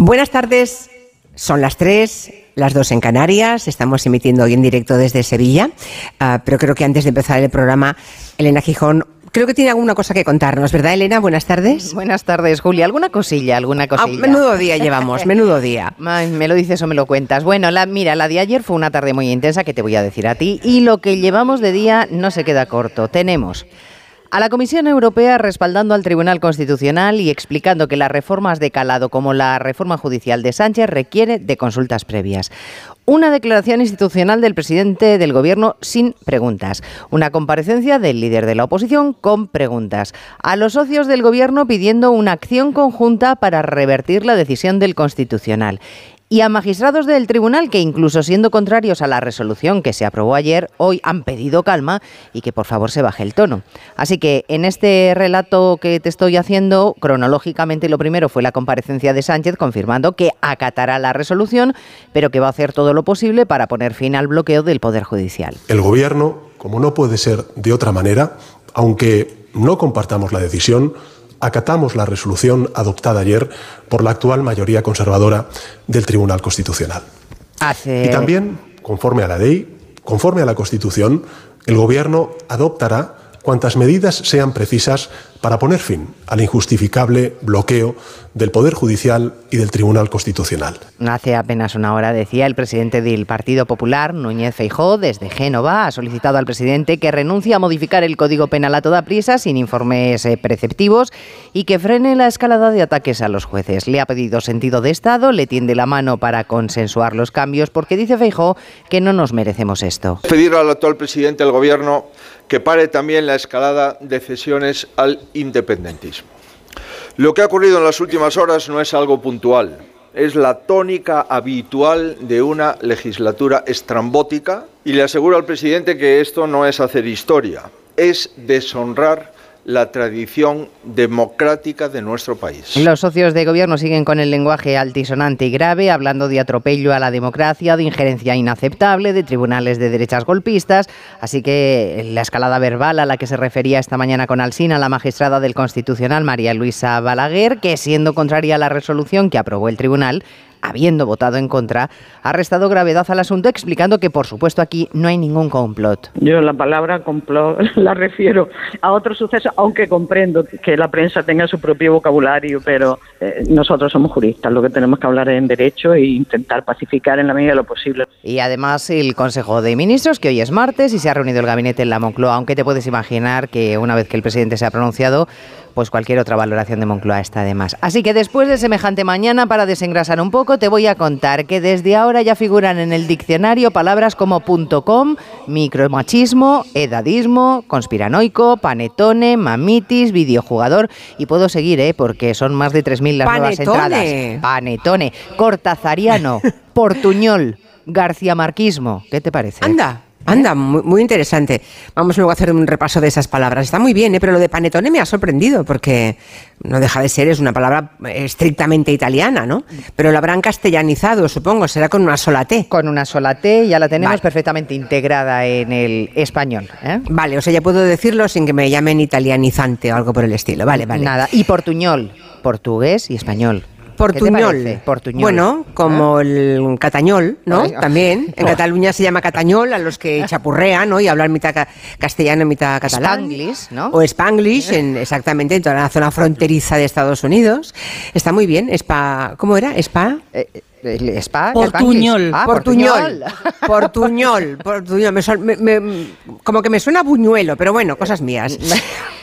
Buenas tardes, son las tres, las dos en Canarias, estamos emitiendo hoy en directo desde Sevilla, uh, pero creo que antes de empezar el programa, Elena Gijón creo que tiene alguna cosa que contarnos, ¿verdad, Elena? Buenas tardes. Buenas tardes, Julia. ¿Alguna cosilla? ¿Alguna ah, cosilla? Ah, menudo día llevamos, menudo día. me lo dices o me lo cuentas. Bueno, la, mira, la de ayer fue una tarde muy intensa que te voy a decir a ti y lo que llevamos de día no se queda corto. Tenemos a la Comisión Europea respaldando al Tribunal Constitucional y explicando que las reformas de calado como la reforma judicial de Sánchez requiere de consultas previas. Una declaración institucional del presidente del Gobierno sin preguntas. Una comparecencia del líder de la oposición con preguntas. A los socios del Gobierno pidiendo una acción conjunta para revertir la decisión del Constitucional y a magistrados del tribunal que incluso siendo contrarios a la resolución que se aprobó ayer, hoy han pedido calma y que por favor se baje el tono. Así que en este relato que te estoy haciendo, cronológicamente lo primero fue la comparecencia de Sánchez confirmando que acatará la resolución, pero que va a hacer todo lo posible para poner fin al bloqueo del Poder Judicial. El Gobierno, como no puede ser de otra manera, aunque no compartamos la decisión, acatamos la resolución adoptada ayer por la actual mayoría conservadora del Tribunal Constitucional. Y también, conforme a la ley, conforme a la Constitución, el Gobierno adoptará cuantas medidas sean precisas para poner fin al injustificable bloqueo del Poder Judicial y del Tribunal Constitucional. Hace apenas una hora decía el presidente del Partido Popular, Núñez Feijó, desde Génova, ha solicitado al presidente que renuncie a modificar el Código Penal a toda prisa, sin informes eh, preceptivos, y que frene la escalada de ataques a los jueces. Le ha pedido sentido de Estado, le tiende la mano para consensuar los cambios, porque dice Feijó que no nos merecemos esto. Pedir al actual presidente del Gobierno que pare también la escalada de cesiones al independentismo. Lo que ha ocurrido en las últimas horas no es algo puntual, es la tónica habitual de una legislatura estrambótica y le aseguro al presidente que esto no es hacer historia, es deshonrar la tradición democrática de nuestro país. Los socios de gobierno siguen con el lenguaje altisonante y grave, hablando de atropello a la democracia, de injerencia inaceptable, de tribunales de derechas golpistas. Así que la escalada verbal a la que se refería esta mañana con Alsina, la magistrada del Constitucional María Luisa Balaguer, que siendo contraria a la resolución que aprobó el tribunal, habiendo votado en contra, ha restado gravedad al asunto explicando que, por supuesto, aquí no hay ningún complot. Yo la palabra complot la refiero a otro suceso, aunque comprendo que la prensa tenga su propio vocabulario, pero eh, nosotros somos juristas, lo que tenemos que hablar es en derecho e intentar pacificar en la medida de lo posible. Y además el Consejo de Ministros, que hoy es martes y se ha reunido el gabinete en la Moncloa, aunque te puedes imaginar que una vez que el presidente se ha pronunciado, pues cualquier otra valoración de Moncloa está de más. Así que después de semejante mañana, para desengrasar un poco, te voy a contar que desde ahora ya figuran en el diccionario palabras como .com, micromachismo, edadismo, conspiranoico, panetone, mamitis, videojugador y puedo seguir, ¿eh? porque son más de 3.000 las nuevas entradas. Panetone, cortazariano, portuñol, garciamarquismo. ¿Qué te parece? Anda. Anda, muy, interesante. Vamos luego a hacer un repaso de esas palabras. Está muy bien, ¿eh? pero lo de panetone me ha sorprendido porque no deja de ser, es una palabra estrictamente italiana, ¿no? Pero lo habrán castellanizado, supongo, será con una sola T. Con una sola T, ya la tenemos perfectamente integrada en el español. ¿eh? Vale, o sea, ya puedo decirlo sin que me llamen italianizante o algo por el estilo. Vale, vale. Nada, y portuñol, portugués y español. Portuñol. Portuñol. Bueno, como el catañol, ¿no? También. En Cataluña se llama catañol a los que chapurrean, ¿no? Y hablan mitad castellano, mitad catalán. Spanglish, ¿no? O Spanglish, en, exactamente, en toda la zona fronteriza de Estados Unidos. Está muy bien. Spa, ¿Cómo era? Spa. Eh, eh, el spa, portuñol. Ah, portuñol. Portuñol. Portuñol. como que me suena buñuelo, pero bueno, cosas mías.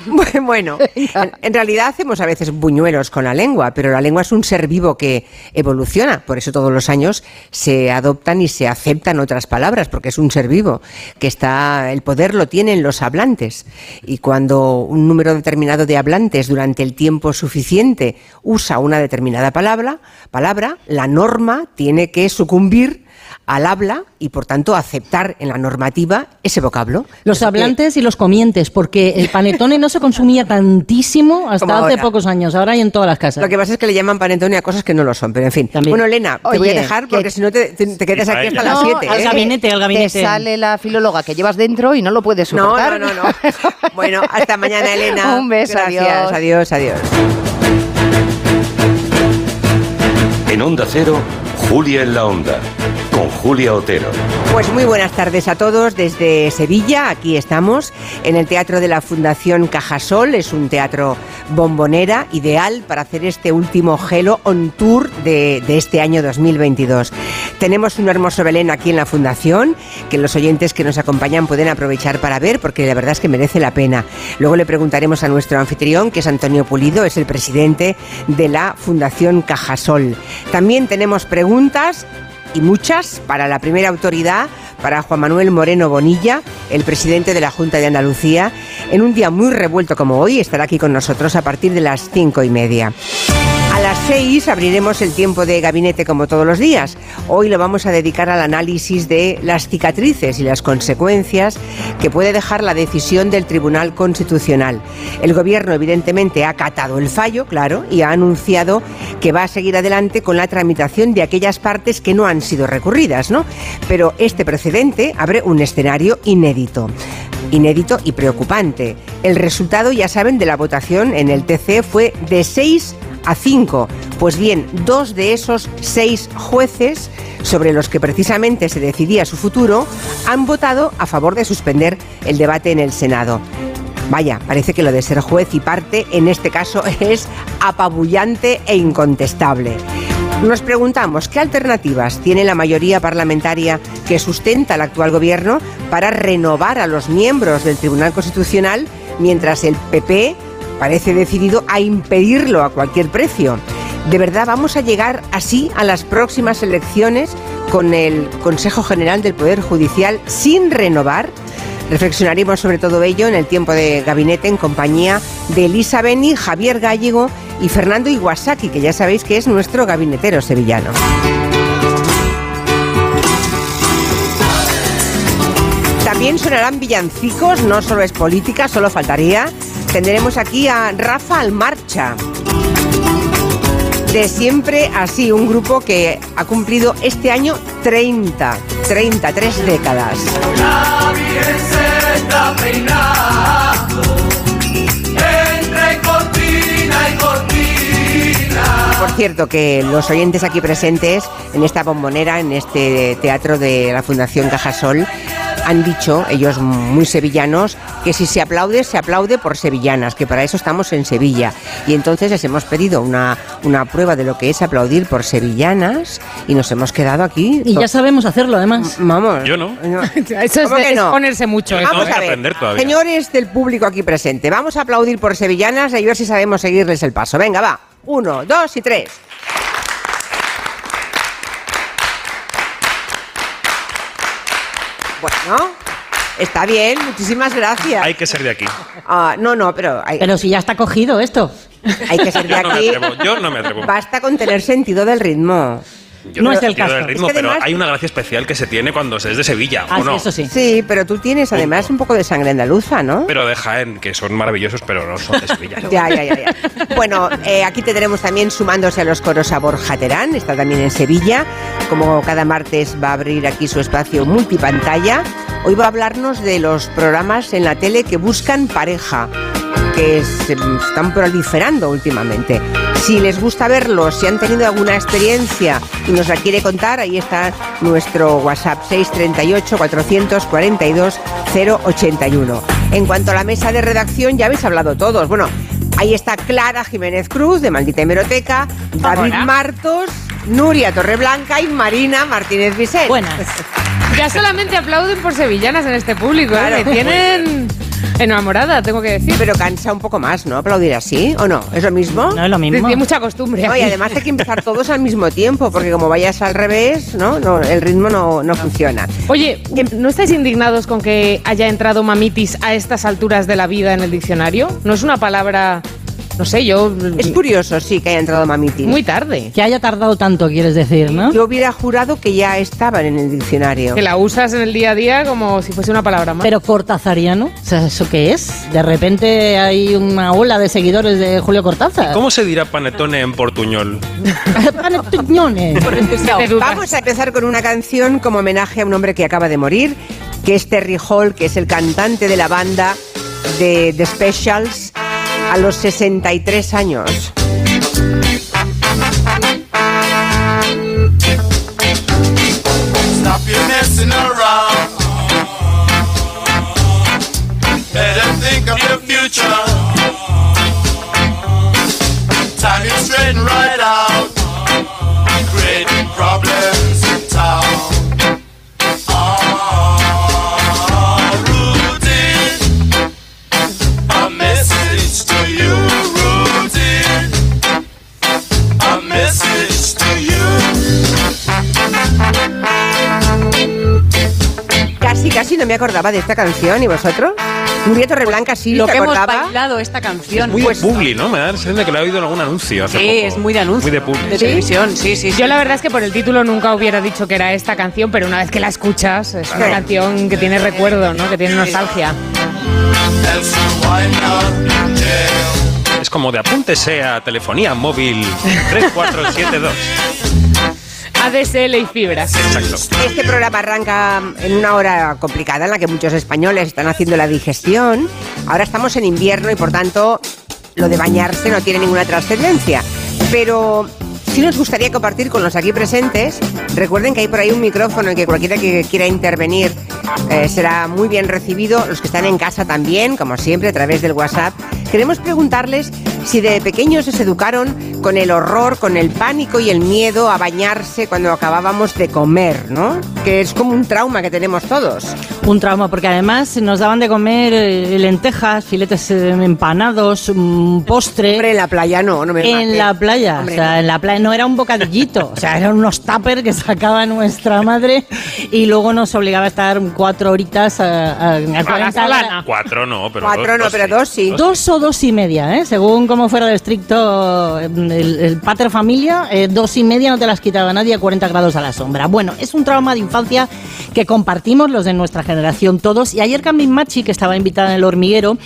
bueno, en, realidad hacemos a veces buñuelos con la lengua, pero la lengua es un ser vivo que evoluciona. Por eso todos los años se adoptan y se aceptan otras palabras, porque es un ser vivo que está, el poder lo tienen los hablantes. Y cuando un número determinado de hablantes durante el tiempo suficiente usa una determinada palabra, palabra la norma tiene que sucumbir al habla y por tanto aceptar en la normativa ese vocablo. Los hablantes y los comientes, porque el panetone no se consumía tantísimo hasta hace pocos años, ahora hay en todas las casas. Lo que pasa es que le llaman panetone a cosas que no lo son, pero en fin. Bueno, Elena, te voy a dejar porque si no te, quedas aquí hasta las 7. al ¿eh? gabinete, al gabinete. Te sale la filóloga que llevas dentro y no lo puedes soportar. No, no, no. bueno, hasta mañana, Elena. Un beso, Gracias, adiós, adiós. adiós. En Onda Cero, Julia en la Onda, Julia Otero. Pues muy buenas tardes a todos desde Sevilla. Aquí estamos en el Teatro de la Fundación Cajasol. Es un teatro bombonera ideal para hacer este último Gelo on Tour de, de este año 2022. Tenemos un hermoso Belén aquí en la Fundación que los oyentes que nos acompañan pueden aprovechar para ver porque la verdad es que merece la pena. Luego le preguntaremos a nuestro anfitrión, que es Antonio Pulido, es el presidente de la Fundación Cajasol. También tenemos preguntas y muchas para la primera autoridad, para Juan Manuel Moreno Bonilla, el presidente de la Junta de Andalucía. En un día muy revuelto como hoy, estará aquí con nosotros a partir de las cinco y media. A las seis abriremos el tiempo de gabinete como todos los días. Hoy lo vamos a dedicar al análisis de las cicatrices y las consecuencias que puede dejar la decisión del Tribunal Constitucional. El Gobierno evidentemente ha acatado el fallo, claro, y ha anunciado que va a seguir adelante con la tramitación de aquellas partes que no han sido recurridas, ¿no? Pero este precedente abre un escenario inédito inédito y preocupante. El resultado, ya saben, de la votación en el TC fue de 6 a 5. Pues bien, dos de esos seis jueces sobre los que precisamente se decidía su futuro han votado a favor de suspender el debate en el Senado. Vaya, parece que lo de ser juez y parte en este caso es apabullante e incontestable. Nos preguntamos qué alternativas tiene la mayoría parlamentaria que sustenta el actual gobierno para renovar a los miembros del Tribunal Constitucional mientras el PP parece decidido a impedirlo a cualquier precio. ¿De verdad vamos a llegar así a las próximas elecciones con el Consejo General del Poder Judicial sin renovar? Reflexionaremos sobre todo ello en el tiempo de gabinete en compañía de Elisa Beni, Javier Gallego y Fernando Iwasaki, que ya sabéis que es nuestro gabinetero sevillano. También sonarán villancicos, no solo es política, solo faltaría. Tendremos aquí a Rafa Almarcha. De siempre así, un grupo que ha cumplido este año 30, 33 décadas. Por cierto, que los oyentes aquí presentes en esta bombonera, en este teatro de la Fundación Cajasol, han dicho, ellos muy sevillanos, que si se aplaude, se aplaude por sevillanas, que para eso estamos en Sevilla. Y entonces les hemos pedido una, una prueba de lo que es aplaudir por sevillanas y nos hemos quedado aquí. Y ya sabemos hacerlo, además. Vamos. Yo no. Eso es, ponerse mucho. Vamos a que ver, aprender todavía. señores del público aquí presente, vamos a aplaudir por sevillanas y a ver si sabemos seguirles el paso. Venga, va. Uno, dos y tres. Bueno, está bien, muchísimas gracias. Hay que ser de aquí. Ah, no, no, pero hay, Pero si ya está cogido esto. hay que ser de Yo no me aquí. atrevo. Yo no me atrevo. Basta con tener sentido del ritmo. Yo No es el caso. del ritmo, Es que pero hay una gracia especial que se tiene cuando se es de Sevilla, Ah, ¿o sí, no? eso sí. Sí, pero tú tienes además un poco de sangre andaluza, ¿no? Pero de Jaén, que son maravillosos, pero no son de Sevilla. Ya, ya, ya, ya. Bueno, eh, aquí tendremos también sumándose a los coros a Borja Terán, está también en Sevilla. Como cada martes va a abrir aquí su espacio multipantalla. Hoy va a hablarnos de los programas en la tele que buscan pareja, que se están proliferando últimamente. Si les gusta verlos, si han tenido alguna experiencia y nos la quiere contar, ahí está nuestro WhatsApp 638 442 081. En cuanto a la mesa de redacción, ya habéis hablado todos. Bueno, ahí está Clara Jiménez Cruz de Maldita Hemeroteca, David Hola. Martos, Nuria Torreblanca y Marina Martínez Vicente. Buenas. Ya solamente aplauden por sevillanas en este público. ¿eh? Claro. Tienen enamorada, tengo que decir. Pero cansa un poco más, ¿no? Aplaudir así, ¿o no? ¿Es lo mismo? No es lo mismo. Tiene mucha costumbre. No, y además hay que empezar todos al mismo tiempo, porque como vayas al revés, ¿no? no el ritmo no, no funciona. Oye, ¿no estáis indignados con que haya entrado mamitis a estas alturas de la vida en el diccionario? ¿No es una palabra, no sé, yo... Es curioso, sí, que haya entrado Mamiti. Muy tarde. Que haya tardado tanto, quieres decir, ¿no? Yo hubiera jurado que ya estaban en el diccionario. Que la usas en el día a día como si fuese una palabra más. Pero cortazariano, o sea, ¿eso qué es? De repente hay una ola de seguidores de Julio Cortázar. ¿Cómo se dirá panetone en portuñol? Panetuñones. Vamos a empezar con una canción como homenaje a un hombre que acaba de morir, que es Terry Hall, que es el cantante de la banda de The Specials a los 63 años. Time you straighten right out. Casi no me acordaba de esta canción, ¿y vosotros? Nuria Torreblanca sí, Lo ¿te que hemos acordaba? bailado esta canción. Muy de Publi, ¿no? Me da la sensación de que lo he oído en algún anuncio hace Sí, poco. es muy de anuncio. Muy de Publi. De televisión, sí, sí. Yo la verdad es que por el título nunca hubiera dicho que era esta canción, pero una vez que la escuchas, es una canción que tiene recuerdo, ¿no? Que tiene nostalgia. Es como de apúntese a telefonía móvil 3472. ADSL y fibras. Exacto. Este programa arranca en una hora complicada en la que muchos españoles están haciendo la digestión. Ahora estamos en invierno y por tanto lo de bañarse no tiene ninguna trascendencia. Pero sí nos gustaría compartir con los aquí presentes. Recuerden que hay por ahí un micrófono en que cualquiera que quiera intervenir eh, será muy bien recibido. Los que están en casa también, como siempre, a través del WhatsApp. Queremos preguntarles si de pequeños se educaron con el horror, con el pánico y el miedo a bañarse cuando acabábamos de comer, ¿no? Que es como un trauma que tenemos todos. Un trauma, porque además nos daban de comer eh, lentejas, filetes eh, empanados, un postre. Hombre, en la playa no, no me En la playa, Hombre, o sea, no. en la playa no era un bocadillito, o sea, eran unos tupper que sacaba nuestra madre y luego nos obligaba a estar cuatro horitas a, a, a 40 solana. Cuatro no, pero Cuatro dos, no, dos pero sí. dos sí. Dos o dos y media, ¿eh? según cómo fuera de estricto eh, el, el pater familia, eh, dos y media no te las quitaba nadie a 40 grados a la sombra. Bueno, es un trauma de infancia que compartimos los de nuestra generación todos. Y ayer Carmen Machi, que estaba invitada en el hormiguero,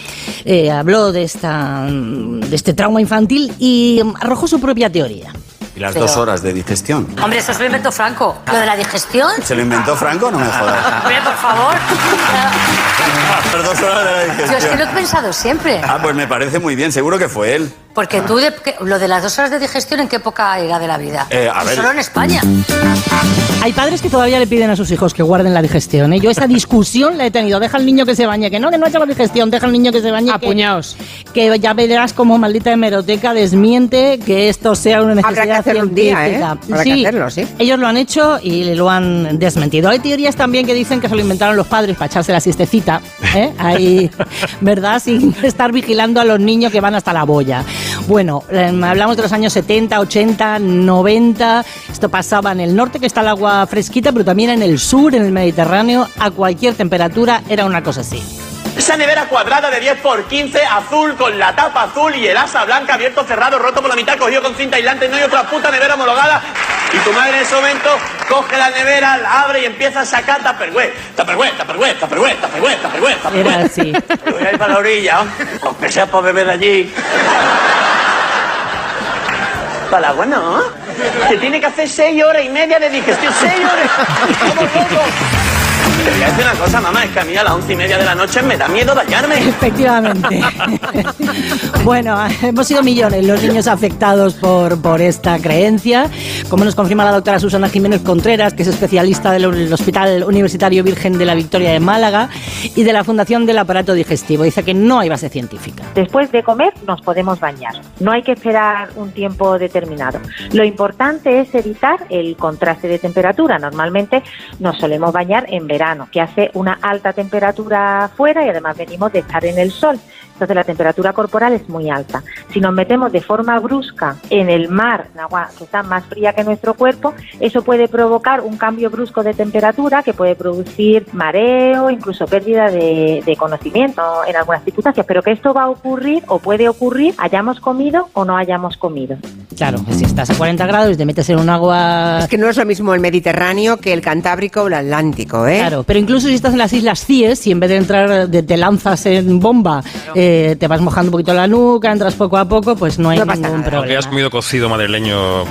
eh, habló de, esta, de este trauma infantil y mm, arrojó su propia teoría. Y las dos horas de digestión. Hombre, eso se lo inventó Franco. Lo de la digestión. ¿Se lo inventó Franco? No me jodas. Hombre, por favor. Las dos horas de la Yo es que digestión. lo he pensado siempre. Ah, pues me parece muy bien, seguro que fue él. Porque tú, de- que- lo de las dos horas de digestión, ¿en qué época era de la vida? Eh, a ver. Solo en España. Hay padres que todavía le piden a sus hijos que guarden la digestión. ¿eh? Yo esa discusión la he tenido. Deja al niño que se bañe. Que no, que no ha hecho la digestión. Deja al niño que se bañe. Apuñaos. Que, ya verás como maldita hemeroteca desmiente que esto sea una necesidad Habrá que hacerlo un día, ¿eh? científica. Habrá que hacerlo, sí. Ellos lo han hecho y lo han desmentido. Hay teorías también que dicen que se lo inventaron los padres para echarse la siestecita. ¿eh? Ahí, ¿verdad? Sin estar vigilando a los niños que van hasta la boya. Bueno, eh, hablamos de los años 70, 80, 90. Esto pasaba en el norte, que está el agua fresquita, pero también en el sur, en el Mediterráneo, a cualquier temperatura era una cosa así. Esa nevera cuadrada de 10 por 15, azul, con la tapa azul y el asa blanca abierto, cerrado, roto por la mitad, cogido con cinta aislante, no hay otra puta nevera homologada. Y tu madre en ese momento coge la nevera, la abre y empieza a sacar tupperware. Tupperware, tupperware, tupperware, tupperware, tupperware, tupperware. Era así. Voy a ir para la orilla, aunque sea para beber allí. Para el agua no. Te tiene que hacer seis horas y media de digestión. ¡Seis horas! ¡Como loco! Te voy a decir una cosa, mamá, es que a mí a las once y media de la noche me da miedo bañarme. Efectivamente. bueno, hemos sido millones los niños afectados por, por esta creencia. Como nos confirma la doctora Susana Jiménez Contreras, que es especialista del Hospital Universitario Virgen de la Victoria de Málaga y de la Fundación del Aparato Digestivo. Dice que no hay base científica. Después de comer nos podemos bañar. No hay que esperar un tiempo determinado. Lo importante es evitar el contraste de temperatura. Normalmente nos solemos bañar en verano, que hace una alta temperatura fuera y además venimos de estar en el sol. Entonces la temperatura corporal es muy alta. Si nos metemos de forma brusca en el mar, en agua que está más fría que nuestro cuerpo, eso puede provocar un cambio brusco de temperatura que puede producir mareo, incluso pérdida de, de conocimiento en algunas circunstancias. Pero que esto va a ocurrir o puede ocurrir, hayamos comido o no hayamos comido. Claro, si estás a 40 grados y te metes en un agua... Es que no es lo mismo el Mediterráneo que el Cantábrico o el Atlántico, ¿eh? Claro, pero incluso si estás en las Islas Cíes y en vez de entrar, de, te lanzas en bomba, eh, te vas mojando un poquito la nuca, entras poco a poco, pues no hay ningún Aunque problema. has comido cocido madrileño o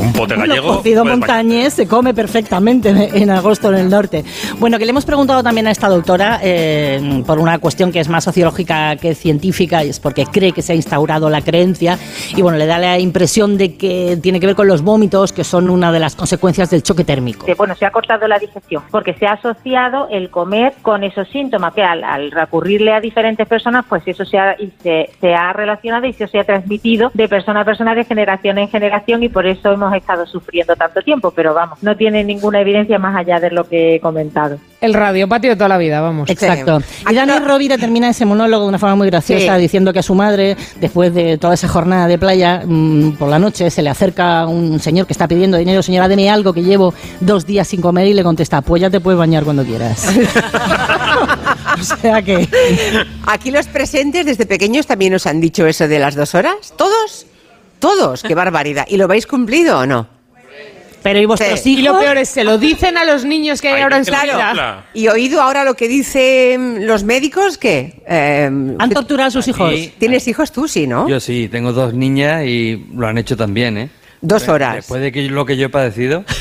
un pote Bueno, gallego. cocido montañés se come perfectamente en agosto en el norte. Bueno, que le hemos preguntado también a esta doctora eh, por una cuestión que es más sociológica que científica y es porque cree que se ha instaurado la creencia y bueno, le da la impresión de que tiene que ver con los vómitos, que son una de las consecuencias del choque térmico. Que, bueno, se ha cortado la digestión porque se ha asociado el comer con esos síntomas que al, al recurrirle a diferentes personas, pues esos eso se ha, y se, se ha relacionado y se, se ha transmitido de persona a persona, de generación en generación y por eso hemos estado sufriendo tanto tiempo. Pero vamos, no tiene ninguna evidencia más allá de lo que he comentado. El radiopatio de toda la vida, vamos. Exacto. Y Dani Rovira termina ese monólogo de una forma muy graciosa Sí. diciendo que a su madre, después de toda esa jornada de playa, mm, por la noche se le acerca un señor que está pidiendo dinero, señora, deme algo que llevo dos días sin comer y le contesta, pues ya te puedes bañar cuando quieras. o sea que... Aquí los presentes desde pequeños también os han dicho eso de las dos horas. ¿Todos? Todos. Qué barbaridad. ¿Y lo habéis cumplido o no? Pero ¿y vuestros Y lo peor es, se lo dicen a los niños que hay ahora en Claro. Y oído ahora lo que dicen los médicos, ¿qué? Eh, ¿Han torturado a sus hijos? ¿Tienes hijos tú, sí, no? Yo sí, tengo dos niñas y lo han hecho también, ¿eh? Dos horas. Después de que lo que yo he padecido.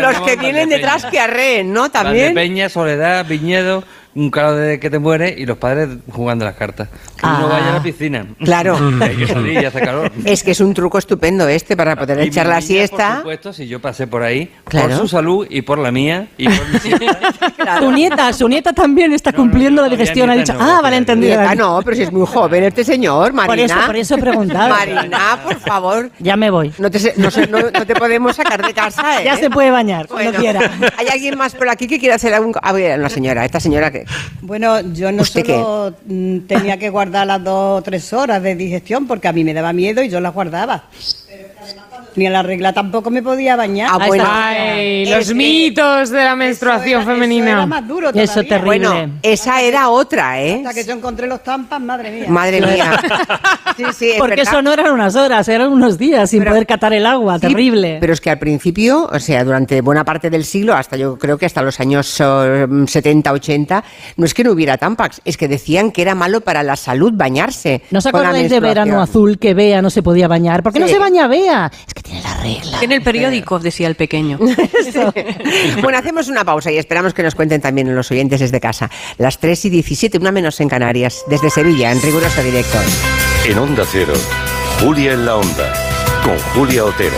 Los que vienen detrás que arreen, ¿no? También. Peña, Soledad, Viñedo, un calor de que te muere y los padres jugando las cartas. Que uno Ah. vaya a la piscina. Claro. Hay que salir y hace calor. Es que es un truco estupendo este para poder Y echar la niña, siesta. Por supuesto, si yo pasé por ahí, Claro. por su salud y por la mía y por mi siesta. Su nieta, su nieta también está cumpliendo la digestión. Ha dicho, no, ah, vale, entendido. Ah, no, pero si es muy joven este señor, Marina. Por eso, por eso he preguntado. Marina, por favor. Ya me voy. No te, no, no- no te podemos sacar de casa, ¿eh? Ya se puede bañar, cuando Bueno, quiera. ¿Hay alguien más por aquí que quiera hacer algún... A ver, una señora, esta señora que... Bueno, yo no ¿Usted solo mm, tenía que guardar las dos o tres horas de digestión porque a mí me daba miedo y yo las guardaba. Ni a la regla tampoco me podía bañar. Ah, bueno. Ay, los Es que mitos de la menstruación Eso femenina. era más duro todavía. Eso terrible. Bueno, esa era otra, ¿eh? Hasta que yo encontré los tampas, madre mía. Madre mía. Sí, sí, es Porque verdad. eso no eran unas horas, eran unos días sin poder catar el agua. Sí, terrible. Pero es que al principio, o sea, durante buena parte del siglo, hasta yo creo que hasta los años eh, 70, 80, no es que no hubiera Tampax, es que decían que era malo para la salud bañarse. ¿No os acordáis de verano azul que Bea no se podía bañar? ¿Por qué no se baña Bea? Es que tiene la regla. En el periódico, decía el pequeño. Bueno, hacemos una pausa y esperamos que nos cuenten también los oyentes desde casa. Las 3 y 17, una menos en Canarias, desde Sevilla, en riguroso directo. En Onda Cero, Julia en la Onda, con Julia Otero.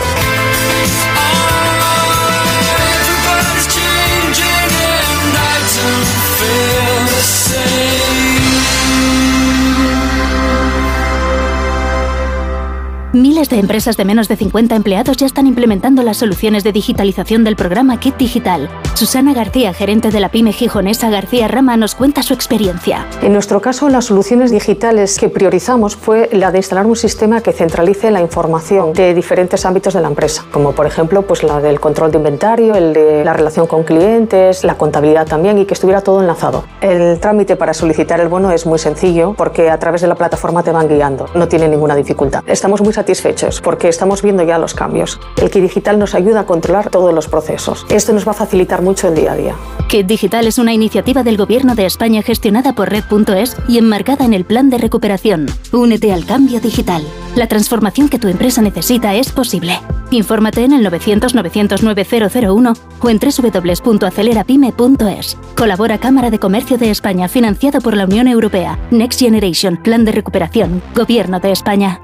Miles de empresas de menos de 50 empleados ya están implementando las soluciones de digitalización del programa Kit Digital. Susana García, gerente de la pyme gijonesa García Rama, nos cuenta su experiencia. En nuestro caso, las soluciones digitales que priorizamos fue la de instalar un sistema que centralice la información de diferentes ámbitos de la empresa, como por ejemplo pues la del control de inventario, el de la relación con clientes, la contabilidad también y que estuviera todo enlazado. El trámite para solicitar el bono es muy sencillo porque a través de la plataforma te van guiando, no tiene ninguna dificultad. Estamos muy satisfechos porque estamos viendo ya los cambios. El Kit Digital nos ayuda a controlar todos los procesos. Esto nos va a facilitar mucho el día a día. Kit Digital es una iniciativa del Gobierno de España gestionada por Red.es y enmarcada en el Plan de Recuperación. Únete al cambio digital. La transformación que tu empresa necesita es posible. Infórmate en el 900-909-001 o en www.acelerapyme.es. Colabora Cámara de Comercio de España, financiado por la Unión Europea. Next Generation, Plan de Recuperación, Gobierno de España.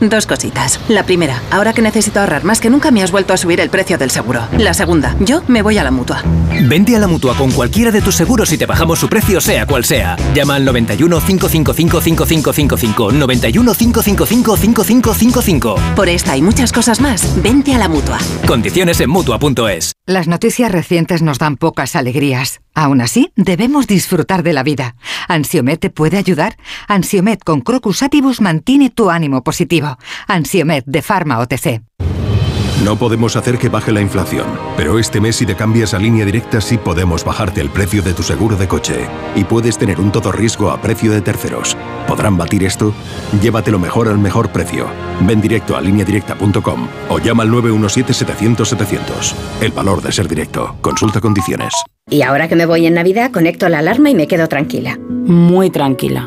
Dos cositas. La primera, ahora que necesito ahorrar más que nunca me has vuelto a subir el precio del seguro. La segunda, yo me voy a la mutua. Vente a la mutua con cualquiera de tus seguros y te bajamos su precio, sea cual sea. Llama al 91 555 5555. 91 555 5555. Por esta y muchas cosas más, vente a la mutua. Condiciones en mutua.es. Las noticias recientes nos dan pocas alegrías. Aún así, debemos disfrutar de la vida. ¿Ansiomet te puede ayudar? Ansiomet con Crocus Atibus mantiene tu ánimo positivo. Ansiomet de Pharma OTC. No podemos hacer que baje la inflación, pero este mes si te cambias a línea directa sí podemos bajarte el precio de tu seguro de coche y puedes tener un todo riesgo a precio de terceros. ¿Podrán batir esto? Llévatelo mejor al mejor precio. Ven directo a lineadirecta.com o llama al 917-700-700. El valor de ser directo. Consulta condiciones. Y ahora que me voy en Navidad, conecto la alarma y me quedo tranquila. Muy tranquila.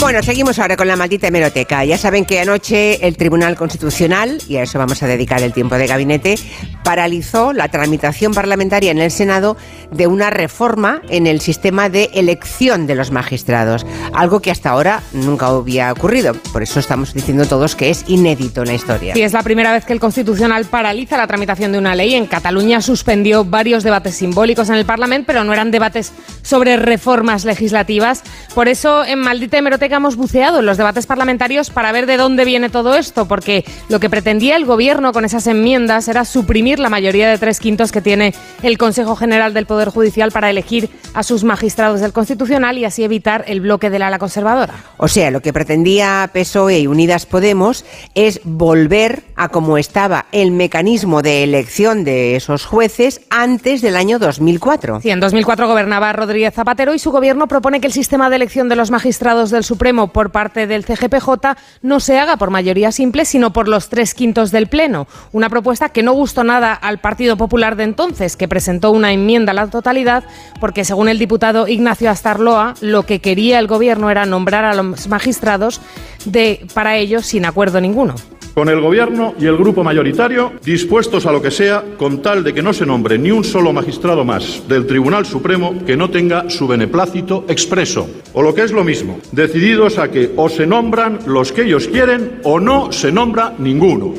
Bueno, seguimos ahora con la maldita hemeroteca. Ya saben que anoche el Tribunal Constitucional, y a eso vamos a dedicar el tiempo de gabinete, paralizó la tramitación parlamentaria en el Senado de una reforma en el sistema de elección de los magistrados, algo que hasta ahora nunca había ocurrido. Por eso estamos diciendo todos que es inédito en la historia. Sí, es la primera vez que el Constitucional paraliza la tramitación de una ley. En Cataluña suspendió varios debates simbólicos en el Parlamento, pero no eran debates sobre reformas legislativas. Por eso en Maldita Hemeroteca hemos buceado en los debates parlamentarios para ver de dónde viene todo esto, porque lo que pretendía el Gobierno con esas enmiendas era suprimir la mayoría de tres quintos que tiene el Consejo General del Poder Judicial para elegir a sus magistrados del Constitucional y así evitar el bloque del ala conservadora. O sea, lo que pretendía PSOE y Unidas Podemos es volver a como estaba el mecanismo de elección de esos jueces antes del año 2004. Sí, en 2004 gobernaba Rodríguez Zapatero y su gobierno propone que el sistema de elección de los magistrados del Supremo por parte del CGPJ no se haga por mayoría simple, sino por los tres quintos del Pleno. Una propuesta que no gustó nada al Partido Popular de entonces, que presentó una enmienda a la totalidad, porque según el diputado Ignacio Astarloa, lo que quería el Gobierno era nombrar a los magistrados de, para ellos sin acuerdo ninguno con el Gobierno y el Grupo mayoritario dispuestos a lo que sea con tal de que no se nombre ni un solo magistrado más del Tribunal Supremo que no tenga su beneplácito expreso. O lo que es lo mismo, decididos a que o se nombran los que ellos quieren o no se nombra ninguno.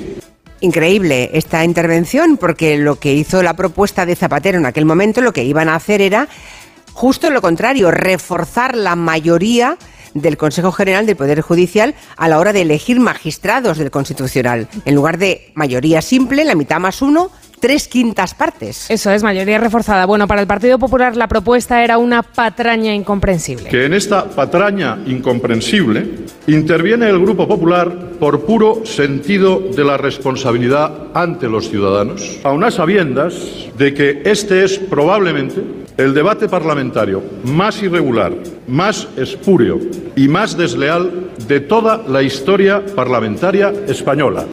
Increíble esta intervención porque lo que hizo la propuesta de Zapatero en aquel momento lo que iban a hacer era justo lo contrario, reforzar la mayoría del Consejo General del Poder Judicial a la hora de elegir magistrados del Constitucional. En lugar de mayoría simple, la mitad más uno, tres quintas partes. Eso es, mayoría reforzada. Bueno, para el Partido Popular la propuesta era una patraña incomprensible. Que en esta patraña incomprensible interviene el Grupo Popular por puro sentido de la responsabilidad ante los ciudadanos, a unas sabiendas de que este es probablemente el debate parlamentario más irregular, más espúreo y más desleal de toda la historia parlamentaria española.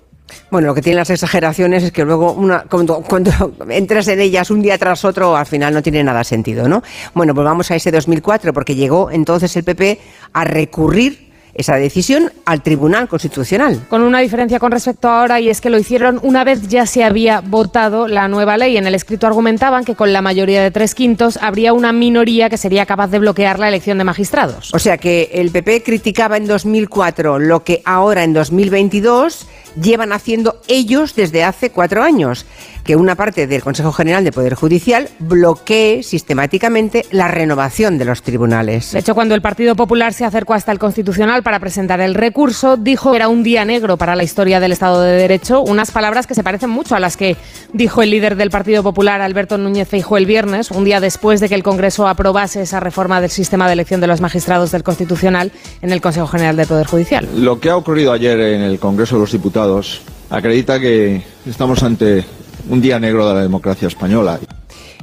Bueno, lo que tienen las exageraciones es que luego una, cuando, cuando, entras en ellas un día tras otro, al final no tiene nada sentido, ¿no? Bueno, pues a ese 2004, porque llegó entonces el PP a recurrir esa decisión al Tribunal Constitucional. Con una diferencia con respecto a ahora y es que lo hicieron una vez ya se había votado la nueva ley. En el escrito argumentaban que con la mayoría de tres quintos habría una minoría que sería capaz de bloquear la elección de magistrados. O sea que el PP criticaba en 2004 lo que ahora en 2022 llevan haciendo ellos desde hace cuatro años, que una parte del Consejo General de Poder Judicial bloquee sistemáticamente la renovación de los tribunales. De hecho, cuando el Partido Popular se acercó hasta el Constitucional para presentar el recurso, dijo que era un día negro para la historia del Estado de Derecho, unas palabras que se parecen mucho a las que dijo el líder del Partido Popular, Alberto Núñez Feijóo, el viernes, un día después de que el Congreso aprobase esa reforma del sistema de elección de los magistrados del Constitucional en el Consejo General de Poder Judicial. Lo que ha ocurrido ayer en el Congreso de los Diputados acredita que estamos ante un día negro de la democracia española.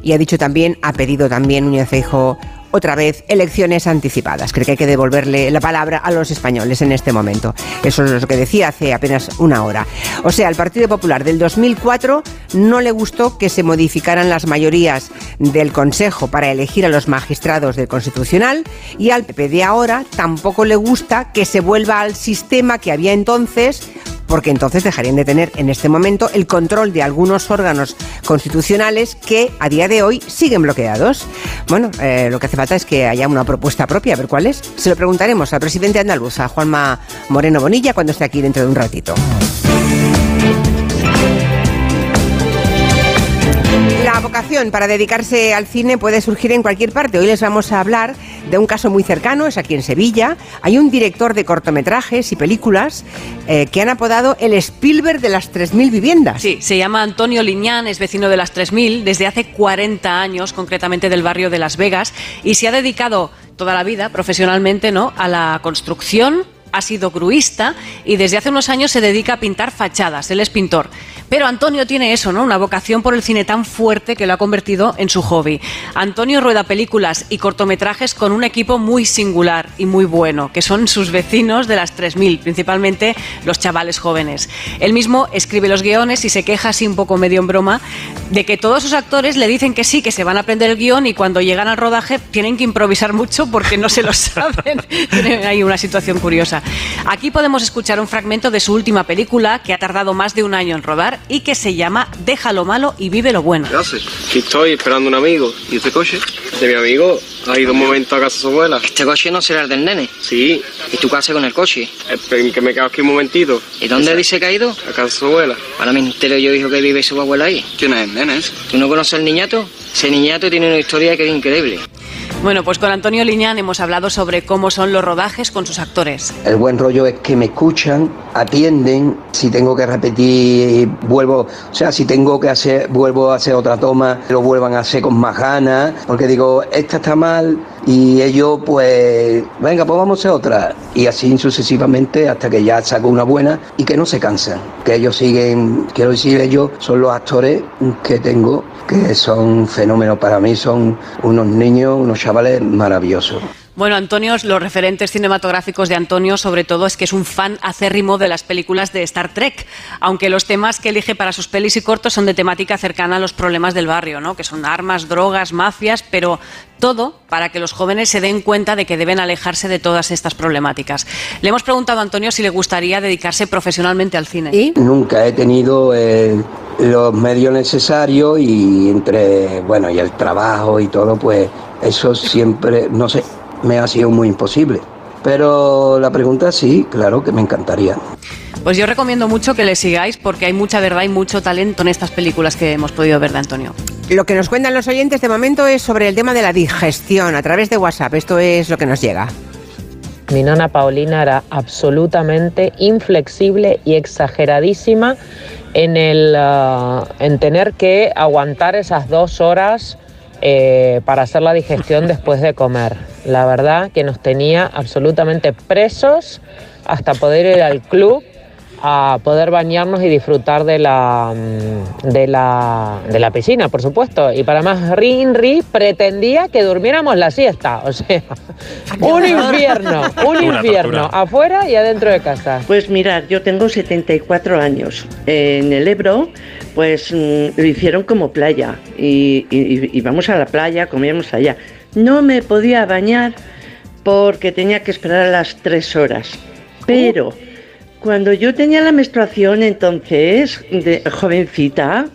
Y ha dicho también, ha pedido también Núñez Feijóo otra vez elecciones anticipadas. Creo que hay que devolverle la palabra a los españoles en este momento. Eso es lo que decía hace apenas una hora. O sea, al Partido Popular del 2004 no le gustó que se modificaran las mayorías del Consejo para elegir a los magistrados del Constitucional y al PP de ahora tampoco le gusta que se vuelva al sistema que había entonces porque entonces dejarían de tener en este momento el control de algunos órganos constitucionales que a día de hoy siguen bloqueados. Bueno, eh, lo que hace falta es que haya una propuesta propia, a ver cuál es. Se lo preguntaremos al presidente andaluz, a Juanma Moreno Bonilla, cuando esté aquí dentro de un ratito. La vocación para dedicarse al cine puede surgir en cualquier parte. Hoy les vamos a hablar de un caso muy cercano, es aquí en Sevilla. Hay un director de cortometrajes y películas eh, que han apodado el Spielberg de las 3.000 viviendas. Sí, se llama Antonio Liñán, es vecino de las 3.000 desde hace 40 años, concretamente del barrio de Las Vegas, y se ha dedicado toda la vida profesionalmente ¿no? a la construcción ha sido gruista y desde hace unos años se dedica a pintar fachadas. Él es pintor. Pero Antonio tiene eso, ¿no? Una vocación por el cine tan fuerte que lo ha convertido en su hobby. Antonio rueda películas y cortometrajes con un equipo muy singular y muy bueno, que son sus vecinos de las 3000, principalmente los chavales jóvenes. Él mismo escribe los guiones y se queja así un poco medio en broma de que todos sus actores le dicen que sí, que se van a aprender el guion y cuando llegan al rodaje tienen que improvisar mucho porque no se lo saben. Tienen ahí una situación curiosa. Aquí podemos escuchar un fragmento de su última película que ha tardado más de un año en rodar y que se llama Deja lo malo y vive lo bueno. ¿Qué haces? Aquí estoy esperando un amigo. ¿Y este coche? De mi amigo. Ha ido un momento a casa de su abuela. ¿Este coche no será el del nene? Sí. ¿Y tú qué haces con el coche? Esperen que me quedo aquí un momentito. ¿Y dónde dice que ha ido? A casa de su abuela. Ahora me entero yo, hijo, que vive su abuela ahí. ¿Quién es el nene? ese? ¿Tú no conoces al niñato? Ese niñato tiene una historia que es increíble. Bueno, pues con Antonio Liñán hemos hablado sobre cómo son los rodajes con sus actores. El buen rollo es que me escuchan, atienden, si tengo que repetir, vuelvo, o sea, si tengo que hacer, vuelvo a hacer otra toma, lo vuelvan a hacer con más ganas, porque digo, esta está y ellos pues, venga, pues vamos a otra. Y así sucesivamente hasta que ya saco una buena y que no se cansan, que ellos siguen, quiero decir, ellos son los actores que tengo, que son fenómenos para mí, son unos niños, unos chavales maravillosos. Bueno, Antonio, los referentes cinematográficos de Antonio, sobre todo, es que es un fan acérrimo de las películas de Star Trek, aunque los temas que elige para sus pelis y cortos son de temática cercana a los problemas del barrio, ¿no? que son armas, drogas, mafias, pero todo para que los jóvenes se den cuenta de que deben alejarse de todas estas problemáticas. Le hemos preguntado a Antonio si le gustaría dedicarse profesionalmente al cine. Nunca he tenido eh, los medios necesarios y entre, bueno, y el trabajo y todo, pues eso siempre, no sé, me ha sido muy imposible. Pero la pregunta sí, claro que me encantaría. Pues yo recomiendo mucho que le sigáis porque hay mucha verdad y mucho talento en estas películas que hemos podido ver de Antonio. Lo que nos cuentan los oyentes de momento es sobre el tema de la digestión a través de WhatsApp. Esto es lo que nos llega. Mi nona Paulina era absolutamente inflexible y exageradísima en, el, ah, en tener que aguantar esas dos horas eh, para hacer la digestión después de comer. La verdad que nos tenía absolutamente presos hasta poder ir al club a poder bañarnos y disfrutar de la, mm, de la, de la piscina, por supuesto. Y para más, Rinri pretendía que durmiéramos la siesta. O sea, un infierno, un infierno, afuera y adentro de casa. Pues mirad, yo tengo 74 años. En el Ebro, pues mm, lo hicieron como playa. Y, y- y vamos a la playa, comíamos allá. No me podía bañar porque tenía que esperar a las 3 horas. Pero cuando yo tenía la menstruación, entonces, de jovencita,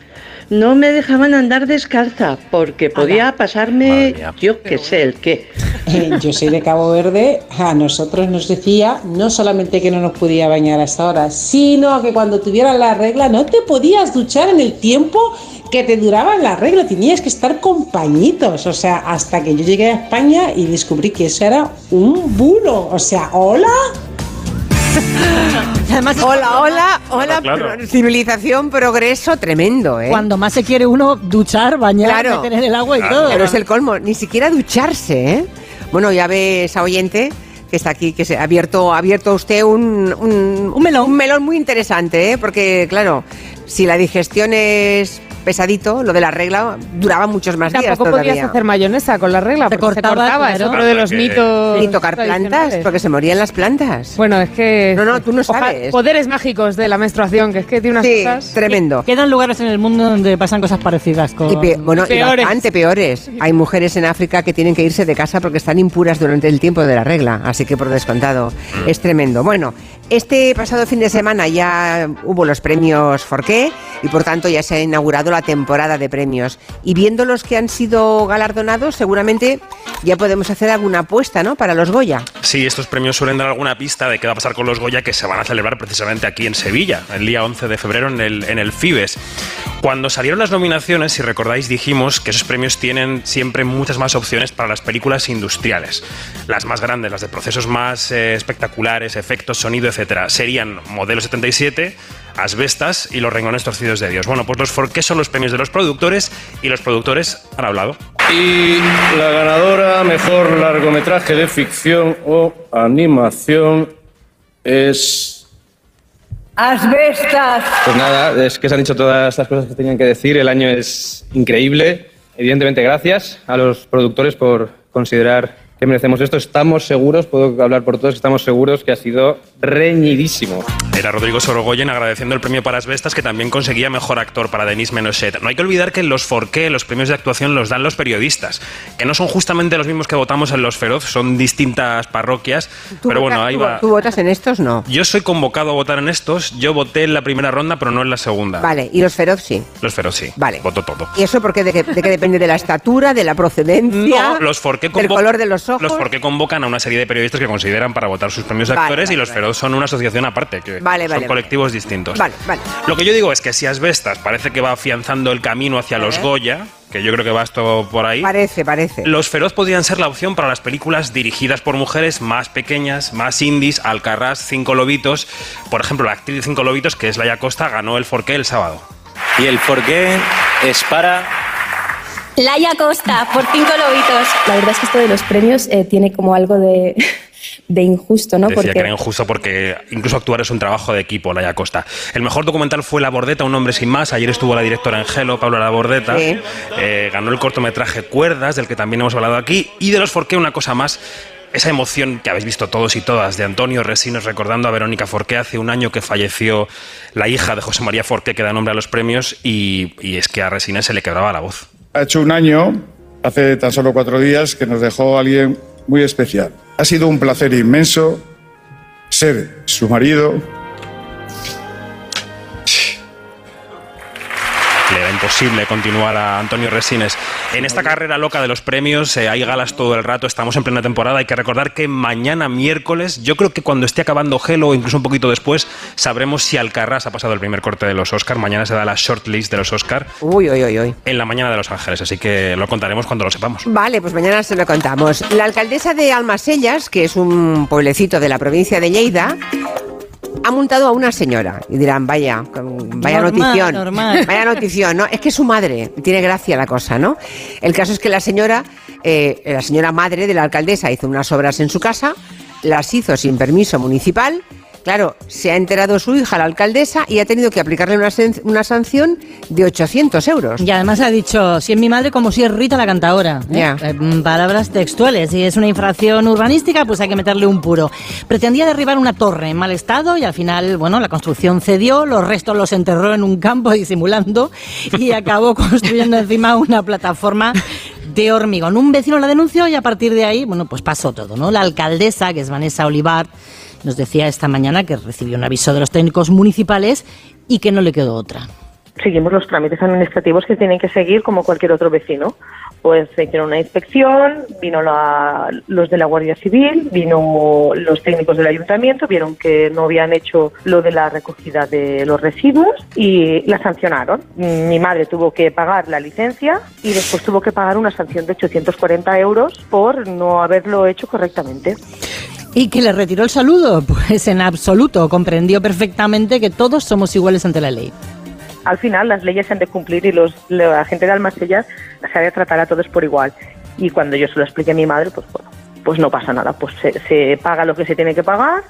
no me dejaban andar descalza porque podía pasarme, yo qué sé, el qué. Eh, yo soy de Cabo Verde, a nosotros nos decía no solamente que no nos podía bañar hasta ahora, sino que cuando tuvieras la regla no te podías duchar en el tiempo que te duraba la regla, tenías que estar con pañitos, o sea, hasta que yo llegué a España y descubrí que eso era un bulo, o sea, hola. Hola, hola, hola, Claro. pro- civilización, progreso tremendo, ¿eh? Cuando más se quiere uno duchar, bañar, meter en el agua y todo. Pero es el colmo, ni siquiera ducharse, ¿eh? Bueno, ya ve esa oyente que está aquí, que se ha abierto, ha abierto usted un, un, melón. un melón muy interesante, ¿eh? Porque, claro, si la digestión es pesadito, lo de la regla duraba muchos más días Tampoco todavía. podías hacer mayonesa con la regla, porque se cortaba, cortaba. Es claro. otro de los mitos. Ni tocar plantas, porque se morían las plantas. Bueno, es que. No, no, tú no sabes. Poderes mágicos de la menstruación, que es que tiene unas Sí, cosas. tremendo. Quedan lugares en el mundo donde pasan cosas parecidas con... Y pe- bueno, y Peores. bastante peores. Hay mujeres en África que tienen que irse de casa porque están impuras durante el tiempo de la regla, así que por descontado es tremendo. Bueno, este pasado fin de semana ya hubo los premios Forqué y por tanto ya se ha inaugurado la temporada de premios. Y viendo los que han sido galardonados, seguramente ya podemos hacer alguna apuesta, ¿no? Para los Goya. Sí, estos premios suelen dar alguna pista de qué va a pasar con los Goya que se van a celebrar precisamente aquí en Sevilla, el día 11 de febrero en el, en el Fibes. Cuando salieron las nominaciones, si recordáis, dijimos que esos premios tienen siempre muchas más opciones para las películas industriales. Las más grandes, las de procesos más eh, espectaculares, efectos, sonido, etcétera, serían Modelo 77, Asbestas y Los Rengones Torcidos de Dios. Bueno, pues los Forqué son los premios de los productores y los productores han hablado. Y la ganadora mejor largometraje de ficción o animación es Asbestas. Pues nada, es que se han dicho todas estas cosas que tenían que decir. El año es increíble. Evidentemente, gracias a los productores por considerar que merecemos esto. Estamos seguros, puedo hablar por todos, estamos seguros que ha sido reñidísimo. Era Rodrigo Sorogoyen agradeciendo el premio para Asbestas que también conseguía mejor actor para Denis Menochet. No hay que olvidar que los Forqué, los premios de actuación, los dan los periodistas, que no son justamente los mismos que votamos en los Feroz, son distintas parroquias. Pero bueno, ahí ¿Tú, va. ¿Tú votas en estos? No. Yo soy convocado a votar en estos. Yo voté en la primera ronda, pero no en la segunda. Vale, y los feroz sí. Los Feroz sí. Vale. Voto todo. ¿Y eso porque de qué, de qué depende? ¿De la estatura, de la procedencia? No, los Forqué del color de los ojos? Los Forqué convocan a una serie de periodistas que consideran para votar sus premios de Vale, actores y los vale. Feroz son una asociación aparte, que Vale, son vale, colectivos distintos. Vale, vale. Lo que yo digo es que si Asbestas parece que va afianzando el camino hacia los. Goya, que yo creo que va esto por ahí. Parece, parece. Los Feroz podrían ser la opción para las películas dirigidas por mujeres más pequeñas, más indies, Alcarrás, Cinco Lobitos. Por ejemplo, la actriz de Cinco Lobitos, que es Laia Costa, ganó el Forqué el sábado. Y el porqué es para Laia Costa, por cinco lobitos. La verdad es que esto de los premios eh, tiene como algo de, de injusto, ¿no? Decía Porque que era injusto porque incluso actuar es un trabajo de equipo, Laia Costa. El mejor documental fue La Bordeta, un hombre sin más. Ayer estuvo la directora en Gelo, Paula La Bordeta. Sí. Eh, ganó el cortometraje Cuerdas, del que también hemos hablado aquí. Y de los Forqué, una cosa más. Esa emoción que habéis visto todos y todas de Antonio Resines recordando a Verónica Forqué hace un año que falleció la hija de José María Forqué que da nombre a los premios y, y es que a Resines se le quebraba la voz. Ha hecho un año, hace tan solo cuatro días, que nos dejó alguien muy especial. Ha sido un placer inmenso ser su marido, imposible continuar a Antonio Resines. En esta carrera loca de los premios eh, hay galas todo el rato, estamos en plena temporada. Hay que recordar que mañana miércoles, yo creo que cuando esté acabando Gelo incluso un poquito después, sabremos si Alcarrás ha pasado el primer corte de los Oscar. Mañana se da la shortlist de los Oscar Uy, uy, uy, uy. en la mañana de Los Ángeles, así que lo contaremos cuando lo sepamos. Vale, pues mañana se lo contamos. La alcaldesa de Almasellas, que es un pueblecito de la provincia de Lleida, ha multado a una señora. Y dirán, vaya, vaya Normal, notición. normal. Vaya notición, ¿no? Es que es su madre, tiene gracia la cosa, ¿no? El caso es que la señora, eh, la señora madre de la alcaldesa hizo unas obras en su casa, las hizo sin permiso municipal. Claro, se ha enterado su hija, la alcaldesa, y ha tenido que aplicarle una, una sanción de 800 euros. Y además ha dicho, si es mi madre como si es Rita la cantadora. ¿eh? Eh, mm, palabras textuales. Si es una infracción urbanística, pues hay que meterle un puro. Pretendía derribar una torre en mal estado y al final, bueno, la construcción cedió, los restos los enterró en un campo disimulando y acabó construyendo encima una plataforma de hormigón. Un vecino la denunció y a partir de ahí, bueno, pues pasó todo, ¿no? La alcaldesa, que es Vanessa Olivar, nos decía esta mañana que recibió un aviso de los técnicos municipales y que no le quedó otra. seguimos los trámites administrativos que tienen que seguir como cualquier otro vecino. Pues se hicieron una inspección, vino la- los de la Guardia Civil, vino los técnicos del ayuntamiento, vieron que no habían hecho lo de la recogida de los residuos y la sancionaron. Mi madre tuvo que pagar la licencia y después tuvo que pagar una sanción de 840 euros por no haberlo hecho correctamente. ¿Y que le retiró el saludo? Pues en absoluto, comprendió perfectamente que todos somos iguales ante la ley. Al final las leyes se han de cumplir y los, la gente de Almacellas se ha de tratar a todos por igual. Y cuando yo se lo expliqué a mi madre, pues bueno, pues no pasa nada, pues se, se paga lo que se tiene que pagar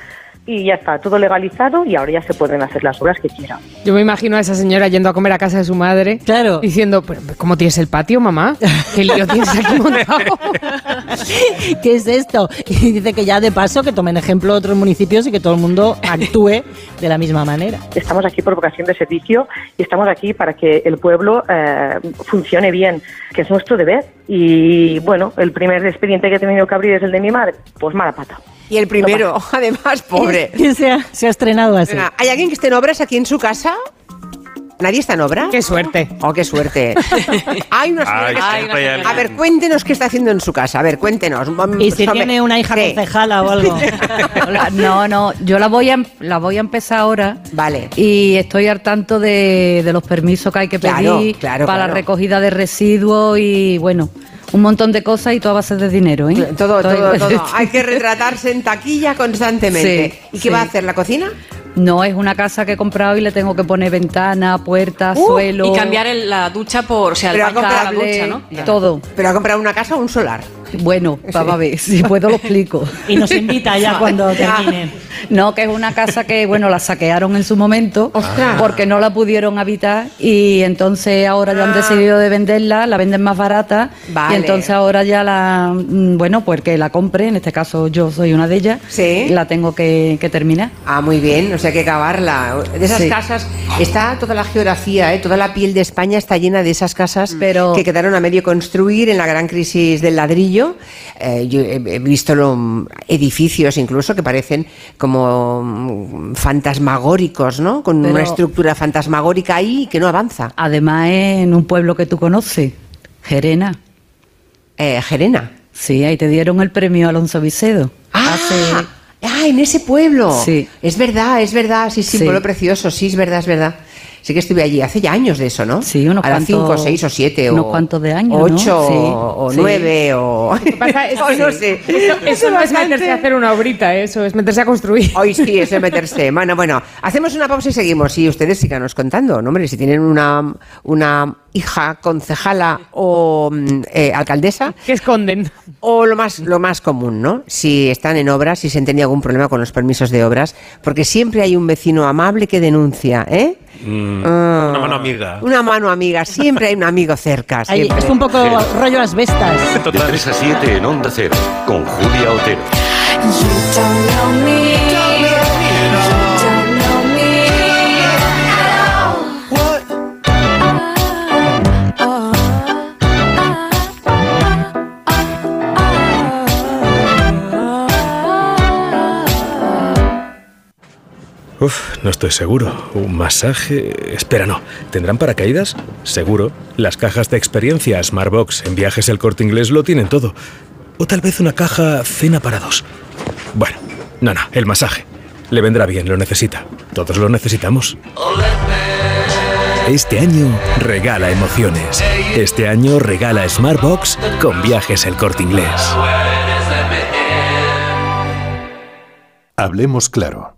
y ya está, todo legalizado y ahora ya se pueden hacer las obras que quieran. Yo me imagino a esa señora yendo a comer a casa de su madre. Claro. Diciendo, "Pero, ¿cómo tienes el patio, mamá? ¿Qué lío tienes aquí montado? ¿Qué es esto? Y dice que ya de paso que tomen ejemplo otros municipios y que todo el mundo actúe de la misma manera. Estamos aquí por vocación de servicio y estamos aquí para que el pueblo eh, funcione bien, que es nuestro deber. Y bueno, el primer expediente que he tenido que abrir es el de mi madre, pues mala pata. Y el primero, además, pobre. ¿Quién se ha, se ha estrenado así? ¿Hay alguien que esté en obras aquí en su casa? ¿Nadie está en obra? Qué suerte. Oh, qué suerte. Hay una señora Ay, que está- siempre hay alguien. A ver, cuéntenos qué está haciendo en su casa. A ver, cuéntenos. Y si tiene una hija Sí. concejala o algo. No, no, yo la voy a, em- la voy a empezar ahora. Vale. Y estoy al tanto de, de los permisos que hay que Claro, pedir claro, para claro. la recogida de residuos y bueno, un montón de cosas y todo a base de dinero, ¿eh? Todo, todo, todo. Hay que retratarse en taquilla constantemente. Sí, ¿Y qué sí. va a hacer la cocina? No, es una casa que he comprado y le tengo que poner ventana, puerta, Uh, suelo. Y cambiar el- la ducha por, o sea, el la ducha, ¿no? Todo. ¿Pero ha comprado una casa o un solar? Bueno, vamos a ver, si puedo lo explico. Y nos invita ya cuando termine. No, que es una casa que, bueno, la saquearon en su momento Ostras. porque no la pudieron habitar y entonces ahora ya han Ah. decidido de venderla, la venden más barata Vale. y entonces ahora ya la, mm, bueno, pues que la compre, en este caso yo soy una de ellas, Sí. la tengo que, que terminar. Ah, muy bien, o sea, hay que cavarla. De esas Sí. casas está toda la geografía, ¿eh? toda la piel de España está llena de esas casas Pero- que quedaron a medio construir en la gran crisis del ladrillo. Eh, yo he, visto lo- edificios incluso que parecen como mm, fantasmagóricos, ¿no? Con Pero- una estructura fantasmagórica ahí que no avanza. Además en un pueblo que tú conoces, Gerena. Eh, Gerena. Sí, ahí te dieron el premio Alonso Vicedo. Ah, Hace- ah, en ese pueblo. Sí. Es verdad, es verdad, sí, sí, pueblo precioso, sí, es verdad, es verdad. Sí que estuve allí hace ya años de eso, ¿no? Sí, unos cuantos- cinco, seis o siete unos o cuantos de años, ¿no? ocho Sí, o sí. nueve o Lo que pasa es o que no sé. Eso, eso no es meterse a hacer una obrita, ¿eh? eso es meterse a construir. Hoy sí, es de meterse. Bueno, bueno, hacemos una pausa y seguimos. Y ustedes síganos contando, ¿no? Hombre, si tienen una, una hija concejala o mm, eh, alcaldesa. Que esconden. O lo más, lo más común, ¿no? Si están en obras, si se han tenido algún problema con los permisos de obras, porque siempre hay un vecino amable que denuncia, ¿eh? Mm, Ah. Una mano amiga. Una mano amiga, siempre hay un amigo cerca. Ahí, es un poco rollo asbestas. De 3 a 7 en Onda Cero, con Julia Otero. No estoy seguro. ¿Un masaje? Espera, no. ¿Tendrán paracaídas? Seguro. Las cajas de experiencia Smartbox en viajes el corte inglés lo tienen todo. O tal vez una caja cena para dos. Bueno, no, no, el masaje. Le vendrá bien, lo necesita. Todos lo necesitamos. Este año regala emociones. Este año regala Smartbox con viajes el corte inglés. Hablemos claro.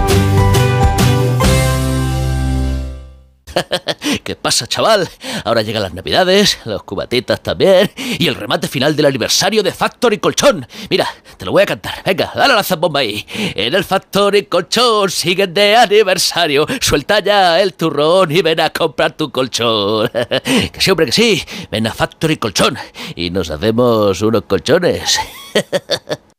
¿Qué pasa, chaval? Ahora llegan las navidades, los cubatitas también, y el remate final del aniversario de Factory Colchón. Mira, te lo voy a cantar. Venga, dale la zambomba ahí. En el Factory Colchón siguen de aniversario. Suelta ya el turrón y ven a comprar tu colchón. que sí, hombre, que sí. Ven a Factory Colchón y nos hacemos unos colchones.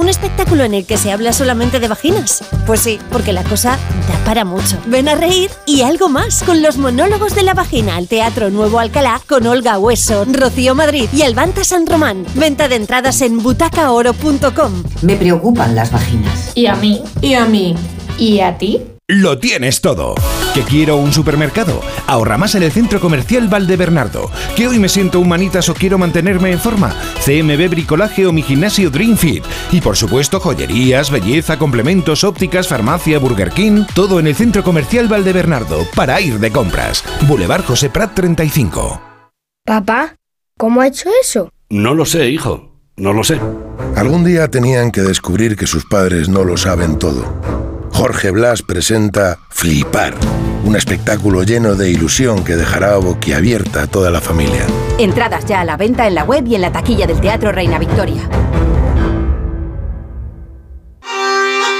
¿Un espectáculo en el que se habla solamente de vaginas? Pues sí, porque la cosa da para mucho. Ven a reír y algo más con los monólogos de la vagina al Teatro Nuevo Alcalá con Olga Hueso, Rocío Madrid y Albanta San Román. Venta de entradas en butacaoro.com. Me preocupan las vaginas. ¿Y a mí? ¿Y a mí? ¿Y a ti? Lo tienes todo. ¿Que quiero un supermercado? Ahorra más en el Centro Comercial Valdebernardo. ¿Que hoy me siento un manitas o quiero mantenerme en forma? CMB Bricolaje o mi gimnasio Dream Fit. Y por supuesto joyerías, belleza, complementos, ópticas, farmacia, Burger King. Todo en el Centro Comercial Valdebernardo para ir de compras. Boulevard José Prat 35. Papá, ¿cómo ha hecho eso? No lo sé, hijo. No lo sé. Algún día tenían que descubrir que sus padres no lo saben todo. Jorge Blas presenta Flipar, un espectáculo lleno de ilusión que dejará boquiabierta a toda la familia. Entradas ya a la venta en la web y en la taquilla del Teatro Reina Victoria.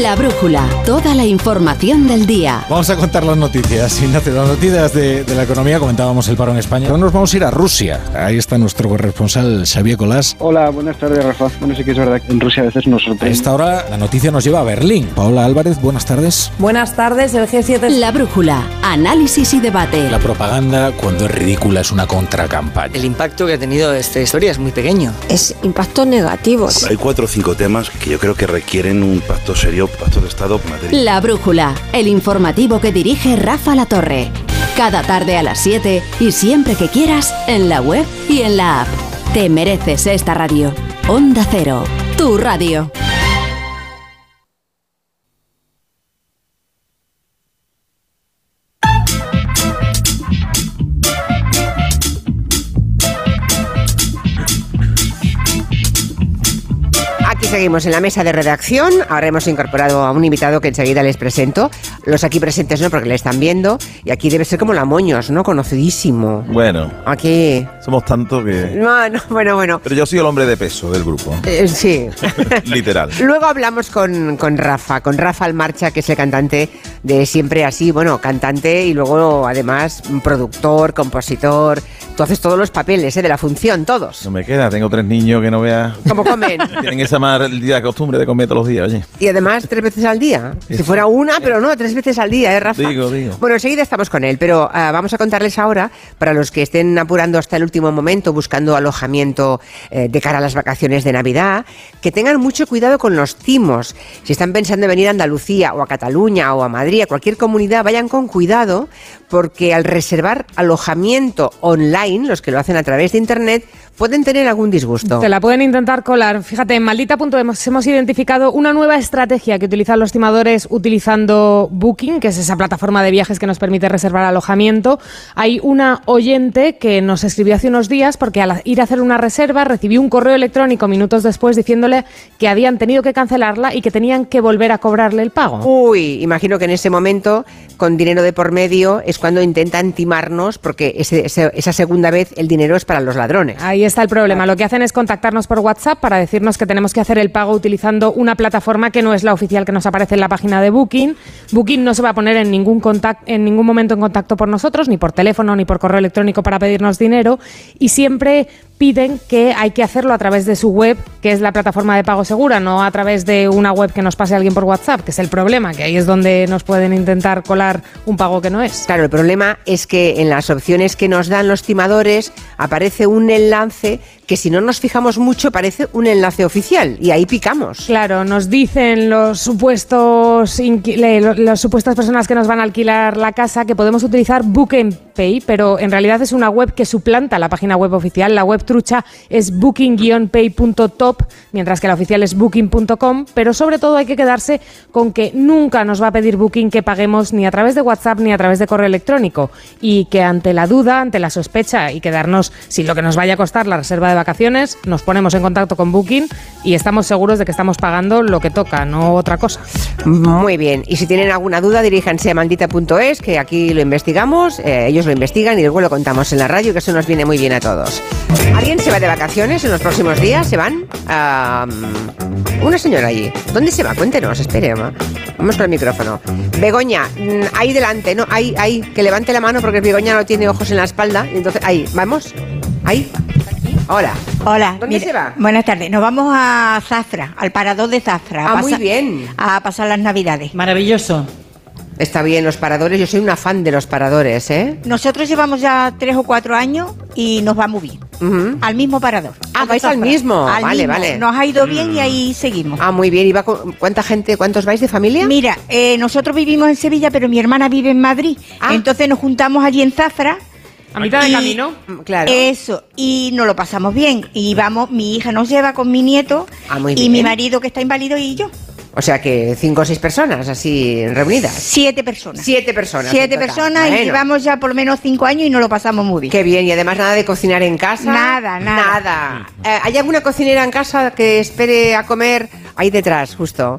La brújula, toda la información del día. Vamos a contar las noticias. Ignacio, las noticias de, de la economía, comentábamos el paro en España. Ahora nos vamos a ir a Rusia. Ahí está nuestro corresponsal Xavier Colás. Hola, buenas tardes, Rafa. Bueno, sí que es verdad que en Rusia a veces nos A sorprende. esta hora la noticia nos lleva a Berlín. Paola Álvarez, buenas tardes. Buenas tardes, el G7. La brújula, análisis y debate. La propaganda, cuando es ridícula, es una contracampaña. El impacto que ha tenido esta historia es muy pequeño. Es impacto negativo. Hay cuatro o cinco temas que yo creo que requieren un pacto serio, La brújula, el informativo que dirige Rafa La Torre. Cada tarde a las 7 y siempre que quieras en la web y en la app. Te mereces esta radio. Onda Cero, tu radio. Seguimos en la mesa de redacción. Ahora hemos incorporado a un invitado que enseguida les presento. Los aquí presentes no, porque le están viendo. Y aquí debe ser como la Moños, ¿no? Conocidísimo. Bueno, Aquí. somos tanto que... No, no, bueno, bueno. Pero yo soy el hombre de peso del grupo. Eh, sí. Literal. Luego hablamos con, con Rafa, con Rafa Almarcha, que es el cantante de Siempre Así. Bueno, cantante y luego además productor, compositor. Tú haces todos los papeles ¿eh? de la función, todos. No me queda, tengo tres niños que no vea... ¿Cómo comen? Tienen esa maldita costumbre de comer todos los días, oye. Y además tres veces al día. Si fuera una, pero no, tres veces al día, ¿eh, Rafa? Digo, digo. Bueno, enseguida estamos con él, pero ah, vamos a contarles ahora, para los que estén apurando hasta el último momento, buscando alojamiento eh, de cara a las vacaciones de Navidad, que tengan mucho cuidado con los timos. Si están pensando en venir a Andalucía o a Cataluña o a Madrid, a cualquier comunidad, vayan con cuidado, porque al reservar alojamiento online, los que lo hacen a través de Internet, pueden tener algún disgusto. Te la pueden intentar colar. Fíjate, en maldita.com hemos, hemos identificado una nueva estrategia que utilizan los timadores utilizando Booking, que es esa plataforma de viajes que nos permite reservar alojamiento. Hay una oyente que nos escribió hace unos días porque al ir a hacer una reserva recibió un correo electrónico minutos después diciéndole que habían tenido que cancelarla y que tenían que volver a cobrarle el pago. Uy, imagino que en ese momento, con dinero de por medio, es cuando intentan timarnos, porque ese- ese- esa segunda vez el dinero es para los ladrones. Ahí está el problema. Lo que hacen es contactarnos por WhatsApp para decirnos que tenemos que hacer el pago utilizando una plataforma que no es la oficial que nos aparece en la página de Booking. Booking no se va a poner en ningún contact- en ningún momento en contacto por nosotros, ni por teléfono ni por correo electrónico para pedirnos dinero y siempre piden que hay que hacerlo a través de su web, que es la plataforma de pago segura, no a través de una web que nos pase alguien por WhatsApp, que es el problema, que ahí es donde nos pueden intentar colar un pago que no es. Claro, el problema es que en las opciones que nos dan los timadores aparece un enlace que si no nos fijamos mucho parece un enlace oficial y ahí picamos. Claro, nos dicen los supuestos las supuestas personas que nos van a alquilar la casa que podemos utilizar Book and Pay, pero en realidad es una web que suplanta la página web oficial. La web trucha es booking-pay.top, mientras que la oficial es booking.com, pero sobre todo hay que quedarse con que nunca nos va a pedir Booking que paguemos ni a través de WhatsApp ni a través de correo electrónico y que ante la duda, ante la sospecha y quedarnos sin lo que nos vaya a costar la reserva de vacaciones, nos ponemos en contacto con Booking y estamos seguros de que estamos pagando lo que toca, no otra cosa. Muy bien, y si tienen alguna duda diríjanse a maldita.es, que aquí lo investigamos, eh, ellos lo investigan y luego lo contamos en la radio, que eso nos viene muy bien a todos. ¿Alguien se va de vacaciones en los próximos días? ¿Se van? Una señora allí. ¿Dónde se va? Cuéntenos, espere. va. Vamos con el micrófono. Begoña, mm, ahí delante, ¿no? Ahí, ahí, que levante la mano porque Begoña no tiene ojos en la espalda. Entonces, ahí, vamos. Ahí. Hola. Hola. ¿Dónde mira, se va? Buenas tardes. Nos vamos a Zafra, al parador de Zafra. a Ah, muy bien. A pasar las Navidades. Maravilloso. Está bien, los paradores. Yo soy una fan de los paradores, ¿eh? Nosotros llevamos ya tres o cuatro años y nos va muy bien. al mismo parador. Ah, vais al mismo. Al Vale, mismo. vale. Nos ha ido bien y Mm. ahí seguimos. Ah, muy bien. ¿Y va con- ¿Cuánta gente, cuántos vais de familia? Mira, eh, nosotros vivimos en Sevilla, pero mi hermana vive en Madrid. Entonces nos juntamos allí en Zafra. A mitad de Y- camino. Claro. Eso, y nos lo pasamos bien. Y vamos, mi hija nos lleva con mi nieto Ah, muy y bien. mi marido que está inválido y yo. O sea que cinco o seis personas así reunidas. Siete personas. Siete personas. Siete en total. personas y llevamos ya por lo menos cinco años y nos lo pasamos muy bien. Qué bien, y además nada de cocinar en casa. Nada, nada. Nada. Eh, ¿Hay alguna cocinera en casa que espere a comer? Ahí detrás, justo.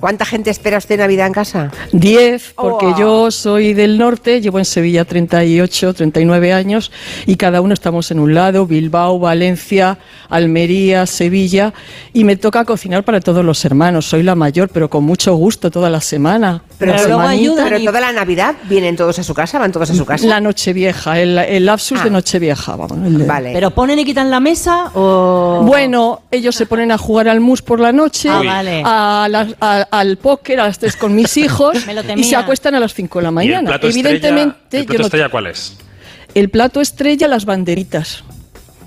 ¿Cuánta gente espera usted Navidad en casa? Diez, porque Oh. yo soy del norte, llevo en Sevilla 38, 39 años y cada uno estamos en un lado, Bilbao, Valencia, Almería, Sevilla y me toca cocinar para todos los hermanos. Soy la mayor, pero con mucho gusto toda la semana. Pero, La luego ayudan. Pero toda la Navidad vienen todos a su casa, van todos a su casa. La Nochevieja, el, el lapsus Ah. de Nochevieja. Vamos, el de- Vale. ¿Pero ponen y quitan la mesa o...? Bueno, ellos se ponen a jugar al mus por la noche, Ah, vale. a las- a- al póker a las tres con mis hijos y se acuestan a las 5 de la ¿Y el mañana. plato Evidentemente, estrella, el yo plato no- estrella cuál es? el plato estrella, las banderitas.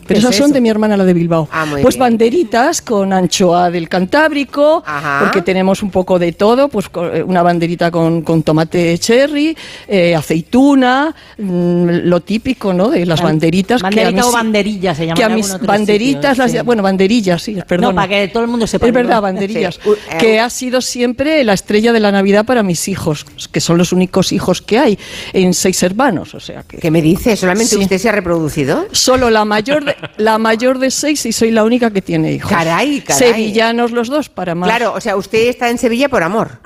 Pero ¿Qué esas es son de mi hermana, la de Bilbao. Ah, muy pues bien. banderitas con anchoa del Cantábrico, Ajá. porque tenemos un poco de todo, pues eh, una banderita con, con tomate cherry, eh, aceituna, mm, lo típico, ¿no? De las Ban- banderitas. que a banderita o banderilla se llama Que a mis banderitas, sitio, las, sí. bueno, banderillas, sí, perdón. No, para que todo el mundo sepa. Es verdad, banderillas. Sí. U- eh, que ha sido siempre la estrella de la Navidad para mis hijos, que son los únicos hijos que hay en seis hermanos. O sea que. ¿Qué me dice? ¿Solamente Sí. usted se ha reproducido? Solo la mayor de, la mayor de seis y soy la única que tiene hijos. Caray, caray. Sevillanos los dos, para más. Claro, o sea, usted está en Sevilla por amor.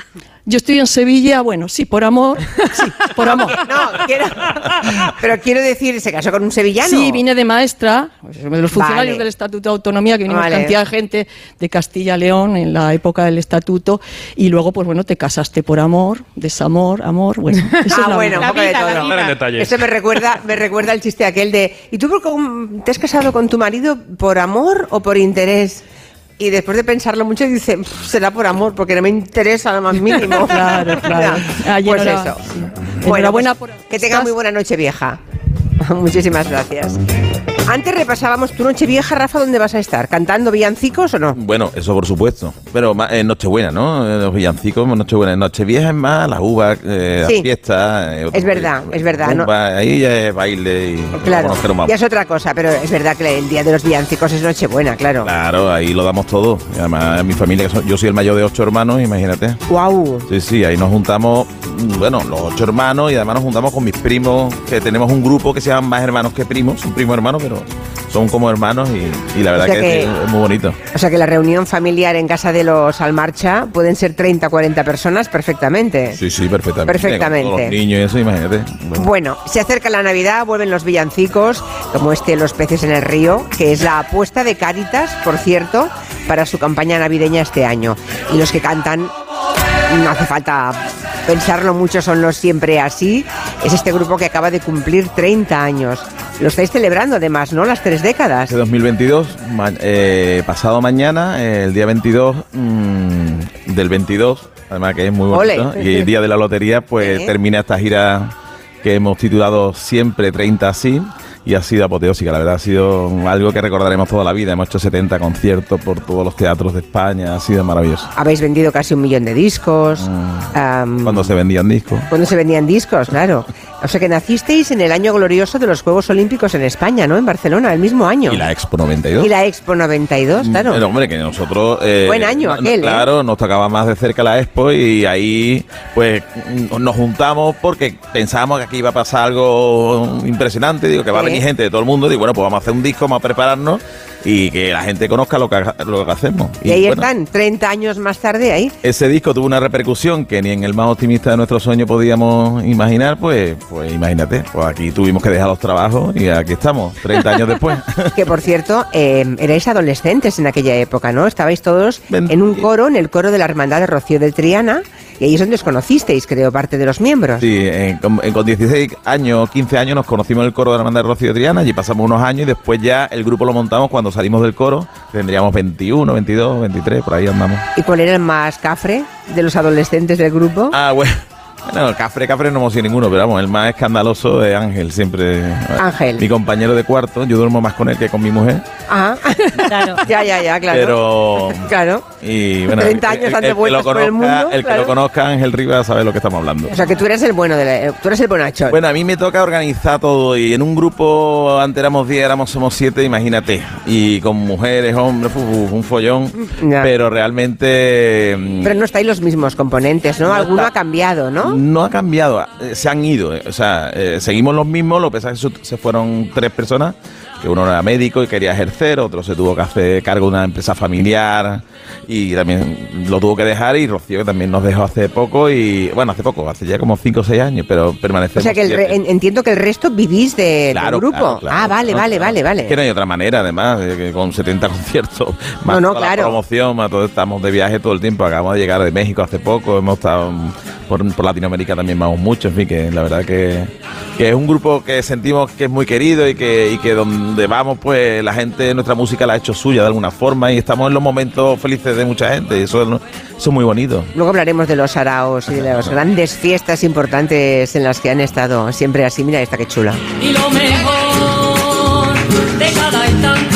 Yo estoy en Sevilla, bueno, sí, por amor. Sí, por amor. No, quiero, pero quiero decir, ¿se casó con un sevillano? Sí, vine de maestra, pues, de los funcionarios Vale. del Estatuto de Autonomía, que vinimos Vale. cantidad de gente de Castilla León en la época del Estatuto, y luego, pues bueno, te casaste por amor, desamor, amor, bueno. esa es Ah, la bueno, un poco de todo. vida. en detalle. Eso me recuerda, me recuerda el chiste aquel de ¿y tú por cómo te has casado con tu marido por amor o por interés? Y después de pensarlo mucho dice, "Pff, será por amor, porque no me interesa lo más mínimo. Claro, claro. Ay, pues eso. sí. Bueno, pues, por- que tenga muy buena noche vieja. Muchísimas gracias. Antes repasábamos tu noche vieja, Rafa, ¿dónde vas a estar? ¿Cantando villancicos o no? Bueno, eso por supuesto. Pero en Nochebuena, ¿no? Eh, Los villancicos, Nochebuena. En Nochevieja es más las uvas, eh, Sí. las fiestas. eh, Es verdad, es verdad, ¿no? Ahí ya es baile y Claro, ya es otra cosa, pero es verdad que el día de los villancicos es Nochebuena, claro. Claro, ahí lo damos todo. Y además, mi familia, yo soy el mayor de ocho hermanos, imagínate. ¡Guau! Sí, sí, ahí nos juntamos, mm, bueno, los ocho hermanos y además nos juntamos con mis primos, que tenemos un grupo que se llaman más hermanos que primos, son primos hermanos, pero son como hermanos y, y la verdad O sea que, que- es, muy bonito. O sea que la reunión familiar en casa de los Almarcha pueden ser 30, 40 personas perfectamente. Sí, sí, perfectamente. Perfectamente. Con los niños y eso, imagínate. Bueno. Bueno, se acerca la Navidad, vuelven los villancicos, como este Los peces en el río, que es la apuesta de Cáritas, por cierto, para su campaña navideña este año. Y los que cantan, no hace falta pensarlo mucho, son los siempre así. Es este grupo que acaba de cumplir 30 años. Lo estáis celebrando además, ¿no? Las tres décadas. Este 2022, ma- eh, pasado mañana, eh, el día 22 mm, del 22, además que es muy bonito, Ole. y el día de la lotería, pues Sí. termina esta gira que hemos titulado Siempre 30 así. Y ha sido apoteósica, la verdad ha sido algo que recordaremos toda la vida. Hemos hecho 70 conciertos por todos los teatros de España, ha sido maravilloso. Habéis vendido casi un millón de discos. Mm. Cuando se vendían discos. Cuando se vendían discos, claro. O sea que nacisteis en el año glorioso de los Juegos Olímpicos en España, ¿no? En Barcelona, el mismo año. Y la Expo 92. Y la Expo 92, claro. Pero hombre, que nosotros... eh, Buen año aquel, ¿eh? Claro, nos tocaba más de cerca la Expo y ahí pues mm, nos juntamos porque pensábamos que aquí iba a pasar algo impresionante, digo, que va a Venir gente de todo el mundo, digo, bueno, pues vamos a hacer un disco, vamos a prepararnos y que la gente conozca lo que, lo que hacemos. y ahí bueno, están, 30 años más tarde ahí. ese disco tuvo una repercusión que ni en el más optimista de nuestros sueños podíamos imaginar, pues, pues imagínate, pues aquí tuvimos que dejar los trabajos y aquí estamos, 30 años después. Que por cierto, eh, erais adolescentes en aquella época, ¿no? Estabais todos en un coro, en el coro de la Hermandad de Rocío de Triana, y ahí es donde os conocisteis, creo, parte de los miembros. Sí, en- con, en- con 16 años, 15 años nos conocimos en el coro de la Hermandad de Rocío Triana, allí pasamos unos años y después ya el grupo lo montamos cuando salimos del coro, tendríamos 21, 22, 23, por ahí andamos. ¿Y cuál era el más cafre de los adolescentes del grupo? Ah, bueno, Bueno, cafre, cafre no hemos sido ninguno, pero vamos, el más escandaloso es Ángel, siempre. Ángel. Mi compañero de cuarto, yo duermo más con él que con mi mujer. Ajá. claro. Ya, ya, ya, claro. Pero. Claro. Y bueno, 30 años el, dando el vueltas por el mundo, el que claro. lo conozca, Ángel Rivas, sabe lo que estamos hablando. O sea, que tú eres el bueno de la, eh, tú eres el bonachón. Bueno, a mí me toca organizar todo y en un grupo, antes éramos 10, éramos somos 7, imagínate. Y con mujeres, hombres, un follón. Ya. Pero realmente... mm, Pero no estáis los mismos componentes, ¿no? No Alguno está- ha cambiado, ¿no? No ha cambiado, eh, se han ido. eh, O sea, eh, seguimos los mismos, lo que pasa es que se fueron tres personas, que uno era médico y quería ejercer, otro se tuvo que hacer cargo de una empresa familiar y también lo tuvo que dejar y Rocío que también nos dejó hace poco y, bueno, hace poco, hace ya como cinco o seis años, pero permanecemos O sea, que el re- entiendo que el resto vivís de, del Claro, grupo. claro, claro, ah, vale, vale, vale, vale. Que no hay otra manera, además, de que con 70 conciertos, más No, no, toda la promoción, más todo, estamos de viaje todo el tiempo. Acabamos de llegar de México hace poco, hemos estado por, por Latinoamérica también vamos mucho, en fin, que la verdad que, que es un grupo que sentimos que es muy querido y que, y que donde vamos, pues la gente, nuestra música la ha hecho suya de alguna forma y estamos en los momentos felices de mucha gente y eso, es lo- eso es muy bonito. Luego hablaremos de los araos y de las grandes fiestas importantes en las que han estado siempre así. Mira esta que chula. y lo mejor de cada instante.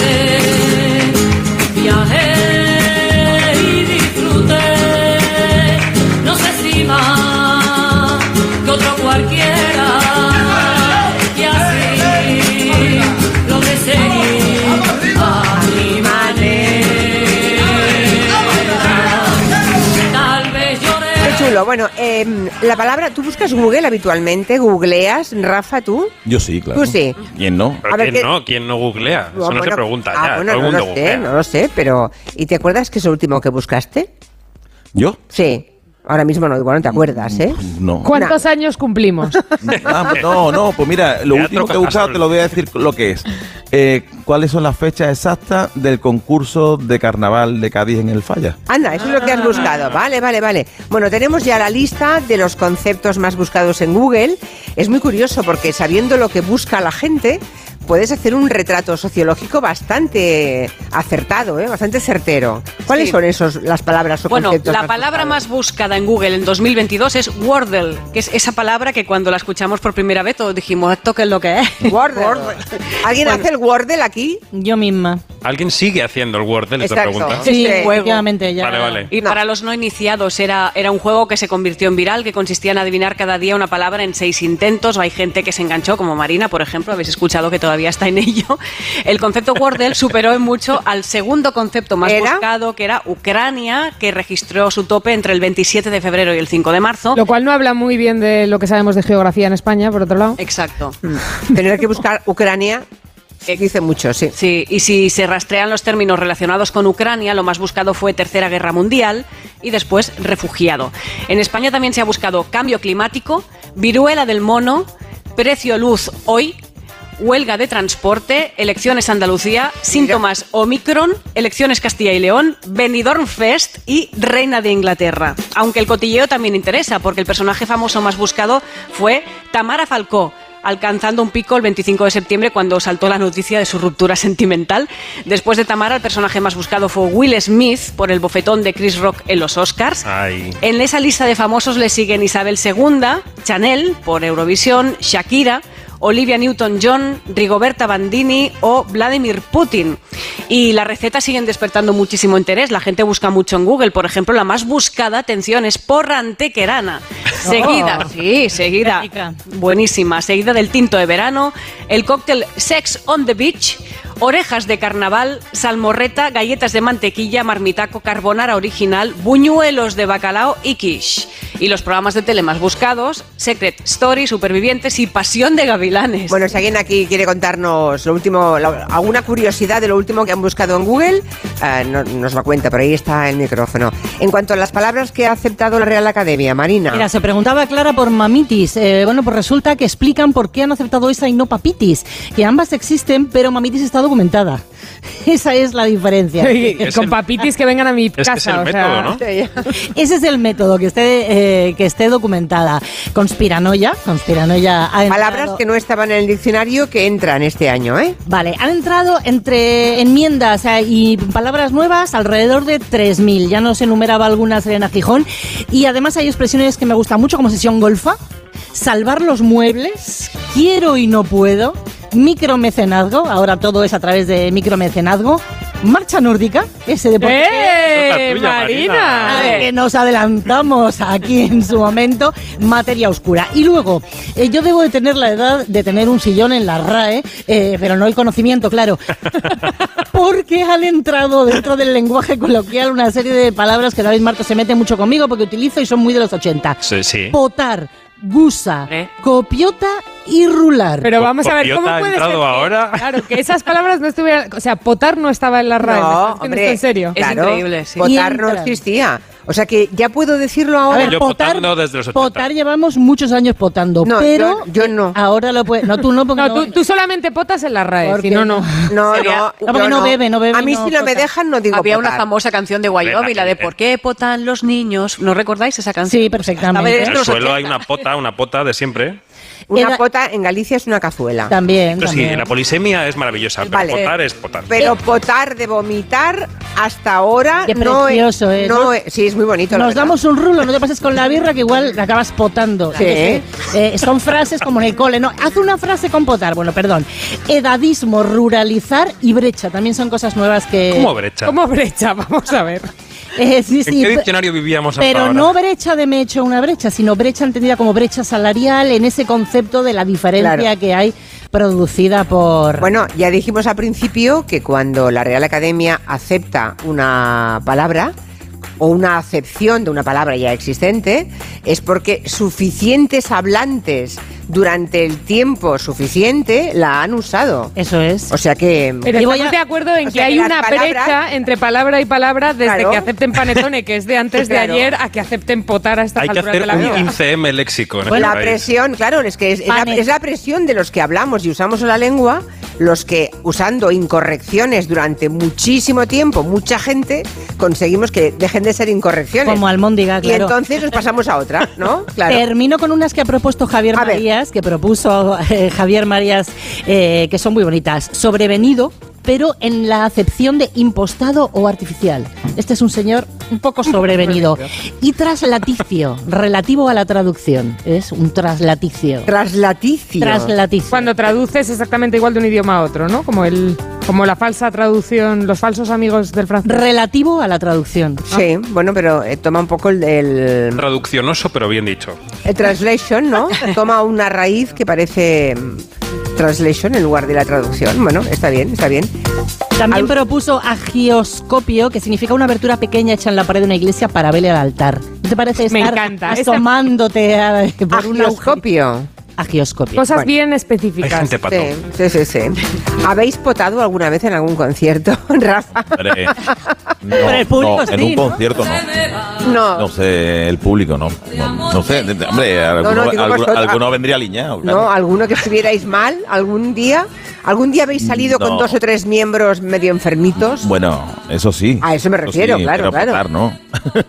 Bueno, em, la palabra, ¿tú buscas Google habitualmente? ¿Googleas, Rafa, tú? Yo sí, claro. Tú sí. ¿Quién no? A ver, ¿Quién ¿qué- no? ¿Quién no googlea? Eso no se bueno, pregunta ah, ya. bueno, Todo el no mundo lo sé, googlea. no lo sé, pero ¿y te acuerdas que es lo último que buscaste? ¿Yo? Sí. Ahora mismo no, igual no te acuerdas, ¿eh? No. ¿Cuántos años cumplimos? Ah, no, no, pues mira, lo último que he buscado te lo voy a decir lo que es. Eh, ¿Cuáles son las fechas exactas del concurso de carnaval de Cádiz en el Falla? Anda, eso es lo que has buscado. Vale, vale, vale. Bueno, tenemos ya la lista de los conceptos más buscados en Google. Es muy curioso porque sabiendo lo que busca la gente, puedes hacer un retrato sociológico bastante acertado, ¿eh? bastante certero. ¿Cuáles Sí. son esos las palabras o Bueno, conceptos la más palabra más buscada en Google en 2022 es Wordle, que es esa palabra que cuando la escuchamos por primera vez todos dijimos, ¿esto qué es lo que es? Wordle. ¿Alguien hace el Wordle aquí? Yo misma. ¿Alguien sigue haciendo el Wordle? Exacto. pregunta. Sí, Este efectivamente, ya. Vale, vale. Y para los no iniciados era, era un juego que se convirtió en viral, que consistía en adivinar cada día una palabra en seis intentos. Hay gente que se enganchó, como Marina, por ejemplo, habéis escuchado que todavía está en ello. El concepto Wordle superó en mucho al segundo concepto más ¿Era? buscado, que era Ucrania, que registró su tope entre el 27 de febrero y el 5 de marzo. Lo cual no habla muy bien de lo que sabemos de geografía en España, por otro lado. Exacto. Tener que buscar Ucrania dice mucho, sí. Sí, y si se rastrean los términos relacionados con Ucrania, lo más buscado fue Tercera Guerra Mundial y después refugiado. En España también se ha buscado cambio climático, viruela del mono, precio luz hoy, huelga de transporte, elecciones Andalucía, síntomas Omicron, elecciones Castilla y León, Benidorm Fest y Reina de Inglaterra. Aunque el cotilleo también interesa, porque el personaje famoso más buscado fue Tamara Falcó, alcanzando un pico el 25 de septiembre cuando saltó la noticia de su ruptura sentimental. Después de Tamara, el personaje más buscado fue Will Smith por el bofetón de Chris Rock en los Oscars. Ay. En esa lista de famosos le siguen Isabel II, Chanel por Eurovisión, Shakira, Olivia Newton-John, Rigoberta Bandini o Vladimir Putin. Y las recetas siguen despertando muchísimo interés. La gente busca mucho en Google. Por ejemplo, la más buscada, atención, es porra antequerana. Seguida, Oh. sí, seguida. Buenísima. Seguida del tinto de verano, el cóctel Sex on the Beach, orejas de carnaval, salmorreta, galletas de mantequilla, marmitaco, carbonara original, buñuelos de bacalao y quiche. Y los programas de tele más buscados, Secret Story, Supervivientes y Pasión de Gavilanes. Bueno, si alguien aquí quiere contarnos lo último, la- alguna curiosidad de lo último que han buscado en Google, eh, no- nos lo cuenta, por ahí está el micrófono. En cuanto a las palabras que ha aceptado la Real Academia, Marina. Mira, se preguntaba Clara por mamitis. Eh, bueno, pues resulta que explican por qué han aceptado esa y no papitis. Que ambas existen, pero mamitis está documentada. Esa es la diferencia. Con papitis que vengan a mi que es casa. el o sea, método, ¿no? Ese es el método que esté, eh, que esté documentada. Conspiranoia, conspiranoia ha entrado- Palabras que no estaban en el diccionario que entran este año, ¿eh? Vale, han entrado entre enmiendas eh, y palabras nuevas alrededor de 3.000. Ya nos enumeraba algunas Elena Gijón. Y además hay expresiones que me gustan mucho, como sesión golfa, salvar los muebles, quiero y no puedo, micromecenazgo, ahora todo es a través de micromecenazgo, marcha nórdica, ese deporte. ¡Eh, tuya, Marina! al que nos adelantamos aquí en su momento, materia oscura. Y luego, eh, yo debo de tener la edad de tener un sillón en la RAE, eh, pero no el conocimiento, claro. Porque han entrado dentro del lenguaje coloquial una serie de palabras que David Marto se mete mucho conmigo porque utilizo y son muy de los 80. Sí, sí. Potar, gusa, copiota y rular. Pero vamos a ver, ¿cómo puede ser que- ahora. Claro, que esas palabras no estuvieran... O sea, potar no estaba en la RAE. ¿me No, hombre, en serio? claro, Y Votar no entran. existía. O sea que ya puedo decirlo A ahora. ver, Yo potar, potando desde los 80. potar llevamos muchos años potando, No, pero yo- yo no. ahora lo puedes... No, tú no, porque No, no- tú, tú solamente potas en la RAE, Porque si no, no. No, no, No, porque yo no bebe, no bebe, A mí no si no me dejan no digo Había una famosa canción de Wyoming, la de ¿Por qué potan los niños? ¿No recordáis esa canción? Sí, perfectamente. A ver, En el suelo 80. hay una pota, una pota de siempre. Una Era- pota en Galicia es una cazuela. También, Pues sí, también. la polisemia es maravillosa, pero Vale. potar es potar. Pero potar de vomitar hasta ahora Qué no precioso es, es, no ¿no? es- sí es muy bonito. la Nos damos un rulo, no te pases con la birra que igual acabas potando. Sí. Eh, eh, son frases como en el cole, ¿no? Haz una frase con potar, bueno, perdón. Edadismo, ruralizar y brecha, también son cosas nuevas que... ¿Cómo brecha? ¿Cómo brecha? Vamos a ver. Eh, sí, ¿En sí, qué diccionario vivíamos hasta Pero ahora? no brecha de me he hecho una brecha, sino brecha entendida como brecha salarial en ese concepto de la diferencia Claro. que hay producida por... Bueno, ya dijimos al principio que cuando la Real Academia acepta una palabra o una acepción de una palabra ya existente, es porque suficientes hablantes durante el tiempo suficiente la han usado. Eso es. O sea que... Pero Y voy estamos a- de acuerdo en o que hay que una palabras- brecha entre palabra y palabra desde Claro. que acepten panetone, que es de antes de Claro. ayer, a que acepten potar a estas Hay que alturas hacer de la un vida. 15M léxico en Bueno, este la país. presión, claro, es que es, es la, Pane. es la presión de los que hablamos y usamos la lengua, los que usando incorrecciones durante muchísimo tiempo, mucha gente, conseguimos que dejen de ser incorrecciones. Como almóndiga, Y claro. entonces nos pasamos a otra, ¿no? Claro. Termino con unas que ha propuesto Javier A ver. Marías, que propuso eh, Javier Marías, eh, que son muy bonitas. Sobrevenido, pero en la acepción de impostado o artificial. Este es un señor un poco sobrevenido. Y traslaticio, relativo a la traducción. Es un traslaticio. Traslaticio. Traslaticio. Cuando traduces exactamente igual de un idioma a otro, ¿no? Como el como la falsa traducción, los falsos amigos del francés. Relativo a la traducción. Sí, bueno, pero eh, toma un poco el, el, Traduccionoso, pero bien dicho. el translation, ¿no? Toma una raíz que parece translation en lugar de la traducción. Bueno, está bien, está bien. También Al- propuso agioscopio, que significa una abertura pequeña hecha en la pared de una iglesia para verle al altar. ¿No te parece Me estar encanta. Esa- asomándote a, por un Agioscopio. Agioscopio. Cosas Bueno. bien Hay específicas. gente pato. Sí, sí, sí, sí. ¿Habéis potado alguna vez en algún concierto, Rafa? Hombre, no, el público no, en un ¿no? concierto no. No. No sé, el público no. No, no sé, hombre, alguno, alguno- vendría alineado. claro. ¿No? ¿Alguno que estuvierais mal algún día? ¿Algún día habéis salido con dos o tres miembros medio enfermitos? Bueno, eso sí. A eso me refiero, claro, pero claro. potar, no.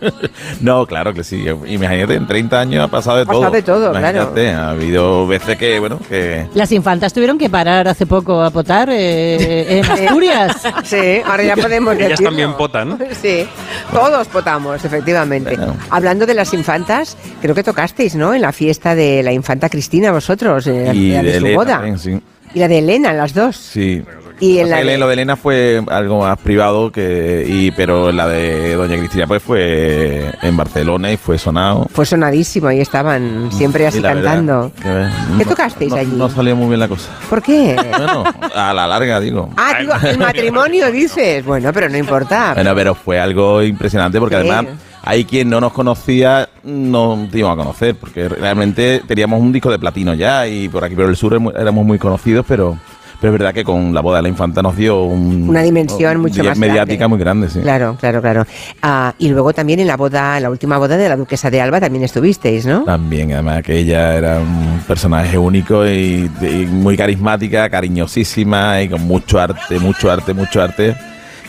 no, claro que sí. Imagínate, en 30 años ha pasado de Ha pasado todo. de todo, claro. Imagínate, Ha habido veces que, bueno, que... Las infantas tuvieron que parar hace poco a potar eh, en Asturias. Sí, ahora ya podemos Ellas decirlo. también potan. Sí, todos potamos, efectivamente. Bueno. Hablando de las infantas, creo que tocasteis, ¿no? En la fiesta de la infanta Cristina, vosotros, en Y la de, de su boda. también, sí. Y la de Elena, las dos. Sí. Y en la de- lo de Elena fue algo más privado que y pero la de Doña Cristina pues fue en Barcelona y fue sonado. Fue sonadísimo, ahí estaban siempre así Y verdad cantando. ¿Qué no- tocasteis no- allí? No salió muy bien la cosa. ¿Por qué? Bueno, a la larga digo. Ah, digo, el matrimonio dices. Bueno, pero no importa. Bueno, pero fue algo impresionante porque Sí. además hay quien no nos conocía, no te íbamos a conocer, porque realmente teníamos un disco de platino ya y por aquí por el sur éramos- muy conocidos, pero Pero es verdad que con la boda de la infanta nos dio un- Una dimensión un- mucho más mediática grande. muy grande, sí. Claro, claro, claro. Ah, y luego también en la boda, en la última boda de la duquesa de Alba también estuvisteis, ¿no? También, además que ella era un personaje único y, y muy carismática, cariñosísima y con mucho arte, mucho arte, mucho arte.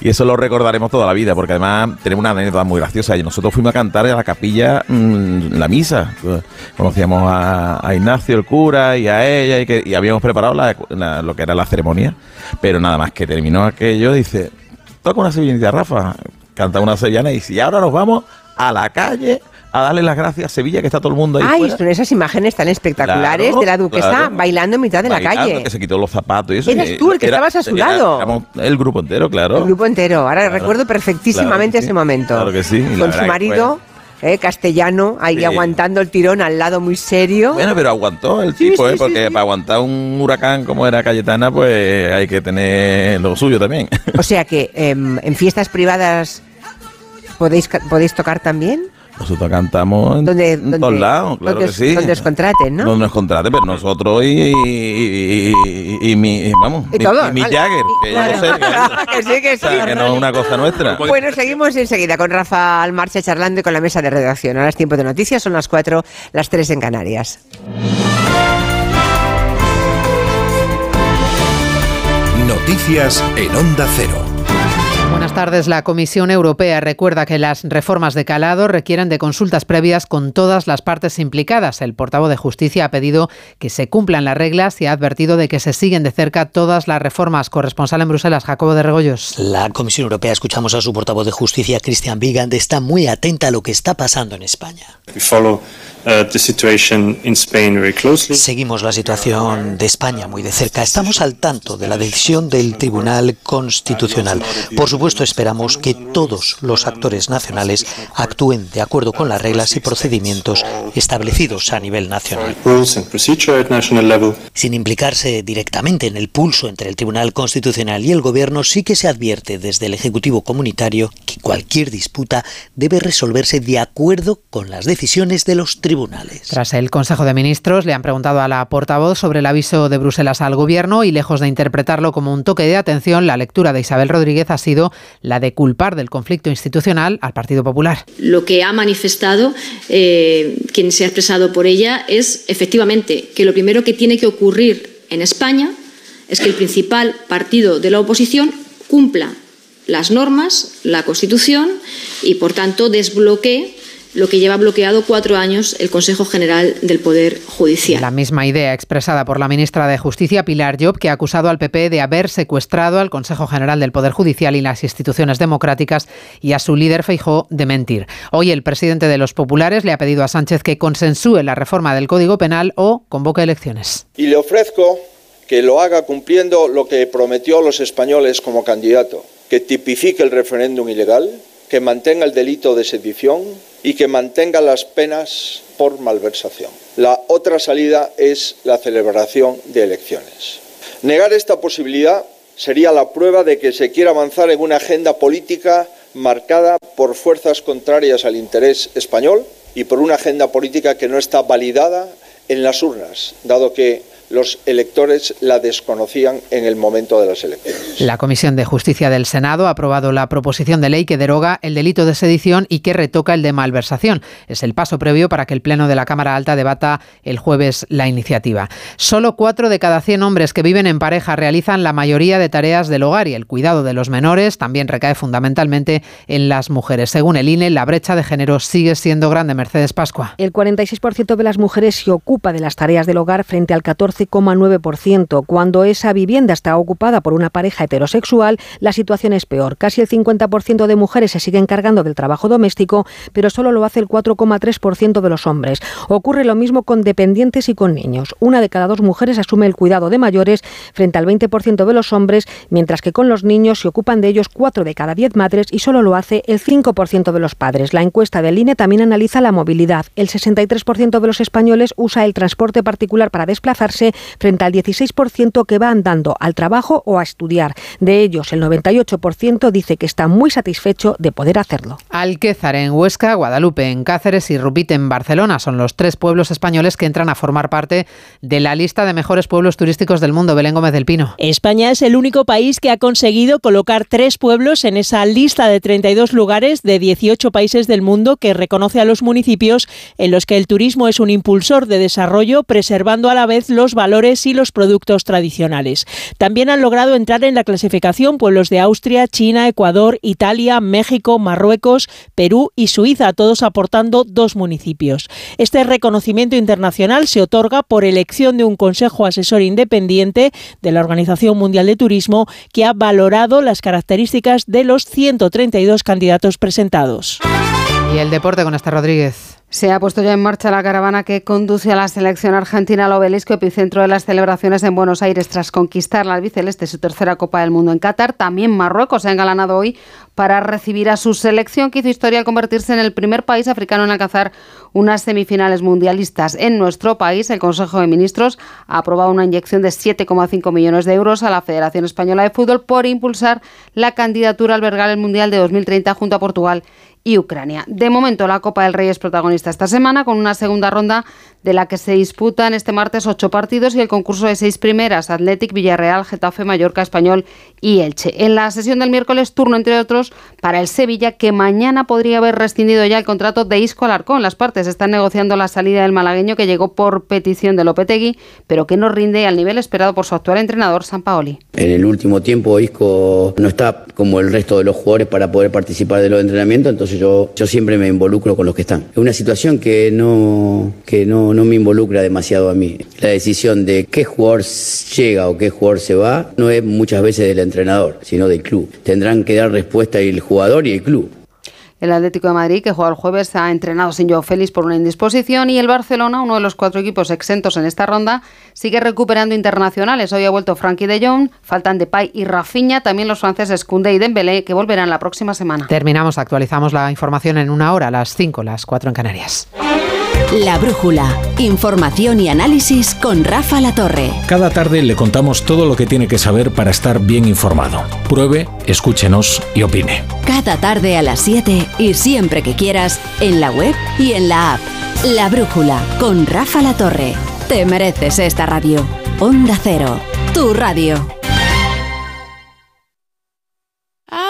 Y eso lo recordaremos toda la vida, porque además tenemos una anécdota muy graciosa. Y nosotros fuimos a cantar a la capilla mm, la misa. Conocíamos a, Ignacio, el cura, y a ella, y, que, y habíamos preparado lo que era la ceremonia. Pero nada más que terminó aquello, dice, toca una sevillanita, Rafa. Canta una sevillana y dice, y ahora nos vamos a la calle a darle las gracias a Sevilla, que está todo el mundo ahí Ay, fuera". son esas imágenes tan espectaculares Claro, de la duquesa claro. bailando en mitad de la calle. Que se quitó los zapatos y eso. Eras y tú el que era- estabas a su era- lado. el grupo entero, claro. El grupo entero. Ahora Claro, recuerdo perfectísimamente sí, ese momento. claro que sí, Con su marido, eh, castellano, ahí Sí. aguantando el tirón al lado muy serio. Bueno, pero aguantó el Sí, tipo, sí, ¿eh? Porque para aguantar un huracán como era Cayetana, pues hay que tener lo suyo también. O sea que em, en fiestas privadas podéis, podéis tocar también. Nosotros cantamos en, Donde, en donde- todos lados, claro donde que os- sí. Donde os contraten, ¿no? Donde nos contraten, pero nosotros y, y, y- y mi, y vamos, Y mi- todos, y mi vale. Jagger, que yo no sé, que, que sí, que o sea, sí. que no es una cosa nuestra. Bueno, seguimos enseguida con Rafa Almarcha charlando y con la mesa de redacción. Ahora es tiempo de noticias, son las 4, las 3 en Canarias. Noticias en Onda Cero. Buenas tardes. La Comisión Europea recuerda que las reformas de calado requieren de consultas previas con todas las partes implicadas. El portavoz de Justicia ha pedido que se cumplan las reglas y ha advertido de que se siguen de cerca todas las reformas. Corresponsal en Bruselas, Jacobo de Regoyos. La Comisión Europea, escuchamos a su portavoz de Justicia, Christian Wigand, está muy atenta a lo que está pasando en España. We follow uh, the situation in Spain very closely. Seguimos la situación de España muy de cerca. Estamos al tanto de la decisión del Tribunal Constitucional. Por supuesto, esperamos que todos los actores nacionales actúen de acuerdo con las reglas y procedimientos establecidos a nivel nacional. Rules and procedure at national level. Sin implicarse directamente en el pulso entre el Tribunal Constitucional y el Gobierno, sí que se advierte desde el Ejecutivo Comunitario que cualquier disputa debe resolverse de acuerdo con las decisiones de los tribunales. Tras el Consejo de Ministros, le han preguntado a la portavoz sobre el aviso de Bruselas al Gobierno y, lejos de interpretarlo como un toque de atención, la lectura de Isabel Rodríguez ha sido la de culpar del conflicto institucional al Partido Popular. Lo que ha manifestado eh, quien se ha expresado por ella es efectivamente que lo primero que tiene que ocurrir en España es que el principal partido de la oposición cumpla las normas, la Constitución y, por tanto, desbloquee lo que lleva bloqueado cuatro años el Consejo General del Poder Judicial. La misma idea expresada por la ministra de Justicia, Pilar Job, que ha acusado al PP de haber secuestrado al Consejo General del Poder Judicial y las instituciones democráticas y a su líder Feijó de mentir. Hoy el presidente de los populares le ha pedido a Sánchez que consensúe la reforma del Código Penal o convoque elecciones. Y le ofrezco que lo haga cumpliendo lo que prometió a los españoles como candidato, que tipifique el referéndum ilegal, que mantenga el delito de sedición y que mantenga las penas por malversación. La otra salida es la celebración de elecciones. Negar esta posibilidad sería la prueba de que se quiere avanzar en una agenda política marcada por fuerzas contrarias al interés español y por una agenda política que no está validada en las urnas, dado que los electores la desconocían en el momento de las elecciones. La Comisión de Justicia del Senado ha aprobado la proposición de ley que deroga el delito de sedición y que retoca el de malversación. Es el paso previo para que el Pleno de la Cámara Alta debata el jueves la iniciativa. Solo cuatro de cada 100 hombres que viven en pareja realizan la mayoría de tareas del hogar y el cuidado de los menores también recae fundamentalmente en las mujeres. Según el INE, la brecha de género sigue siendo grande. Mercedes Pascua. El 46% de las mujeres se ocupa de las tareas del hogar frente al 14,9%. Cuando esa vivienda está ocupada por una pareja heterosexual, la situación es peor. Casi el 50% de mujeres se siguen encargando del trabajo doméstico, pero solo lo hace el 4,3% de los hombres. Ocurre lo mismo con dependientes y con niños. Una de cada dos mujeres asume el cuidado de mayores frente al 20% de los hombres, mientras que con los niños se ocupan de ellos 4 de cada 10 madres y solo lo hace el 5% de los padres. La encuesta del INE también analiza la movilidad. El 63% de los españoles usa el transporte particular para desplazarse frente al 16% que va andando al trabajo o a estudiar. De ellos, el 98% dice que está muy satisfecho de poder hacerlo. Alquézar en Huesca, Guadalupe en Cáceres y Rupit en Barcelona son los tres pueblos españoles que entran a formar parte de la lista de mejores pueblos turísticos del mundo. Belén Gómez del Pino. España es el único país que ha conseguido colocar tres pueblos en esa lista de 32 lugares de 18 países del mundo que reconoce a los municipios en los que el turismo es un impulsor de desarrollo, preservando a la vez los valores y los productos tradicionales. También han logrado entrar en la clasificación pueblos de Austria, China, Ecuador, Italia, México, Marruecos, Perú y Suiza, todos aportando dos municipios. Este reconocimiento internacional se otorga por elección de un Consejo Asesor Independiente de la Organización Mundial de Turismo que ha valorado las características de los 132 candidatos presentados. Y el deporte con esta Rodríguez. Se ha puesto ya en marcha la caravana que conduce a la selección argentina al obelisco epicentro de las celebraciones en Buenos Aires tras conquistar la albiceleste su tercera Copa del Mundo en Qatar. También Marruecos se ha engalanado hoy para recibir a su selección que hizo historia al convertirse en el primer país africano en alcanzar unas semifinales mundialistas. En nuestro país, el Consejo de Ministros ha aprobado una inyección de 7,5 millones de euros a la Federación Española de Fútbol por impulsar la candidatura a albergar el Mundial de 2030 junto a Portugal y Ucrania. De momento, la Copa del Rey es protagonista esta semana con una segunda ronda de la que se disputan este martes ocho partidos y el concurso de seis primeras, Athletic, Villarreal, Getafe, Mallorca, Español y Elche. En la sesión del miércoles, turno entre otros para el Sevilla, que mañana podría haber rescindido ya el contrato de Isco Alarcón. Las partes están negociando la salida del malagueño que llegó por petición de Lopetegui, pero que no rinde al nivel esperado por su actual entrenador, San Paoli. En el último tiempo, Isco no está como el resto de los jugadores para poder participar de los entrenamientos, entonces yo, yo siempre me involucro con los que están. Es una situación que no, que no, no me involucra demasiado a mí. La decisión de qué jugador llega o qué jugador se va no es muchas veces del entrenador, sino del club. Tendrán que dar respuesta el jugador y el club. El Atlético de Madrid, que juega el jueves, ha entrenado sin Joao Félix por una indisposición y el Barcelona, uno de los cuatro equipos exentos en esta ronda, sigue recuperando internacionales. Hoy ha vuelto Frankie de Jong, faltan Depay y Rafinha, también los franceses Koundé y Dembélé, que volverán la próxima semana. Terminamos, actualizamos la información en una hora, a las 5, las 4 en Canarias. La Brújula. Información y análisis con Rafa La Torre. Cada tarde le contamos todo lo que tiene que saber para estar bien informado. Pruebe, escúchenos y opine. Cada tarde a las 7 y siempre que quieras en la web y en la app. La Brújula con Rafa La Torre. Te mereces esta radio. Onda Cero. Tu radio.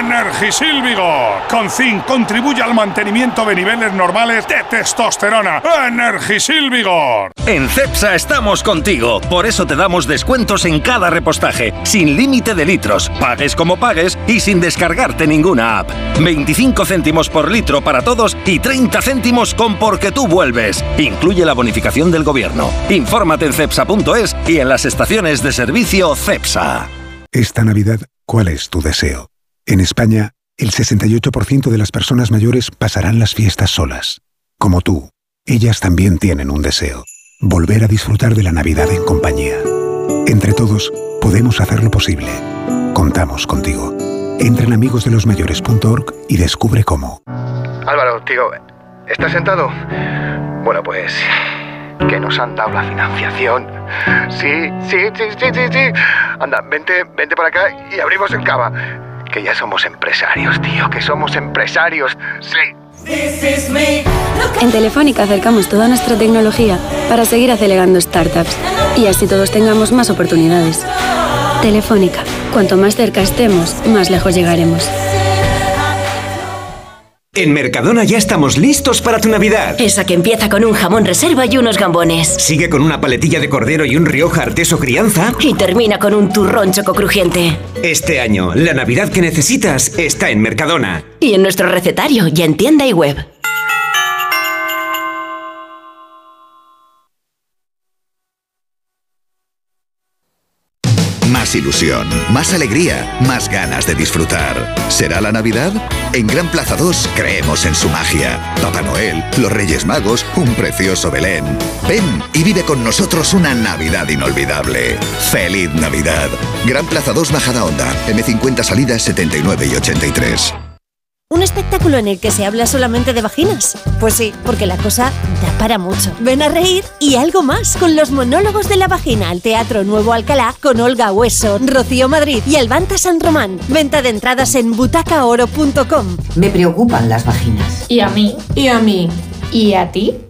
Energisil Vigor. Con zinc contribuye al mantenimiento de niveles normales de testosterona. Energisil Vigor. En CEPSA estamos contigo. Por eso te damos descuentos en cada repostaje, sin límite de litros, pagues como pagues y sin descargarte ninguna app. 25 céntimos por litro para todos y 30 céntimos con porque tú vuelves. Incluye la bonificación del gobierno. Infórmate en cepsa.es y en las estaciones de servicio CEPSA. Esta Navidad, ¿cuál es tu deseo? En España, el 68% de las personas mayores pasarán las fiestas solas. Como tú, ellas también tienen un deseo. Volver a disfrutar de la Navidad en compañía. Entre todos, podemos hacerlo posible. Contamos contigo. Entra en amigosdelosmayores.org y descubre cómo. Álvaro, tío, ¿estás sentado? Bueno, pues que nos han dado la financiación. Sí, sí, sí, sí, sí, sí. Anda, vente, vente para acá y abrimos el cava. Que ya somos empresarios, tío, que somos empresarios. Sí. En Telefónica acercamos toda nuestra tecnología para seguir acelerando startups y así todos tengamos más oportunidades. Telefónica, cuanto más cerca estemos, más lejos llegaremos. En Mercadona ya estamos listos para tu Navidad. Esa que empieza con un jamón reserva y unos gambones. Sigue con una paletilla de cordero y un Rioja Arteso Crianza. Y termina con un turrón choco crujiente. Este año, la Navidad que necesitas está en Mercadona. Y en nuestro recetario y en tienda y web. Más ilusión, más alegría, más ganas de disfrutar. ¿Será la Navidad? En Gran Plaza 2 creemos en su magia. Papá Noel, los Reyes Magos, un precioso Belén. Ven y vive con nosotros una Navidad inolvidable. ¡Feliz Navidad! Gran Plaza 2 Bajada Onda, M50 salidas 79 y 83. ¿Un espectáculo en el que se habla solamente de vaginas? Pues sí, porque la cosa da para mucho. Ven a reír y algo más con los monólogos de la vagina al Teatro Nuevo Alcalá con Olga Hueso, Rocío Madrid y Albanta San Román. Venta de entradas en butacaoro.com. Me preocupan las vaginas. ¿Y a mí? ¿Y a mí? ¿Y a ti?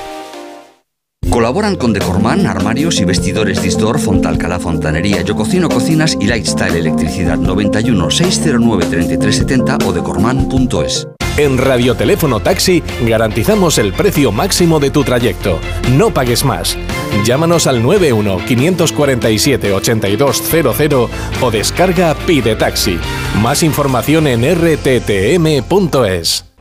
Colaboran con Decorman, armarios y vestidores Distor, Fontalcala Fontanería, Yo Cocino Cocinas y Lifestyle Electricidad 91 609 3370 o decorman.es. En Radioteléfono Taxi garantizamos el precio máximo de tu trayecto. No pagues más. Llámanos al 91-547-8200 o descarga Pide Taxi. Más información en rttm.es.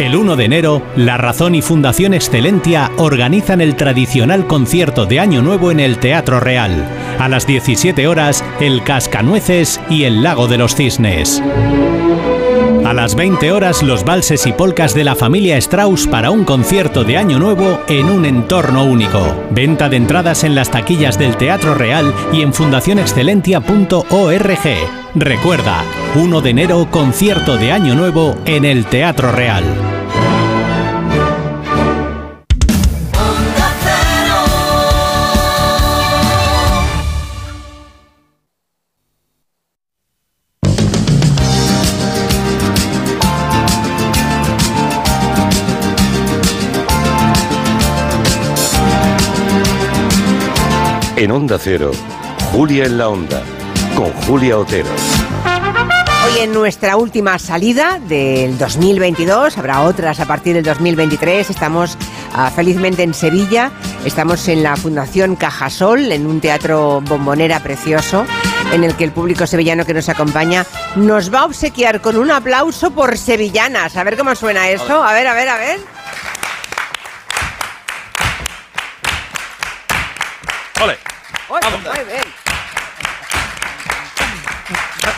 El 1 de enero, La Razón y Fundación Excelentia organizan el tradicional concierto de Año Nuevo en el Teatro Real. A las 17 horas, El Cascanueces y El Lago de los Cisnes. A las 20 horas, los valses y polcas de la familia Strauss para un concierto de Año Nuevo en un entorno único. Venta de entradas en las taquillas del Teatro Real y en fundacionexcelentia.org. Recuerda, 1 de enero, concierto de Año Nuevo en el Teatro Real. Onda Cero, Julia en la Onda, con Julia Otero. Hoy en nuestra última salida del 2022, habrá otras a partir del 2023, estamos ah, felizmente en Sevilla, estamos en la Fundación Cajasol, en un teatro bombonera precioso, en el que el público sevillano que nos acompaña nos va a obsequiar con un aplauso por sevillanas. A ver cómo suena eso, a ver, a ver, a ver. Ole. Oye, muy bien.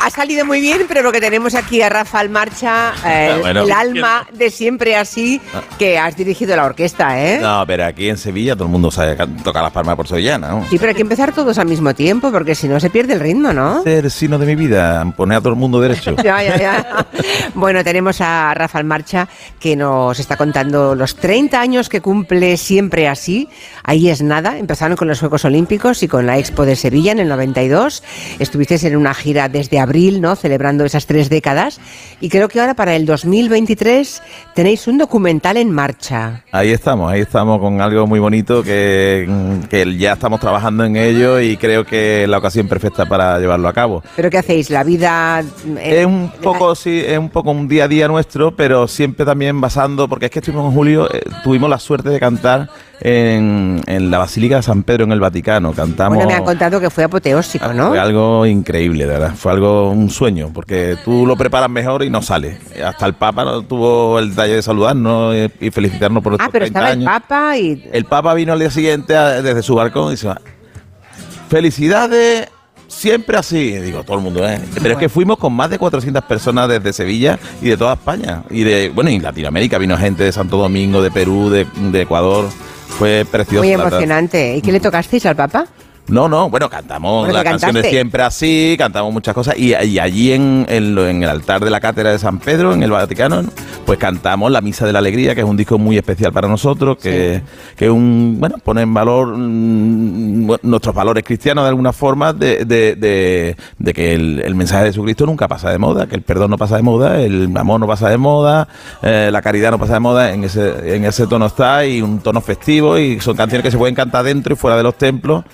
Ha salido muy bien, pero lo que tenemos aquí a Rafa al marcha, eh, Bueno. el alma de siempre así, que has dirigido la orquesta, ¿eh? No, pero aquí en Sevilla todo el mundo sabe tocar las palmas por sevillana, ¿no? Sí, pero hay que empezar todos al mismo tiempo, porque si no se pierde el ritmo, ¿no? El sino de mi vida, poner a todo el mundo derecho. Ya, ya, ya. Bueno, tenemos a Rafa en marcha que nos está contando los 30 años que cumple siempre así. Ahí es nada. Empezaron con los Juegos Olímpicos y con la Expo de Sevilla en el 92. Estuvisteis en una gira desde abril, ¿no? Celebrando esas tres décadas. Y creo que ahora para el 2023 tenéis un documental en marcha. Ahí estamos, ahí estamos con algo muy bonito que, que ya estamos trabajando en ello y creo que es la ocasión perfecta para llevarlo a cabo. ¿Pero qué hacéis? ¿La vida...? Es un poco, sí, es un poco un día a día nuestro, pero siempre también basando, porque es que estuvimos en julio, eh, tuvimos la suerte de cantar en, en la Basílica de San Pedro en el Vaticano. Cantamos. Bueno, me han contado que fue apoteósico, ¿no? Fue algo increíble, de verdad. Fue algo, un sueño, porque tú lo preparas mejor y no sale. Hasta el Papa no tuvo el detalle de saludarnos y felicitarnos por Ah, nuestros pero 30 estaba el años. Papa y... El Papa vino al día siguiente a- desde su balcón y dice, felicidades, siempre así. Digo, todo el mundo, ¿eh? Pero es que fuimos con más de 400 personas desde Sevilla y de toda España. Y de, bueno, y Latinoamérica vino gente de Santo Domingo, de Perú, de, de Ecuador. Fue precioso. Muy emocionante. ¿Y qué le tocasteis al Papa? No, no, bueno, cantamos Bueno, la canción de siempre así, cantamos muchas cosas y, y allí en, en en el altar de la Cátedra de San Pedro, en el Vaticano, pues cantamos la Misa de la Alegría, que es un disco muy especial para nosotros, que, que un, bueno, pone en valor mm, nuestros valores cristianos de alguna forma, de, de- de- de que el, el mensaje de Jesucristo nunca pasa de moda, que el perdón no pasa de moda, el amor no pasa de moda, eh, la caridad no pasa de moda, en ese, en ese tono está y un tono festivo y son canciones que se pueden cantar dentro y fuera de los templos.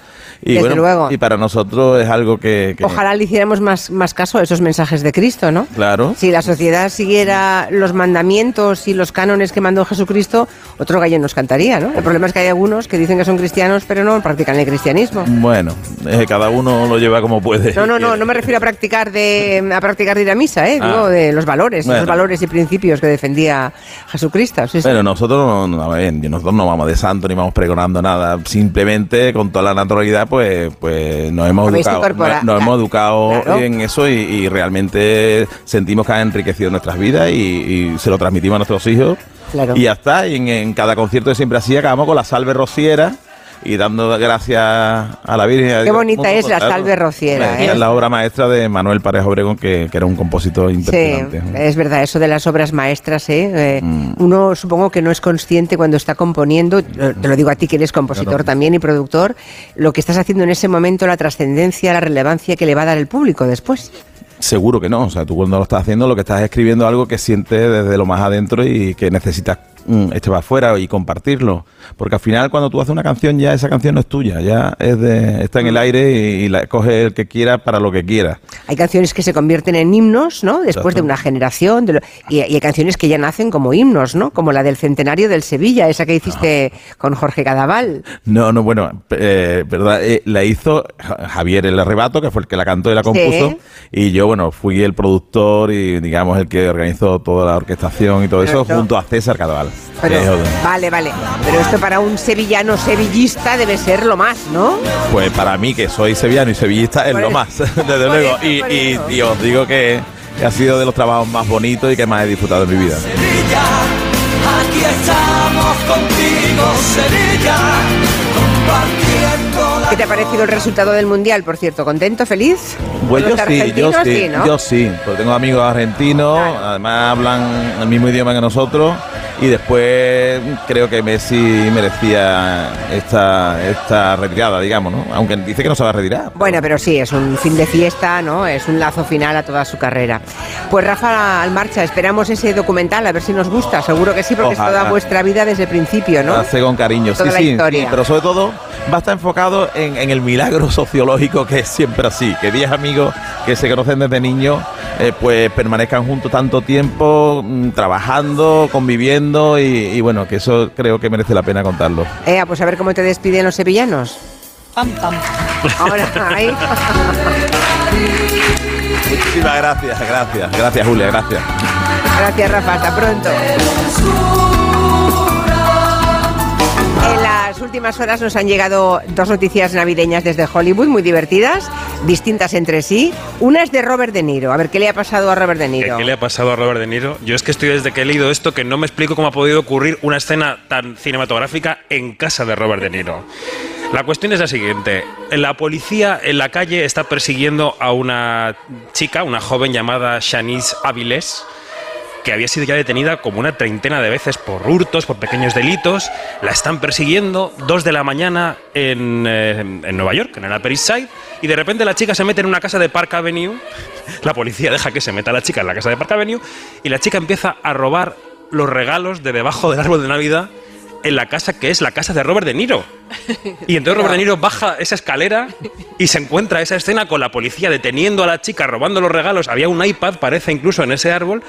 Y Desde bueno, luego. y para nosotros es algo que, que- Ojalá le hiciéramos más, más caso a esos mensajes de Cristo, ¿no? claro. Si la sociedad siguiera los mandamientos y los cánones que mandó Jesucristo, otro gallo nos cantaría, ¿no? El problema es que hay algunos que dicen que son cristianos, pero no practican el cristianismo. Bueno, eh, cada uno lo lleva como puede. No, no, no, no me refiero a practicar de a practicar de ir a misa, ¿eh? Digo Ah. de los valores, Bueno. esos valores y principios que defendía Jesucristo. Sí, sí. Bueno, nosotros no, nosotros no vamos de santo ni vamos pregonando nada. Simplemente con toda la naturalidad, pues, pues nos hemos educado, nos, nos hemos educado Claro. en eso y, y realmente sentimos que ha enriquecido nuestras vidas y, y se lo transmitimos a nuestros hijos. Claro. Y ya está. Y en, en cada concierto de siempre así acabamos con la salve rociera y dando gracias a la Virgen. Qué Dios, bonita es la salve rociera, Es ¿eh? la obra maestra de Manuel Parejo Obregón, que, que era un compositor Sí, impresionante. es verdad, eso de las obras maestras, ¿eh? Eh, Mm. uno supongo que no es consciente cuando está componiendo, te lo digo a ti que eres compositor Claro. también y productor, lo que estás haciendo en ese momento, la trascendencia, la relevancia que le va a dar el público después. Seguro que no. O sea, tú cuando lo estás haciendo, lo que estás es escribiendo algo que sientes desde lo más adentro y que necesitas este va afuera y compartirlo. Porque al final, cuando tú haces una canción, ya esa canción no es tuya, ya es de, está en el aire y, y la coge el que quiera para lo que quiera. Hay canciones que se convierten en himnos, ¿no? Después Exacto. de una generación, de lo- y, y hay canciones que ya nacen como himnos, ¿no? Como la del centenario del Sevilla, esa que hiciste con Jorge Cadaval. No, no, bueno, eh, verdad, eh, la hizo Ja- Javier el Arrebato, que fue el que la cantó y la compuso, Sí. y yo, bueno, fui el productor y, digamos, el que organizó toda la orquestación y todo eso, junto a César Cadaval. Pero- vale, vale. Pero esto para un sevillano sevillista debe ser lo más, ¿no? Pues para mí, que soy sevillano y sevillista, es Por lo eso. más, desde Por luego. eso, Y, y- y os digo que ha sido de los trabajos más bonitos y que más he disfrutado en mi vida. Aquí estamos contigo, Sevilla, compartiendo ¿Qué te ha parecido el resultado del Mundial, por cierto? ¿Contento, feliz? Pues ¿Los yo sí, yo sí, ¿no? yo sí, porque tengo amigos argentinos, además hablan el mismo idioma que nosotros y después creo que Messi merecía esta, esta retirada, digamos, ¿no? Aunque dice que no se va a retirar. Bueno, pero sí, es un fin de fiesta, ¿no? Es un lazo final a toda su carrera. Pues Rafa Almarcha, esperamos ese documental, a ver si nos gusta. Seguro que sí, porque Ojalá. es toda vuestra vida desde el principio, ¿no? Hace con cariño, sí, la sí, historia. sí, pero sobre todo va a estar enfocado en, en el milagro sociológico que es siempre así, que 10 amigos que se conocen desde niños eh, pues permanezcan juntos tanto tiempo, mm, trabajando, conviviendo y, y bueno, que eso creo que merece la pena contarlo. Eh, pues a ver cómo te despiden los sevillanos. Pam, pam. Ahora, ahí. Muchísimas gracias, gracias, gracias Julia, gracias. Gracias, Rafa. Hasta pronto. Últimas horas nos han llegado dos noticias navideñas desde Hollywood, muy divertidas, distintas entre sí. Una es de Robert De Niro. A ver, ¿qué le ha pasado a Robert De ¿Qué, Niro? qué le ha pasado a Robert De Niro? Yo es que estoy desde que he leído esto que no me explico cómo ha podido ocurrir una escena tan cinematográfica en casa de Robert De Niro. La cuestión es la siguiente. La policía en la calle está persiguiendo a una chica, una joven llamada Shanice Avilés, que había sido ya detenida como una treintena de veces por hurtos, por pequeños delitos. La están persiguiendo, dos de la mañana en, eh, en Nueva York, en el Upper East Side, y de repente la chica se mete en una casa de Park Avenue. La policía deja que se meta la chica en la casa de Park Avenue, y la chica empieza a robar los regalos de debajo del árbol de Navidad en la casa que es la casa de Robert De Niro. Y entonces Robert De Niro baja esa escalera y se encuentra esa escena con la policía deteniendo a la chica, robando los regalos. Había un iPad, parece incluso en ese árbol.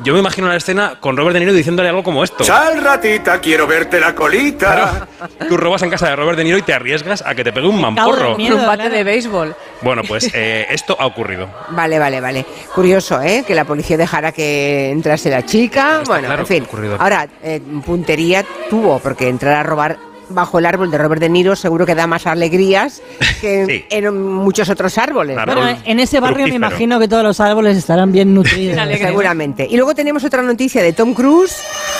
Yo me imagino la escena con Robert De Niro diciéndole algo como esto. Sal ratita, quiero verte la colita. Tú robas en casa de Robert De Niro y te arriesgas a que te pegue un mamporro. un bate de béisbol. Bueno, pues eh, esto ha ocurrido. Vale, vale, vale. Curioso, ¿eh? Que la policía dejara que entrase la chica. Está bueno, claro en fin. ocurrido. Ahora, eh, puntería tuvo, porque entrar a robar bajo el árbol de Robert De Niro seguro que da más alegrías que en muchos otros árboles. Bueno, en ese barrio me imagino que todos los árboles estarán bien nutridos. Seguramente. Y luego tenemos otra noticia de Tom Cruise,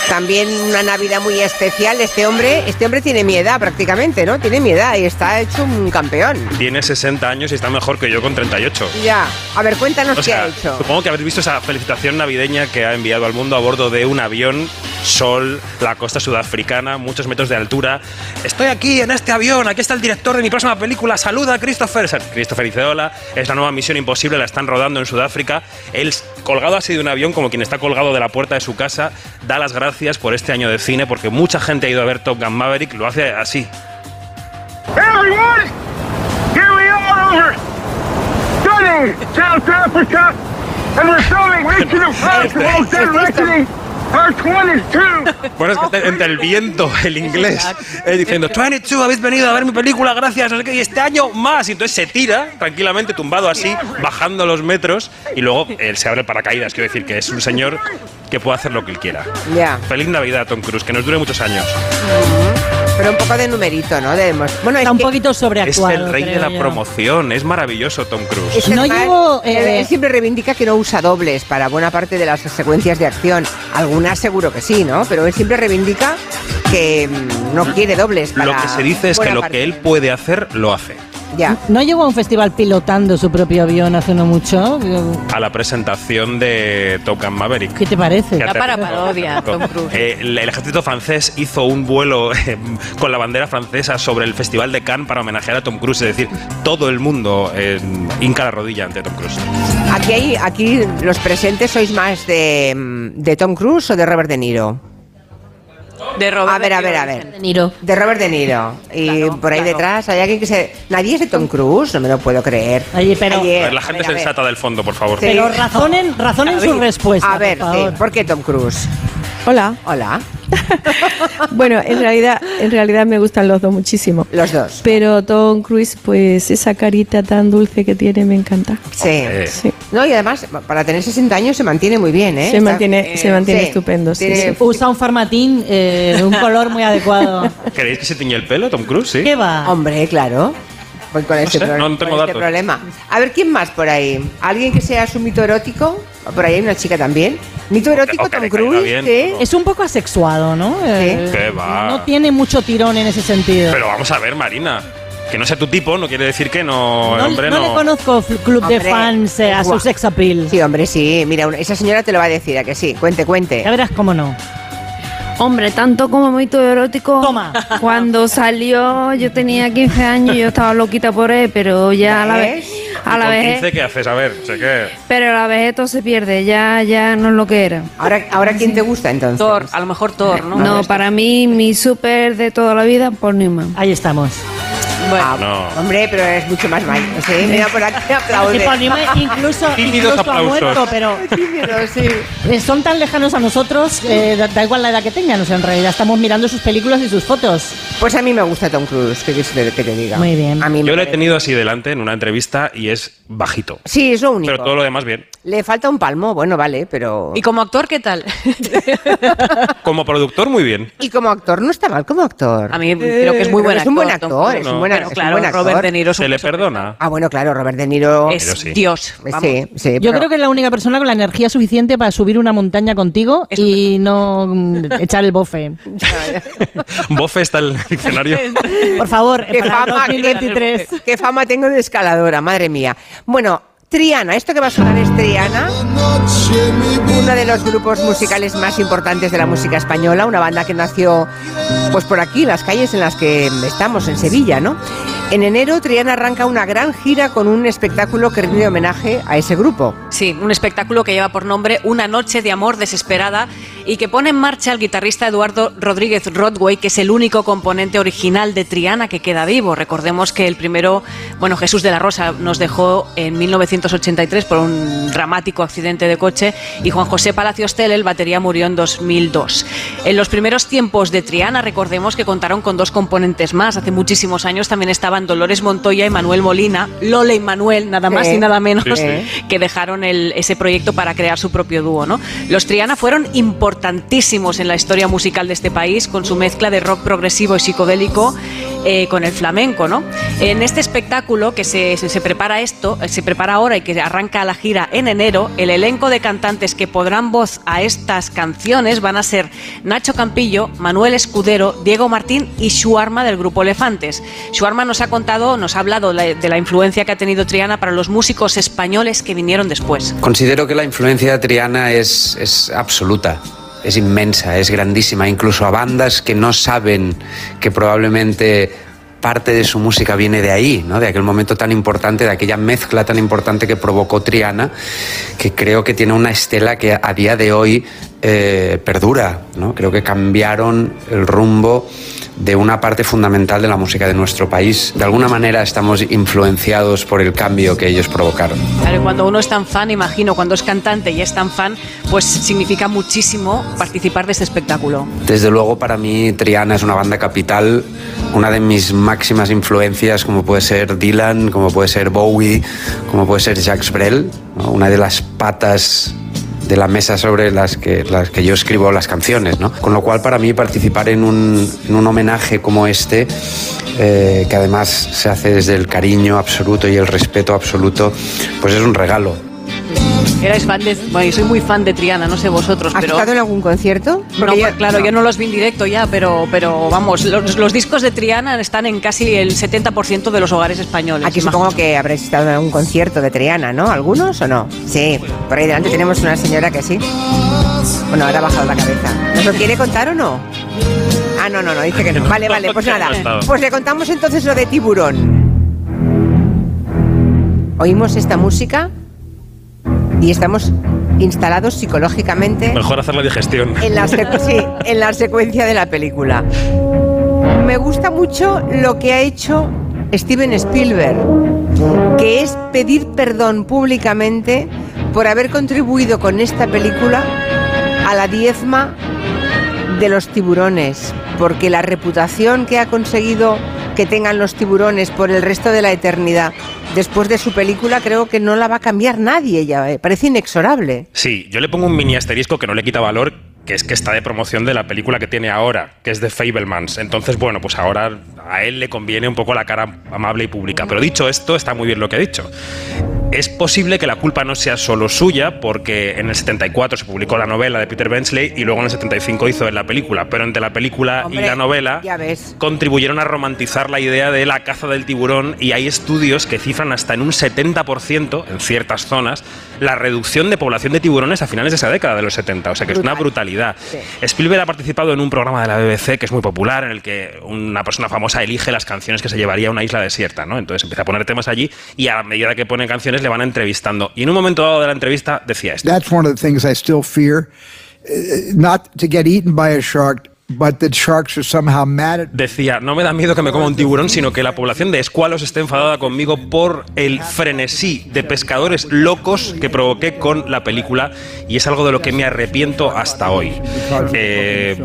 también una Navidad muy especial. Este hombre, este hombre tiene mi edad prácticamente, ¿no? Tiene mi edad y está hecho un campeón. Tiene 60 años y está mejor que yo con 38. Ya. A ver, cuéntanos O qué sea, ha hecho. supongo que habéis visto esa felicitación navideña que ha enviado al mundo a bordo de un avión, sol, la costa sudafricana, muchos metros de altura. Estoy aquí en este avión, aquí está el director de mi próxima película, saluda a Christopher. Christopher Iceola, es la nueva misión imposible, la están rodando en Sudáfrica. Él, colgado así de un avión, como quien está colgado de la puerta de su casa, da las gracias por este año de cine, porque mucha gente ha ido a ver Top Gun Maverick, lo hace así. Everyone, here we are over stunning South Africa, and we're filming Mission Impossible Dead Reckoning, Part 22. Bueno, es que está entre el viento, el inglés, eh, diciendo, 22, habéis venido a ver mi película, gracias, no sé qué, y este año más. Y entonces se tira tranquilamente, tumbado así, bajando los metros, y luego él se abre el paracaídas. Quiero decir que es un señor que puede hacer lo que él quiera. Ya. Feliz Navidad, Tom Cruise, que nos dure muchos años. Pero un poco de numerito, ¿no? De- bueno, Está un poquito Es sobreactuado. el rey de la yo. promoción, es maravilloso Tom Cruise. Es normal. él, él siempre reivindica que no usa dobles para buena parte de las secuencias de acción. Algunas seguro que sí, ¿no? Pero él siempre reivindica que mm, no quiere dobles para Lo que se dice es que lo parte. que él puede hacer, lo hace. Ya. ¿No llegó a un festival pilotando su propio avión hace no mucho? A la presentación de Top Gun Maverick. ¿Qué te parece? Que aterrizó. Eh, el, el ejército francés hizo un vuelo eh, con la bandera francesa sobre el Festival de Cannes para homenajear a Tom Cruise. Es decir, todo el mundo eh, hinca la rodilla ante Tom Cruise. Aquí, hay, aquí los presentes sois más de, de Tom Cruise o de Robert De Niro. De Robert a ver, a ver, a ver. De Niro. De Robert De Niro. Y por ahí detrás hay alguien que se. Nadie es de Tom Cruise, no me lo puedo creer. Oye, pero- Oye, A ver, la gente a ver, sensata del fondo, por favor. Pero razonen, razonen su respuesta. A ver, por sí, favor. ¿por qué Tom Cruise? Hola. Hola. Bueno, en realidad, en realidad me gustan los dos muchísimo. Los dos. Pero Tom Cruise, pues esa carita tan dulce que tiene me encanta. Sí. Sí. No, y además, para tener 60 años se mantiene muy bien, ¿eh? Se mantiene, se mantiene sí. estupendo. sí, Tiene- sí. Usa un farmatín eh, de un color muy adecuado. ¿Queréis que se tiñe el pelo, Tom Cruise? Sí. ¿Qué va? Hombre, claro. Voy con este, sé, pro- no tengo con este datos. problema. A ver, ¿quién más por ahí? ¿Alguien que sea su mito erótico? Por ahí hay una chica también. ¿Mito erótico Tom Cruise? bien. ¿sí? Es un poco asexuado, ¿no? Eh, ¿Qué va? No tiene mucho tirón en ese sentido. Pero vamos a ver, Marina. Que no sea tu tipo no quiere decir que no, no, hombre, no no. le conozco club de fans eh, a su sex appeal. Sí, hombre, sí. Mira, una- esa señora te lo va a decir, ¿a que sí? Cuente, cuente. Ya verás cómo no. Hombre, tanto como mito erótico. Toma. Cuando salió, yo tenía 15 años y yo estaba loquita por él, pero ya a la vez. A la vez. 15, ¿qué haces? A ver, sé qué. Pero a la vez todo se pierde, ya, ya no es lo que era. Ahora, ahora ¿quién te gusta entonces? Thor, a lo mejor Thor, No, para mí, mi súper de toda la vida, Paul Newman. Ahí estamos. Ah, No. Hombre, pero es mucho más mayor. Sí, mira por aquí aplaude. Incluso, Tímidos incluso ha aplausos. muerto, pero eh, son tan lejanos a nosotros, eh, da, da igual la edad que tengan. O sea, en realidad estamos mirando sus películas y sus fotos. Pues a mí me gusta Tom Cruise, que, te- que te diga. Muy bien. A mí Yo lo he tenido así delante en una entrevista y es bajito. Sí, es lo único. Pero todo lo demás bien. Le falta un palmo, bueno, vale, pero... ¿Y como actor qué tal? Como productor, muy bien. Y como actor no está mal como actor. A mí creo que es muy buen Es un buen actor, actor, es un buen, Pero es un claro, buen actor. Robert De Niro es un Se le perdona. Ah, bueno, claro, Robert De Niro... Es sí. Dios. Sí, sí, Yo pero- creo que es la única persona con la energía suficiente para subir una montaña contigo y no mm, echar el bofe. Bofe está en el diccionario. Por favor, qué para fama, 2023. qué, qué fama tengo de escaladora, madre mía. Bueno, Triana, esto que va a sonar es Triana, uno de los grupos musicales más importantes de la música española, una banda que nació pues por aquí, las calles en las que estamos, en Sevilla, ¿no? En enero Triana arranca una gran gira con un espectáculo que rinde homenaje a ese grupo. Sí, un espectáculo que lleva por nombre Una noche de amor desesperada y que pone en marcha al guitarrista Eduardo Rodríguez Rodway, que es el único componente original de Triana que queda vivo. Recordemos que el primero, bueno, Jesús de la Rosa nos dejó en 1983 por un dramático accidente de coche y Juan José Palacios Tele, el batería, murió en 2002. En los primeros tiempos de Triana, recordemos que contaron con dos componentes más. Hace muchísimos años también estaban Dolores Montoya y Manuel Molina, Lola y Manuel, nada más Sí. y nada menos, Sí, sí. que dejaron el- ese proyecto para crear su propio dúo. ¿no? Los Triana fueron importantísimos en la historia musical de este país con su mezcla de rock progresivo y psicodélico eh, con el flamenco. ¿no? En este espectáculo que se, se- prepara esto, eh, se prepara ahora y que arranca la gira en enero, el elenco de cantantes que podrán voz a estas canciones van a ser Nacho Campillo, Manuel Escudero, Diego Martín y Shuarma del grupo Elefantes. Shuarma nos ha contado, nos ha hablado la- de la influencia que ha tenido Triana para los músicos españoles que vinieron después. Considero que la influencia de Triana es, es absoluta, es inmensa, es grandísima, incluso a bandas que no saben que probablemente parte de su música viene de ahí, ¿no? de aquel momento tan importante, de aquella mezcla tan importante que provocó Triana, que creo que tiene una estela que a día de hoy eh, perdura. ¿no? Creo que cambiaron el rumbo de una parte fundamental de la música de nuestro país. De alguna manera estamos influenciados por el cambio que ellos provocaron. Claro, cuando uno es tan fan, imagino, cuando es cantante y es tan fan, pues significa muchísimo participar de este espectáculo. Desde luego para mí Triana es una banda capital, una de mis máximas influencias como puede ser Dylan, como puede ser Bowie, como puede ser Jacques Brel, ¿no? una de las patas de la mesa sobre las que, las que yo escribo las canciones. ¿no? Con lo cual para mí participar en un, un homenaje como este, eh, que además se hace desde el cariño absoluto y el respeto absoluto, pues es un regalo. Erais fan de. Bueno, yo soy muy fan de Triana, no sé vosotros, ¿Has pero. estado en algún concierto? No, yo- claro, no. yo no los vi en directo ya, pero, pero vamos, los, los discos de Triana están en casi el 70% de los hogares españoles. Aquí supongo que habréis estado en algún concierto de Triana, ¿no? ¿Algunos o no? Sí, por ahí delante tenemos una señora que sí. Bueno, ahora ha bajado la cabeza. ¿Nos lo quiere contar o no? Ah, no, no, no, dice que no. Vale, vale, pues nada. Pues le contamos entonces lo de Tiburón. Oímos esta música y estamos instalados psicológicamente Mejor hacer la digestión. en la, sí, en la secuencia de la película. Me gusta mucho lo que ha hecho Steven Spielberg, que es pedir perdón públicamente por haber contribuido con esta película a la diezma de los tiburones, porque la reputación que ha conseguido que tengan los tiburones por el resto de la eternidad después de su película creo que no la va a cambiar nadie ya, eh, parece inexorable. Sí, yo le pongo un mini asterisco que no le quita valor, que es que está de promoción de la película que tiene ahora, que es de Fablemans. Entonces, bueno, pues ahora a él le conviene un poco la cara amable y pública. Pero dicho esto, está muy bien lo que ha dicho. Es posible que la culpa no sea solo suya, porque en el 74 se publicó la novela de Peter Benchley y luego en el 75 hizo la película. Pero entre la película y Hombre, la novela contribuyeron a romantizar la idea de la caza del tiburón y hay estudios que cifran hasta en un 70% en ciertas zonas la reducción de población de tiburones a finales de esa década de los 70, o sea que es una brutalidad. Spielberg ha participado en un programa de la BBC que es muy popular en el que una persona famosa elige las canciones que se llevaría a una isla desierta, ¿no? Entonces empieza a poner temas allí y a medida que pone canciones le van entrevistando y en un momento dado de la entrevista decía esto. That's one of the things I still fear. Uh, not to get eaten by a shark, Decía, no me da miedo que me coma un tiburón, sino que la población de escualos esté enfadada conmigo por el frenesí de pescadores locos que provoqué con la película y es algo de lo que me arrepiento hasta hoy. Eh,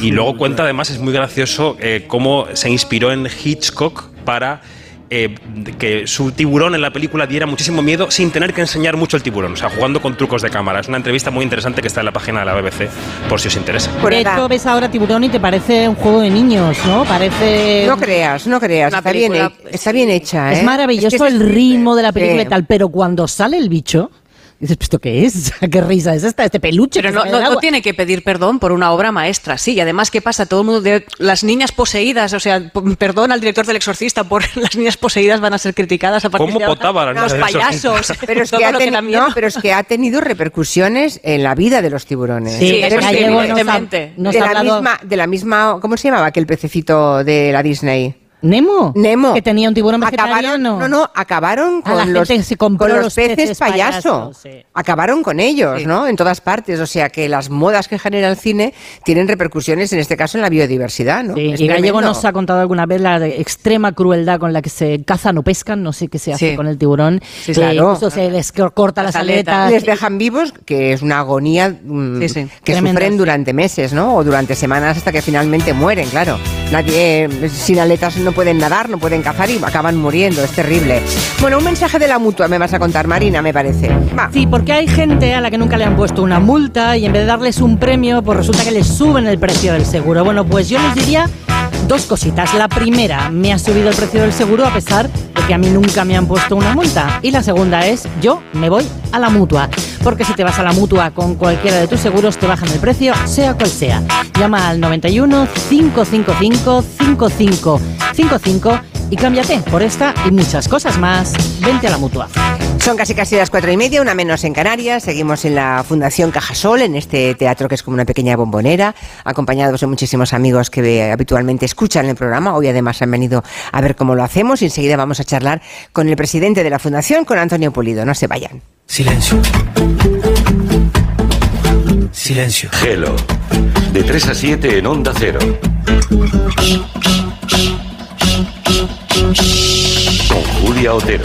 y luego cuenta además, es muy gracioso, eh, cómo se inspiró en Hitchcock para eh, que su tiburón en la película diera muchísimo miedo sin tener que enseñar mucho el tiburón, o sea, jugando con trucos de cámara. Es una entrevista muy interesante que está en la página de la BBC, por si os interesa. De hecho, ves ahora Tiburón y te parece un juego de niños, ¿no? Parece... No creas, no creas, está bien, película, he- está bien hecha. Es ¿eh? maravilloso Es que es- el ritmo de la película Sí. y tal, pero cuando sale el bicho, dices, "¿Pero ¿esto qué es? ¿Qué risa es esta? Este peluche. Pero que no, no- del no agua". tiene que pedir perdón por una obra maestra, sí. Y además, ¿qué pasa? Todo el mundo de las niñas poseídas, o sea, perdón al director del Exorcista por las niñas poseídas van a ser criticadas a partir ¿Cómo de ahora. Los payasos, Pero es, que ha lo que teni- da miedo. no, pero es que ha tenido repercusiones en la vida de los tiburones. Sí, eso Pero sí, es que- evidentemente. nos de, la misma, de la misma, ¿cómo se llamaba aquel pececito de la Disney? Nemo. Nemo. Que tenía un tiburón Acabaron, vegetariano. no, no, acabaron A la con los, gente se compró con los los peces, peces payaso. payaso, sí. Acabaron con ellos, ¿no? En todas partes. O sea que las modas que genera el cine tienen repercusiones, en este caso, en la biodiversidad, ¿no? Sí, Es y Gallego nos ha contado alguna vez la extrema crueldad con la que se cazan o pescan, no sé qué se hace Sí. con el tiburón. Sí, que claro. incluso se les corta las, Las aletas. Les dejan vivos, que es una agonía mm, Sí, sí. que Tremendo, sufren sí. durante meses, ¿no? O durante semanas hasta que finalmente mueren, claro. Nadie eh, sin aletas no pueden nadar, no pueden cazar y acaban muriendo. Es terrible. Bueno, un mensaje de la mutua me vas a contar, Marina, me parece. Sí, porque hay gente a la que nunca le han puesto una multa y en vez de darles un premio, pues resulta que les suben el precio del seguro. Bueno, pues yo les diría dos cositas. La primera, me ha subido el precio del seguro a pesar de que a mí nunca me han puesto una multa. Y la segunda es, yo me voy a la mutua. Porque si te vas a la mutua con cualquiera de tus seguros, te bajan el precio, sea cual sea. Llama al 91 555 5555 y cámbiate por esta y muchas cosas más. Vente a la mutua. Son casi casi las cuatro y media, una menos en Canarias. Seguimos en la Fundación Cajasol, en este teatro que es como una pequeña bombonera, acompañados de muchísimos amigos que eh, habitualmente escuchan el programa. Hoy además han venido a ver cómo lo hacemos y enseguida vamos a charlar con el presidente de la Fundación, con Antonio Pulido. No se vayan. Silencio. Silencio. Gelo. De 3 a 7 en Onda Cero. Con Julia Otero.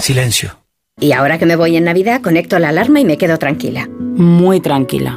Silencio. Y ahora que me voy en Navidad, conecto la alarma y me quedo tranquila. Muy tranquila.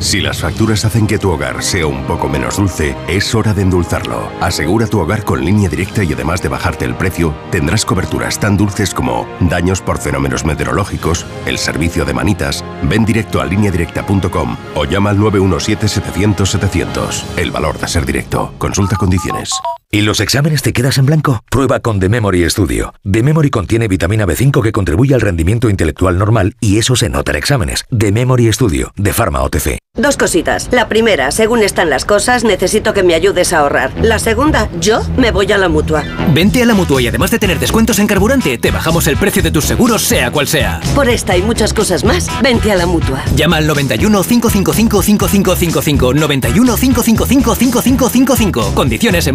Si las facturas hacen que tu hogar sea un poco menos dulce, es hora de endulzarlo. Asegura tu hogar con línea directa y además de bajarte el precio, tendrás coberturas tan dulces como daños por fenómenos meteorológicos, el servicio de manitas, ven directo a lineadirecta.com o llama al 917-700-700. El valor de ser directo. Consulta condiciones. ¿Y los exámenes te quedas en blanco? Prueba con The Memory Studio. The Memory contiene vitamina B5 que contribuye al rendimiento intelectual normal y eso se nota en exámenes. The Memory Studio, de Pharma OTC. Dos cositas. La primera, según están las cosas, necesito que me ayudes a ahorrar. La segunda, yo me voy a la mutua. Vente a la mutua y además de tener descuentos en carburante, te bajamos el precio de tus seguros, sea cual sea. Por esta y muchas cosas más, vente a la mutua. Llama al 91 555 5555 91 555 5555. Condiciones en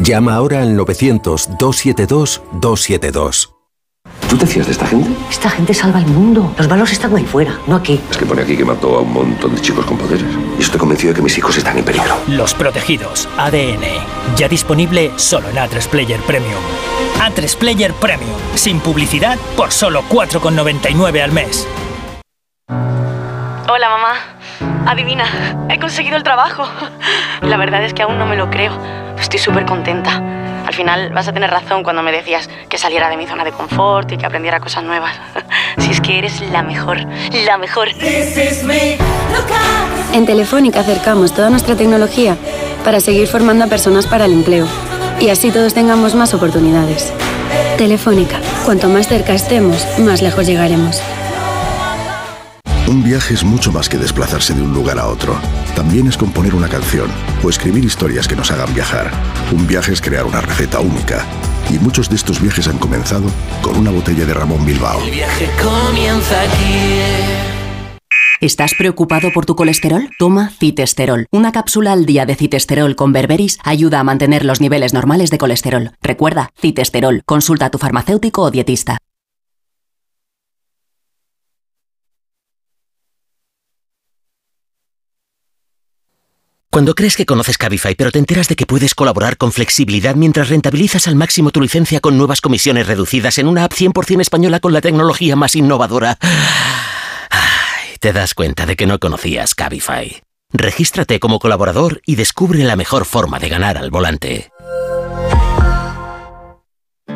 Llama ahora al 900-272-272. ¿Tú te fías de esta gente? Esta gente salva el mundo. Los malos están ahí fuera, no aquí. Es que pone aquí que mató a un montón de chicos con poderes. Y estoy convencido de que mis hijos están en peligro. Los protegidos, ADN. Ya disponible solo en A3 Player Premium. A3 Player Premium. Sin publicidad por solo 4,99 al mes. Hola mamá. Adivina, he conseguido el trabajo. La verdad es que aún no me lo creo. Estoy súper contenta. Al final vas a tener razón cuando me decías que saliera de mi zona de confort y que aprendiera cosas nuevas. Si es que eres la mejor, la mejor. En Telefónica acercamos toda nuestra tecnología para seguir formando a personas para el empleo y así todos tengamos más oportunidades. Telefónica, cuanto más cerca estemos, más lejos llegaremos. Un viaje es mucho más que desplazarse de un lugar a otro. También es componer una canción o escribir historias que nos hagan viajar. Un viaje es crear una receta única. Y muchos de estos viajes han comenzado con una botella de Ramón Bilbao. El viaje comienza aquí. ¿Estás preocupado por tu colesterol? Toma citesterol. Una cápsula al día de citesterol con berberis ayuda a mantener los niveles normales de colesterol. Recuerda, citesterol. Consulta a tu farmacéutico o dietista. Cuando crees que conoces Cabify, pero te enteras de que puedes colaborar con flexibilidad mientras rentabilizas al máximo tu licencia con nuevas comisiones reducidas en una app 100% española con la tecnología más innovadora, Ay, te das cuenta de que no conocías Cabify. Regístrate como colaborador y descubre la mejor forma de ganar al volante.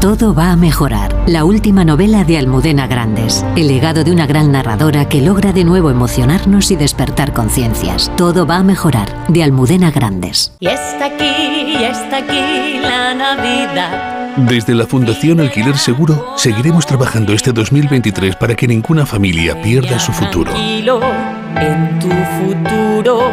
Todo va a mejorar. La última novela de Almudena Grandes. El legado de una gran narradora que logra de nuevo emocionarnos y despertar conciencias. Todo va a mejorar. De Almudena Grandes. Y está aquí, y está aquí la Navidad. Desde la Fundación Alquiler Seguro seguiremos trabajando este 2023 para que ninguna familia pierda su futuro. Tranquilo en tu futuro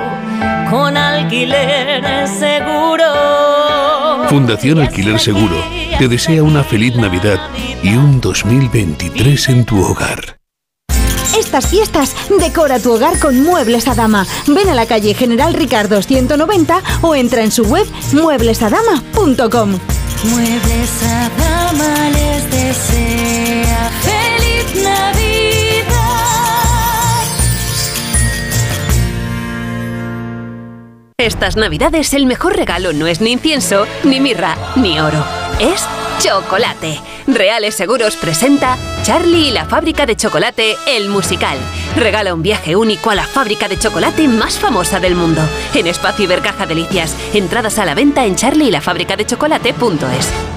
con alquiler seguro. Fundación Alquiler Seguro te desea una feliz Navidad y un 2023 en tu hogar. Estas fiestas, decora tu hogar con Muebles a Dama. Ven a la calle General Ricardo 190 o entra en su web mueblesadama.com. Muebles a dama les desea Estas navidades el mejor regalo no es ni incienso, ni mirra, ni oro. Es chocolate. Reales Seguros presenta Charlie y la fábrica de chocolate, el musical. Regala un viaje único a la fábrica de chocolate más famosa del mundo. En Espacio Ibercaja Delicias. Entradas a la venta en charlieylafabricadechocolate.es.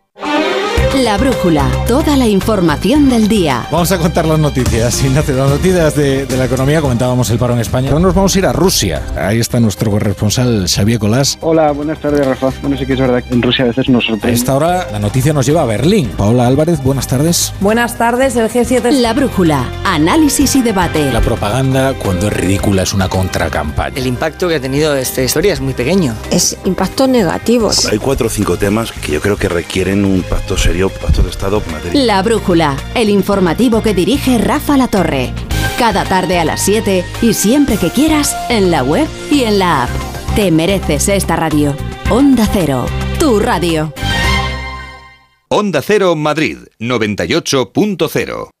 La brújula. Toda la información del día. Vamos a contar las noticias. Ignacio, las noticias de, de la economía, comentábamos el paro en España. Ahora nos vamos a ir a Rusia. Ahí está nuestro corresponsal Xavier Colás. Hola, buenas tardes, Rafa. Bueno, sí que es verdad que en Rusia a veces nos A sorprende. esta hora la noticia nos lleva a Berlín. Paola Álvarez, buenas tardes. Buenas tardes, el G7. La brújula. Análisis y debate. La propaganda, cuando es ridícula, es una contracampaña. El impacto que ha tenido esta historia es muy pequeño. Es impacto negativo. Hay cuatro o cinco temas que yo creo que requieren un pacto serio, pacto de Estado en materia. La brújula. El informativo que dirige Rafa La Torre. Cada tarde a las 7 y siempre que quieras en la web y en la app. Te mereces esta radio. Onda Cero. Tu radio. Onda Cero Madrid 98.0.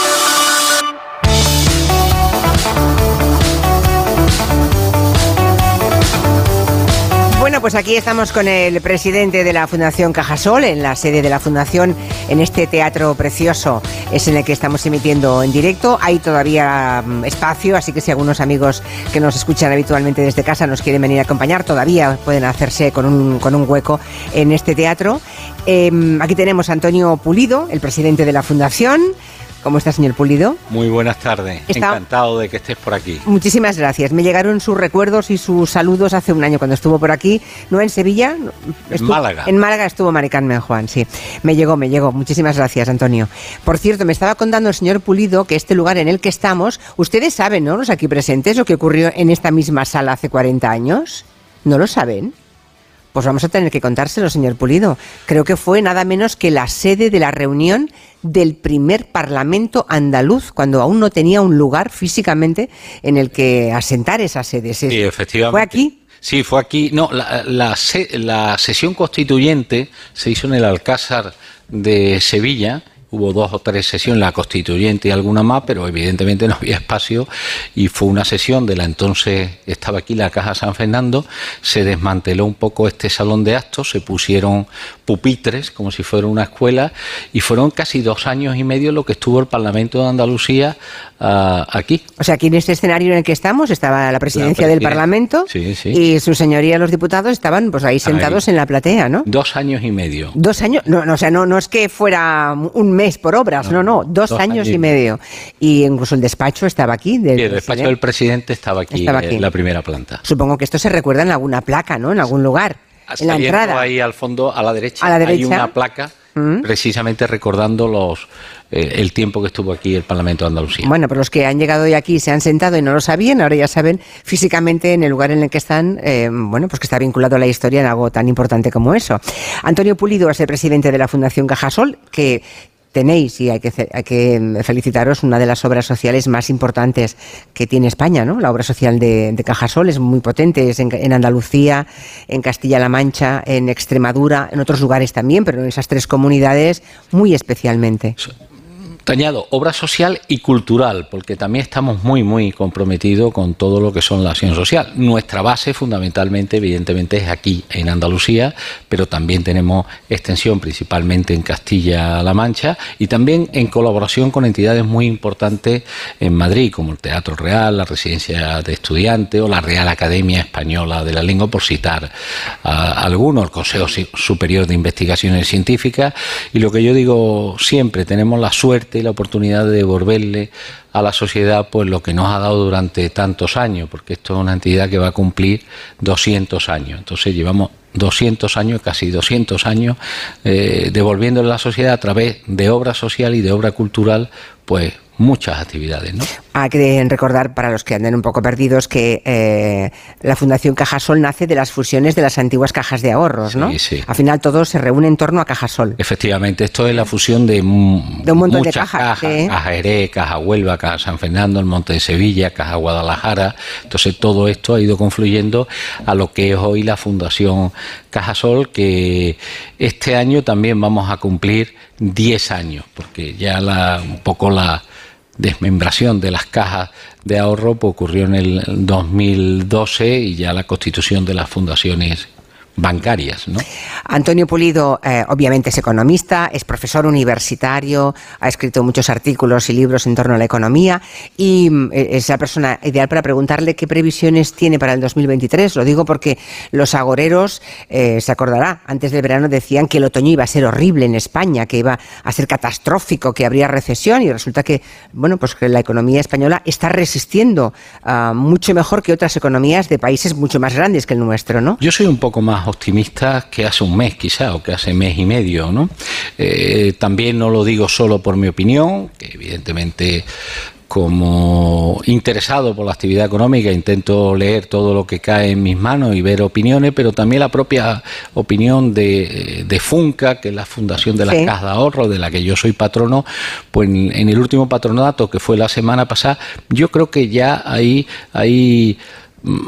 Pues aquí estamos con el presidente de la Fundación Cajasol, en la sede de la Fundación, en este teatro precioso. Es en el que estamos emitiendo en directo. Hay todavía mm, espacio, así que si algunos amigos que nos escuchan habitualmente desde casa nos quieren venir a acompañar, todavía pueden hacerse con un, con un hueco en este teatro. Em, aquí tenemos a Antonio Pulido, el presidente de la Fundación. ¿Cómo está, señor Pulido? Muy buenas tardes. Encantado de que estés por aquí. Muchísimas gracias. Me llegaron sus recuerdos y sus saludos hace un año cuando estuvo por aquí, no en Sevilla, en Málaga. En Málaga estuvo Maricarmen Juan, sí. Me llegó, me llegó. Muchísimas gracias, Antonio. Por cierto, me estaba contando el señor Pulido que este lugar en el que estamos, ustedes saben, ¿no? Los aquí presentes, lo que ocurrió en esta misma sala hace 40 años. ¿No lo saben? Pues vamos a tener que contárselo, señor Pulido. Creo que fue nada menos que la sede de la reunión del primer Parlamento andaluz, cuando aún no tenía un lugar físicamente en el que asentar esa sede. Sí, efectivamente. ¿Fue aquí? Sí, fue aquí. No, la, la, la sesión constituyente se hizo en el Alcázar de Sevilla hubo dos o tres sesiones, la constituyente y alguna más, pero evidentemente no había espacio y fue una sesión de la entonces, estaba aquí la Caja San Fernando, se desmanteló un poco este salón de actos, se pusieron pupitres como si fuera una escuela y fueron casi dos años y medio lo que estuvo el Parlamento de Andalucía uh, aquí. O sea, aquí en este escenario en el que estamos estaba la presidencia del Parlamento sí, sí. y su señoría los diputados estaban pues ahí sentados ahí. en la platea, ¿no? Dos años y medio. Dos años, no, no o sea, no, no es que fuera un mes por obras, no, no, no dos, dos, años, y medio. Y incluso el despacho estaba aquí. Del sí, el despacho del presidente estaba aquí, estaba aquí, en la primera planta. Supongo que esto se recuerda en alguna placa, ¿no? En algún lugar. Hasta en la entrada. Ahí al fondo, a la derecha, a la derecha. hay una placa ¿Mm? precisamente recordando los eh, el tiempo que estuvo aquí el Parlamento de Andalucía. Bueno, pero los que han llegado hoy aquí se han sentado y no lo sabían, ahora ya saben físicamente en el lugar en el que están, eh, bueno, pues que está vinculado a la historia en algo tan importante como eso. Antonio Pulido es el presidente de la Fundación Cajasol, que tenéis, y hay que, hay que felicitaros, una de las obras sociales más importantes que tiene España, ¿no? La obra social de, de Cajasol es muy potente, es en, en Andalucía, en Castilla-La Mancha, en Extremadura, en otros lugares también, pero en esas tres comunidades muy especialmente. Te añado obra social y cultural, porque también estamos muy, muy comprometidos con todo lo que son la acción social. Nuestra base, fundamentalmente, evidentemente, es aquí, en Andalucía, pero también tenemos extensión principalmente en Castilla-La Mancha y también en colaboración con entidades muy importantes en Madrid, como el Teatro Real, la Residencia de Estudiantes o la Real Academia Española de la Lengua, por citar a algunos, el Consejo Superior de Investigaciones Científicas. Y lo que yo digo siempre, tenemos la suerte y la oportunidad de devolverle a la sociedad pues lo que nos ha dado durante tantos años, porque esto es una entidad que va a cumplir 200 años. Entonces llevamos 200 años, casi 200 años, eh, devolviéndole a la sociedad a través de obra social y de obra cultural, pues muchas actividades. ¿no? Hay que recordar, para los que anden un poco perdidos, que eh, la Fundación Cajasol nace de las fusiones de las antiguas cajas de ahorros, ¿no? Sí, sí. Al final todo se reúne en torno a Cajasol. Efectivamente, esto es la fusión de, de un montón muchas de cajas. cajas ¿sí? Caja Jerez, Caja Huelva, Caja San Fernando, el Monte de Sevilla, Caja Guadalajara. Entonces todo esto ha ido confluyendo a lo que es hoy la Fundación Cajasol, que este año también vamos a cumplir 10 años, porque ya la, un poco la desmembración de las cajas de ahorro pues, ocurrió en el 2012 y ya la constitución de las fundaciones bancarias. ¿no? Antonio Pulido, eh, obviamente es economista, es profesor universitario, ha escrito muchos artículos y libros en torno a la economía y eh, es la persona ideal para preguntarle qué previsiones tiene para el 2023. Lo digo porque los agoreros, eh, se acordará, antes del verano decían que el otoño iba a ser horrible en España, que iba a ser catastrófico, que habría recesión y resulta que, bueno, pues que la economía española está resistiendo uh, mucho mejor que otras economías de países mucho más grandes que el nuestro, ¿no? Yo soy un poco más optimista que hace un mes quizá o que hace mes y medio, ¿no? Eh, también no lo digo solo por mi opinión, que evidentemente como interesado por la actividad económica intento leer todo lo que cae en mis manos y ver opiniones, pero también la propia opinión de, de Funca, que es la Fundación de las sí. Cajas de Ahorro, de la que yo soy patrono, pues en, en, el último patronato que fue la semana pasada, yo creo que ya hay, hay,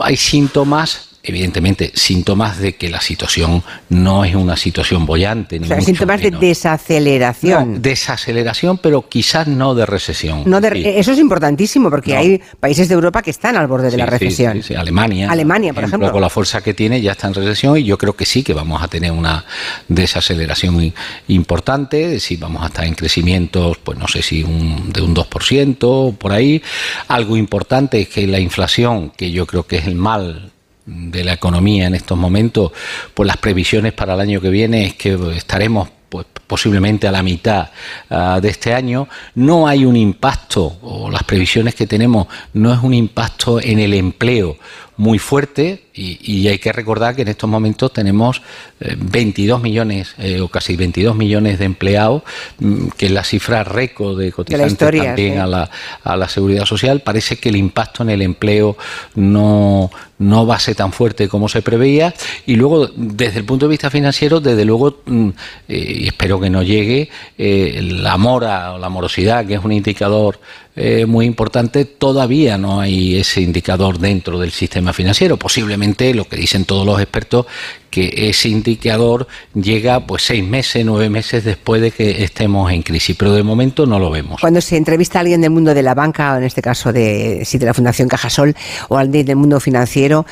hay síntomas evidentemente, síntomas de que la situación no es una situación bollante. o sea, síntomas de desaceleración. desaceleración, pero quizás no de recesión. No Eso es importantísimo porque hay países de Europa que están al borde de la recesión. Sí, Alemania. Alemania, por ejemplo. Con la fuerza que tiene ya está en recesión y yo creo que sí que vamos a tener una desaceleración importante. Si vamos a estar en crecimientos, pues no sé si un, de un 2% por ahí. Algo importante es que la inflación, que yo creo que es el mal de la economía en estos momentos, pues las previsiones para el año que viene es que estaremos pues, posiblemente a la mitad ah, de este año, no hay un impacto, o las previsiones que tenemos, no es un impacto en el empleo muy fuerte y, hay que recordar que en estos momentos tenemos 22 eh, millones eh, o casi 22 millones de empleados, mm, que es la cifra récord de cotizantes también a, la, a la seguridad social. Parece que el impacto en el empleo no, no va a ser tan fuerte como se preveía. Y luego, desde el punto de vista financiero, desde luego, mm, eh, y espero que no llegue, la mora o la morosidad, que es un indicador eh, muy importante, todavía no hay ese indicador dentro del sistema financiero. Posiblemente lo que dicen todos los expertos que ese indicador llega pues seis meses, nueve meses después de que estemos en crisis, pero de momento no lo vemos. Cuando se entrevista a alguien del mundo de la banca, o en este caso de, si de la Fundación Cajasol, o alguien del mundo financiero,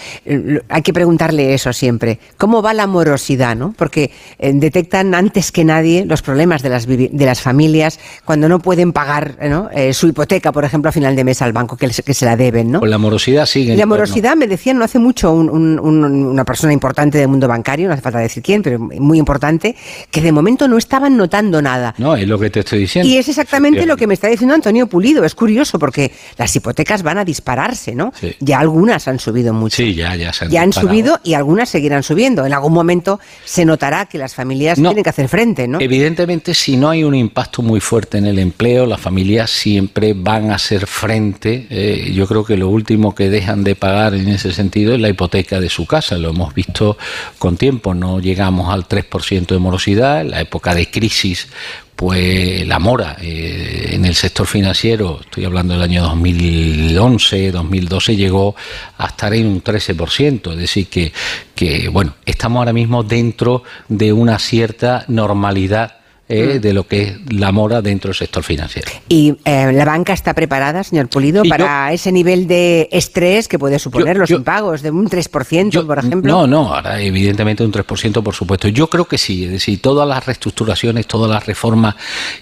hay que preguntarle eso siempre. ¿Cómo va la morosidad? ¿no? Porque eh, detectan antes que nadie los problemas de las, de las familias cuando no pueden pagar eh, su hipoteca, por ejemplo, a final de mes al banco que, que se la deben. ¿no? Pues la morosidad sigue. La morosidad, me decían no hace mucho una persona importante del mundo bancario, no hace falta decir quién, pero muy importante, que de momento no estaban notando nada. No, es lo que te estoy diciendo. Y es exactamente lo que me está diciendo Antonio Pulido. Es curioso porque las hipotecas van a dispararse, ¿no? Ya algunas han subido mucho. Sí, ya, ya se han Ya han subido y algunas seguirán subiendo. En algún momento se notará que las familias tienen que hacer frente, ¿no? Evidentemente, si no hay un impacto muy fuerte en el empleo, las familias siempre van a hacer frente. Eh, yo creo que lo último que dejan de pagar en ese sentido es la hipoteca de su casa. Lo hemos visto con tiempo, no llegamos al 3% de morosidad, en la época de crisis pues la mora eh, en el sector financiero, estoy hablando del año 2011, 2012, llegó a estar en un 13%, es decir, que, que bueno, estamos ahora mismo dentro de una cierta normalidad eh, mm. de lo que es la mora dentro del sector financiero. ¿Y eh, la banca está preparada, señor Pulido, para ese nivel de estrés que puede suponer los impagos de un 3%, por ejemplo? No, no, ahora evidentemente un 3%, por supuesto. Yo creo que sí, es decir, todas las reestructuraciones, todas las reformas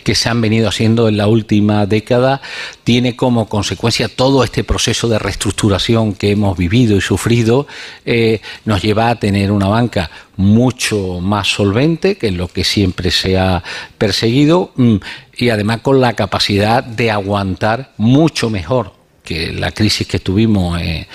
que se han venido haciendo en la última década, tiene como consecuencia todo este proceso de reestructuración que hemos vivido y sufrido, eh, nos lleva a tener una banca mucho más solvente, que lo que siempre se ha perseguido, mm, y además con la capacidad de aguantar mucho mejor que la crisis que tuvimos en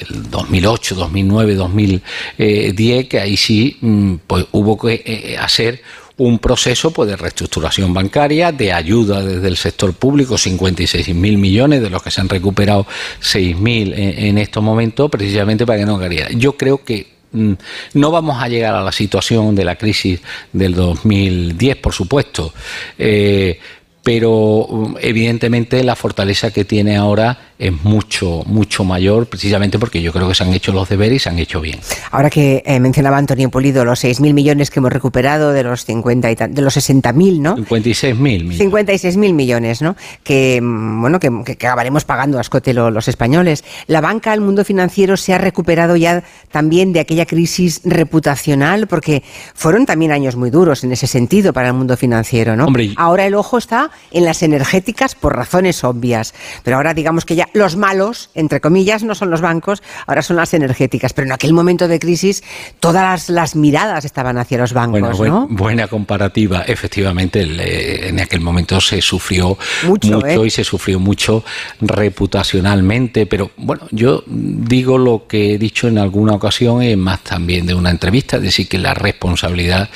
el 2008, 2009, 2010, que ahí sí mm, pues hubo que eh, eh, hacer un proceso pues, de reestructuración bancaria, de ayuda desde el sector público, 56 mil millones, de los que se han recuperado 6 mil en, en, estos momentos, precisamente para que no caiga. Yo creo que no vamos a llegar a la situación de la crisis del 2010, por supuesto, eh, pero mm, evidentemente la fortaleza que tiene ahora es mucho, mucho mayor, precisamente porque yo creo que se han hecho los deberes y se han hecho bien. Ahora que eh, mencionaba Antonio Polido los 6.000 millones que hemos recuperado de los 50 y de los 60.000, ¿no? 56.000 56.000 millones, ¿no? Que, mm, bueno, que, acabaremos pagando a escote los españoles. La banca, el mundo financiero se ha recuperado ya también de aquella crisis reputacional, porque fueron también años muy duros en ese sentido para el mundo financiero, ¿no? ahora el ojo está en las energéticas por razones obvias, pero ahora digamos que ya los malos, entre comillas, no son los bancos, ahora son las energéticas. Pero en aquel momento de crisis todas las, miradas estaban hacia los bancos. Bueno, buena comparativa. Efectivamente, eh, en aquel momento se sufrió mucho, ¿eh? y se sufrió mucho reputacionalmente. Pero bueno, yo digo lo que he dicho en alguna ocasión y más también de una entrevista, es decir, que la responsabilidad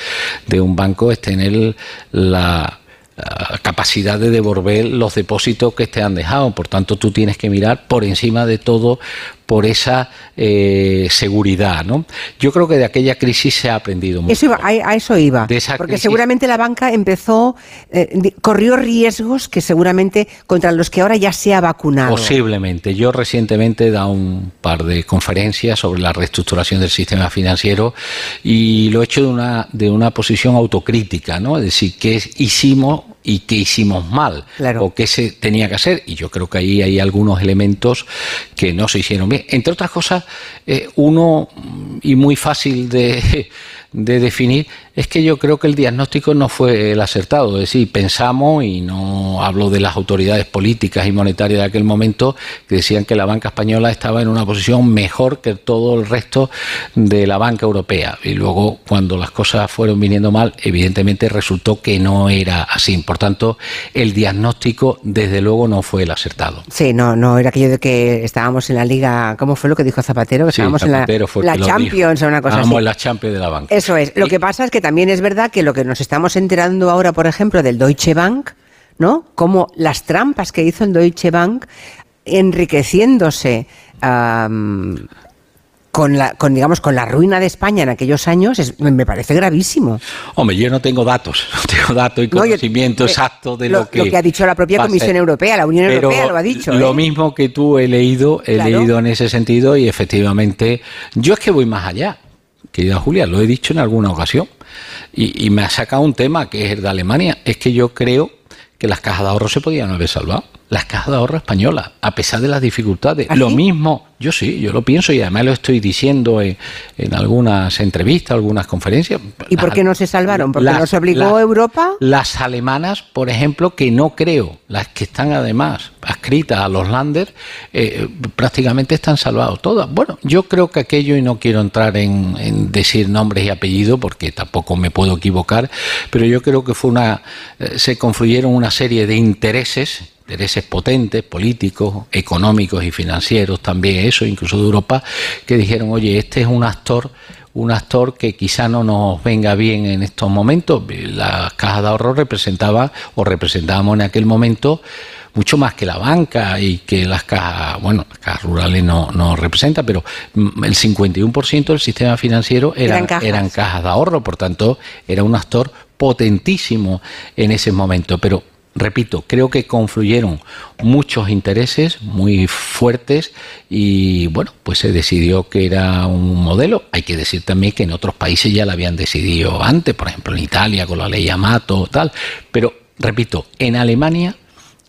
de un banco es tener la capacidad de devolver los depósitos que te han dejado. Por tanto, tú tienes que mirar por encima de todo por esa eh, seguridad. ¿no? Yo creo que de aquella crisis se ha aprendido mucho. Eso a, eso iba. porque seguramente la banca empezó, eh, corrió riesgos que seguramente contra los que ahora ya se ha vacunado. Posiblemente. Yo recientemente he dado un par de conferencias sobre la reestructuración del sistema financiero y lo he hecho de una, de una posición autocrítica, ¿no? Es decir, qué hicimos y qué hicimos mal o qué se tenía que hacer. Y yo creo que ahí hay algunos elementos que no se hicieron bien. Entre otras cosas, eh, uno, y muy fácil de, de definir es que yo creo que el diagnóstico no fue el acertado. Es decir, pensamos, y no hablo de las autoridades políticas y monetarias de aquel momento, que decían que la banca española estaba en una posición mejor que todo el resto de la banca europea. Y luego, cuando las cosas fueron viniendo mal, evidentemente resultó que no era así. Por tanto, el diagnóstico, desde luego, no fue el acertado. Sí, no, no era aquello de que estábamos en la liga, ¿cómo fue lo que dijo Zapatero? Que estábamos en la, la Champions o una cosa estábamos en la Champions de la banca. Eso es. Lo que pasa es que también es verdad que lo que nos estamos enterando ahora, por ejemplo, del Deutsche Bank, ¿no? Como las trampas que hizo el Deutsche Bank enriqueciéndose con la, con digamos, con la ruina de España en aquellos años, me parece gravísimo. Hombre, yo no tengo datos, no tengo datos y conocimiento eh, exacto de lo, que. Lo que ha dicho la propia Comisión Europea, la Unión Europea lo ha dicho. Lo ¿eh? mismo que tú he leído, he leído en ese sentido y efectivamente, yo es que voy más allá querida Julia, lo he dicho en alguna ocasión, y, me ha sacado un tema que es el de Alemania, es que yo creo que las cajas de ahorro se podían haber salvado las cajas de ahorro españolas, a pesar de las dificultades. ¿Ah, lo mismo, yo sí, yo lo pienso y además lo estoy diciendo en, algunas entrevistas, algunas conferencias. ¿Y por qué no se salvaron? ¿Porque nos obligó Europa? Las alemanas, por ejemplo, que no creo, las que están además adscritas a los landers, eh, prácticamente están salvadas todas. Bueno, yo creo que aquello, y no quiero entrar en, en, decir nombres y apellidos porque tampoco me puedo equivocar, pero yo creo que fue una, eh, se confluyeron una serie de intereses intereses potentes, políticos, económicos y financieros, también eso, incluso de Europa, que dijeron, oye, este es un actor un actor que quizá no nos venga bien en estos momentos. Las cajas de ahorro representaba o representábamos en aquel momento mucho más que la banca y que las cajas, bueno, las cajas rurales no, no representa, pero el 51% del sistema financiero eran, eran cajas de ahorro, por tanto, era un actor potentísimo en ese momento. Pero repito, creo que confluyeron muchos intereses muy fuertes y bueno, pues se decidió que era un modelo. Hay que decir también que en otros países ya lo habían decidido antes, por ejemplo en Italia con la ley Amato, tal, pero repito, en Alemania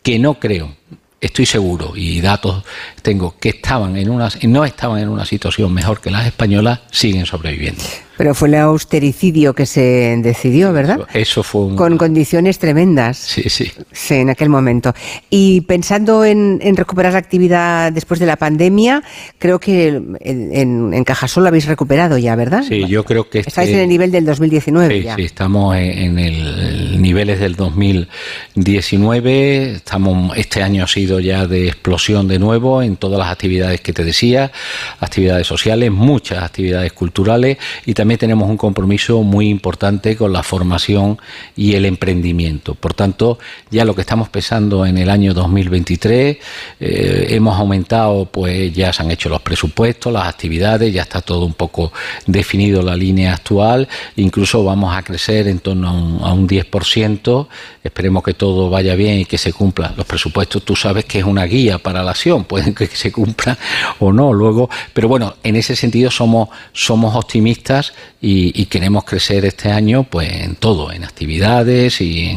que no creo, estoy seguro y datos tengo que estaban en una no estaban en una situación mejor que las españolas, siguen sobreviviendo. Pero fue el austericidio que se decidió, ¿verdad? Eso, fue Con condiciones tremendas. Sí, sí. Sí, en aquel momento. Y pensando en, recuperar la actividad después de la pandemia, creo que en, en, Cajasol lo habéis recuperado ya, ¿verdad? Sí, yo creo que... Estáis en el nivel del 2019 sí, Sí, estamos en, el niveles del 2019. Estamos, este año ha sido ya de explosión de nuevo en todas las actividades que te decía, actividades sociales, muchas actividades culturales y también tenemos un compromiso muy importante con la formación y el emprendimiento. Por tanto, ya lo que estamos pensando en el año 2023, eh, hemos aumentado, pues ya se han hecho los presupuestos, las actividades, ya está todo un poco definido la línea actual, incluso vamos a crecer en torno a un, a un 10%, esperemos que todo vaya bien y que se cumpla. Los presupuestos tú sabes que es una guía para la acción, pueden que se cumpla o no luego, pero bueno, en ese sentido somos, somos optimistas y, queremos crecer este año pues en todo, en actividades y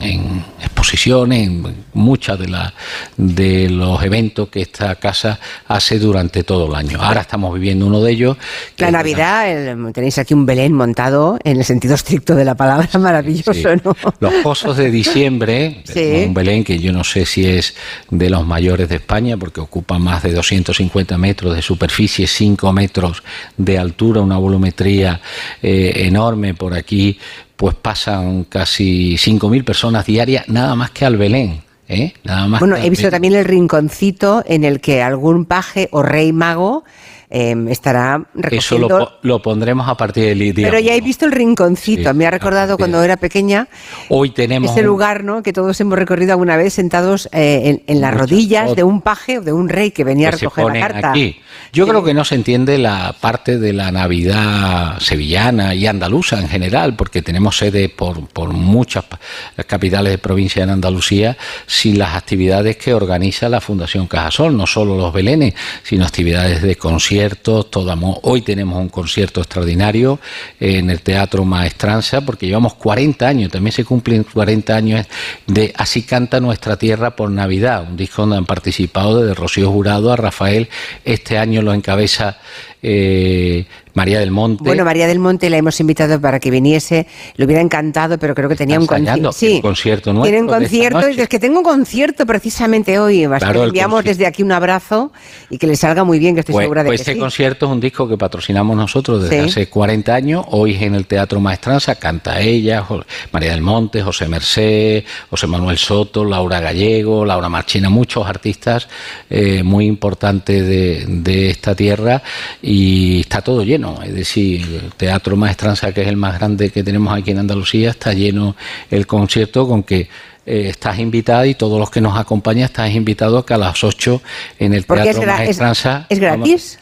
en, exposiciones, en muchas de, las de los eventos que esta casa hace durante todo el año. Ahora estamos viviendo uno de ellos. La Navidad, tenéis aquí un Belén montado en el sentido estricto de la palabra, maravilloso, ¿no? Los pozos de diciembre, un Belén que yo no sé si es de los mayores de España porque ocupa más de 250 metros de superficie, 5 metros de altura, una volumetría eh, enorme por aquí, pues pasan casi 5.000 personas diarias nada más que al Belén. ¿eh? Nada más bueno, he visto también el rinconcito en el que algún paje o rey mago em, estará recogiendo... Eso lo, pondremos a partir del día. Pero ya he visto el rinconcito, me ha recordado cuando era pequeña. Hoy tenemos... Ese lugar, ¿no? Que todos hemos recorrido alguna vez sentados eh, en, las rodillas de un paje o de un rey que venía a recoger la carta. Aquí. Yo creo que no se entiende la parte de la Navidad sevillana y andaluza en general, porque tenemos sede por, por muchas capitales de provincia en Andalucía, sin las actividades que organiza la Fundación Cajasol, no solo los belenes, sino actividades de conciertos. Hoy tenemos un concierto extraordinario en el Teatro Maestranza, porque llevamos 40 años, también se cumplen 40 años de Así canta nuestra tierra por Navidad, un disco donde han participado desde Rocío Jurado a Rafael, este año lo encabeza eh, María del Monte. Bueno, María del Monte la hemos invitado para que viniese, le hubiera encantado, pero creo que tenía un concierto. Sí, concierto nuevo. Tiene un concierto, y es que tengo un concierto precisamente hoy. Claro, enviamos desde aquí un abrazo y que le salga muy bien, que estoy pues, segura de pues que este concierto es un disco que patrocinamos nosotros desde hace 40 años. Hoy en el Teatro Maestranza canta ella, María del Monte, José Merced, José Manuel Soto, Laura Gallego, Laura Marchina, muchos artistas eh, muy importantes de, de esta tierra y está todo lleno. Es decir, el Teatro Maestranza, que es el más grande que tenemos aquí en Andalucía, está lleno el concierto con que eh, estás invitada y todos los que nos acompañan estás invitados que a las 8 en el Teatro Maestranza. ¿Es, gratis?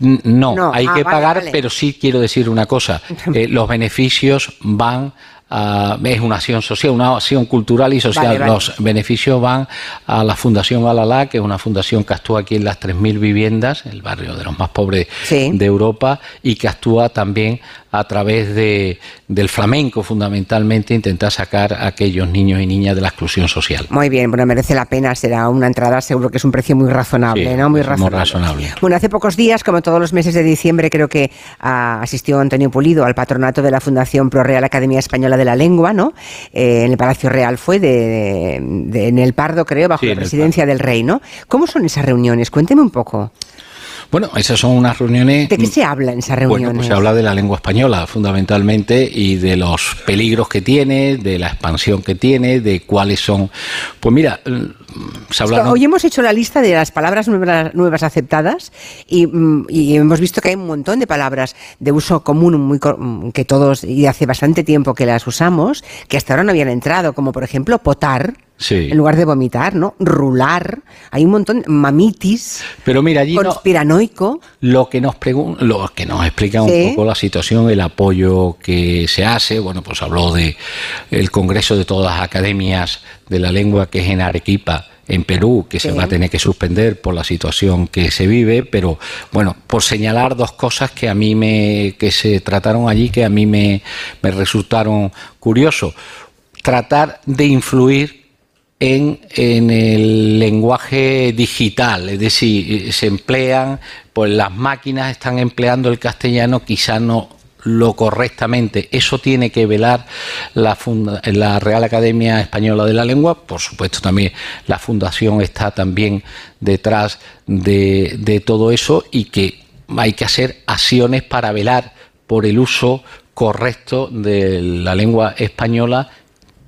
No, hay ah, que pagar, pero sí quiero decir una cosa. Eh, los beneficios van es una acción social, una acción cultural y social. Los beneficios van a la Fundación Alalá, que es una fundación que actúa aquí en las 3.000 viviendas, el barrio de los más pobres de Europa, y que actúa también a través de, del flamenco, fundamentalmente, intentar sacar a aquellos niños y niñas de la exclusión social. Muy bien, bueno, merece la pena, será una entrada, seguro que es un precio muy razonable, ¿no? Muy razonable. Bueno, hace pocos días, como todos los meses de diciembre, creo que ah, asistió Antonio Pulido al patronato de la Fundación Pro Real Academia Española de la Lengua, ¿no? Eh, en el Palacio Real fue, de, en el Pardo, creo, bajo la presidencia del rey, ¿no? ¿Cómo son esas reuniones? Cuénteme un poco. Bueno, esas son unas reuniones... ¿De qué se habla en esas reuniones? Bueno, pues se habla de la lengua española, fundamentalmente, y de los peligros que tiene, de la expansión que tiene, de cuáles son... Pues mira, se habla... Hoy hemos hecho la lista de las palabras nuevas, aceptadas mm, y, hemos visto que hay un montón de palabras de uso común muy mm, que todos, y hace bastante tiempo que las usamos, que hasta ahora no habían entrado, como por ejemplo potar, en lugar de vomitar, ¿no? Rular, hay un montón, mamitis, Pero mira, allí conspiranoico. lo que nos lo que nos explica un poco la situación, el apoyo que se hace, bueno, pues habló de el Congreso de todas las academias de la lengua que es en Arequipa, en Perú, que se va a tener que suspender por la situación que se vive, pero bueno, por señalar dos cosas que a mí me, que se trataron allí, que a mí me, me resultaron curiosos. Tratar de influir en, el lenguaje digital, es decir, se emplean, pues las máquinas están empleando el castellano, quizá no lo correctamente. Eso tiene que velar la, la Real Academia Española de la Lengua, por supuesto también la Fundación está también detrás de, de todo eso y que hay que hacer acciones para velar por el uso correcto de la lengua española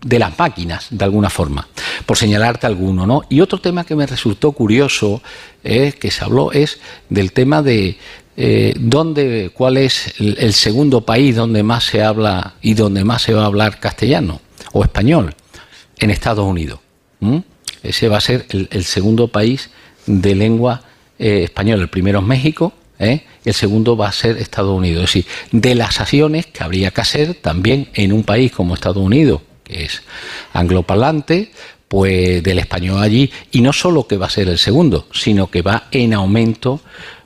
de las máquinas, de alguna forma, por señalarte alguno, ¿no? Y otro tema que me resultó curioso eh, que se habló es del tema de eh, dónde, cuál es el, segundo país donde más se habla y donde más se va a hablar castellano o español en Estados Unidos. Ese va a ser el, segundo país de lengua eh, española. El primero es México, ¿eh? el segundo va a ser Estados Unidos. Es decir, de las acciones que habría que hacer también en un país como Estados Unidos, que es angloparlante, pues del español allí, y no solo que va a ser el segundo, sino que va en aumento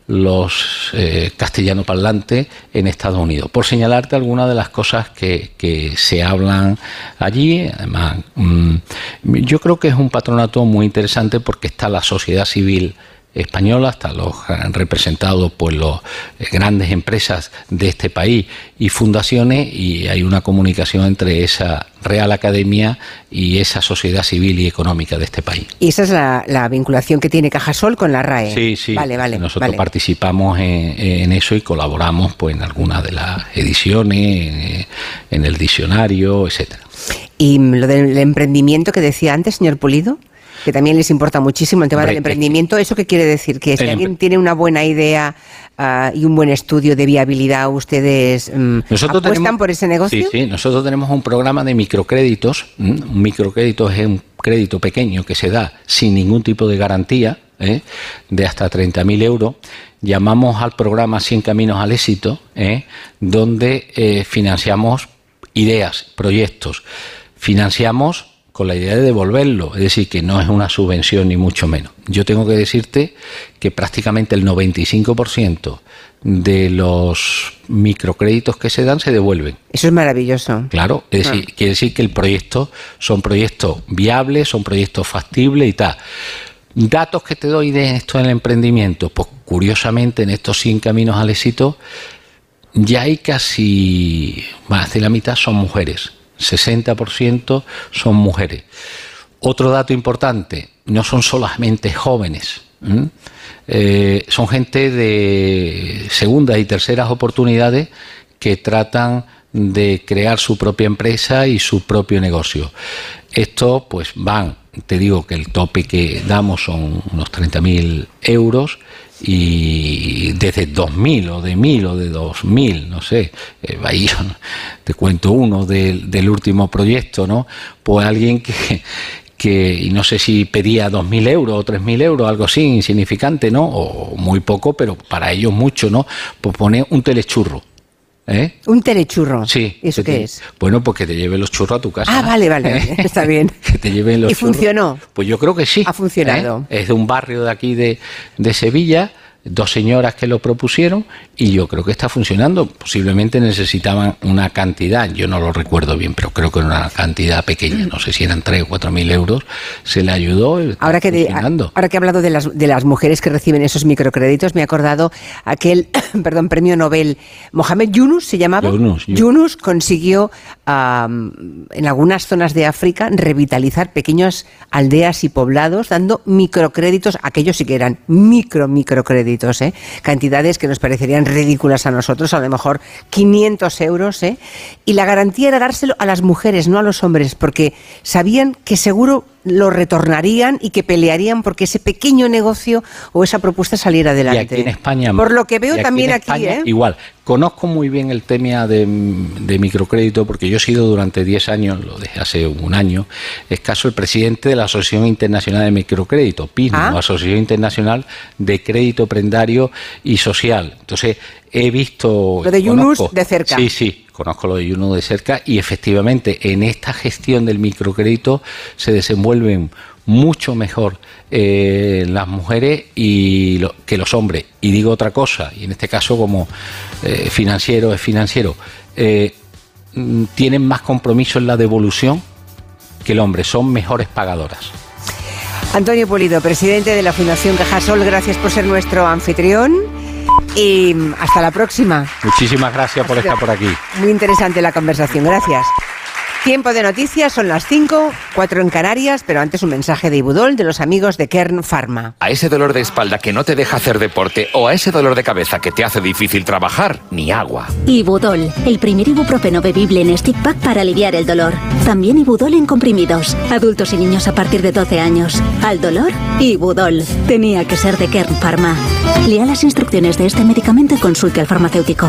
los eh, castellano parlantes en Estados Unidos. Por señalarte algunas de las cosas que, se hablan allí, además, mm, yo creo que es un patronato muy interesante porque está la sociedad civil española, hasta los representados por las grandes empresas de este país y fundaciones, y hay una comunicación entre esa Real Academia y esa sociedad civil y económica de este país. Y esa es la, vinculación que tiene Cajasol con la RAE. Sí, sí. Vale, vale. Nosotros participamos en, eso y colaboramos pues en algunas de las ediciones, en el diccionario, etcétera. ¿Y lo del emprendimiento que decía antes, señor Pulido? Que también les importa muchísimo el tema del emprendimiento. ¿Eso qué quiere decir? Que si alguien tiene una buena idea ah, y un buen estudio de viabilidad, ¿ustedes mm, apuestan por ese negocio? Sí, sí, nosotros tenemos un programa de microcréditos. Un microcrédito es un crédito pequeño que se da sin ningún tipo de garantía, ¿eh? de hasta 30.000 euros llamamos al programa 100 Caminos al Éxito, ¿eh? donde eh, financiamos ideas, proyectos. Financiamos con la idea de devolverlo, es decir, que no es una subvención ni mucho menos. Yo tengo que decirte que prácticamente el 95% de los microcréditos que se dan se devuelven. Eso es maravilloso. Claro, es decir, ah. quiere decir que el proyecto son proyectos viables, son proyectos factibles y tal. Datos que te doy de esto del emprendimiento, pues curiosamente en estos 100 caminos al éxito ya hay casi más de la mitad son mujeres, 60% son mujeres. Otro dato importante, no son solamente jóvenes, eh, son gente de segundas y terceras oportunidades que tratan de crear su propia empresa y su propio negocio. Esto pues van te digo que el tope que damos son unos 30.000 euros y desde 2.000 o de 1.000 o de 2.000, no sé, eh, ahí te cuento uno del, último proyecto, ¿no? Pues alguien que, que y no sé si pedía 2.000 euros o 3.000 euros, algo así, insignificante, ¿no? O muy poco, pero para ellos mucho, ¿no? Pues pone un telechurro ¿Eh? Un telechurro. Sí. ¿Eso qué es? Bueno, porque que te lleve los churros a tu casa. Ah, vale, vale, ¿Eh? está bien. que te lleven los ¿Y funcionó? Pues yo creo que sí. Ha funcionado. ¿Eh? Es de un barrio de aquí de, de Sevilla dos señoras que lo propusieron y yo creo que está funcionando. Posiblemente necesitaban una cantidad, yo no lo recuerdo bien, pero creo que era una cantidad pequeña, no sé si eran tres o cuatro mil euros, se le ayudó. Ahora que, ahora que he hablado de las, de las mujeres que reciben esos microcréditos, me he acordado aquel, perdón, premio Nobel, Mohamed Yunus se llamaba. Yunus, Yunus consiguió en algunas zonas de África revitalizar pequeñas aldeas y poblados dando microcréditos, aquellos sí que eran micro microcréditos ¿eh? cantidades que nos parecerían ridículas a nosotros, a lo mejor 500 euros, ¿eh? y la garantía era dárselo a las mujeres, no a los hombres, porque sabían que seguro lo retornarían y que pelearían porque ese pequeño negocio o esa propuesta saliera adelante. Y aquí en España. Por lo que veo también aquí, ¿eh? Igual. Conozco muy bien el tema de, microcrédito porque yo he sido durante 10 años, lo dejé hace un año, escaso el presidente de la Asociación Internacional de Microcrédito, PISMO, ah. Asociación Internacional de Crédito Prendario y Social. Entonces, he visto... Lo de Yunus de cerca. Sí, sí, conozco lo de Juno de cerca y efectivamente en esta gestión del microcrédito se desenvuelven mucho mejor eh, las mujeres y que los hombres. Y digo otra cosa, y en este caso como eh, financiero es financiero, eh, mm, tienen más compromiso en la devolución que el hombre, son mejores pagadoras. Antonio Pulido, presidente de la Fundación Cajasol, gracias por ser nuestro anfitrión y hasta la próxima. Muchísimas gracias por estar por aquí. Muy interesante la conversación, gracias. Tiempo de noticias, son las 5, 4 en Canarias, pero antes un mensaje de Ibudol de los amigos de Kern Pharma. A ese dolor de espalda que no te deja hacer deporte o a ese dolor de cabeza que te hace difícil trabajar, ni agua. Ibudol, el primer ibuprofeno bebible en stick pack para aliviar el dolor. También Ibudol en comprimidos. Adultos y niños a partir de 12 años. Al dolor, Ibudol. Tenía que ser de Kern Pharma. Lea las instrucciones de este medicamento y consulte al farmacéutico.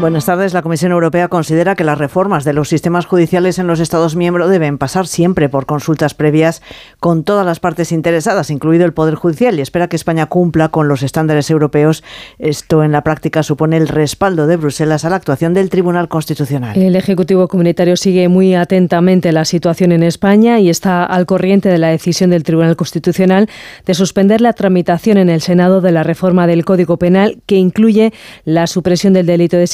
Buenas tardes. La Comisión Europea considera que las reformas de los sistemas judiciales en los Estados miembros deben pasar siempre por consultas previas con todas las partes interesadas, incluido el Poder Judicial, y espera que España cumpla con los estándares europeos. Esto en la práctica supone el respaldo de Bruselas a la actuación del Tribunal Constitucional. El Ejecutivo Comunitario sigue muy atentamente la situación en España y está al corriente de la decisión del Tribunal Constitucional de suspender la tramitación en el Senado de la reforma del Código Penal que incluye la supresión del delito de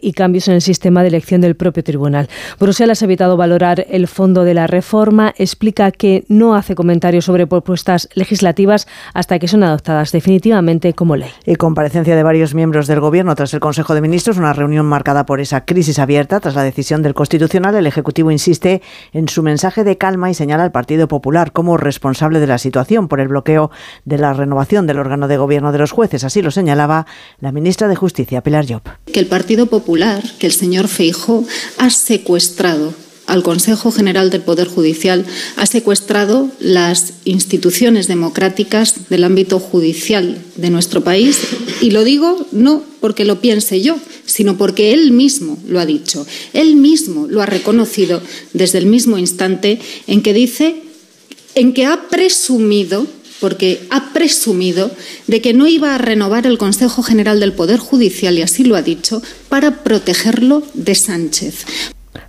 y cambios en el sistema de elección del propio tribunal. Bruselas ha evitado valorar el fondo de la reforma, explica que no hace comentarios sobre propuestas legislativas hasta que son adoptadas definitivamente como ley. Y comparecencia de varios miembros del Gobierno tras el Consejo de Ministros, una reunión marcada por esa crisis abierta tras la decisión del Constitucional. El Ejecutivo insiste en su mensaje de calma y señala al Partido Popular como responsable de la situación por el bloqueo de la renovación del órgano de gobierno de los jueces. Así lo señalaba la ministra de Justicia, Pilar Llop. Que el Partido Popular, que el señor Feijó ha secuestrado al Consejo General del Poder Judicial, ha secuestrado las instituciones democráticas del ámbito judicial de nuestro país. Y lo digo no porque lo piense yo, sino porque él mismo lo ha dicho. Él mismo lo ha reconocido desde el mismo instante en que dice, en que ha presumido porque ha presumido de que no iba a renovar el Consejo General del Poder Judicial, y así lo ha dicho, para protegerlo de Sánchez.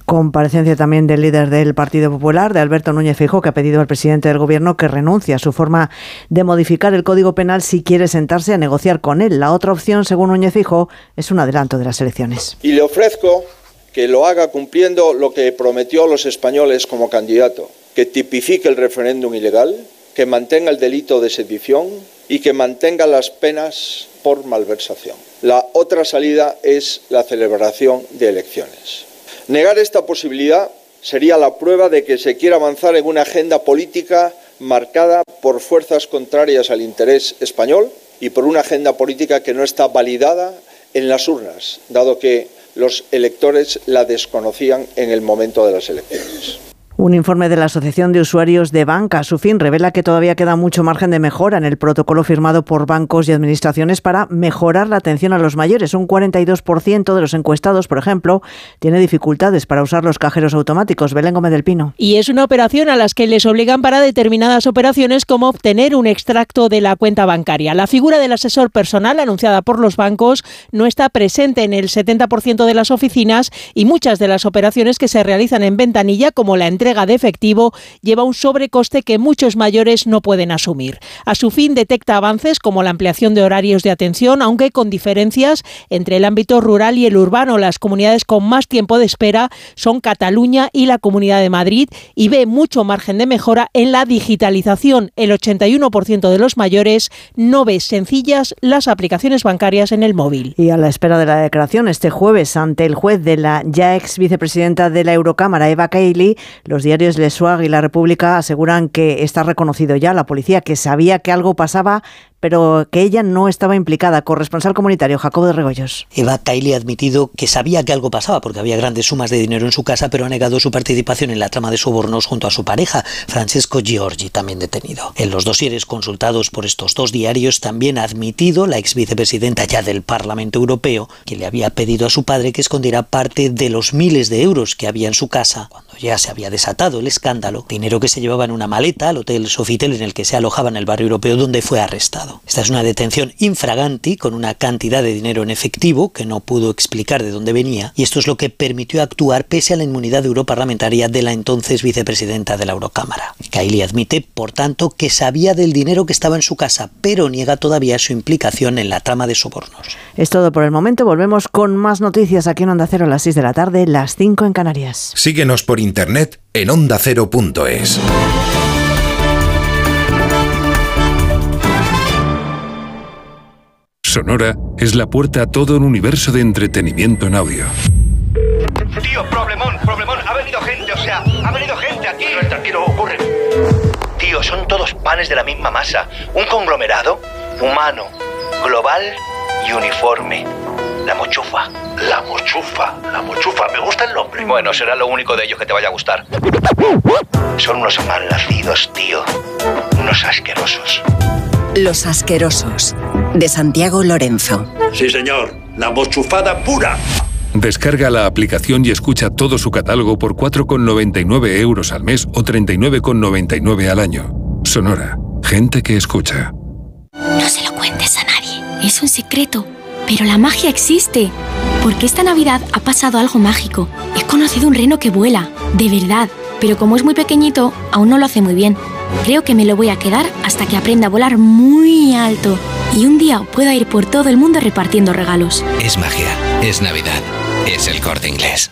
Comparecencia también del líder del Partido Popular, de Alberto Núñez Fijo, que ha pedido al presidente del Gobierno que renuncie a su forma de modificar el Código Penal si quiere sentarse a negociar con él. La otra opción, según Núñez Fijo, es un adelanto de las elecciones. Y le ofrezco que lo haga cumpliendo lo que prometió a los españoles como candidato, que tipifique el referéndum ilegal, que mantenga el delito de sedición y que mantenga las penas por malversación. La otra salida es la celebración de elecciones. Negar esta posibilidad sería la prueba de que se quiere avanzar en una agenda política marcada por fuerzas contrarias al interés español y por una agenda política que no está validada en las urnas, dado que los electores la desconocían en el momento de las elecciones. Un informe de la Asociación de Usuarios de Banca, su fin, revela que todavía queda mucho margen de mejora en el protocolo firmado por bancos y administraciones para mejorar la atención a los mayores. Un 42% de los encuestados, por ejemplo, tiene dificultades para usar los cajeros automáticos. Belén Gómez del Pino. Y es una operación a las que les obligan para determinadas operaciones como obtener un extracto de la cuenta bancaria. La figura del asesor personal anunciada por los bancos no está presente en el 70% de las oficinas y muchas de las operaciones que se realizan en ventanilla, como la entrega de efectivo lleva un sobrecoste que muchos mayores no pueden asumir. A su fin detecta avances como la ampliación de horarios de atención, aunque con diferencias entre el ámbito rural y el urbano. Las comunidades con más tiempo de espera son Cataluña y la Comunidad de Madrid y ve mucho margen de mejora en la digitalización. El 81% de los mayores no ve sencillas las aplicaciones bancarias en el móvil. Y a la espera de la declaración este jueves ante el juez de la ya ex vicepresidenta de la Eurocámara, Eva Kaili, los los diarios Le Soir y La República aseguran que está reconocido ya la policía, que sabía que algo pasaba, pero que ella no estaba implicada. Corresponsal comunitario Jacobo de Regoyos. Eva Kaili ha admitido que sabía que algo pasaba porque había grandes sumas de dinero en su casa, pero ha negado su participación en la trama de sobornos junto a su pareja, Francesco Giorgi, también detenido. En los dosieres consultados por estos dos diarios también ha admitido la ex vicepresidenta ya del Parlamento Europeo que le había pedido a su padre que escondiera parte de los miles de euros que había en su casa cuando ya se había desatado el escándalo, dinero que se llevaba en una maleta al hotel Sofitel en el que se alojaba en el barrio europeo donde fue arrestado. Esta es una detención infraganti con una cantidad de dinero en efectivo que no pudo explicar de dónde venía y esto es lo que permitió actuar pese a la inmunidad europarlamentaria de la entonces vicepresidenta de la Eurocámara. Kaili admite, por tanto, que sabía del dinero que estaba en su casa, pero niega todavía su implicación en la trama de sobornos. Es todo por el momento. Volvemos con más noticias aquí en Onda Cero a las 6 de la tarde, las 5 en Canarias. Síguenos por internet en ondacero.es. Sonora es la puerta a todo un universo de entretenimiento en audio. Tío, problemón, problemón. Ha venido gente, o sea, ha venido gente aquí. Tranquilo, ocurre. Tío, son todos panes de la misma masa. Un conglomerado humano, global y uniforme. La mochufa. La mochufa. La mochufa. Me gusta el nombre. Bueno, será lo único de ellos que te vaya a gustar. Son unos malnacidos, tío. Unos asquerosos. Los asquerosos, de Santiago Lorenzo. Sí, señor. La mochufada pura. Descarga la aplicación y escucha todo su catálogo por 4,99 euros al mes o 39,99 al año. Sonora. Gente que escucha. No se lo cuentes a nadie. Es un secreto. Pero la magia existe. Porque esta Navidad ha pasado algo mágico. He conocido un reno que vuela. De verdad. Pero como es muy pequeñito, aún no lo hace muy bien. Creo que me lo voy a quedar hasta que aprenda a volar muy alto y un día pueda ir por todo el mundo repartiendo regalos. Es magia, es Navidad, es el corte inglés.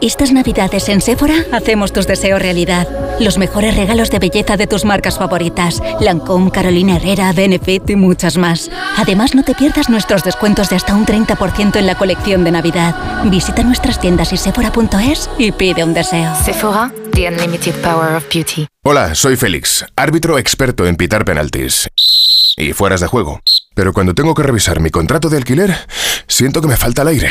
Estas navidades en Sephora hacemos tus deseos realidad. Los mejores regalos de belleza de tus marcas favoritas. Lancôme, Carolina Herrera, Benefit y muchas más. Además, no te pierdas nuestros descuentos de hasta un 30% en la colección de Navidad. Visita nuestras tiendas y sephora.es y pide un deseo. Sephora, the unlimited power of beauty. Hola, soy Félix, árbitro experto en pitar penaltis y fueras de juego. Pero cuando tengo que revisar mi contrato de alquiler, siento que me falta el aire.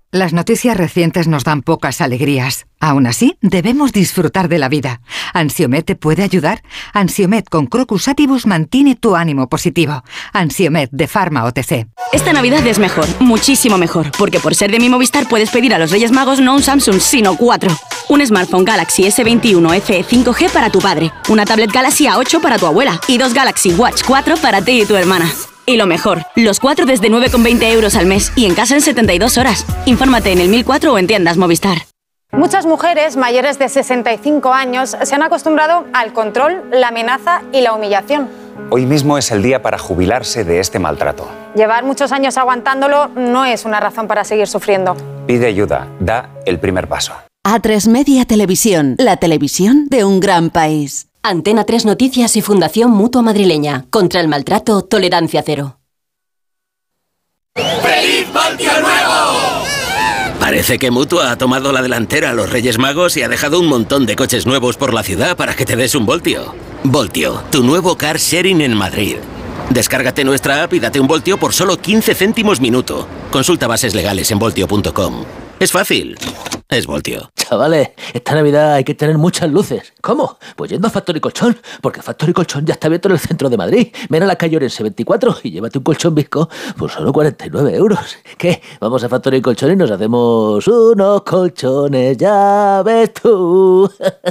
Las noticias recientes nos dan pocas alegrías. Aún así, debemos disfrutar de la vida. ¿Ansiomet te puede ayudar? Ansiomet con Crocus Atibus mantiene tu ánimo positivo. Ansiomet de Pharma OTC. Esta Navidad es mejor, muchísimo mejor, porque por ser de mi Movistar puedes pedir a los Reyes Magos no un Samsung, sino cuatro. Un smartphone Galaxy S21 FE 5G para tu padre, una tablet Galaxy A8 para tu abuela y dos Galaxy Watch 4 para ti y tu hermana. Y lo mejor, los cuatro desde 9,20 euros al mes y en casa en 72 horas. Infórmate en el 1004 o en tiendas Movistar. Muchas mujeres mayores de 65 años se han acostumbrado al control, la amenaza y la humillación. Hoy mismo es el día para jubilarse de este maltrato. Llevar muchos años aguantándolo no es una razón para seguir sufriendo. Pide ayuda, da el primer paso. A3 Media Televisión, la televisión de un gran país. Antena 3 Noticias y Fundación Mutua Madrileña. Contra el maltrato, tolerancia cero. ¡Feliz Año Nuevo! Parece que Mutua ha tomado la delantera a los Reyes Magos y ha dejado un montón de coches nuevos por la ciudad para que te des un voltio. Voltio, tu nuevo car sharing en Madrid. Descárgate nuestra app y date un voltio por solo 15 céntimos minuto. Consulta bases legales en voltio.com. Es fácil. Es Voltio. Chavales, esta Navidad hay que tener muchas luces. ¿Cómo? Pues yendo a Factory Colchón, porque Factory Colchón ya está abierto en el centro de Madrid. Ven a la calle Orense 24 y llévate un colchón visco por solo 49 euros. ¿Qué? Vamos a Factory Colchón y nos hacemos unos colchones, ya ves tú.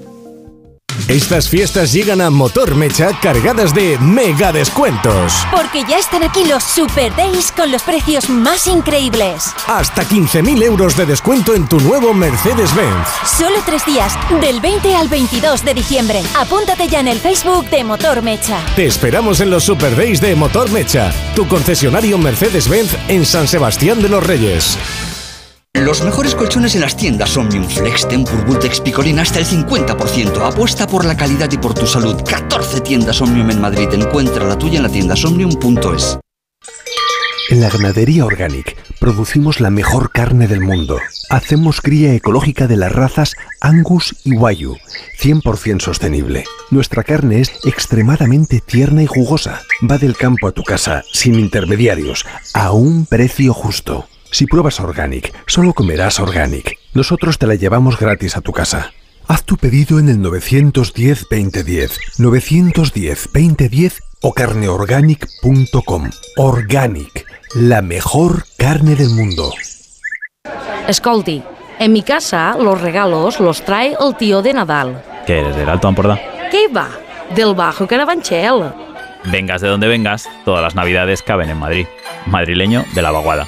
Estas fiestas llegan a Motor Mecha cargadas de mega descuentos. Porque ya están aquí los Super Days con los precios más increíbles. Hasta 15.000 euros de descuento en tu nuevo Mercedes-Benz. Solo tres días, del 20 al 22 de diciembre. Apúntate ya en el Facebook de Motor Mecha. Te esperamos en los Super Days de Motor Mecha, tu concesionario Mercedes-Benz en San Sebastián de los Reyes. Los mejores colchones en las tiendas Omnium Flex, Tempur, Picolina hasta el 50%. Apuesta por la calidad y por tu salud. 14 tiendas Omnium en Madrid. Encuentra la tuya en la tienda somnium.es. En la ganadería Organic producimos la mejor carne del mundo. Hacemos cría ecológica de las razas Angus y Wayu, 100% sostenible. Nuestra carne es extremadamente tierna y jugosa. Va del campo a tu casa, sin intermediarios, a un precio justo. Si pruebas Organic, solo comerás Organic. Nosotros te la llevamos gratis a tu casa. Haz tu pedido en el 910-2010, 910-2010 o carneorganic.com. Organic, la mejor carne del mundo. Escolti, en mi casa los regalos los trae el tío de Nadal. ¿Qué eres, del Alto Amporda? ¿Qué va? Del Bajo Carabanchel. Vengas de donde vengas, todas las navidades caben en Madrid. Madrileño de la vaguada.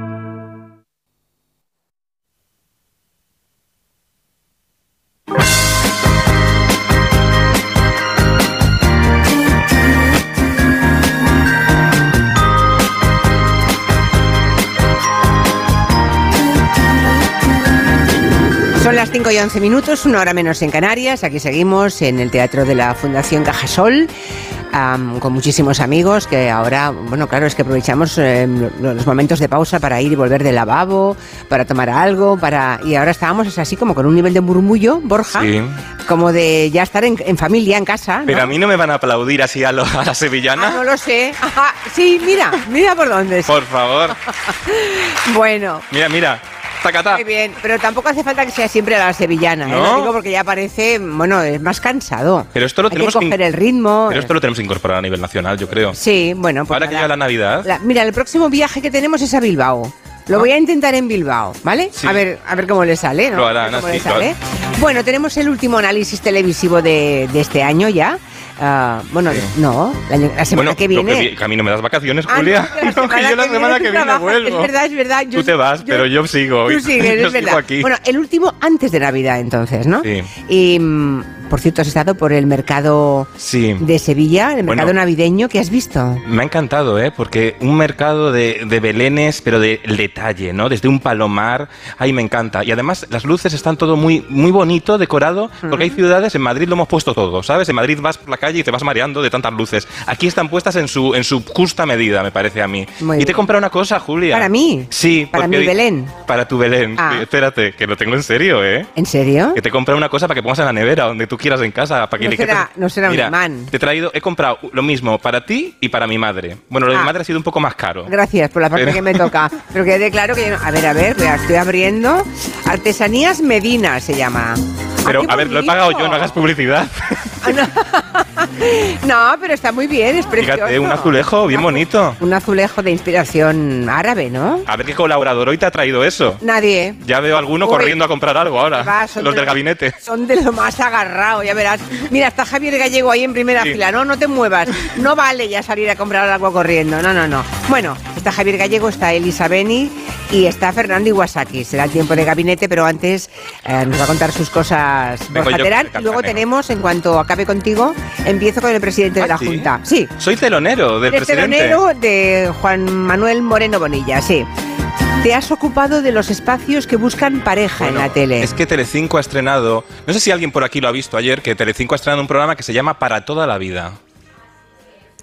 5 y 11 minutos, una hora menos en Canarias. Aquí seguimos en el Teatro de la Fundación Cajasol, am, con muchísimos amigos que ahora, bueno, claro, es que aprovechamos eh, los momentos de pausa para ir y volver del lavabo, para tomar algo, para y ahora estábamos es así como con un nivel de murmullo, Borja, Sí. como de ya estar en, en familia, en casa. ¿no? Pero a mí no me van a aplaudir así a, lo- a la sevillana. Ah, no lo sé. Ajá, sí, mira, mira por dónde. Por favor. Bueno. Mira, mira. Tacatá. Muy bien, pero tampoco hace falta que sea siempre la sevillana, ¿eh? ¿No? Lo digo porque ya parece, bueno, es más cansado. Pero esto lo Hay tenemos que coger el ritmo. Pero esto lo tenemos que incorporar a nivel nacional, yo creo. Sí, bueno, pues Ahora que llega la Navidad. La- mira, el próximo viaje que tenemos es a Bilbao. Lo voy a intentar en Bilbao, ¿vale? Sí. A ver, a ver cómo le sale, ¿no? Lo A ver harán cómo así, le sale. claro. Bueno, tenemos el último análisis televisivo de, de este año ya. Ah, bueno, no, la, la semana bueno, que viene. que a mí no me das vacaciones, Ah, Julia. No, que yo la semana que viene trabajas. vuelvo. Es verdad, es verdad. yo- Tú te vas, yo- pero yo sigo. Tú sigues, yo es verdad. aquí. Bueno, el último antes de Navidad, entonces, ¿no? Sí. Y, por cierto, has estado por el mercado Sí. de Sevilla, el mercado Bueno. navideño, ¿qué has visto? Me ha encantado, ¿eh? Porque un mercado de, de belenes, pero de detalle, ¿no? Desde un palomar, ahí me encanta. Y además las luces están todo muy, muy bonito, decorado, porque hay ciudades, en Madrid lo hemos puesto todo, ¿sabes? En Madrid vas por la calle y te vas mareando de tantas luces. Aquí están puestas en su, en su justa medida, me parece a mí. Muy y bien. te he comprado una cosa, Julia. ¿Para mí? Sí. ¿Para mi Belén? Para tu Belén. Ah. Espérate, que lo tengo en serio, ¿eh? ¿En serio? Que te he comprado una cosa para que pongas en la nevera, donde tú quieras en casa. Para que No le será- no será un Mira, imán. Te he traído, he comprado lo mismo para ti y para mi madre. Bueno, lo de Ah. mi madre ha sido un poco más caro. Gracias por la parte Pero- que me toca. Pero quede claro que yo no- A ver, a ver, estoy abriendo. Artesanías Medina se llama. Pero, Ah, a ver, lo he pagado yo, no hagas publicidad. No, pero está muy bien, es precioso. Fíjate, un azulejo bien bonito. Un azulejo de inspiración árabe, ¿no? A ver qué colaborador hoy te ha traído eso. Nadie. Ya veo a alguno Uy. corriendo a comprar algo ahora. Va, Los de del lo- gabinete. Son de lo más agarrado, ya verás. Mira, está Javier Gallego ahí en primera Sí. fila. No, no te muevas. No vale ya salir a comprar algo corriendo. No, no, no. Bueno, está Javier Gallego, está Elisa Beni y está Fernando Iwasaki. Será el tiempo de gabinete, pero antes eh, nos va a contar sus cosas Vengo Borja yo Terán. con el Y luego tenemos, en cuanto acabe contigo, empiezo con el presidente de Ah, la ¿sí? Junta. Sí. Soy telonero del Eres presidente. telonero de Juan Manuel Moreno Bonilla, sí. Te has ocupado de los espacios que buscan pareja en la tele. Es que Telecinco ha estrenado, no sé si alguien por aquí lo ha visto ayer, que Telecinco ha estrenado un programa que se llama Para toda la vida.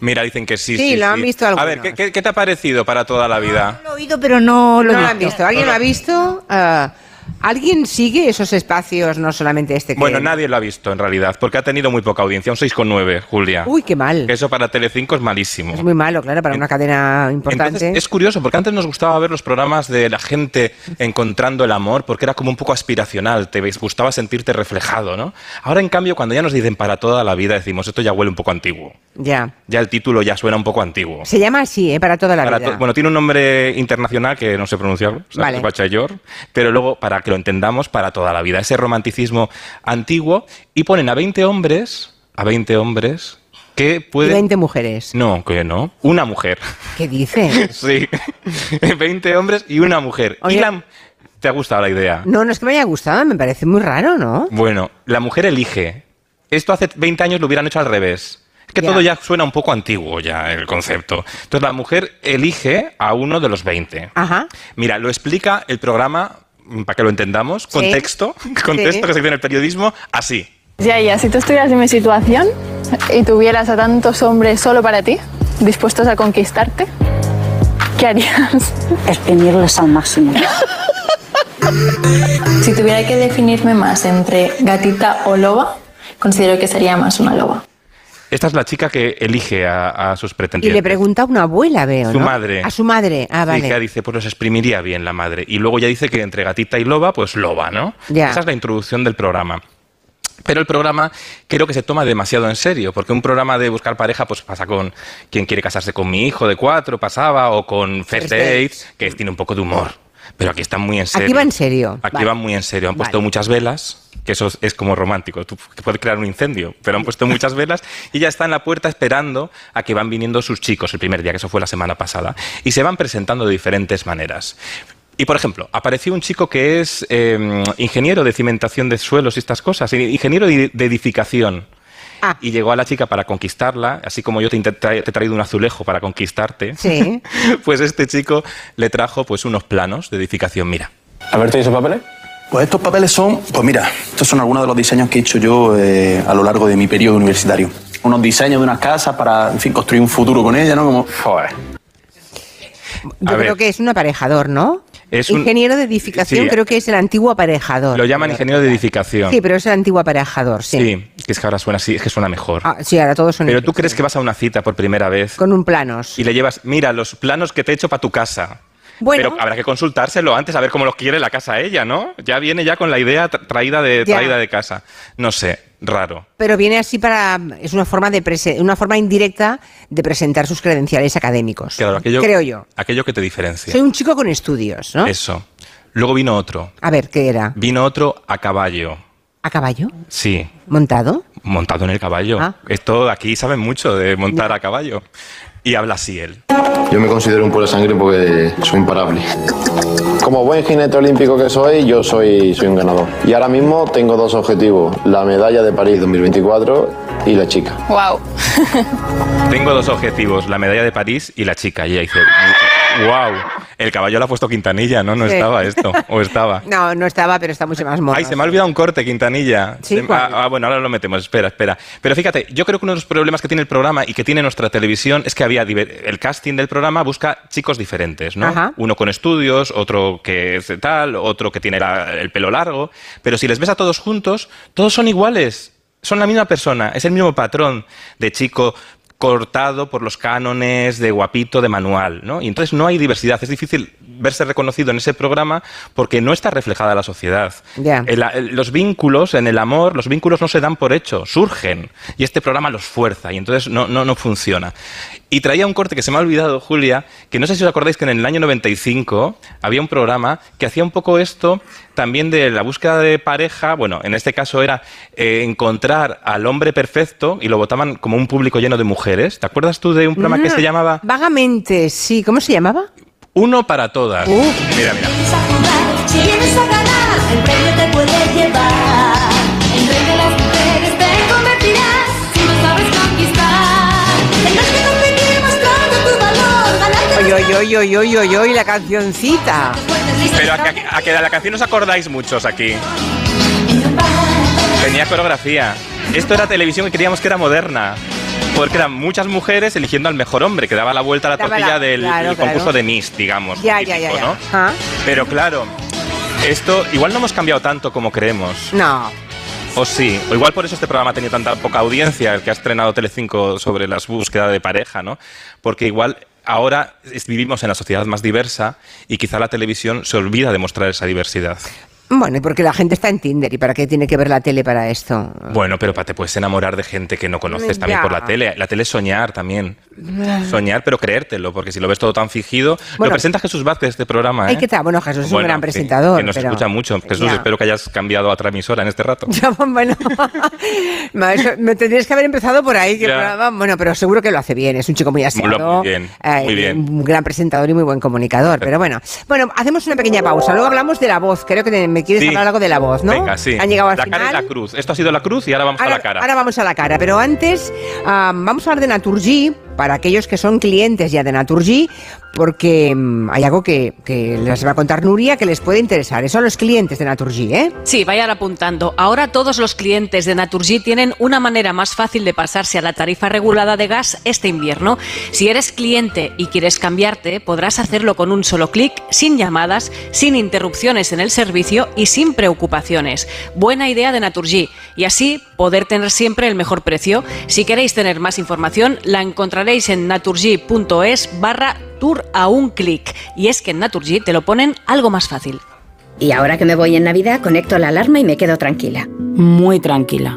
Mira, dicen que sí. Sí, Sí, lo han sí. visto A algunos. ver, ¿qué, qué, qué te ha parecido Para toda la vida? Lo he oído, pero no lo, he han visto. visto. ¿Alguien No, lo no. ha visto? Ah, ¿Alguien sigue esos espacios, no solamente este que... Bueno, nadie lo ha visto en realidad, porque ha tenido muy poca audiencia, un 6,9, Julia. Uy, qué mal. Eso para Telecinco es malísimo. Es muy malo, claro, para una cadena importante. Entonces, es curioso, porque antes nos gustaba ver los programas de la gente encontrando el amor, porque era como un poco aspiracional, te gustaba sentirte reflejado, ¿no? Ahora, en cambio, cuando ya nos dicen para toda la vida, decimos, esto ya huele un poco antiguo. Ya. Ya el título ya suena un poco antiguo. Se llama así, ¿eh? Para toda la Para vida. to- bueno, tiene un nombre internacional que no sé pronunciarlo, Vale. ¿sabes? Bachayor, pero luego, para que lo entendamos, para toda la vida. Ese romanticismo antiguo, y ponen a 20 hombres, a 20 hombres, que Y pueden... 20 mujeres. No, que no. Una mujer. ¿Qué dices? Sí. 20 hombres y una mujer. Oye. Y la... ¿Te ha gustado la idea? No, no es que me haya gustado, me parece muy raro, ¿no? Bueno, la mujer elige. Esto hace 20 años lo hubieran hecho al revés. Es que Ya. todo ya suena un poco antiguo ya el concepto. Entonces la mujer elige a uno de los 20. Ajá. Mira, lo explica el programa, para que lo entendamos, Sí. contexto, contexto Sí. que se dice en el periodismo, así. Ya, ya, si tú estuvieras en mi situación y tuvieras a tantos hombres solo para ti, dispuestos a conquistarte, ¿qué harías? Exprimirles al máximo. Si tuviera que definirme más entre gatita o loba, considero que sería más una loba. Esta es la chica que elige a, a sus Y pretendientes. le pregunta a una abuela, veo, Su ¿no? madre. A su madre. Ah, Sí, que vale. dice, pues los exprimiría bien la madre. Y luego ya dice que entre gatita y loba, pues loba, ¿no? Ya. Esa es la introducción del programa. Pero el programa creo que se toma demasiado en serio, porque un programa de buscar pareja pues pasa con quien quiere casarse con mi hijo de cuatro, pasaba, o con First First Dates. Dates, que tiene un poco de humor. Pero aquí están muy en serio. Aquí va en serio. Aquí Vale. van muy en serio. Han puesto Vale. muchas velas, que eso es, como romántico. Tú puedes crear un incendio, pero han puesto muchas velas y ya está en la puerta esperando a que van viniendo sus chicos el primer día, que eso fue la semana pasada. Y se van presentando de diferentes maneras. Y por ejemplo, apareció un chico que es eh, ingeniero de cimentación de suelos y estas cosas, ingeniero de edificación. Ah. Y llegó a la chica para conquistarla, así como yo te, te he traído un azulejo para conquistarte. Sí. pues este chico le trajo pues unos planos de edificación. Mira, A ver, ¿tienes papeles? Pues estos papeles son, pues mira, estos son algunos de los diseños que he hecho yo eh, a lo largo de mi periodo universitario. Unos diseños de unas casas para, en fin, construir un futuro con ella, ¿no? Como, joder. Yo creo que es un aparejador, ¿no? Es un- ingeniero de edificación, Sí. creo que es el antiguo aparejador. Lo llaman ingeniero de edificación. Sí, pero es el antiguo aparejador, sí. Sí, que es que ahora suena así, es que suena mejor. Ah, sí, ahora todos son Pero tú crees que vas a una cita por primera vez con un planos. y le llevas, mira, los planos que te he hecho para tu casa. Bueno. Pero habrá que consultárselo antes a ver cómo los quiere la casa ella, ¿no? Ya viene ya con la idea tra- traída de, Ya. traída de casa. No sé, raro. Pero viene así para es una forma de prese- una forma indirecta de presentar sus credenciales académicos. Claro, aquello, Creo yo. Aquello que te diferencia. Soy un chico con estudios, ¿no? Eso. Luego vino otro. A ver, ¿qué era? Vino otro a caballo. ¿A caballo? Sí, ¿Montado? montado en el caballo. Ah. Esto aquí saben mucho de montar a caballo. Y habla así él. Yo me considero un puro de sangre porque soy imparable. Como buen jinete olímpico que soy, yo soy, soy un ganador. Y ahora mismo tengo dos objetivos, la medalla de París 2024 y la chica. Wow. Tengo dos objetivos, la medalla de París y la chica. Y ella dice, wow, el caballo lo ha puesto Quintanilla, ¿no? No Sí. estaba esto, o estaba. No, no estaba, pero está mucho más mono. Ay, se me ha olvidado un corte, Quintanilla. Sí, ah, ah, bueno, ahora lo metemos, espera, espera. Pero fíjate, yo creo que uno de los problemas que tiene el programa y que tiene nuestra televisión es que había el casting del programa busca chicos diferentes, ¿no? Ajá. Uno con estudios, otro que es tal, otro que tiene la- el pelo largo. Pero si les ves a todos juntos, todos son iguales. Son la misma persona, es el mismo patrón de chico cortado por los cánones de guapito de manual, ¿no? Y entonces no hay diversidad, es difícil verse reconocido en ese programa porque no está reflejada la sociedad. Ya. El- el- los vínculos en el amor, los vínculos no se dan por hecho, surgen. Y este programa los fuerza y entonces no, no, no funciona. Y traía un corte que se me ha olvidado, Julia, que no sé si os acordáis que en el año 95 había un programa que hacía un poco esto también de la búsqueda de pareja. Bueno, en este caso era eh, encontrar al hombre perfecto y lo votaban como un público lleno de mujeres. ¿Te acuerdas tú de un programa que se llamaba Vagamente, sí. ¿Cómo se llamaba? Uno para todas? Mira, mira. Si vienes a ganar, el premio te puede llevar. Oy, oy, oy, oy, oy, oy, la cancioncita. Pero a, que- a que de la canción os acordáis muchos aquí. Tenía coreografía. Esto era televisión que creíamos que era moderna. Porque eran muchas mujeres eligiendo al mejor hombre, que daba la vuelta a la Daba tortilla la- del, claro, del claro. concurso de Miss, digamos. Ya, ya, típico, ya, ya. ¿no? Ah, Pero claro, esto igual no hemos cambiado tanto como creemos. No. O sí, o igual por eso este programa ha tenido tanta poca audiencia, el que ha estrenado Telecinco sobre las búsquedas de pareja, ¿no? Porque igual ahora vivimos en la sociedad más diversa y quizá la televisión se olvida de mostrar esa diversidad. Bueno, y porque la gente está en Tinder. ¿Y para qué tiene que ver la tele para esto? Bueno, pero pa, te puedes enamorar de gente que no conoces también Ya. por la tele. La tele es soñar también. Soñar, pero creértelo, porque si lo ves todo tan fingido. Bueno. lo presenta Jesús Vázquez este programa, ¿eh? ¿qué tal? Bueno, Jesús es un gran sí, presentador. que nos pero- escucha mucho. Jesús, Ya. espero que hayas cambiado a transmisora en este rato. Ya, bueno, me tendrías que haber empezado por ahí. que programa- bueno, pero seguro que lo hace bien. Es un chico muy aseado. Muy bien, eh, muy bien. Un gran presentador y muy buen comunicador. Pero bueno, bueno, hacemos una pequeña pausa. Luego hablamos de la voz. Creo que te- me quieres Sí. hablar algo de la voz, ¿no? Venga, sí. Han llegado al la final. cara y la cruz. Esto ha sido la cruz y ahora vamos a la cara. Ahora vamos a la cara, pero antes vamos a hablar de Naturgy para aquellos que son clientes ya de Naturgy, porque mm, hay algo que, que les va a contar Nuria que les puede interesar. Son los clientes de Naturgy, ¿eh? Sí, vayan apuntando. Ahora todos los clientes de Naturgy tienen una manera más fácil de pasarse a la tarifa regulada de gas este invierno. Si eres cliente y quieres cambiarte, podrás hacerlo con un solo clic, sin llamadas, sin interrupciones en el servicio y sin preocupaciones. Buena idea de Naturgy y así poder tener siempre el mejor precio. Si queréis tener más información, la encontraréis en naturgy.es barra tour a un clic. Y es que en Naturgy te lo ponen algo más fácil. Y ahora que me voy en Navidad, conecto la alarma y me quedo tranquila. Muy tranquila.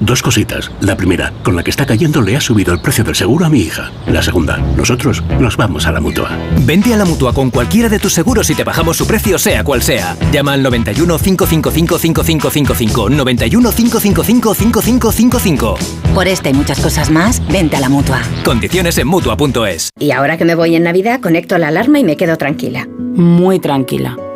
Dos cositas. La primera, con la que está cayendo le ha subido el precio del seguro a mi hija. La segunda, nosotros nos vamos a la mutua. Vente a la mutua con cualquiera de tus seguros y te bajamos su precio, sea cual sea. Llama al 91 555 5555. 91 555 5555. Por esta y muchas cosas más, vente a la mutua. Condiciones en mutua.es. Y ahora que me voy en Navidad, conecto la alarma y me quedo tranquila. Muy tranquila.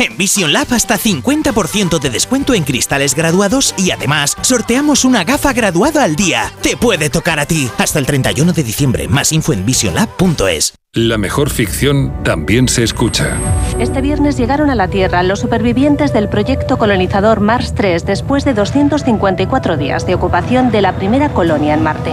En Vision Lab hasta 50% de descuento en cristales graduados y además sorteamos una gafa graduada al día. Te puede tocar a ti. Hasta el 31 de diciembre. Más info en visionlab.es. La mejor ficción también se escucha. Este viernes llegaron a la Tierra los supervivientes del proyecto colonizador Mars 3 después de 254 días de ocupación de la primera colonia en Marte.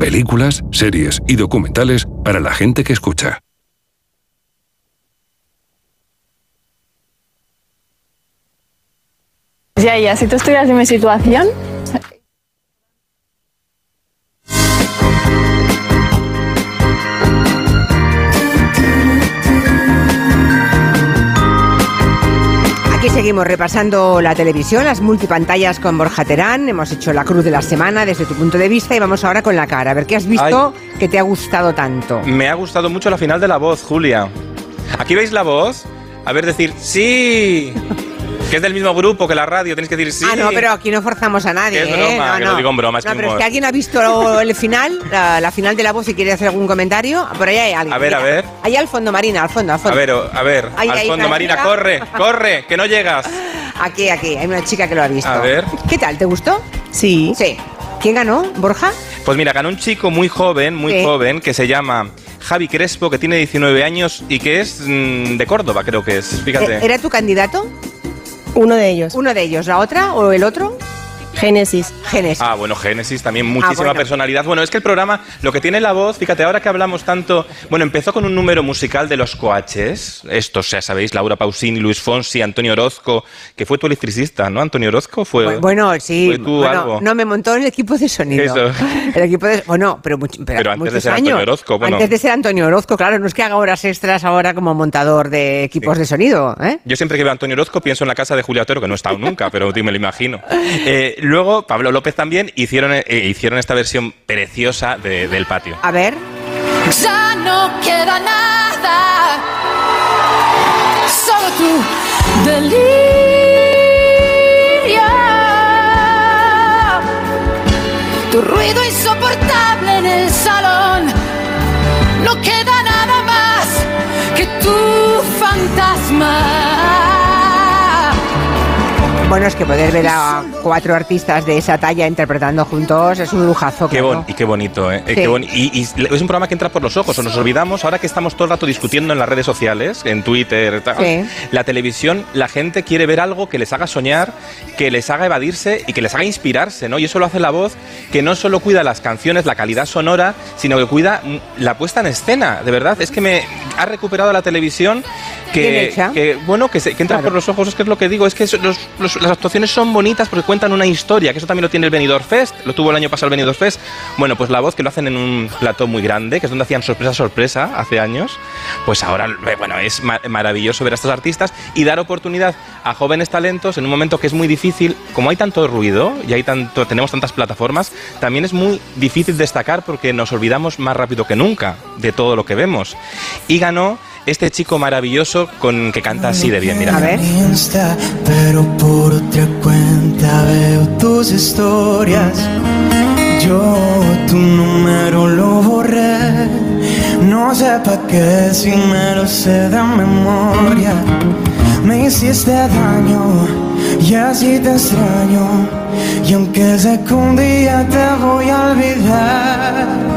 películas, series y documentales para la gente que escucha. Ya, ya, si tú estuvieras en mi situación, seguimos repasando la televisión, las multipantallas con Borja Terán. Hemos hecho la cruz de la semana desde tu punto de vista y vamos ahora con la cara. A ver qué has visto que te ha gustado tanto. Me ha gustado mucho la final de La Voz, Julia. ¿Aquí veis La Voz? A ver, decir sí. Que es del mismo grupo que la radio, tenéis que decir sí. Ah, no, pero aquí no forzamos a nadie. Es ¿eh? broma, no, que no. lo digo en broma, es No, que pero es humor. que alguien ha visto el final, la, la final de la voz y quiere hacer algún comentario. Por ahí hay alguien. A ver, a ver. Ahí al fondo, Marina, al fondo, al A fondo. ver, o- a ver, Ahí, al ahí, fondo, Marina, corre, corre, que no llegas. Aquí, aquí, hay una chica que lo ha visto. A ver. ¿Qué tal? ¿Te gustó? Sí. Sí. ¿Quién ganó? ¿Borja? Pues mira, ganó un chico muy joven, muy joven, que se llama Javi Crespo, que tiene 19 años y que es mm, de Córdoba, creo que es. Fíjate. ¿E- ¿Era tu candidato? Uno de ellos. ¿Uno de ellos? ¿La otra o el otro? Génesis. Génesis. Ah, bueno, Génesis también muchísima bueno. personalidad. Bueno, es que el programa, lo que tiene la voz, fíjate, ahora que hablamos tanto, bueno, empezó con un número musical de los coaches, estos ya sabéis, Laura Pausini, Luis Fonsi, Antonio Orozco, que fue tu electricista, ¿no? Antonio Orozco fue... Bueno, sí. Fue tú bueno, algo. No, me montó en el equipo de sonido. Eso. El equipo de. Bueno, pero, much- pero, Pero antes de muchos ser años. Antonio Orozco, bueno. Antes de ser Antonio Orozco, claro, no es que haga horas extras ahora como montador de equipos de sonido, ¿eh? Yo siempre que veo a Antonio Orozco pienso en la casa de Julia Otero, que no he estado nunca, pero me lo imagino. Eh, luego, Pablo López también hicieron, eh, hicieron esta versión preciosa de- del patio. A ver. Ya no queda nada, solo tu delirio. Tu ruido insoportable en el salón. No queda nada más que tu fantasma. Bueno, es que poder ver a cuatro artistas de esa talla interpretando juntos es un lujazo. Qué bon- y qué bonito, ¿eh? Eh, Sí. qué boni- y, y es un programa que entra por los ojos, o nos olvidamos, ahora que estamos todo el rato discutiendo en las redes sociales, en Twitter, tal, Sí. la televisión, la gente quiere ver algo que les haga soñar, que les haga evadirse y que les haga inspirarse, ¿no? Y eso lo hace la voz, que no solo cuida las canciones, la calidad sonora, sino que cuida la puesta en escena, de verdad. Es que me ha recuperado la televisión que, bueno, que, se- que entra por los ojos, es que es lo que digo, es que los- los- las actuaciones son bonitas porque cuentan una historia, que eso también lo tiene el Benidorm Fest, lo tuvo el año pasado el Benidorm Fest. Bueno, pues la voz que lo hacen en un plató muy grande, que es donde hacían sorpresa sorpresa hace años, pues ahora, eh, bueno, es ma- maravilloso ver a estos artistas y dar oportunidad a jóvenes talentos en un momento que es muy difícil, como hay tanto ruido y hay tanto, tenemos tantas plataformas, también es muy difícil destacar porque nos olvidamos más rápido que nunca de todo lo que vemos. Y ganó este chico maravilloso con que canta así de bien, mira. Insta, pero por otra cuenta veo tus historias. Yo tu número lo borré. No sé pa' qué si me lo sé de memoria. Me hiciste daño y así te extraño. Y aunque sé que un día te voy a olvidar,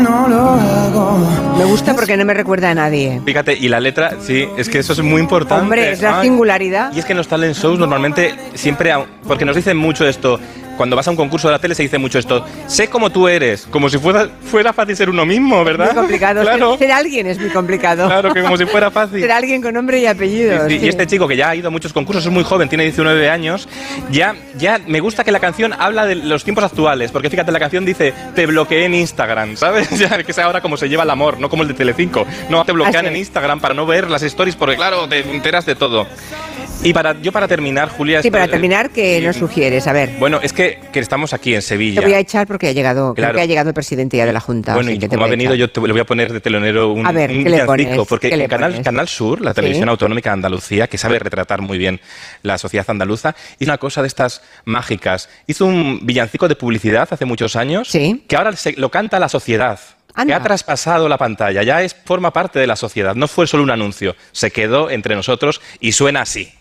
no lo hago. Me gusta porque no me recuerda a nadie. Fíjate, y la letra, sí, es que eso es muy importante. Hombre, es la Ay, singularidad. Y es que en los talent shows normalmente siempre, porque nos dicen mucho esto, cuando vas a un concurso de la tele se dice mucho esto, sé como tú eres, como si fuera, fuera fácil ser uno mismo, ¿verdad? Muy complicado. Claro. Ser, ser alguien es muy complicado. Claro, que como si fuera fácil. Ser alguien con nombre y apellido. Sí. Y este chico que ya ha ido a muchos concursos, es muy joven, tiene 19 años, ya, ya me gusta que la canción habla de los tiempos actuales, porque fíjate, la canción dice, te bloqueé en Instagram, ¿sabes? Ya, que es ahora como se lleva el amor, no como el de Telecinco. No, te bloquean Así en Instagram para no ver las stories, porque claro, te enteras de todo. Y para, yo para terminar, Julia... Sí, para terminar, ¿qué nos sugieres? A ver. Bueno, es que, que estamos aquí en Sevilla. Te voy a echar porque ha llegado, creo que ha llegado el presidente ya de la Junta. Bueno, y que te como ha venido, echar. yo te, le voy a poner de telonero un, A ver, un ¿qué le villancico, pones? porque ¿Qué le en Canal? Canal Sur, la televisión Sí. autonómica de Andalucía, que sabe retratar muy bien la sociedad andaluza, hizo una cosa de estas mágicas. Hizo un villancico de publicidad hace muchos años, que ahora se- lo canta la sociedad. Que ha traspasado la pantalla, ya es, forma parte de la sociedad, no fue solo un anuncio, se quedó entre nosotros y suena así.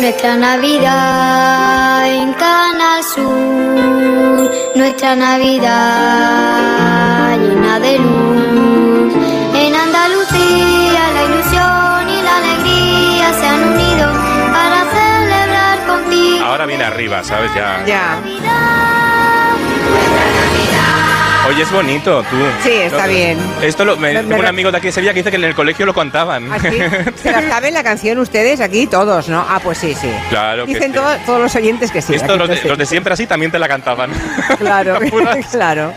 Nuestra Navidad en Canal Sur, nuestra Navidad llena de luz. En Andalucía la ilusión y la alegría se han unido para celebrar contigo. Ahora viene arriba, ¿sabes? Ya. Ya. Oye, es bonito, tú. Sí, está bien. Esto lo, me, Me- me tengo un amigo de aquí de Sevilla que dice que en el colegio lo cantaban. ¿Ah, sí? ¿Se la saben la canción ustedes aquí? Todos, ¿no? Ah, pues sí, sí. Claro que Dicen sí. todo- todos los oyentes que sí. Esto los de siempre así también te la cantaban. Claro, claro.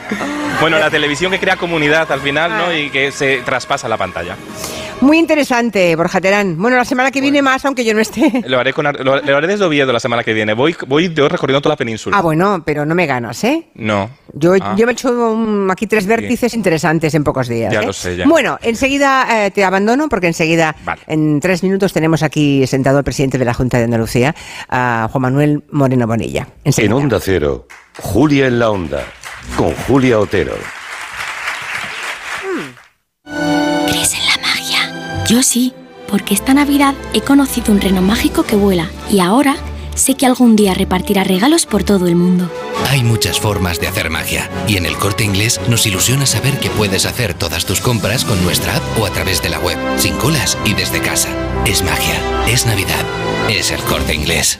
Bueno, la televisión que crea comunidad al final, Ah. ¿no? Y que se traspasa la pantalla. Muy interesante, Borja Terán. Bueno, la semana que viene más, aunque yo no esté. Lo haré, con, Ar- lo, lo haré desde Oviedo la semana que viene. Voy, voy yo recorriendo toda la península. Ah, bueno, pero no me ganas, ¿eh? No. Yo, Ah. yo me he hecho aquí tres vértices interesantes en pocos días. Ya ¿eh? lo sé, ya. Bueno, enseguida eh, te abandono porque enseguida, en tres minutos, tenemos aquí sentado el presidente de la Junta de Andalucía, a Juan Manuel Moreno Bonilla. En Onda Cero, Julia en la Onda, con Julia Otero. ¿Crees en la magia? Yo sí, porque esta Navidad he conocido un reno mágico que vuela y ahora sé que algún día repartirá regalos por todo el mundo. Hay muchas formas de hacer magia y en el corte inglés nos ilusiona saber que puedes hacer todas tus compras con nuestra app o a través de la web, sin colas y desde casa. Es magia, es Navidad, es el corte inglés.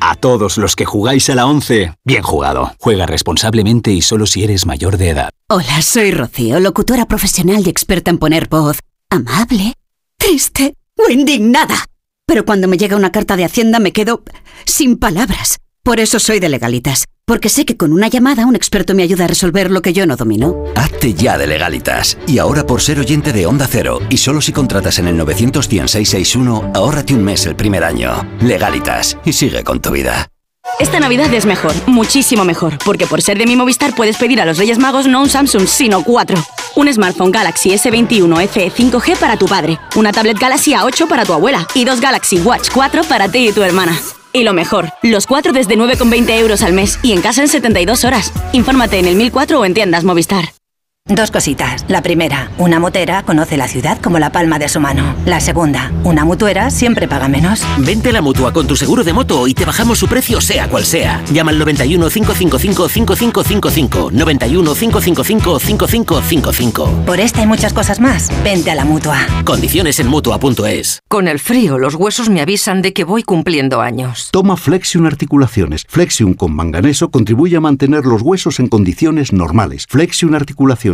A todos los que jugáis a la 11, bien jugado. Juega responsablemente y solo si eres mayor de edad. Hola, soy Rocío, locutora profesional y experta en poner voz amable, triste o indignada. Pero cuando me llega una carta de Hacienda me quedo sin palabras. Por eso soy de legalitas, porque sé que con una llamada un experto me ayuda a resolver lo que yo no domino. Hazte ya de legalitas. Y ahora por ser oyente de Onda Cero, y solo si contratas en el 91661, ahórrate un mes el primer año. Legalitas. Y sigue con tu vida. Esta Navidad es mejor, muchísimo mejor, porque por ser de mi Movistar puedes pedir a los Reyes Magos no un Samsung, sino cuatro. Un smartphone Galaxy S21 FE 5G para tu padre, una tablet Galaxy A8 para tu abuela y dos Galaxy Watch 4 para ti y tu hermana. Y lo mejor, los cuatro desde 9,20 euros al mes y en casa en 72 horas. Infórmate en el 1004 o en tiendas Movistar. Dos cositas. La primera, una motera conoce la ciudad como la palma de su mano. La segunda, una mutuera siempre paga menos. Vente a la mutua con tu seguro de moto y te bajamos su precio sea cual sea. Llama al 91 555 5555. 91 555 5555. Por esta y muchas cosas más, vente a la mutua. Condiciones en mutua.es. Con el frío, los huesos me avisan de que voy cumpliendo años. Toma Flexion Articulaciones. Flexion con manganeso contribuye a mantener los huesos en condiciones normales. Flexion Articulaciones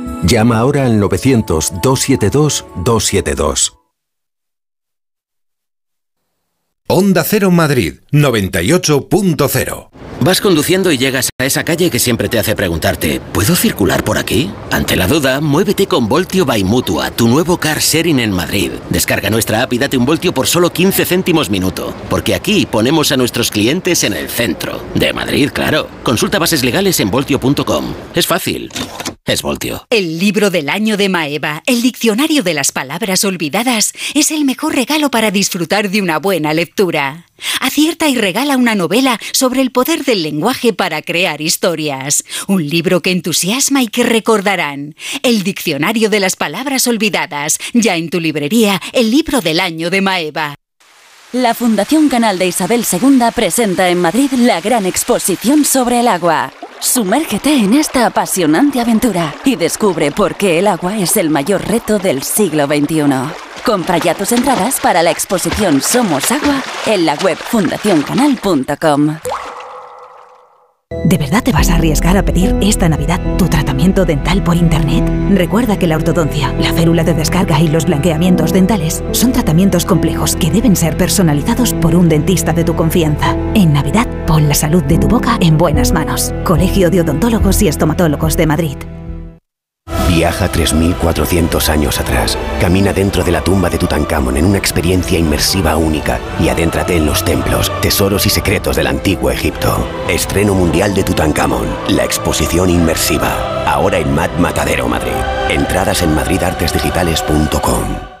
Llama ahora al 900-272-272. Onda Cero Madrid 98.0 Vas conduciendo y llegas a esa calle que siempre te hace preguntarte, ¿puedo circular por aquí? Ante la duda, muévete con Voltio by Mutua, tu nuevo car sharing en Madrid. Descarga nuestra app y date un voltio por solo 15 céntimos minuto, porque aquí ponemos a nuestros clientes en el centro. De Madrid, claro. Consulta bases legales en voltio.com. Es fácil. Es Voltio. El libro del año de Maeva, el diccionario de las palabras olvidadas, es el mejor regalo para disfrutar de una buena lectura. Acierta y regala una novela sobre el poder del lenguaje para crear historias. Un libro que entusiasma y que recordarán. El diccionario de las palabras olvidadas, ya en tu librería, el libro del año de Maeva. La Fundación Canal de Isabel II presenta en Madrid la gran exposición sobre el agua. Sumérgete en esta apasionante aventura y descubre por qué el agua es el mayor reto del siglo XXI. Compra ya tus entradas para la exposición Somos Agua en la web fundacioncanal.com. ¿De verdad te vas a arriesgar a pedir esta Navidad tu tratamiento dental por Internet? Recuerda que la ortodoncia, la férula de descarga y los blanqueamientos dentales son tratamientos complejos que deben ser personalizados por un dentista de tu confianza. En Navidad, pon la salud de tu boca en buenas manos. Colegio de Odontólogos y Estomatólogos de Madrid. Viaja 3.400 años atrás. Camina dentro de la tumba de Tutankamón en una experiencia inmersiva única y adéntrate en los templos, tesoros y secretos del antiguo Egipto. Estreno mundial de Tutankamón, la exposición inmersiva. Ahora en Mat Matadero, Madrid. Entradas en madridartesdigitales.com.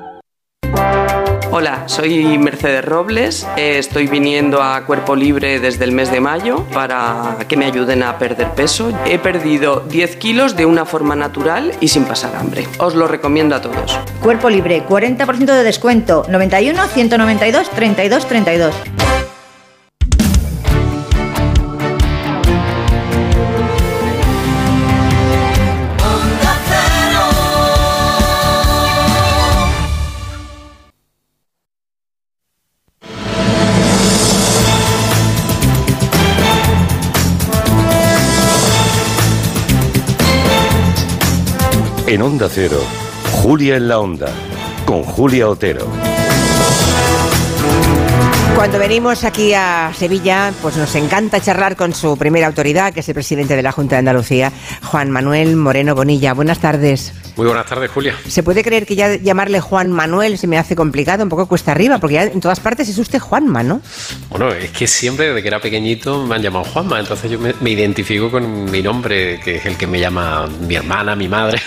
Hola, soy Mercedes Robles. Eh, Estoy viniendo a Cuerpo Libre desde el mes de mayo para que me ayuden a perder peso. He perdido 10 kilos de una forma natural y sin pasar hambre. Os lo recomiendo a todos. Cuerpo libre, 40% de descuento. 91 192 32 32. En Onda Cero, Julia en la Onda, con Julia Otero. Cuando venimos aquí a Sevilla, pues nos encanta charlar con su primera autoridad, que es el presidente de la Junta de Andalucía, Juan Manuel Moreno Bonilla. Buenas tardes. Muy buenas tardes, Julia. ¿Se puede creer que ya llamarle Juan Manuel se me hace complicado, un poco cuesta arriba? Porque ya en todas partes es usted Juanma, ¿no? Bueno, es que siempre desde que era pequeñito me han llamado Juanma, entonces yo me, me identifico con mi nombre, que es el que me llama mi hermana, mi madre.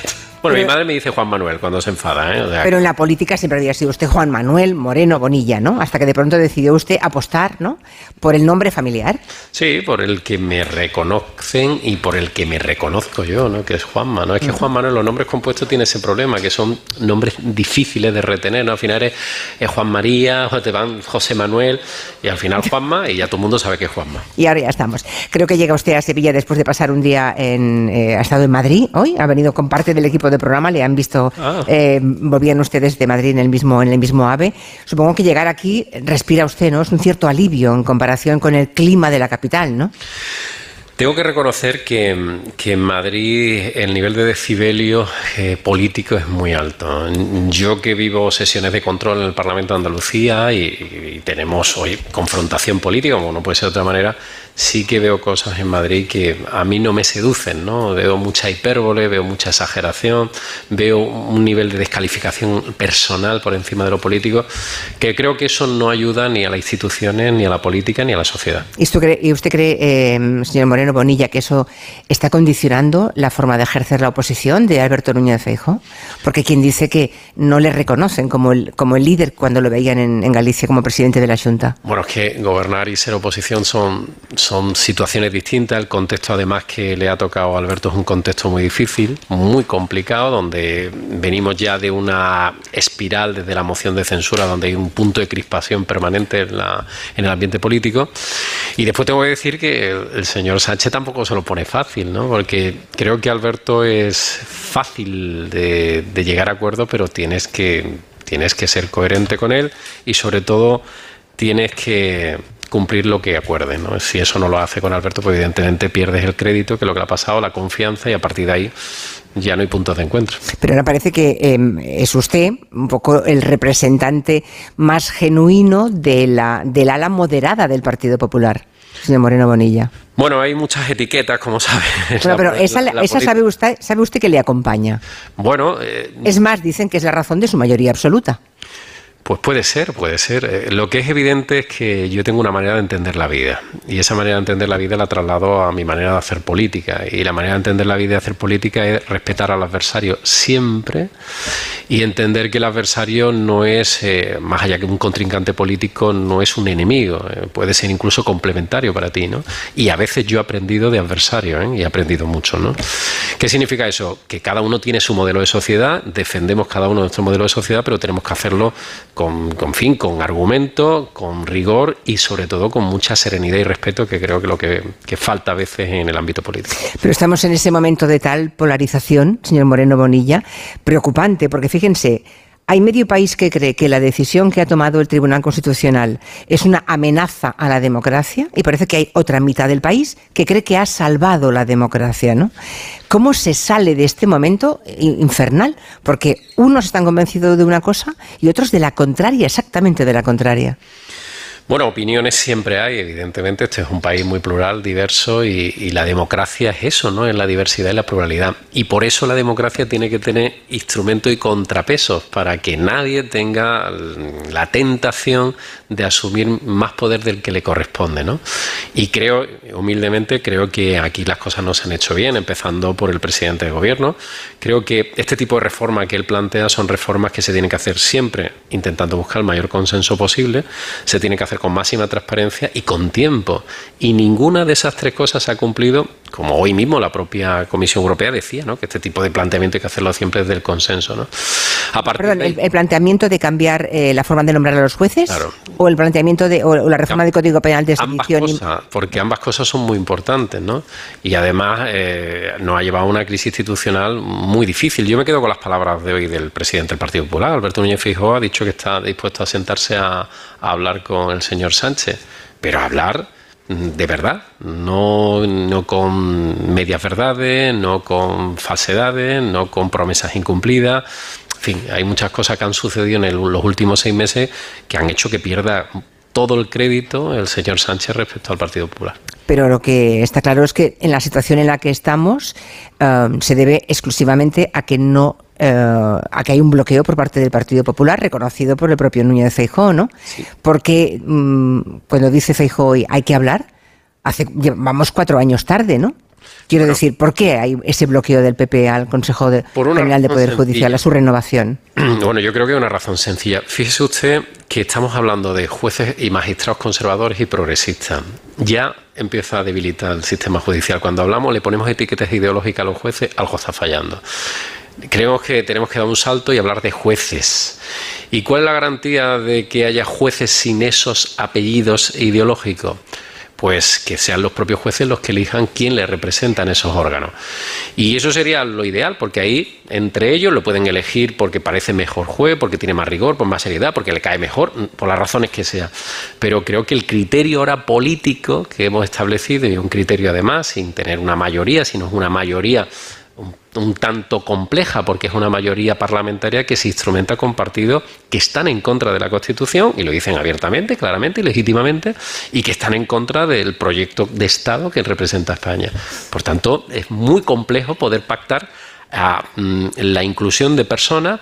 Bueno, mi madre me dice Juan Manuel cuando se enfada, ¿eh? pero en la política siempre había sido usted Juan Manuel Moreno Bonilla, ¿no? Hasta que de pronto decidió usted apostar, ¿no? Por el nombre familiar. Sí, por el que me reconocen y por el que me reconozco yo, ¿no? Que es Juanma, ¿no? Es que Juan Manuel, los nombres compuestos tienen ese problema, que son nombres difíciles de retener, ¿no? Al final es, Juan María, te van José Manuel y al final Juanma y ya todo el mundo sabe que es Juanma. Y ahora ya estamos. Creo que llega usted a Sevilla después de pasar un día en... Eh, ha estado en Madrid hoy, ha venido con parte del equipo de programa, le han visto, ah. eh, volvían ustedes de Madrid en el, mismo, en el mismo AVE. Supongo que llegar aquí respira usted, ¿no? Es un cierto alivio en comparación con el clima de la capital, ¿no? Tengo que reconocer que, en Madrid el nivel de decibelio eh, político es muy alto. Yo que vivo sesiones de control en el Parlamento de Andalucía y, y tenemos hoy confrontación política, como no puede ser de otra manera, sí que veo cosas en Madrid que a mí no me seducen, ¿no? Veo mucha hipérbole, veo mucha exageración, veo un nivel de descalificación personal por encima de lo político, que creo que eso no ayuda ni a las instituciones, ni a la política, ni a la sociedad. ¿Y usted cree, y usted cree eh, señor Moreno Bonilla, que eso está condicionando la forma de ejercer la oposición de Alberto Núñez Feijóo? Porque quien dice que no le reconocen como el, como el líder cuando lo veían en, en Galicia como presidente de la Junta. Bueno, es que gobernar y ser oposición son son situaciones distintas. El contexto, además, que le ha tocado a Alberto es un contexto muy difícil, muy complicado, donde venimos ya de una espiral desde la moción de censura, donde hay un punto de crispación permanente en, la, en el ambiente político. Y después tengo que decir que el señor Sánchez tampoco se lo pone fácil, ¿no? Porque creo que Alberto es fácil de, de llegar a acuerdo, pero tienes que, tienes que ser coherente con él y, sobre todo, tienes que cumplir lo que acuerden. ¿no? Si eso no lo hace con Alberto, pues evidentemente pierdes el crédito, que es lo que le ha pasado, la confianza, y a partir de ahí ya no hay puntos de encuentro. Pero ahora parece que em, es usted un poco el representante más genuino de la, del ala moderada del Partido Popular. Señor Moreno Bonilla. Bueno, hay muchas etiquetas, como sabe. Bueno, pero esa, esa sabe, usted, sabe usted que le acompaña. Bueno. Eh, es más, dicen que es la razón de su mayoría absoluta. Pues puede ser, puede ser. Eh, lo que es evidente es que yo tengo una manera de entender la vida y esa manera de entender la vida la traslado a mi manera de hacer política y la manera de entender la vida y hacer política es respetar al adversario siempre y entender que el adversario no es, eh, más allá que un contrincante político, no es un enemigo, eh, puede ser incluso complementario para ti, ¿no? Y a veces yo he aprendido de adversario y he aprendido mucho, ¿no? ¿Qué significa eso? Que cada uno tiene su modelo de sociedad, defendemos cada uno nuestro modelo de sociedad, pero tenemos que hacerlo con, fin, con argumento, con rigor y sobre todo con mucha serenidad y respeto, que creo que lo que, que, falta a veces en el ámbito político. Pero estamos en ese momento de tal polarización, señor Moreno Bonilla, preocupante, porque fíjense, hay medio país que cree que la decisión que ha tomado el Tribunal Constitucional es una amenaza a la democracia y parece que hay otra mitad del país que cree que ha salvado la democracia, ¿no? ¿Cómo se sale de este momento infernal? Porque unos están convencidos de una cosa y otros de la contraria, exactamente de la contraria. Bueno, opiniones siempre hay, evidentemente. Este es un país muy plural, diverso y, la democracia es eso, ¿no? Es la diversidad y la pluralidad. Y por eso la democracia tiene que tener instrumentos y contrapesos para que nadie tenga la tentación de asumir más poder del que le corresponde, ¿no? Y creo, humildemente, creo que aquí las cosas no se han hecho bien, empezando por el presidente de gobierno. Creo que este tipo de reformas que él plantea son reformas que se tienen que hacer siempre intentando buscar el mayor consenso posible. Se tiene que hacer con máxima transparencia y con tiempo. Y ninguna de esas tres cosas se ha cumplido, como hoy mismo la propia Comisión Europea decía, ¿no? que este tipo de planteamiento hay que hacerlo siempre desde el consenso. ¿no? Perdón, el, planteamiento de cambiar eh, la forma de nombrar a los jueces o el planteamiento de o la reforma del Código Penal de sedición. porque ambas cosas son muy importantes, ¿no? Y además eh, nos ha llevado a una crisis institucional muy difícil. Yo me quedo con las palabras de hoy del presidente del Partido Popular, Alberto Núñez Feijóo, ha dicho que está dispuesto a sentarse a hablar con el señor Sánchez, pero hablar de verdad, no, no con medias verdades, no con falsedades, no con promesas incumplidas. En fin, hay muchas cosas que han sucedido en los últimos seis meses que han hecho que pierda todo el crédito el señor Sánchez respecto al Partido Popular. Pero lo que está claro es que en la situación en la que estamos eh, se debe exclusivamente a que no eh, a que hay un bloqueo por parte del Partido Popular reconocido por el propio Núñez de Feijóo, ¿no? Porque mm, cuando dice Feijóo hay que hablar, hace vamos cuatro años tarde, ¿no? Quiero decir, ¿por qué hay ese bloqueo del PP al Consejo de- General de Poder Judicial, a su renovación? Bueno, yo creo que hay una razón sencilla. Fíjese usted que estamos hablando de jueces y magistrados conservadores y progresistas. Ya empieza a debilitar el sistema judicial. Cuando hablamos, le ponemos etiquetas ideológicas a los jueces, algo está fallando. Creemos que tenemos que dar un salto y hablar de jueces. ¿Y cuál es la garantía de que haya jueces sin esos apellidos ideológicos? Pues que sean los propios jueces los que elijan quién les representa en esos órganos. Y eso sería lo ideal, porque ahí entre ellos lo pueden elegir porque parece mejor juez, porque tiene más rigor, por más seriedad, porque le cae mejor, por las razones que sea. Pero creo que el criterio ahora político que hemos establecido, y un criterio además sin tener una mayoría, sino una mayoría un, tanto compleja porque es una mayoría parlamentaria que se instrumenta con partidos que están en contra de la Constitución y lo dicen abiertamente, claramente y legítimamente y que están en contra del proyecto de Estado que representa España. Por tanto, es muy complejo poder pactar a, mm, la inclusión de personas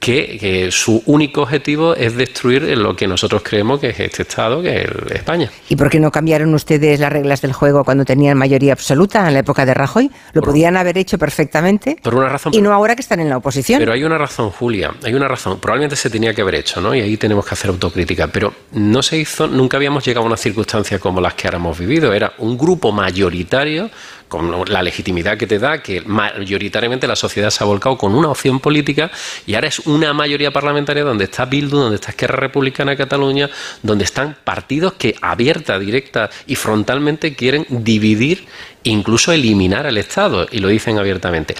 que, que su único objetivo es destruir lo que nosotros creemos que es este Estado, que es España. ¿Y por qué no cambiaron ustedes las reglas del juego cuando tenían mayoría absoluta en la época de Rajoy? Lo podían haber hecho perfectamente Por una razón y no ahora que están en la oposición. Pero hay una razón, Julia, hay una razón. Probablemente se tenía que haber hecho, ¿no? Y ahí tenemos que hacer autocrítica. Pero no se hizo, nunca habíamos llegado a una circunstancia como las que ahora hemos vivido. Era un grupo mayoritario, con la legitimidad que te da, que mayoritariamente la sociedad se ha volcado con una opción política y ahora es una mayoría parlamentaria donde está Bildu, donde está Esquerra Republicana de Cataluña, donde están partidos que abierta, directa y frontalmente quieren dividir incluso eliminar al Estado, y lo dicen abiertamente.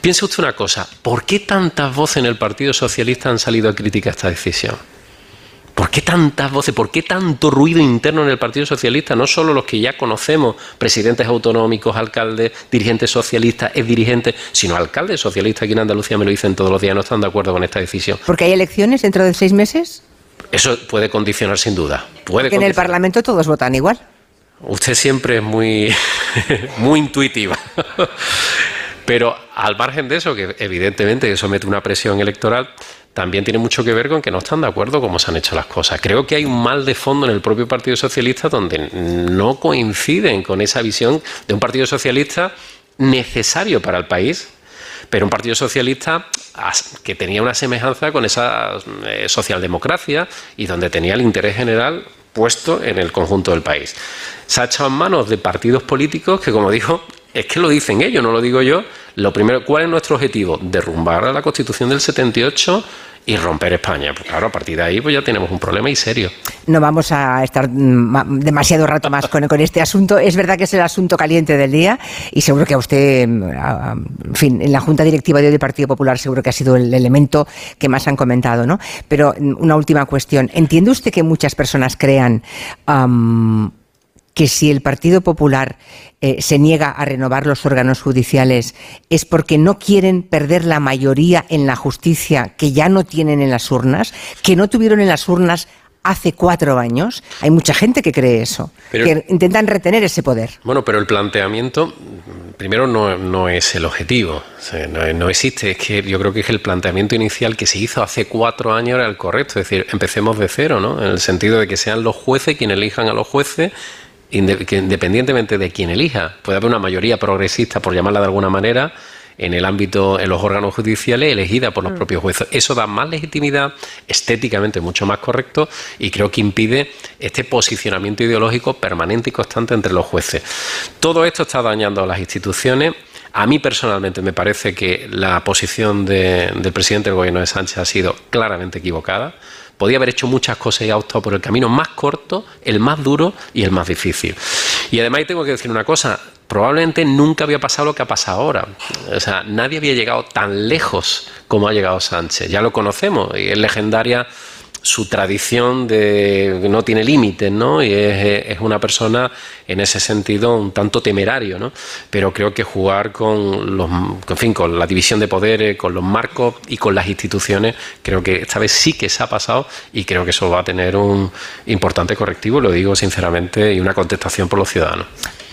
Piense usted una cosa, ¿por qué tantas voces en el Partido Socialista han salido a criticar esta decisión? ¿Por qué tantas voces? ¿Por qué tanto ruido interno en el Partido Socialista? No solo los que ya conocemos, presidentes autonómicos, alcaldes, dirigentes socialistas, ex dirigentes, sino alcaldes socialistas aquí en Andalucía me lo dicen todos los días, no están de acuerdo con esta decisión. Porque hay elecciones dentro de seis meses. Eso puede condicionar sin duda. Puede en el. Parlamento todos votan igual. Usted siempre es muy, muy intuitiva. Pero al margen de eso, que evidentemente eso mete una presión electoral, también tiene mucho que ver con que no están de acuerdo cómo se han hecho las cosas. Creo que hay un mal de fondo en el propio Partido Socialista donde no coinciden con esa visión de un Partido Socialista necesario para el país, pero un Partido Socialista que tenía una semejanza con esa eh, socialdemocracia y donde tenía el interés general puesto en el conjunto del país. Se ha echado en manos de partidos políticos que, como dijo, es que lo dicen ellos, no lo digo yo. Lo primero, ¿cuál es nuestro objetivo? Derrumbar a la Constitución del 78 y romper España. Pues claro, a partir de ahí pues ya tenemos un problema y serio. No vamos a estar mm, ma- demasiado rato más con, este asunto. Es verdad que es el asunto caliente del día y seguro que a usted, mm, en fin, en la Junta Directiva de hoy del Partido Popular seguro que ha sido el elemento que más han comentado, ¿no? Pero mm, una última cuestión. ¿Entiende usted que muchas personas crean que si el Partido Popular eh, se niega a renovar los órganos judiciales es porque no quieren perder la mayoría en la justicia que ya no tienen en las urnas, que no tuvieron en las urnas hace cuatro años? Hay mucha gente que cree eso, Pero- que intentan retener ese poder. Bueno, pero el planteamiento, primero, no, no es el objetivo. O sea, no, no existe. Es que yo creo que es el planteamiento inicial que se hizo hace cuatro años era el correcto. Es decir, empecemos de cero, ¿no? En el sentido de que sean los jueces quienes elijan a los jueces. Que independientemente de quién elija, puede haber una mayoría progresista, por llamarla de alguna manera, en el ámbito, en los órganos judiciales, elegida por los propios jueces. Eso da más legitimidad, estéticamente mucho más correcto, y creo que impide este posicionamiento ideológico permanente y constante entre los jueces. Todo esto está dañando a las instituciones. A mí personalmente me parece que la posición de- del presidente del gobierno de Sánchez ha sido claramente equivocada. Podía haber hecho muchas cosas y ha optado por el camino más corto, el más duro y el más difícil. Y además tengo que decir una cosa, probablemente nunca había pasado lo que ha pasado ahora. O sea, nadie había llegado tan lejos como ha llegado Sánchez. Ya lo conocemos y es legendaria su tradición de no tiene límites, ¿no? Y es, una persona en ese sentido un tanto temerario, ¿no? Pero creo que jugar con los, en fin, con la división de poderes, con los marcos y con las instituciones, creo que esta vez sí que se ha pasado y creo que eso va a tener un importante correctivo, lo digo sinceramente, y una contestación por los ciudadanos.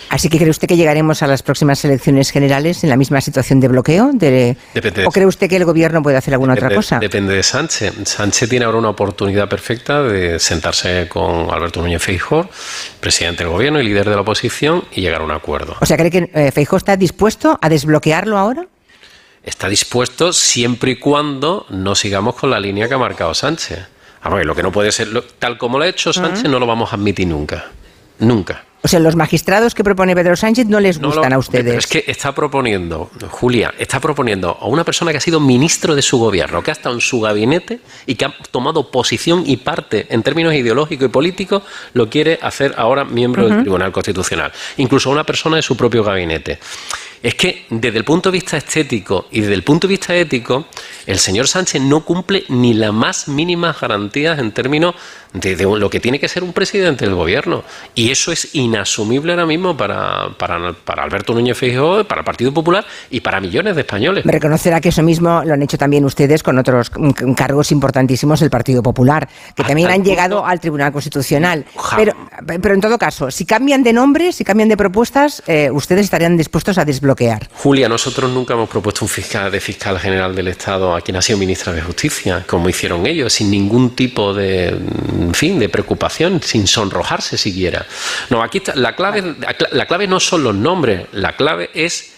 Así que cree usted que llegaremos a las próximas elecciones generales en la misma situación de bloqueo, de, Depende o cree usted que el gobierno puede hacer alguna otra cosa. Depende de Sánchez. Sánchez tiene ahora una oportunidad perfecta de sentarse con Alberto Núñez Feijóo, presidente del gobierno y líder de la oposición, y llegar a un acuerdo. O sea, cree que eh, Feijóo está dispuesto a desbloquearlo ahora. Está dispuesto siempre y cuando no sigamos con la línea que ha marcado Sánchez. Ah, porque lo que no puede ser, lo- tal como lo ha hecho Sánchez, no lo vamos a admitir nunca. Nunca. O sea, los magistrados que propone Pedro Sánchez no les No gustan lo- a ustedes. Pero es que está proponiendo, Julia, está proponiendo a una persona que ha sido ministro de su gobierno, que ha estado en su gabinete y que ha tomado posición y parte en términos ideológicos y políticos, lo quiere hacer ahora miembro del. Tribunal Constitucional. Incluso a una persona de su propio gabinete. Es que desde el punto de vista estético y desde el punto de vista ético, el señor Sánchez no cumple ni las más mínimas garantías en términos de, de lo que tiene que ser un presidente del gobierno. Y eso es inasumible ahora mismo para, para, para Alberto Núñez Feijóo, para el Partido Popular y para millones de españoles. Me reconocerá que eso mismo lo han hecho también ustedes con otros mm, cargos importantísimos del Partido Popular, que también han llegado al Tribunal Constitucional. Pero en todo caso, si cambian de nombre, si cambian de propuestas, eh, ustedes estarían dispuestos a desbloquear. Julia, nosotros nunca hemos propuesto un fiscal de fiscal general del Estado a quien ha sido ministra de Justicia, como hicieron ellos, sin ningún tipo de, fin, de preocupación, sin sonrojarse siquiera. No, aquí está, la clave, la clave no son los nombres, la clave es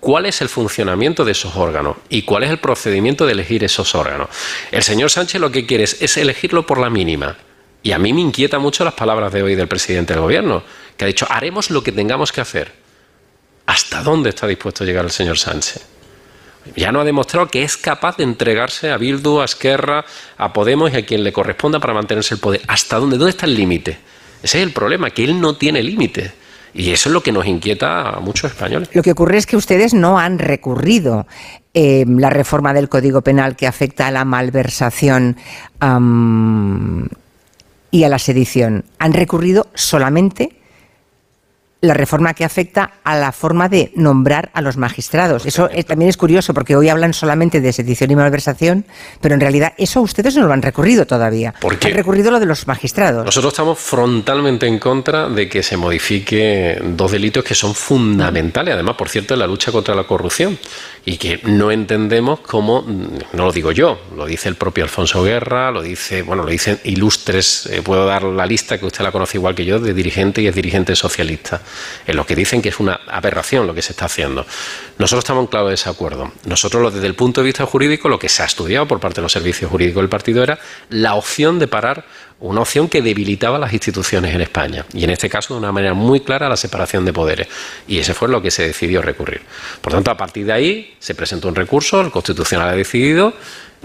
cuál es el funcionamiento de esos órganos y cuál es el procedimiento de elegir esos órganos. El señor Sánchez lo que quiere es, es elegirlo por la mínima. Y a mí me inquieta mucho las palabras de hoy del presidente del gobierno, que ha dicho, haremos lo que tengamos que hacer. ¿Hasta dónde está dispuesto a llegar el señor Sánchez? Ya no ha demostrado que es capaz de entregarse a Bildu, a Esquerra, a Podemos y a quien le corresponda para mantenerse el poder. ¿Hasta dónde? ¿Dónde está el límite? Ese es el problema, que él no tiene límite. Y eso es lo que nos inquieta a muchos españoles. Lo que ocurre es que ustedes no han recurrido eh, la reforma del Código Penal que afecta a la malversación y a la sedición. Han recurrido solamente la reforma que afecta a la forma de nombrar a los magistrados. Eso eh, también es curioso porque hoy hablan solamente de sedición y malversación, pero en realidad eso ustedes no lo han recurrido todavía. ¿Por qué? Han recurrido lo de los magistrados. Nosotros estamos frontalmente en contra de que se modifique dos delitos que son fundamentales, además, por cierto, en la lucha contra la corrupción y que no entendemos cómo, no lo digo yo, lo dice el propio Alfonso Guerra, lo dice, bueno, lo dicen ilustres, eh, puedo dar la lista que usted la conoce igual que yo, de dirigentes y es dirigente socialista, en los que dicen que es una aberración lo que se está haciendo. Nosotros estamos en claro desacuerdo. Nosotros, desde el punto de vista jurídico, lo que se ha estudiado por parte de los servicios jurídicos del partido era la opción de parar una opción que debilitaba las instituciones en España y en este caso de una manera muy clara la separación de poderes y ese fue lo que se decidió recurrir. Por tanto, a partir de ahí se presentó un recurso, el Constitucional ha decidido,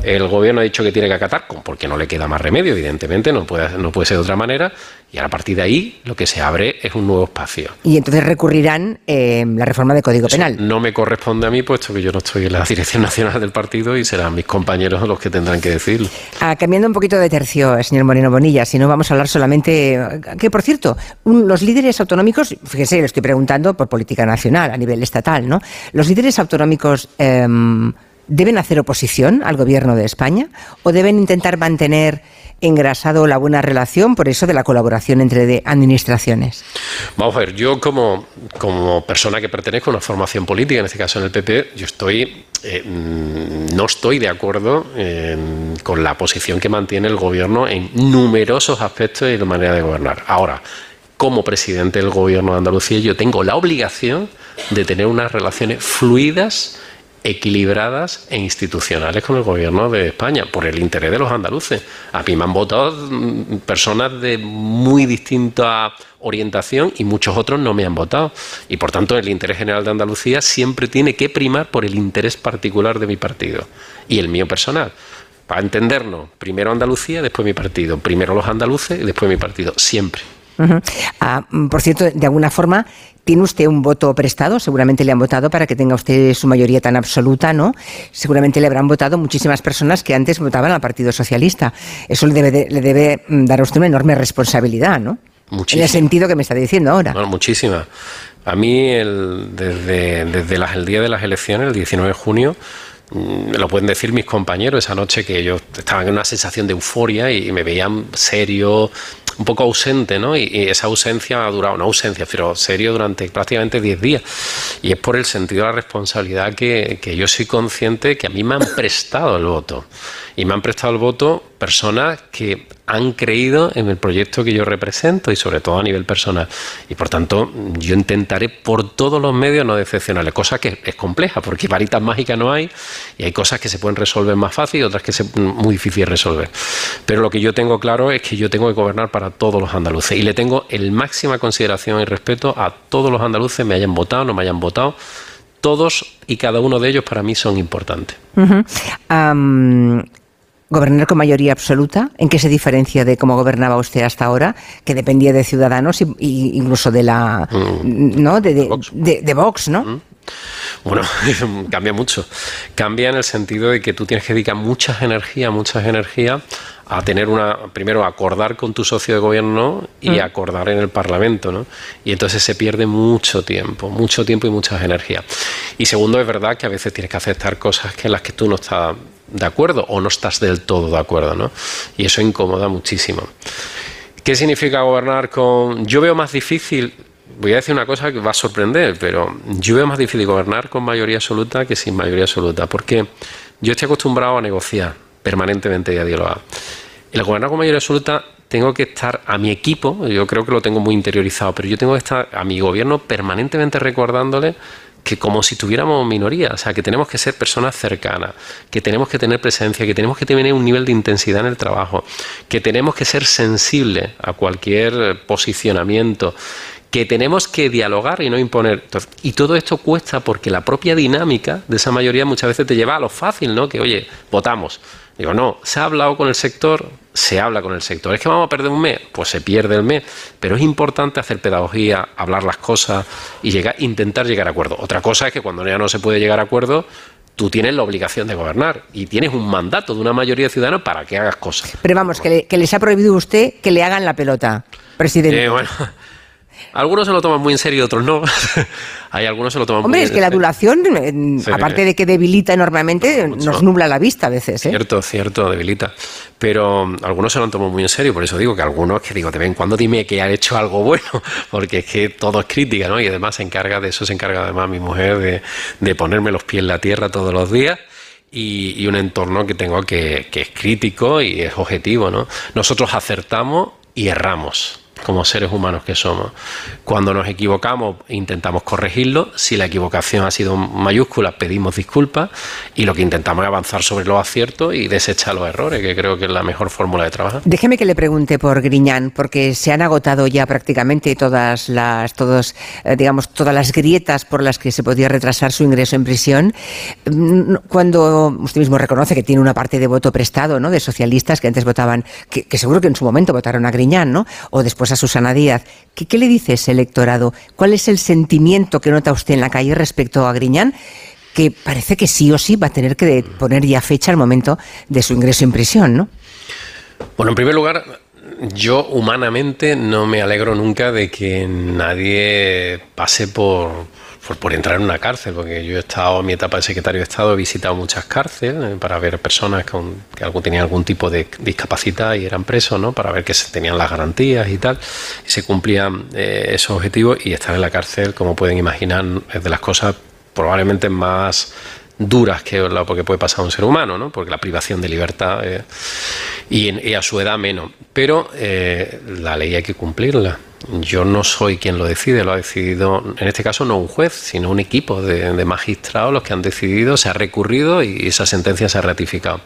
el Gobierno ha dicho que tiene que acatar, porque no le queda más remedio, evidentemente, no puede, no puede ser de otra manera y a partir de ahí lo que se abre es un nuevo espacio. Y entonces recurrirán eh, la reforma del Código Penal. No me corresponde a mí, puesto que yo no estoy en la dirección nacional del partido y serán mis compañeros los que tendrán que decirlo. Ah, cambiando un poquito de tercio, señor Moreno Bonilla, si no vamos a hablar solamente. Que por cierto, un- los líderes autonómicos, fíjese, le estoy preguntando por política nacional, a nivel estatal, ¿no? ¿Los líderes autonómicos em, deben hacer oposición al gobierno de España o deben intentar mantener engrasado la buena relación por eso de la colaboración entre administraciones? Vamos a ver, yo como, como persona que pertenezco a una formación política, en este caso en el PP, yo estoy eh, mm, no estoy de acuerdo eh, con la posición que mantiene el gobierno en numerosos aspectos y la manera de gobernar. Ahora, como presidente del gobierno de Andalucía, yo tengo la obligación de tener unas relaciones fluidas equilibradas e institucionales con el gobierno de España, por el interés de los andaluces. A mí me han votado mm, personas de muy distinta orientación y muchos otros no me han votado. Y por tanto el interés general de Andalucía siempre tiene que primar por el interés particular de mi partido y el mío personal. Para entendernos, primero Andalucía, después mi partido. Primero los andaluces y después mi partido. Siempre. Ah, por cierto, de alguna forma, tiene usted un voto prestado, seguramente le han votado para que tenga usted su mayoría tan absoluta, ¿no? Seguramente le habrán votado muchísimas personas que antes votaban al Partido Socialista. Eso le debe, de- le debe mm, dar a usted una enorme responsabilidad, ¿no? En Muchísima. el sentido que me está diciendo ahora. Bueno, muchísimas. A mí, el- desde, desde las- el día de las elecciones, el 19 de junio, mm, lo pueden decir mis compañeros esa noche que ellos estaban en una sensación de euforia y me veían serio, un poco ausente, ¿no? Y, esa ausencia ha durado, una ausencia, pero serio durante prácticamente 10 días. Y es por el sentido de la responsabilidad que, que yo soy consciente que a mí me han prestado el voto. Y me han prestado el voto personas que han creído en el proyecto que yo represento y sobre todo a nivel personal. Y por tanto, yo intentaré por todos los medios no decepcionarle, cosa que es compleja, porque varitas mágicas no hay y hay cosas que se pueden resolver más fácil y otras que es muy difícil resolver. Pero lo que yo tengo claro es que yo tengo que gobernar para todos los andaluces y le tengo el máxima consideración y respeto a todos los andaluces, me hayan votado, no me hayan votado. Todos y cada uno de ellos para mí son importantes. Gobernar con mayoría absoluta, ¿en qué se diferencia de cómo gobernaba usted hasta ahora, que dependía de ciudadanos e incluso de la, mm. ¿no? De, Vox, ¿no? Mm. Bueno, cambia mucho. Cambia en el sentido de que tú tienes que dedicar muchas energías, muchas energías a tener una, primero, acordar con tu socio de gobierno y mm. acordar en el Parlamento, ¿no? Y entonces se pierde mucho tiempo, mucho tiempo y muchas energías. Y segundo, es verdad que a veces tienes que aceptar cosas que en las que tú no estás de acuerdo o no estás del todo de acuerdo, ¿no? Y eso incomoda muchísimo. ¿Qué significa gobernar con... Yo veo más difícil voy a decir una cosa que va a sorprender, pero yo veo más difícil gobernar con mayoría absoluta que sin mayoría absoluta, porque yo estoy acostumbrado a negociar permanentemente y a dialogar. El gobernar con mayoría absoluta tengo que estar a mi equipo, yo creo que lo tengo muy interiorizado, pero yo tengo que estar a mi gobierno permanentemente recordándole que como si tuviéramos minoría, o sea, que tenemos que ser personas cercanas, que tenemos que tener presencia, que tenemos que tener un nivel de intensidad en el trabajo, que tenemos que ser sensibles a cualquier posicionamiento, que tenemos que dialogar y no imponer. Y todo esto cuesta porque la propia dinámica de esa mayoría muchas veces te lleva a lo fácil, ¿no? Que, oye, votamos. Digo, no, se ha hablado con el sector, se habla con el sector. ¿Es que vamos a perder un mes? Pues se pierde el mes. Pero es importante hacer pedagogía, hablar las cosas y llegar, intentar llegar a acuerdo. Otra cosa es que cuando ya no se puede llegar a acuerdo, tú tienes la obligación de gobernar y tienes un mandato de una mayoría de ciudadanos para que hagas cosas. Pero vamos, que, les ha prohibido usted que le hagan la pelota, presidente. Eh, bueno, algunos se lo toman muy en serio y otros no. Hay algunos se lo toman Hombre, muy es que la adulación, aparte de que debilita enormemente, nos nubla la vista a veces. ¿eh? Cierto, cierto, debilita. Pero um, algunos se lo han tomado muy en serio, por eso digo que algunos que digo, de vez en cuando dime que ha hecho algo bueno, porque es que todo es crítica, ¿no? Y además se encarga de eso, se encarga además mi mujer de, de ponerme los pies en la tierra todos los días. Y, y, un entorno que tengo que, que es crítico y es objetivo, ¿no? Nosotros acertamos y erramos como seres humanos que somos. Cuando nos equivocamos, intentamos corregirlo. Si la equivocación ha sido mayúscula, pedimos disculpas y lo que intentamos es avanzar sobre los aciertos y desechar los errores, que creo que es la mejor fórmula de trabajo. Déjeme que le pregunte por Griñán, porque se han agotado ya prácticamente todas las, todos, eh, digamos, todas las grietas por las que se podía retrasar su ingreso en prisión. Mm, cuando usted mismo reconoce que tiene una parte de voto prestado, ¿no? De socialistas que antes votaban, que, que seguro que en su momento votaron a Griñán, ¿no? O después a Susana Díaz. ¿Qué, le dice ese electorado? ¿Cuál es el sentimiento que nota usted en la calle respecto a Griñán? Que parece que sí o sí va a tener que poner ya fecha al momento de su ingreso en prisión, ¿no? Bueno, en primer lugar, yo humanamente no me alegro nunca de que nadie pase por, por, entrar en una cárcel, porque yo he estado en mi etapa de secretario de Estado, he visitado muchas cárceles eh, para ver personas que algo, tenían algún tipo de discapacidad y eran presos, ¿no? para ver que se tenían las garantías y tal, y se cumplían eh, esos objetivos y estar en la cárcel, como pueden imaginar, es de las cosas probablemente más duras que lo que puede pasar a un ser humano, ¿no? porque la privación de libertad eh, y, a su edad menos. Pero la ley hay que cumplirla yo no soy quien lo decide, lo ha decidido, en este caso no un juez, sino un equipo de, magistrados los que han decidido, se ha recurrido y esa sentencia se ha ratificado.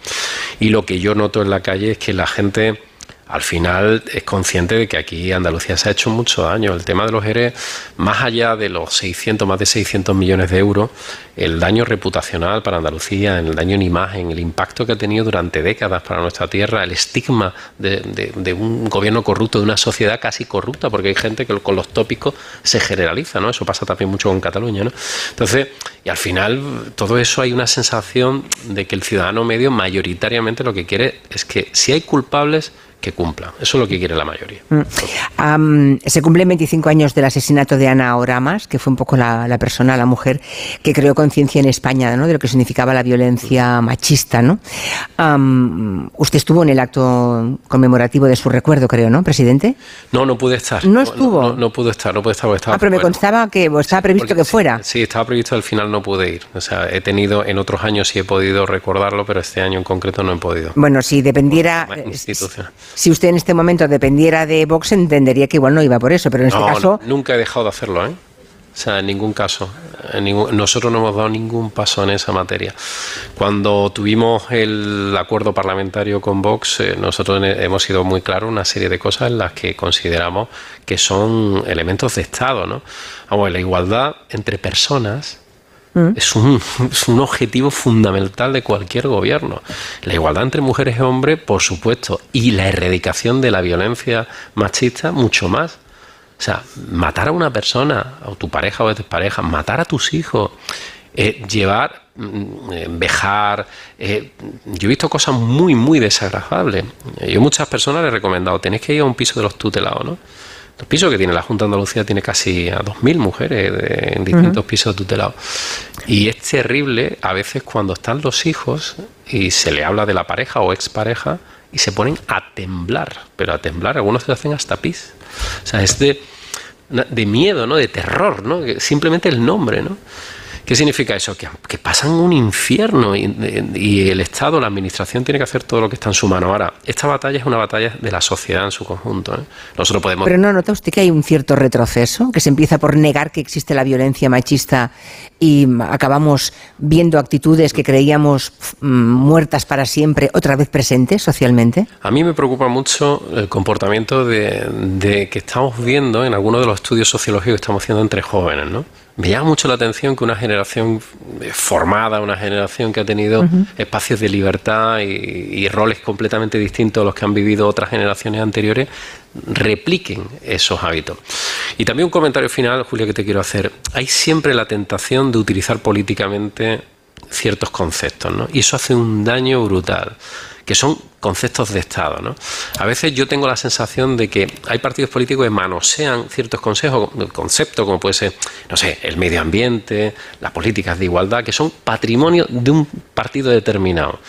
Y lo que yo noto en la calle es que la gente al final es consciente de que aquí Andalucía se ha hecho mucho daño. El tema de los ERE, más allá de los 600, más de 600 millones de euros, el daño reputacional para Andalucía, el daño en imagen, el impacto que ha tenido durante décadas para nuestra tierra, el estigma de, un gobierno corrupto, de una sociedad casi corrupta, porque hay gente que con los tópicos se generaliza, ¿no? Eso pasa también mucho con Cataluña, ¿no? Entonces, y al final, todo eso hay una sensación de que el ciudadano medio mayoritariamente lo que quiere es que si hay culpables, que cumplan. Eso es lo que quiere la mayoría. Mm. Se cumplen 25 años del asesinato de Ana Oramas, que fue un poco la, la persona, la mujer que creó conciencia en España ¿no? de lo que significaba la violencia machista. ¿no? Usted estuvo en el acto conmemorativo de su recuerdo, creo, ¿no, presidente? No, no pude estar. ¿No estuvo? No, no pude estar, no pude estar estaba ah, pero me bueno, constaba que o estaba previsto que fuera. Sí, estaba previsto, al final no pude ir. O sea, he tenido, en otros años sí he podido recordarlo, pero este año en concreto no he podido. Bueno, si dependiera, Bueno, si usted en este momento dependiera de Vox, entendería que igual no iba por eso, pero en este No, caso, nunca he dejado de hacerlo, ¿eh? O sea, en ningún caso. En ningún- nosotros no hemos dado ningún paso en esa materia. Cuando tuvimos el acuerdo parlamentario con Vox, eh, nosotros hemos sido muy claros una serie de cosas en las que consideramos que son elementos de Estado, ¿no? Vamos, la igualdad entre personas es un, es un objetivo fundamental de cualquier gobierno. La igualdad entre mujeres y hombres, por supuesto, y la erradicación de la violencia machista, mucho más. O sea, matar a una persona, a tu pareja o pareja, matar a tus hijos, eh, llevar, mm, eh, vejar. eh, yo he visto cosas muy, muy desagradables. Yo a muchas personas les he recomendado, tenéis que ir a un piso de los tutelados, ¿no? El piso que tiene la Junta de Andalucía tiene casi a 2.000 mujeres de- en distintos pisos tutelados. Y es terrible a veces cuando están los hijos y se le habla de la pareja o expareja y se ponen a temblar, pero a temblar, algunos se hacen hasta pis. O sea, es de, de miedo, ¿no? De terror, ¿no? Simplemente el nombre, ¿no? ¿Qué significa eso? Que, que pasan un infierno y, y el Estado, la Administración, tiene que hacer todo lo que está en su mano. Ahora, esta batalla es una batalla de la sociedad en su conjunto. ¿eh? Nosotros podemos... pero no nota usted que hay un cierto retroceso, que se empieza por negar que existe la violencia machista y acabamos viendo actitudes que creíamos mm, muertas para siempre, otra vez presentes socialmente. A mí me preocupa mucho el comportamiento de, de que estamos viendo en algunos de los estudios sociológicos que estamos haciendo entre jóvenes, ¿no? Me llama mucho la atención que una generación eh, formada, una generación que ha tenido espacios de libertad y, y roles completamente distintos a los que han vivido otras generaciones anteriores, repliquen esos hábitos. Y también un comentario final, Julia, que te quiero hacer. Hay siempre la tentación de utilizar políticamente ciertos conceptos, ¿no? Y eso hace un daño brutal, que son conceptos de Estado, ¿no? A veces yo tengo la sensación de que hay partidos políticos que manosean ciertos consejos, conceptos como puede ser, no sé, el medio ambiente, las políticas de igualdad, que son patrimonio de un partido determinado.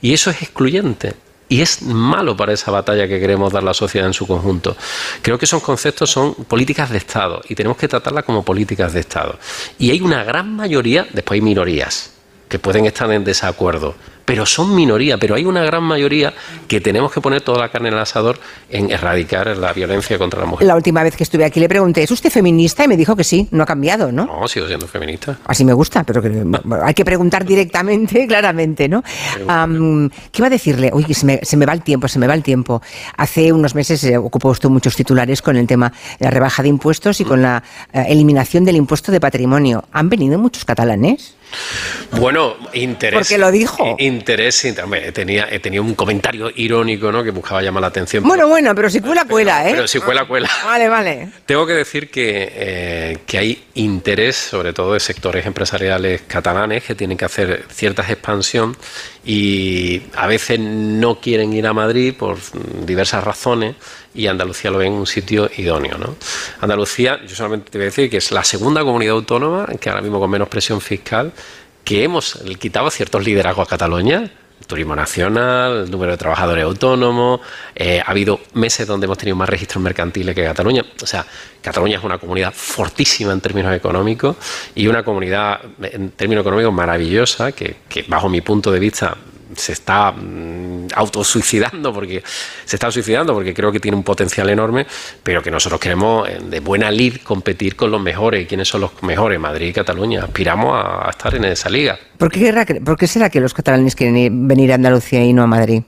Y eso es excluyente. Y es malo para esa batalla que queremos dar la sociedad en su conjunto. Creo que esos conceptos son políticas de Estado y tenemos que tratarlas como políticas de Estado. Y hay una gran mayoría, después hay minorías, que pueden estar en desacuerdo, pero son minoría, pero hay una gran mayoría que tenemos que poner toda la carne en el asador en erradicar la violencia contra la mujer. La última vez que estuve aquí le pregunté, ¿es usted feminista? Y me dijo que sí, no ha cambiado, ¿no? No, sigo siendo feminista. Así me gusta, pero que, hay que preguntar directamente, claramente, ¿no? ¿Qué iba a decirle? Uy, que se me, se me va el tiempo, se me va el tiempo. Hace unos meses eh, ocupó usted muchos titulares con el tema de la rebaja de impuestos y con la eh, eliminación del impuesto de patrimonio. ¿Han venido muchos catalanes? Bueno, interés. Porque lo dijo. Interés, hombre, tenía, un comentario irónico, ¿no? Que buscaba llamar la atención. Bueno, bueno, pero si cuela, cuela, ¿eh? Pero si cuela, cuela. Vale, vale. Tengo que decir que, eh, que hay interés, sobre todo de sectores empresariales catalanes, que tienen que hacer cierta expansión y a veces no quieren ir a Madrid por diversas razones y Andalucía lo ve en un sitio idóneo. ¿no? Andalucía, yo solamente te voy a decir que es la segunda comunidad autónoma que ahora mismo con menos presión fiscal, que hemos quitado ciertos liderazgos a Cataluña, turismo nacional, el número de trabajadores autónomos, eh, ha habido meses donde hemos tenido más registros mercantiles que Cataluña. O sea, Cataluña es una comunidad fortísima en términos económicos y una comunidad en términos económicos maravillosa que bajo mi punto de vista se está mm, autosuicidando porque se está suicidando porque creo que tiene un potencial enorme, pero que nosotros queremos eh, de buena lid competir con los mejores. ¿Y quiénes son los mejores? Madrid y Cataluña. Aspiramos a, a estar en esa liga. ¿Por qué, por será que los catalanes quieren ir- venir a Andalucía y no a Madrid?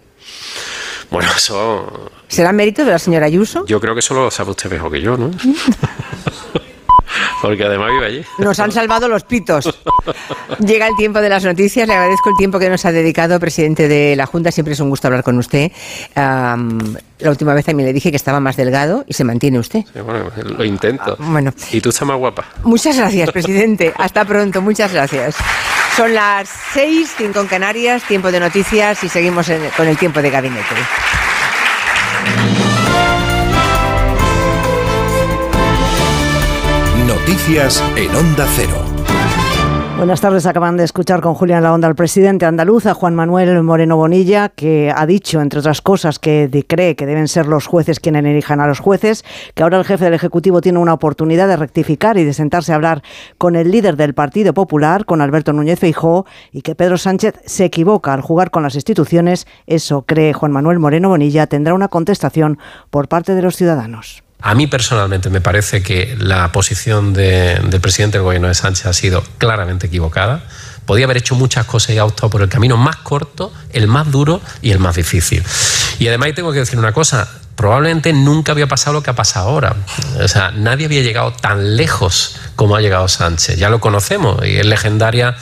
Bueno, eso ¿Será mérito de la señora Ayuso? yo creo que eso lo sabe usted mejor que yo, ¿no? Porque además vive allí. Nos han salvado los pitos. Llega el tiempo de las noticias. Le agradezco el tiempo que nos ha dedicado, presidente de la Junta. Siempre es un gusto hablar con usted. La última vez también le dije que estaba más delgado y se mantiene usted. Sí, bueno, lo intento. Bueno. Y tú estás más guapa. Muchas gracias, presidente. Hasta pronto. Muchas gracias. Son las seis, cinco en Canarias, tiempo de noticias y seguimos en- con el tiempo de gabinete. Noticias en Onda Cero. Buenas tardes. Acaban de escuchar con Julián La Onda al presidente andaluz, a Juan Manuel Moreno Bonilla, que ha dicho, entre otras cosas, que cree que deben ser los jueces quienes elijan a los jueces, que ahora el jefe del Ejecutivo tiene una oportunidad de rectificar y de sentarse a hablar con el líder del Partido Popular, con Alberto Núñez Feijóo, y que Pedro Sánchez se equivoca al jugar con las instituciones. Eso, cree Juan Manuel Moreno Bonilla, tendrá una contestación por parte de los ciudadanos. A mí personalmente me parece que la posición del presidente del gobierno de Sánchez ha sido claramente equivocada. Podía haber hecho muchas cosas y ha optado por el camino más corto, el más duro y el más difícil. Y además tengo que decir una cosa, probablemente nunca había pasado lo que ha pasado ahora. O sea, nadie había llegado tan lejos como ha llegado Sánchez. Ya lo conocemos y es legendaria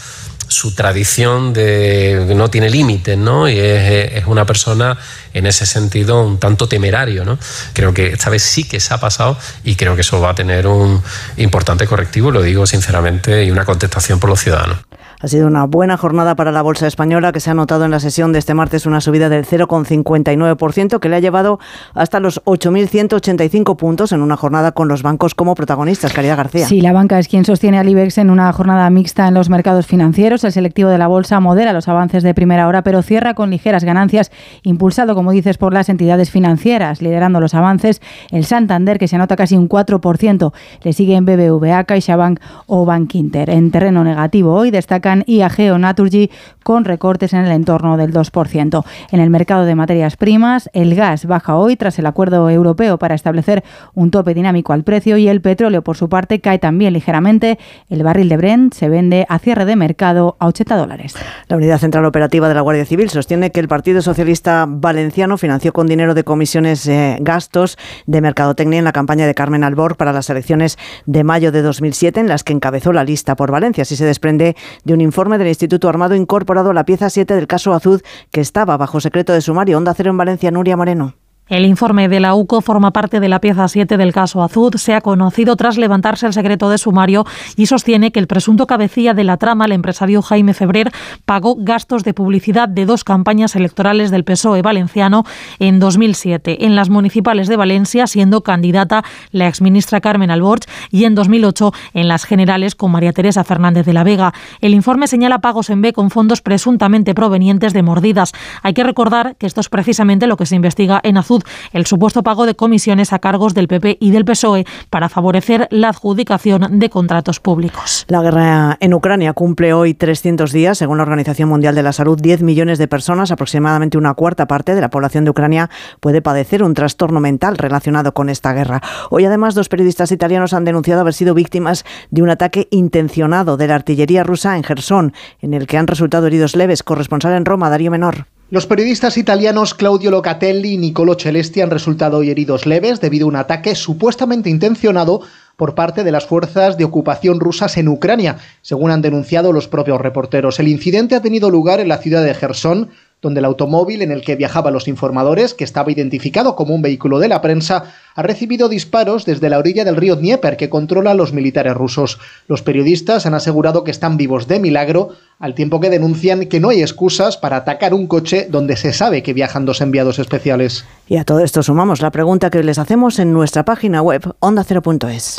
su tradición de no tiene límites, ¿no? Y es, una persona en ese sentido un tanto temerario, ¿no? Creo que esta vez sí que se ha pasado y creo que eso va a tener un importante correctivo, lo digo sinceramente, y una contestación por los ciudadanos. Ha sido una buena jornada para la bolsa española que se ha notado en la sesión de este martes una subida del 0,59% que le ha llevado hasta los 8.185 puntos en una jornada con los bancos como protagonistas. Caridad García. Sí, la banca es quien sostiene al IBEX en una jornada mixta en los mercados financieros. El selectivo de la bolsa modera los avances de primera hora, pero cierra con ligeras ganancias, impulsado, como dices, por las entidades financieras, liderando los avances. El Santander, que se anota casi un 4%, le sigue en BBVA, CaixaBank o Bank Inter. En terreno negativo hoy destaca IAG o Naturgy con recortes en el entorno del 2%. En el mercado de materias primas, el gas baja hoy tras el acuerdo europeo para establecer un tope dinámico al precio y el petróleo, por su parte, cae también ligeramente. El barril de Brent se vende a cierre de mercado a 80 dólares. La Unidad Central Operativa de la Guardia Civil sostiene que el Partido Socialista Valenciano financió con dinero de comisiones eh, gastos de mercadotecnia en la campaña de Carmen Albor para las elecciones de mayo de 2007, en las que encabezó la lista por Valencia. Así se desprende de un informe del Instituto Armado incorporado a la pieza 7 del caso Azud, que estaba bajo secreto de sumario. Onda Cero en Valencia, Nuria Moreno. El informe de la UCO forma parte de la pieza 7 del caso Azud. Se ha conocido tras levantarse el secreto de sumario y sostiene que el presunto cabecilla de la trama, el empresario Jaime Febrer, pagó gastos de publicidad de dos campañas electorales del PSOE valenciano en 2007, en las municipales de Valencia, siendo candidata la exministra Carmen Alborch, y en 2008 en las generales con María Teresa Fernández de la Vega. El informe señala pagos en B con fondos presuntamente provenientes de mordidas. Hay que recordar que esto es precisamente lo que se investiga en Azud el supuesto pago de comisiones a cargos del PP y del PSOE para favorecer la adjudicación de contratos públicos. La guerra en Ucrania cumple hoy 300 días. Según la Organización Mundial de la Salud, 10 millones de personas, aproximadamente una cuarta parte de la población de Ucrania, puede padecer un trastorno mental relacionado con esta guerra. Hoy, además, dos periodistas italianos han denunciado haber sido víctimas de un ataque intencionado de la artillería rusa en Gerson, en el que han resultado heridos leves. Corresponsal en Roma, Darío Menor. Los periodistas italianos Claudio Locatelli y Nicolo Celesti han resultado hoy heridos leves debido a un ataque supuestamente intencionado por parte de las fuerzas de ocupación rusas en Ucrania, según han denunciado los propios reporteros. El incidente ha tenido lugar en la ciudad de Gerson, donde el automóvil en el que viajaban los informadores, que estaba identificado como un vehículo de la prensa, ha recibido disparos desde la orilla del río Dnieper que controla los militares rusos. Los periodistas han asegurado que están vivos de milagro, al tiempo que denuncian que no hay excusas para atacar un coche donde se sabe que viajan dos enviados especiales. Y a todo esto sumamos la pregunta que les hacemos en nuestra página web ondacero.es.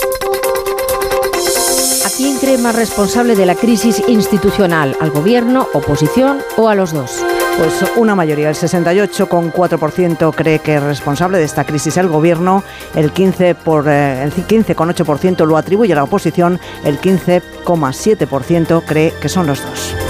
¿A quién cree más responsable de la crisis institucional? ¿Al gobierno, oposición o a los dos? Pues una mayoría, el 68,4% cree que es responsable de esta crisis el gobierno, el 15 por eh, el 15,8% lo atribuye a la oposición, el 15,7% cree que son los dos.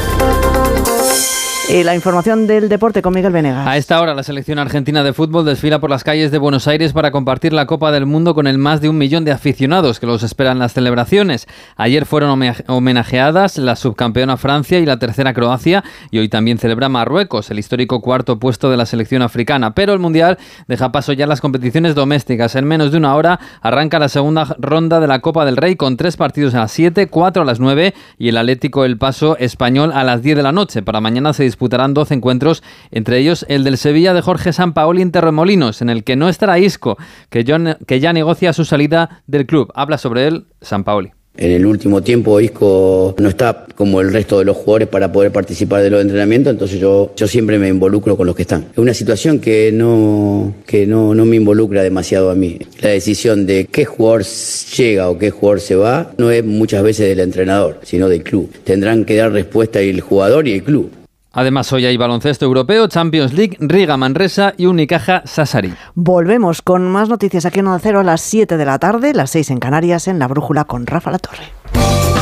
Y la información del deporte con Miguel Venegas. A esta hora, la selección argentina de fútbol desfila por las calles de Buenos Aires para compartir la Copa del Mundo con el más de un millón de aficionados que los esperan las celebraciones. Ayer fueron homenajeadas la subcampeona Francia y la tercera Croacia, y hoy también celebra Marruecos, el histórico cuarto puesto de la selección africana. Pero el Mundial deja paso ya a las competiciones domésticas. En menos de una hora arranca la segunda ronda de la Copa del Rey con tres partidos a las 7, 4 a las 9 y el Atlético El Paso español a las 10 de la noche. Para mañana se disputarán 12 encuentros, entre ellos el del Sevilla de Jorge Sampaoli en Terremolinos, en el que no estará Isco, que, que ya negocia su salida del club. Habla sobre él Sampaoli. En el último tiempo Isco no está como el resto de los jugadores para poder participar de los entrenamientos, entonces yo, yo siempre me involucro con los que están. Es una situación que no, que no, no me involucra demasiado a mí. La decisión de qué jugador llega o qué jugador se va no es muchas veces del entrenador, sino del club. Tendrán que dar respuesta el jugador y el club. Además, hoy hay baloncesto europeo, Champions League, Riga Manresa y Unicaja Sassari. Volvemos con más noticias aquí en Onda Cero a las 7 de la tarde, las 6 en Canarias, en La Brújula con Rafa La Torre.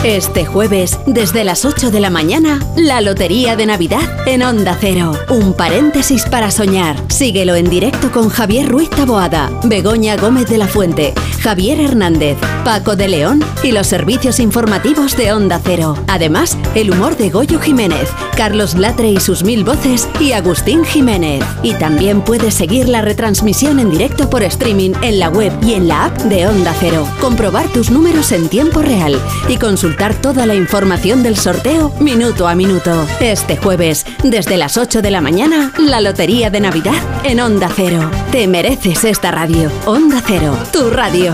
Este jueves, desde las 8 de la mañana, la Lotería de Navidad en Onda Cero. Un paréntesis para soñar. Síguelo en directo con Javier Ruiz Taboada, Begoña Gómez de la Fuente, Javier Hernández, Paco de León y los servicios informativos de Onda Cero. Además, el humor de Goyo Jiménez, Carlos Latre y sus mil voces y Agustín Jiménez. Y también puedes seguir la retransmisión en directo por streaming en la web y en la app de Onda Cero. Comprobar tus números en tiempo real y consultar toda la información del sorteo minuto a minuto. Este jueves, desde las 8 de la mañana, la Lotería de Navidad en Onda Cero. Te mereces esta radio. Onda Cero, tu radio.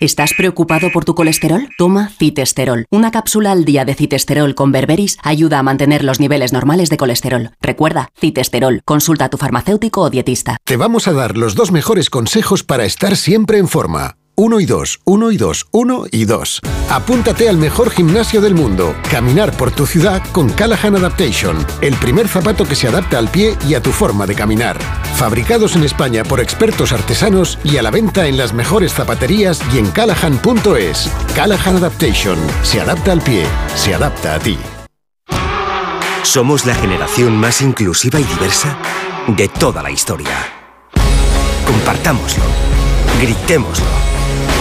¿Estás preocupado por tu colesterol? Toma citesterol. Una cápsula al día de citesterol con berberis ayuda a mantener los niveles normales de colesterol. Recuerda, citesterol. Consulta a tu farmacéutico o dietista. Te vamos a dar los dos mejores consejos para estar siempre en forma. 1 y 2, 1 y 2, 1 y 2. Apúntate al mejor gimnasio del mundo. Caminar por tu ciudad con Callahan Adaptation, el primer zapato que se adapta al pie y a tu forma de caminar. Fabricados en España por expertos artesanos y a la venta en las mejores zapaterías y en callahan.es. Callahan Adaptation, se adapta al pie, se adapta a ti. Somos la generación más inclusiva y diversa de toda la historia. Compartámoslo, gritémoslo,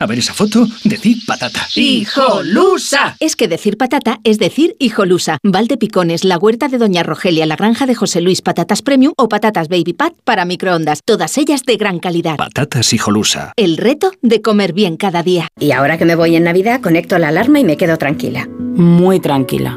A ver esa foto, decir patata. ¡Hijolusa! Es que decir patata es decir hijolusa. Valde Picones, la huerta de Doña Rogelia, la granja de José Luis, patatas premium o patatas baby pat para microondas. Todas ellas de gran calidad. Patatas hijolusa. El reto de comer bien cada día. Y ahora que me voy en Navidad, conecto la alarma y me quedo tranquila. Muy tranquila.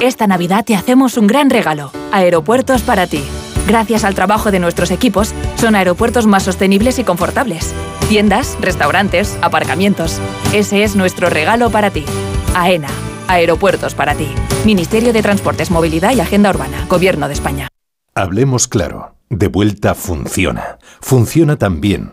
Esta Navidad te hacemos un gran regalo. Aeropuertos para ti. Gracias al trabajo de nuestros equipos, son aeropuertos más sostenibles y confortables. Tiendas, restaurantes, aparcamientos. Ese es nuestro regalo para ti. AENA. Aeropuertos para ti. Ministerio de Transportes, Movilidad y Agenda Urbana. Gobierno de España. Hablemos claro. De vuelta funciona. Funciona tan bien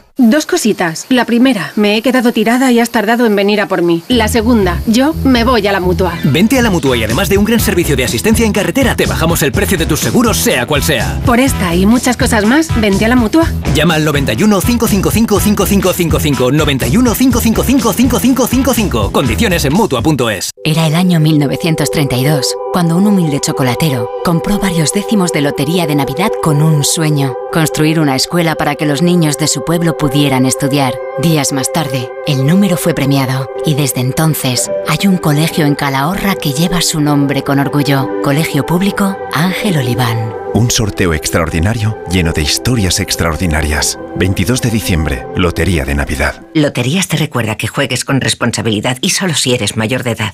Dos cositas. La primera, me he quedado tirada y has tardado en venir a por mí. La segunda, yo me voy a la mutua. Vente a la mutua y además de un gran servicio de asistencia en carretera, te bajamos el precio de tus seguros, sea cual sea. Por esta y muchas cosas más, vente a la mutua. Llama al 91 555 5555. 91 555 5555. Condiciones en mutua.es. Era el año 1932, cuando un humilde chocolatero compró varios décimos de lotería de Navidad con un sueño: construir una escuela para que los niños de su pueblo pudieran pudieran estudiar. Días más tarde, el número fue premiado y desde entonces hay un colegio en Calahorra que lleva su nombre con orgullo. Colegio Público Ángel Oliván. Un sorteo extraordinario lleno de historias extraordinarias. 22 de diciembre, Lotería de Navidad. Loterías te recuerda que juegues con responsabilidad y solo si eres mayor de edad.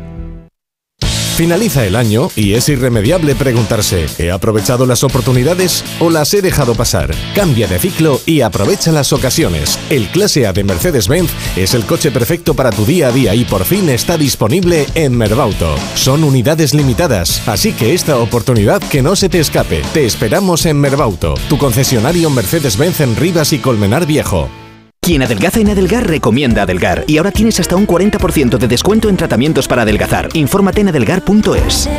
Finaliza el año y es irremediable preguntarse, ¿he aprovechado las oportunidades o las he dejado pasar? Cambia de ciclo y aprovecha las ocasiones. El Clase A de Mercedes-Benz es el coche perfecto para tu día a día y por fin está disponible en Merbauto. Son unidades limitadas, así que esta oportunidad que no se te escape. Te esperamos en Merbauto, tu concesionario Mercedes-Benz en Rivas y Colmenar Viejo. Quien adelgaza en Adelgar recomienda Adelgar y ahora tienes hasta un 40% de descuento en tratamientos para adelgazar. Infórmate en adelgar.es.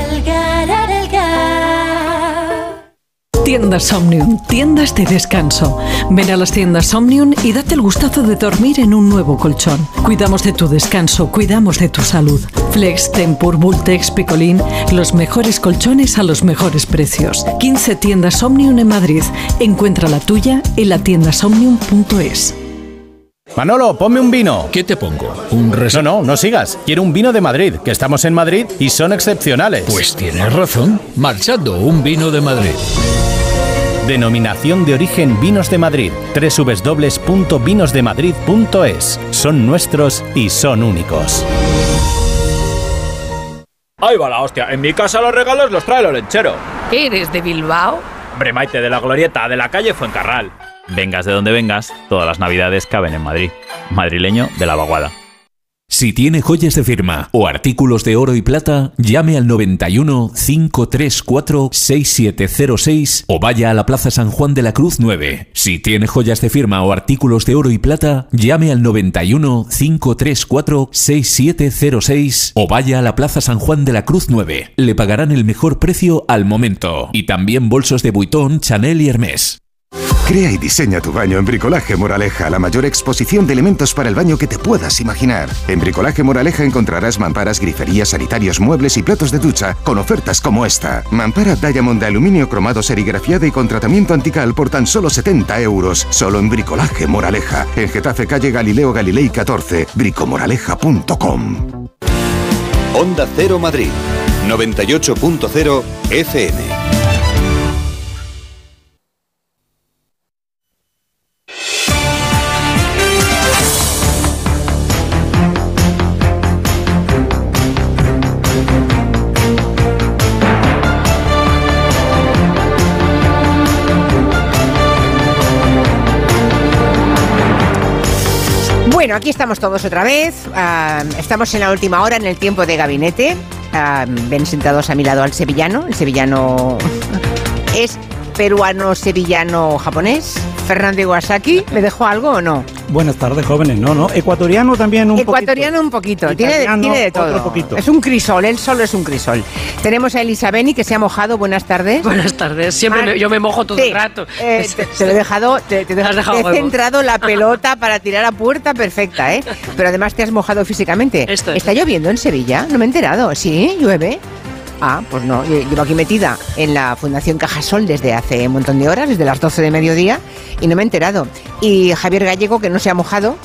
Tiendas Omnium, tiendas de descanso. Ven a las tiendas Omnium y date el gustazo de dormir en un nuevo colchón. Cuidamos de tu descanso, cuidamos de tu salud. Flex, Tempur, Bultex, Picolín, los mejores colchones a los mejores precios. 15 tiendas Omnium en Madrid. Encuentra la tuya en la tiendasomnium.es. Manolo, ponme un vino. ¿Qué te pongo? ¿Un No, no, no sigas. Quiero un vino de Madrid, que estamos en Madrid y son excepcionales. Pues tienes razón. Marchando, un vino de Madrid. Denominación de origen Vinos de Madrid. www.vinosdemadrid.es. Son nuestros y son únicos. Ahí va la hostia. En mi casa los regalos los trae el lechero. ¿Eres de Bilbao? Hombre, Maite, de la glorieta de la calle Fuencarral. Vengas de donde vengas, todas las navidades caben en Madrid. Madrileño de la vaguada. Si tiene joyas de firma o artículos de oro y plata, llame al 91 534 6706 o vaya a la Plaza San Juan de la Cruz 9. Si tiene joyas de firma o artículos de oro y plata, llame al 91 534 6706 o vaya a la Plaza San Juan de la Cruz 9. Le pagarán el mejor precio al momento. Y también bolsos de Vuitton, Chanel y Hermès. Crea y diseña tu baño en Bricolaje Moraleja, la mayor exposición de elementos para el baño que te puedas imaginar. En Bricolaje Moraleja encontrarás mamparas, griferías, sanitarios, muebles y platos de ducha con ofertas como esta. Mampara Diamond de aluminio cromado serigrafiada y con tratamiento antical por tan solo 70 euros. Solo en Bricolaje Moraleja. En Getafe Calle Galileo Galilei 14. bricomoraleja.com Onda Cero Madrid, 98.0 FM. Bueno, aquí estamos todos otra vez. Estamos en la última hora en el tiempo de gabinete. Ven sentados a mi lado al sevillano. El sevillano es peruano-sevillano-japonés. Fernando Iwasaki, ¿me dejó algo o no? Buenas tardes, jóvenes. No, no. Ecuatoriano también un Ecuatoriano un poquito. Tiene, tiene de todo. otro poquito. Es un crisol, él solo es un crisol. Tenemos a Elisa Beni, que se ha mojado. Buenas tardes. Buenas tardes. Siempre me- yo me mojo todo Sí. el rato. Eh, te, te lo he dejado, te, te he has dejado te he centrado la pelota para tirar a puerta perfecta, ¿eh? Pero además te has mojado físicamente. ¿Está lloviendo en Sevilla? No me he enterado. ¿Sí? ¿Llueve? Ah, pues no, yo llevo aquí metida en la Fundación Cajasol desde hace un montón de horas, desde las 12 de mediodía, y no me he enterado. Y Javier Gallego, que no se ha mojado,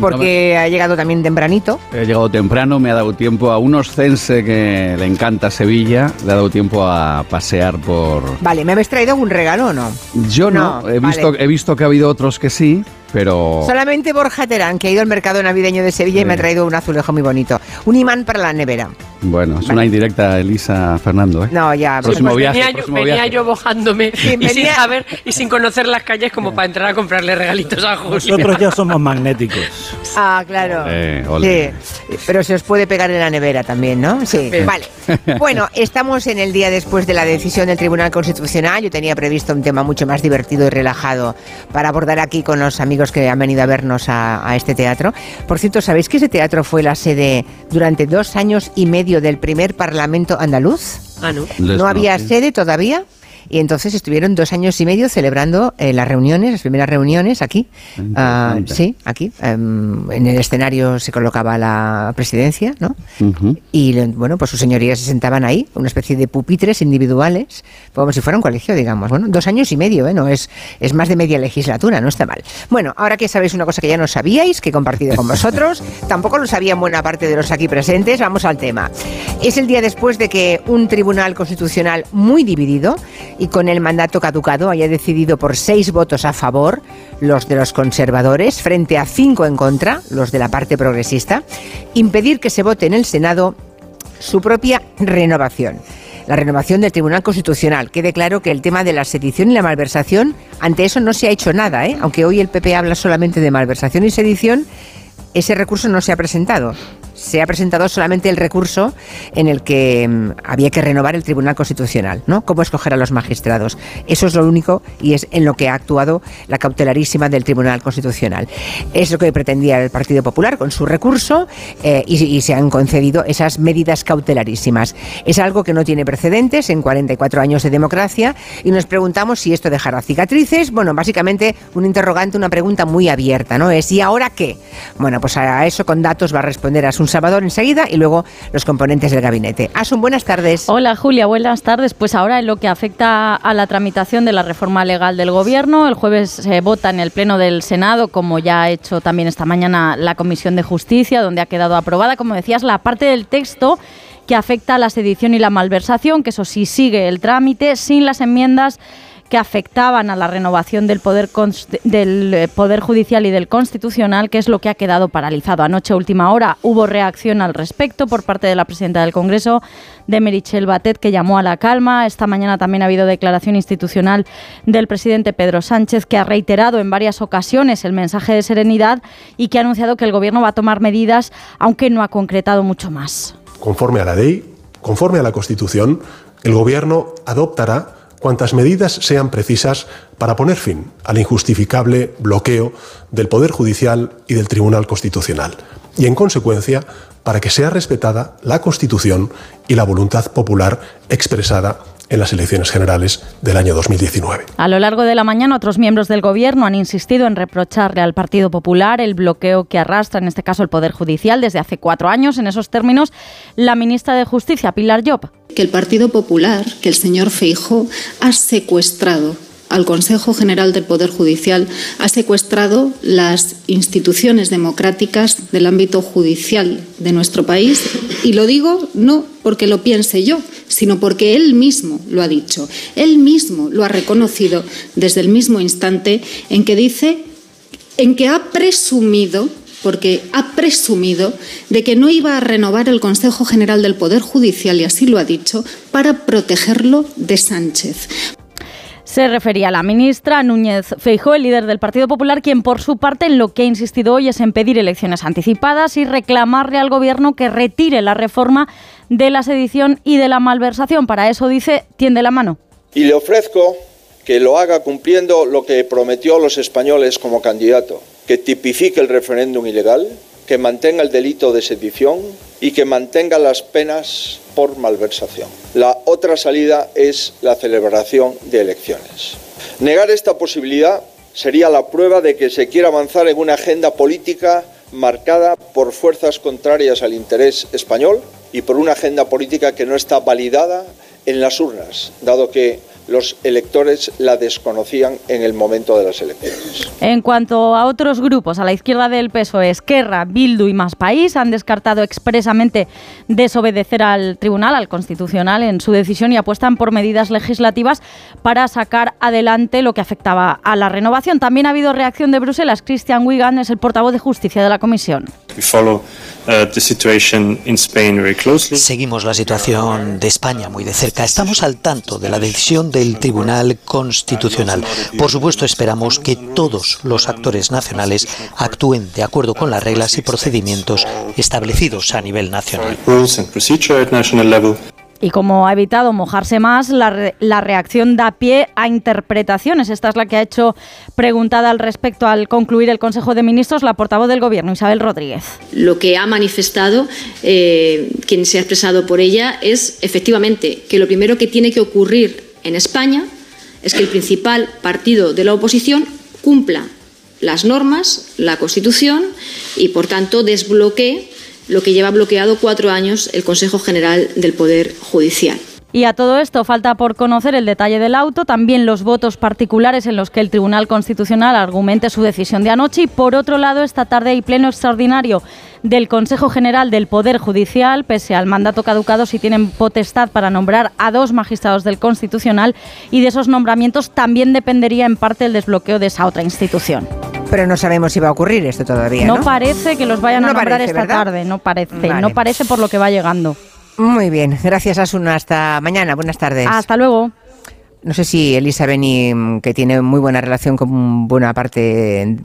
porque ha llegado también tempranito. He llegado temprano, me ha dado tiempo a un oscense que le encanta Sevilla, le ha dado tiempo a pasear por... Vale, ¿me habéis traído algún regalo o no? Yo no, No, he, visto, he visto que ha habido otros que sí, pero... Solamente Borja Terán, que ha ido al mercado navideño de Sevilla y me ha traído un azulejo muy bonito. Un imán para la nevera. Bueno, es una indirecta Elisa Fernando, ¿eh? No, ya. Próximo Pues viaje, venía, yo, venía viaje. yo mojándome y, sin saber y sin conocer las calles como para entrar a comprarle regalitos a Julia. Nosotros ya somos magnéticos. Ah, claro. Eh. Sí, pero se os puede pegar en la nevera también, ¿no? Sí, Sí. vale. Bueno, estamos en el día después de la decisión del Tribunal Constitucional. Yo tenía previsto un tema mucho más divertido y relajado para abordar aquí con los amigos que han venido a vernos a, a este teatro. Por cierto, ¿sabéis que ese teatro fue la sede durante dos años y medio del primer Parlamento andaluz? Ah, no. Les no había sede todavía. Y entonces estuvieron dos años y medio celebrando eh, las reuniones, las primeras reuniones aquí. Interesante. sí, aquí. Em, en el escenario se colocaba la presidencia, ¿no? Y bueno, pues sus señorías se sentaban ahí, una especie de pupitres individuales, como si fuera un colegio, digamos. Bueno, dos años y medio, ¿eh? No es, es más de media legislatura, no está mal. Bueno, ahora que sabéis una cosa que ya no sabíais, que he compartido con vosotros, tampoco lo sabían buena parte de los aquí presentes, vamos al tema. Es el día después de que un tribunal constitucional muy dividido y con el mandato caducado haya decidido por seis votos a favor, los de los conservadores, frente a cinco en contra, los de la parte progresista, impedir que se vote en el Senado su propia renovación. La renovación del Tribunal Constitucional. Quede claro que el tema de la sedición y la malversación, ante eso no se ha hecho nada, ¿eh? aunque hoy el PP habla solamente de malversación y sedición, ese recurso no se ha presentado. Se ha presentado solamente el recurso en el que mm, había que renovar el Tribunal Constitucional, ¿no? Cómo escoger a los magistrados. Eso es lo único y es en lo que ha actuado la cautelarísima del Tribunal Constitucional. Es lo que pretendía el Partido Popular con su recurso eh, y, se han concedido esas medidas cautelarísimas. Es algo que no tiene precedentes en 44 años de democracia y nos preguntamos si esto dejará cicatrices. Bueno, básicamente un interrogante, una pregunta muy abierta, ¿no? Es ¿y ahora qué? Bueno, pues a eso con datos va a responder Asun Salvador enseguida y luego los componentes del gabinete. Asun, buenas tardes. Hola Julia, buenas tardes. Pues ahora en lo que afecta a la tramitación de la reforma legal del Gobierno, el jueves se vota en el Pleno del Senado, como ya ha hecho también esta mañana la Comisión de Justicia, donde ha quedado aprobada, como decías, la parte del texto que afecta a la sedición y la malversación, que eso sí sigue el trámite, sin las enmiendas que afectaban a la renovación del poder, del eh, poder Judicial y del Constitucional, que es lo que ha quedado paralizado. Anoche, última hora, hubo reacción al respecto por parte de la presidenta del Congreso, de Merichel Batet, que llamó a la calma. Esta mañana también ha habido declaración institucional del presidente Pedro Sánchez, que ha reiterado en varias ocasiones el mensaje de serenidad y que ha anunciado que el Gobierno va a tomar medidas, aunque no ha concretado mucho más. Conforme a la ley, conforme a la Constitución, el Gobierno adoptará cuantas medidas sean precisas para poner fin al injustificable bloqueo del Poder Judicial y del Tribunal Constitucional y, en consecuencia, para que sea respetada la Constitución y la voluntad popular expresada en las elecciones generales del año 2019. A lo largo de la mañana, otros miembros del Gobierno han insistido en reprocharle al Partido Popular el bloqueo que arrastra, en este caso, el Poder Judicial desde hace cuatro años. En esos términos, la ministra de Justicia, Pilar Job. que el Partido Popular, que el señor Feijó ha secuestrado al Consejo General del Poder Judicial, ha secuestrado las instituciones democráticas del ámbito judicial de nuestro país. Y lo digo no porque lo piense yo, sino porque él mismo lo ha dicho. Él mismo lo ha reconocido desde el mismo instante en que dice, en que ha presumido porque ha presumido de que no iba a renovar el Consejo General del Poder Judicial, y así lo ha dicho, para protegerlo de Sánchez. Se refería a la ministra Núñez Feijó, el líder del Partido Popular, quien por su parte en lo que ha insistido hoy es en pedir elecciones anticipadas y reclamarle al gobierno que retire la reforma de la sedición y de la malversación. Para eso dice, tiende la mano. Y le ofrezco que lo haga cumpliendo lo que prometió a los españoles como candidato, que tipifique el referéndum ilegal, que mantenga el delito de sedición y que mantenga las penas por malversación. La otra salida es la celebración de elecciones. Negar esta posibilidad sería la prueba de que se quiere avanzar en una agenda política marcada por fuerzas contrarias al interés español y por una agenda política que no está validada en las urnas, dado que los electores la desconocían en el momento de las elecciones. En cuanto a otros grupos, a la izquierda del PSOE, Esquerra, Bildu y Más País han descartado expresamente desobedecer al Tribunal, al Constitucional, en su decisión y apuestan por medidas legislativas para sacar adelante lo que afectaba a la renovación. También ha habido reacción de Bruselas. Christian Wigan es el portavoz de justicia de la Comisión. Uh, Seguimos la situación de España muy de cerca. Estamos al tanto de la decisión del Tribunal Constitucional. Por supuesto, esperamos que todos los actores nacionales actúen de acuerdo con las reglas y procedimientos establecidos a nivel nacional. Y como ha evitado mojarse más, la, la, reacción da pie a interpretaciones. Esta es la que ha hecho preguntada al respecto al concluir el Consejo de Ministros la portavoz del Gobierno, Isabel Rodríguez. Lo que ha manifestado eh, quien se ha expresado por ella es efectivamente que lo primero que tiene que ocurrir en España es que el principal partido de la oposición cumpla las normas, la Constitución y, por tanto, desbloquee lo que lleva bloqueado cuatro años el Consejo General del Poder Judicial. Y a todo esto falta por conocer el detalle del auto, también los votos particulares en los que el Tribunal Constitucional argumente su decisión de anoche y por otro lado esta tarde hay pleno extraordinario del Consejo General del Poder Judicial, pese al mandato caducado, si tienen potestad para nombrar a dos magistrados del Constitucional y de esos nombramientos también dependería en parte el desbloqueo de esa otra institución. Pero no sabemos si va a ocurrir esto todavía. No, parece que los vayan a nombrar esta tarde, no parece, no parece por lo que va llegando. Muy bien, gracias Asuna, hasta mañana, buenas tardes. Hasta luego. No sé si Elisa Beni, que tiene muy buena relación con buena parte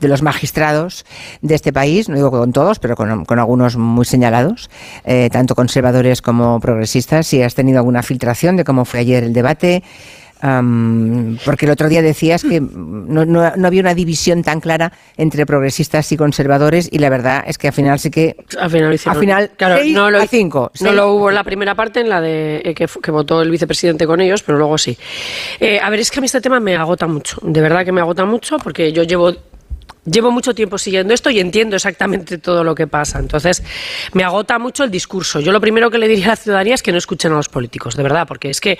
de los magistrados de este país, no digo con todos, pero con, algunos muy señalados, eh, tanto conservadores como progresistas, si has tenido alguna filtración de cómo fue ayer el debate, porque el otro día decías que no, no, había una división tan clara entre progresistas y conservadores y la verdad es que al final sí que al final, al final claro, no lo, cinco, no lo hubo en la primera parte en la de eh, que, que, votó el vicepresidente con ellos pero luego sí. Eh, a ver es que a mí este tema me agota mucho de verdad que me agota mucho porque yo llevo llevo mucho tiempo siguiendo esto y entiendo exactamente todo lo que pasa. Entonces, me agota mucho el discurso. Yo lo primero que le diría a la ciudadanía es que no escuchen a los políticos, de verdad, porque es que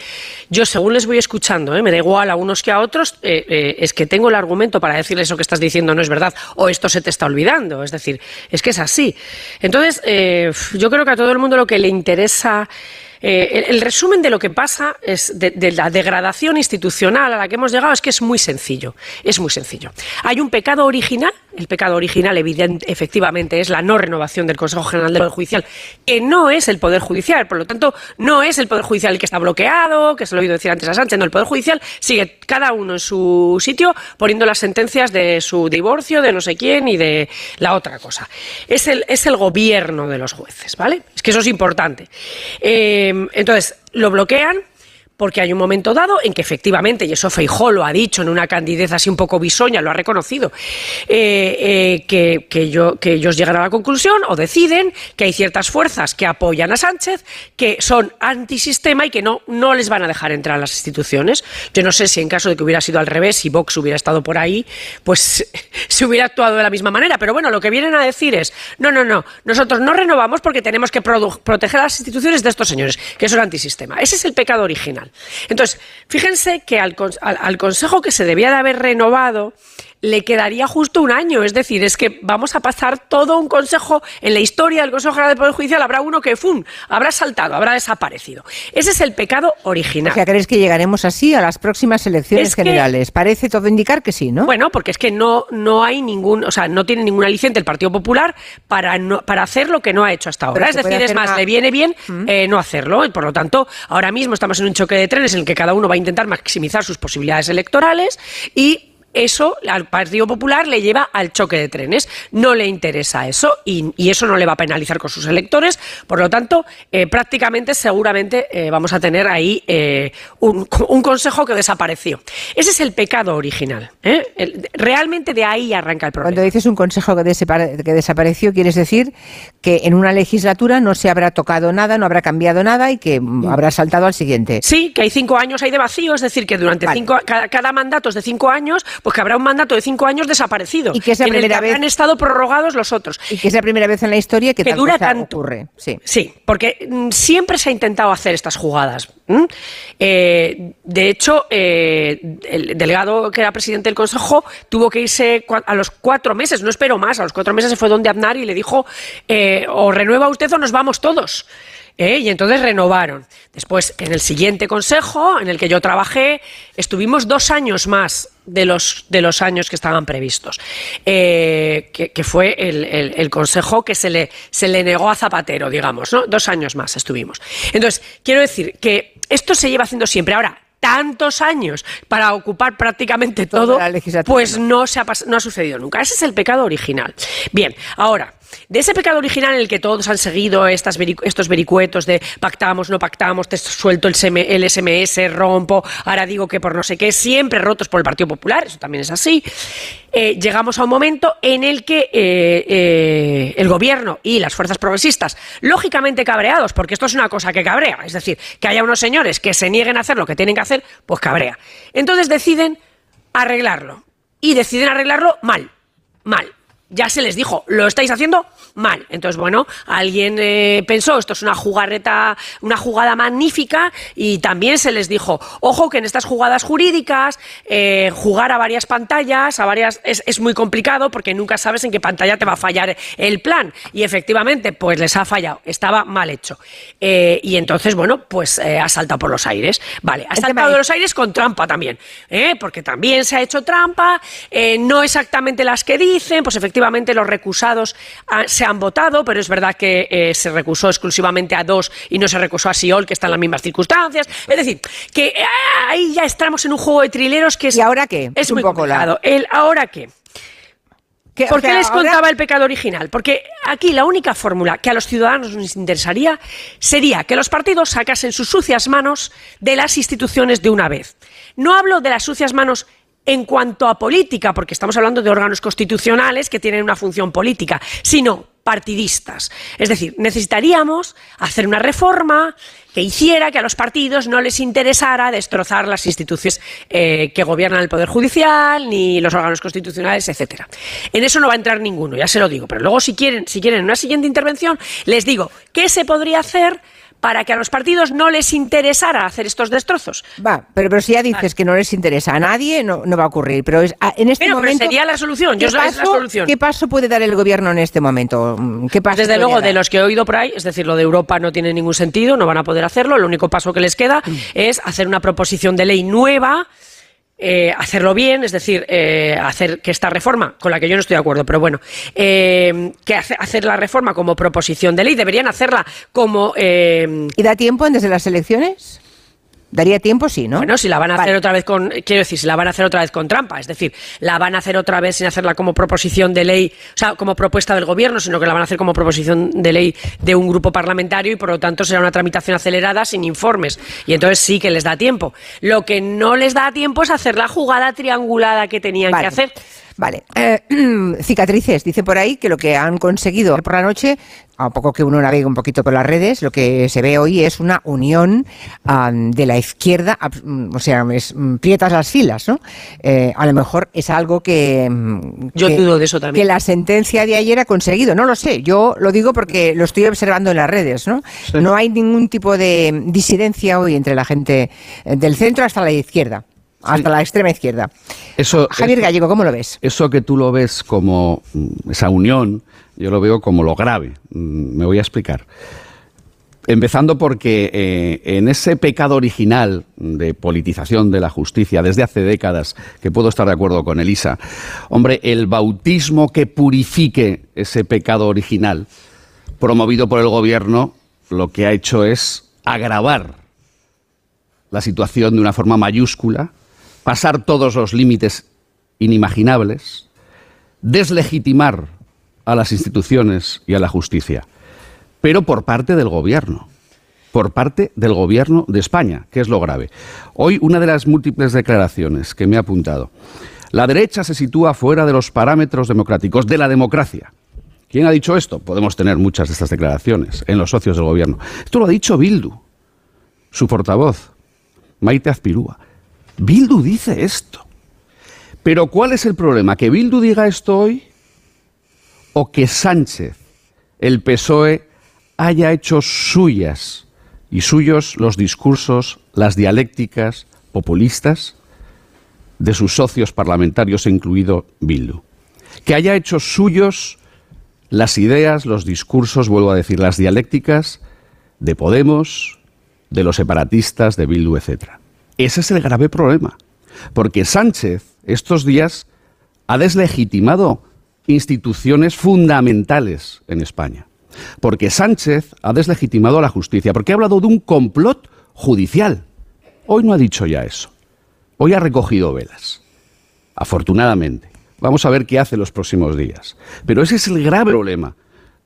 yo, según les voy escuchando, ¿eh? me da igual a unos que a otros, eh, eh, es que tengo el argumento para decirles eso que estás diciendo no es verdad o esto se te está olvidando. Es decir, es que es así. Entonces, yo creo que a todo el mundo lo que le interesa eh, el, resumen de lo que pasa es de, la degradación institucional a la que hemos llegado es que es muy sencillo. Es muy sencillo. Hay un pecado original. El pecado original, evidente, efectivamente, es la no renovación del Consejo General del Poder Judicial, que no es el Poder Judicial. Por lo tanto, no es el Poder Judicial el que está bloqueado, que se lo he oído decir antes a Sánchez. No, el Poder Judicial sigue cada uno en su sitio poniendo las sentencias de su divorcio, de no sé quién y de la otra cosa. Es el, es el gobierno de los jueces, ¿vale? Es que eso es importante. Eh, entonces, lo bloquean porque hay un momento dado en que efectivamente, y eso Feijó lo ha dicho en una candidez así un poco bisoña, lo ha reconocido, eh, eh, que, que ellos llegan a la conclusión o deciden que hay ciertas fuerzas que apoyan a Sánchez, que son antisistema y que no, no les van a dejar entrar a las instituciones. Yo no sé si en caso de que hubiera sido al revés, si Vox hubiera estado por ahí, pues se hubiera actuado de la misma manera. Pero bueno, lo que vienen a decir es, no, no, no, nosotros no renovamos porque tenemos que proteger a las instituciones de estos señores, que son antisistema. Ese es el pecado original. Entonces, fíjense que al, al Consejo que se debía de haber renovado, le quedaría justo un año. Es decir, es que vamos a pasar todo un consejo en la historia del Consejo General del Poder Judicial. Habrá uno que ¡fum! habrá saltado, habrá desaparecido. Ese es el pecado original. O sea, ¿crees que llegaremos así a las próximas elecciones generales? Parece todo indicar que sí, ¿no? Bueno, porque es que no, no hay ningún, o sea, no tiene ninguna aliciente el Partido Popular para, no, para hacer lo que no ha hecho hasta ahora. es decir, es más, le viene bien mm. eh, no hacerlo. Y por lo tanto, ahora mismo estamos en un choque de trenes en el que cada uno va a intentar maximizar sus posibilidades electorales y eso al Partido Popular le lleva al choque de trenes. No le interesa eso y, eso no le va a penalizar con sus electores. Por lo tanto, eh, prácticamente, seguramente eh, vamos a tener ahí eh, un, consejo que desapareció. Ese es el pecado original. realmente de ahí arranca el problema. Cuando dices un consejo que, que desapareció, quieres decir que en una legislatura no se habrá tocado nada, no habrá cambiado nada y que mm. habrá saltado al siguiente. Sí, que hay cinco años hay de vacío, es decir, que durante cinco, cada, cada mandato es de cinco años pues que habrá un mandato de cinco años desaparecido. Y que es la primera que vez- han estado prorrogados los otros. Y que es la primera vez en la historia que, Que tal dura cosa tanto. ocurre. Sí. Sí, porque mm, siempre se ha intentado hacer estas jugadas. Eh, de hecho, eh, el delegado que era presidente del Consejo tuvo que irse a los cuatro meses, no espero más, a los cuatro meses se fue donde Aznar y le dijo, eh, o renueva usted o nos vamos todos. ¿eh? Y entonces renovaron. Después, en el siguiente consejo, en el que yo trabajé, estuvimos dos años más de los, de los años que estaban previstos, eh, que, que fue el, el- el consejo que se le, se le negó a Zapatero, digamos, ¿no? Dos años más estuvimos. Entonces, quiero decir que esto se lleva haciendo siempre. Ahora, tantos años para ocupar prácticamente todo, pues no, se ha, no ha sucedido nunca. Ese es el pecado original. Bien, ahora, de ese pecado original en el que todos han seguido estos vericuetos de pactamos, no pactamos, te suelto el SMS, rompo, ahora digo que por no sé qué, siempre rotos por el Partido Popular, eso también es así, eh, llegamos a un momento en el que eh, eh, el gobierno y las fuerzas progresistas, lógicamente cabreados, porque esto es una cosa que cabrea, es decir, que haya unos señores que se nieguen a hacer lo que tienen que hacer, pues cabrea. Entonces deciden arreglarlo. Y deciden arreglarlo mal, mal. Ya se les dijo, lo estáis haciendo mal. Entonces, bueno, alguien eh, pensó, esto es una jugarreta, una jugada magnífica, y también se les dijo, ojo que en estas jugadas jurídicas, eh, jugar a varias pantallas, a varias, es, es muy complicado porque nunca sabes en qué pantalla te va a fallar el plan. Y efectivamente, pues les ha fallado, estaba mal hecho. Eh, y entonces, bueno, pues ha saltado por los aires. Vale, ha saltado de los aires con trampa también, porque también se ha hecho trampa, no exactamente las que dicen, pues efectivamente los recusados ah, se han votado, pero es verdad que eh, se recusó exclusivamente a dos y no se recusó a Siol, que está en las mismas circunstancias. Es decir, que ah, ahí ya estamos en un juego de trileros que es, ¿Y ahora qué? es Un muy poco la- complicado. El ahora qué. ¿Por qué sea, les ahora- contaba el pecado original? Porque aquí la única fórmula que a los ciudadanos nos interesaría sería que los partidos sacasen sus sucias manos de las instituciones de una vez. No hablo de las sucias manos en cuanto a política, porque estamos hablando de órganos constitucionales que tienen una función política, sino partidistas. Es decir, necesitaríamos hacer una reforma que hiciera que a los partidos no les interesara destrozar las instituciones eh, que gobiernan el Poder Judicial, ni los órganos constitucionales, etcétera. En eso no va a entrar ninguno, ya se lo digo. Pero luego, si quieren, si quieren una siguiente intervención, les digo qué se podría hacer para que a los partidos no les interesara hacer estos destrozos. Va, pero, pero si ya dices que no les interesa a nadie, no, no va a ocurrir. Pero es, en este Pero- pero momento. sería la solución, ¿qué yo- es la paso- solución. ¿Qué paso puede dar el gobierno en este momento? Mm, ¿Qué paso Desde luego, de los que he oído por ahí, es decir, lo de Europa no tiene ningún sentido, no van a poder hacerlo. El único paso que les queda Mm. es hacer una proposición de ley nueva, eh, hacerlo bien, es decir, eh, hacer que esta reforma, con la que yo no estoy de acuerdo, pero bueno, eh, que hace- hacer la reforma como proposición de ley, deberían hacerla como... eh, ¿Y da tiempo antes de las elecciones? Daría tiempo, sí, ¿no? Bueno, si la van a hacer otra vez con, quiero decir, si la van a hacer otra vez con trampa, es decir, la van a hacer otra vez sin hacerla como proposición de ley, o sea, como propuesta del gobierno, sino que la van a hacer como proposición de ley de un grupo parlamentario y por lo tanto será una tramitación acelerada sin informes. Y entonces sí que les da tiempo. Lo que no les da tiempo es hacer la jugada triangulada que tenían Vale. que hacer. Vale. Eh, cicatrices. Dice por ahí que lo que han conseguido por la noche, a poco que uno navegue un poquito por las redes, lo que se ve hoy es una unión de la izquierda, mm, o sea, es, mm, prietas las filas, ¿no? Eh, a lo mejor es algo que... mm, Yo que- dudo de eso también. Que la sentencia de ayer ha conseguido. No lo sé. Yo lo digo porque lo estoy observando en las redes, ¿no? No hay ningún tipo de disidencia hoy entre la gente eh, del centro hasta la izquierda. Hasta la extrema izquierda. Eso, Javier eso- Gallego, ¿cómo lo ves? Eso que tú lo ves como mm, esa unión, yo lo veo como lo grave. Mm, Me voy a explicar. Empezando porque eh, en ese pecado original de politización de la justicia desde hace décadas, que puedo estar de acuerdo con Elisa, hombre, el bautismo que purifique ese pecado original, promovido por el gobierno, lo que ha hecho es agravar la situación de una forma mayúscula, pasar todos los límites inimaginables, deslegitimar a las instituciones y a la justicia, pero por parte del gobierno, por parte del gobierno de España, que es lo grave. Hoy una de las múltiples declaraciones que me he apuntado, la derecha se sitúa fuera de los parámetros democráticos de la democracia. ¿Quién ha dicho esto? Podemos tener muchas de estas declaraciones en los socios del gobierno. Esto lo ha dicho Bildu, su portavoz, Maite Azpirúa. Bildu dice esto. Pero ¿cuál es el problema? ¿Que Bildu diga esto hoy o que Sánchez, el PSOE, haya hecho suyas y suyos los discursos, las dialécticas populistas de sus socios parlamentarios, incluido Bildu? Que haya hecho suyos las ideas, los discursos, vuelvo a decir, las dialécticas de Podemos, de los separatistas, de Bildu, etc. Ese es el grave problema, porque Sánchez estos días ha deslegitimado instituciones fundamentales en España, porque Sánchez ha deslegitimado a la justicia, porque ha hablado de un complot judicial. Hoy no ha dicho ya eso, hoy ha recogido velas, afortunadamente. Vamos a ver qué hace los próximos días. Pero ese es el grave problema.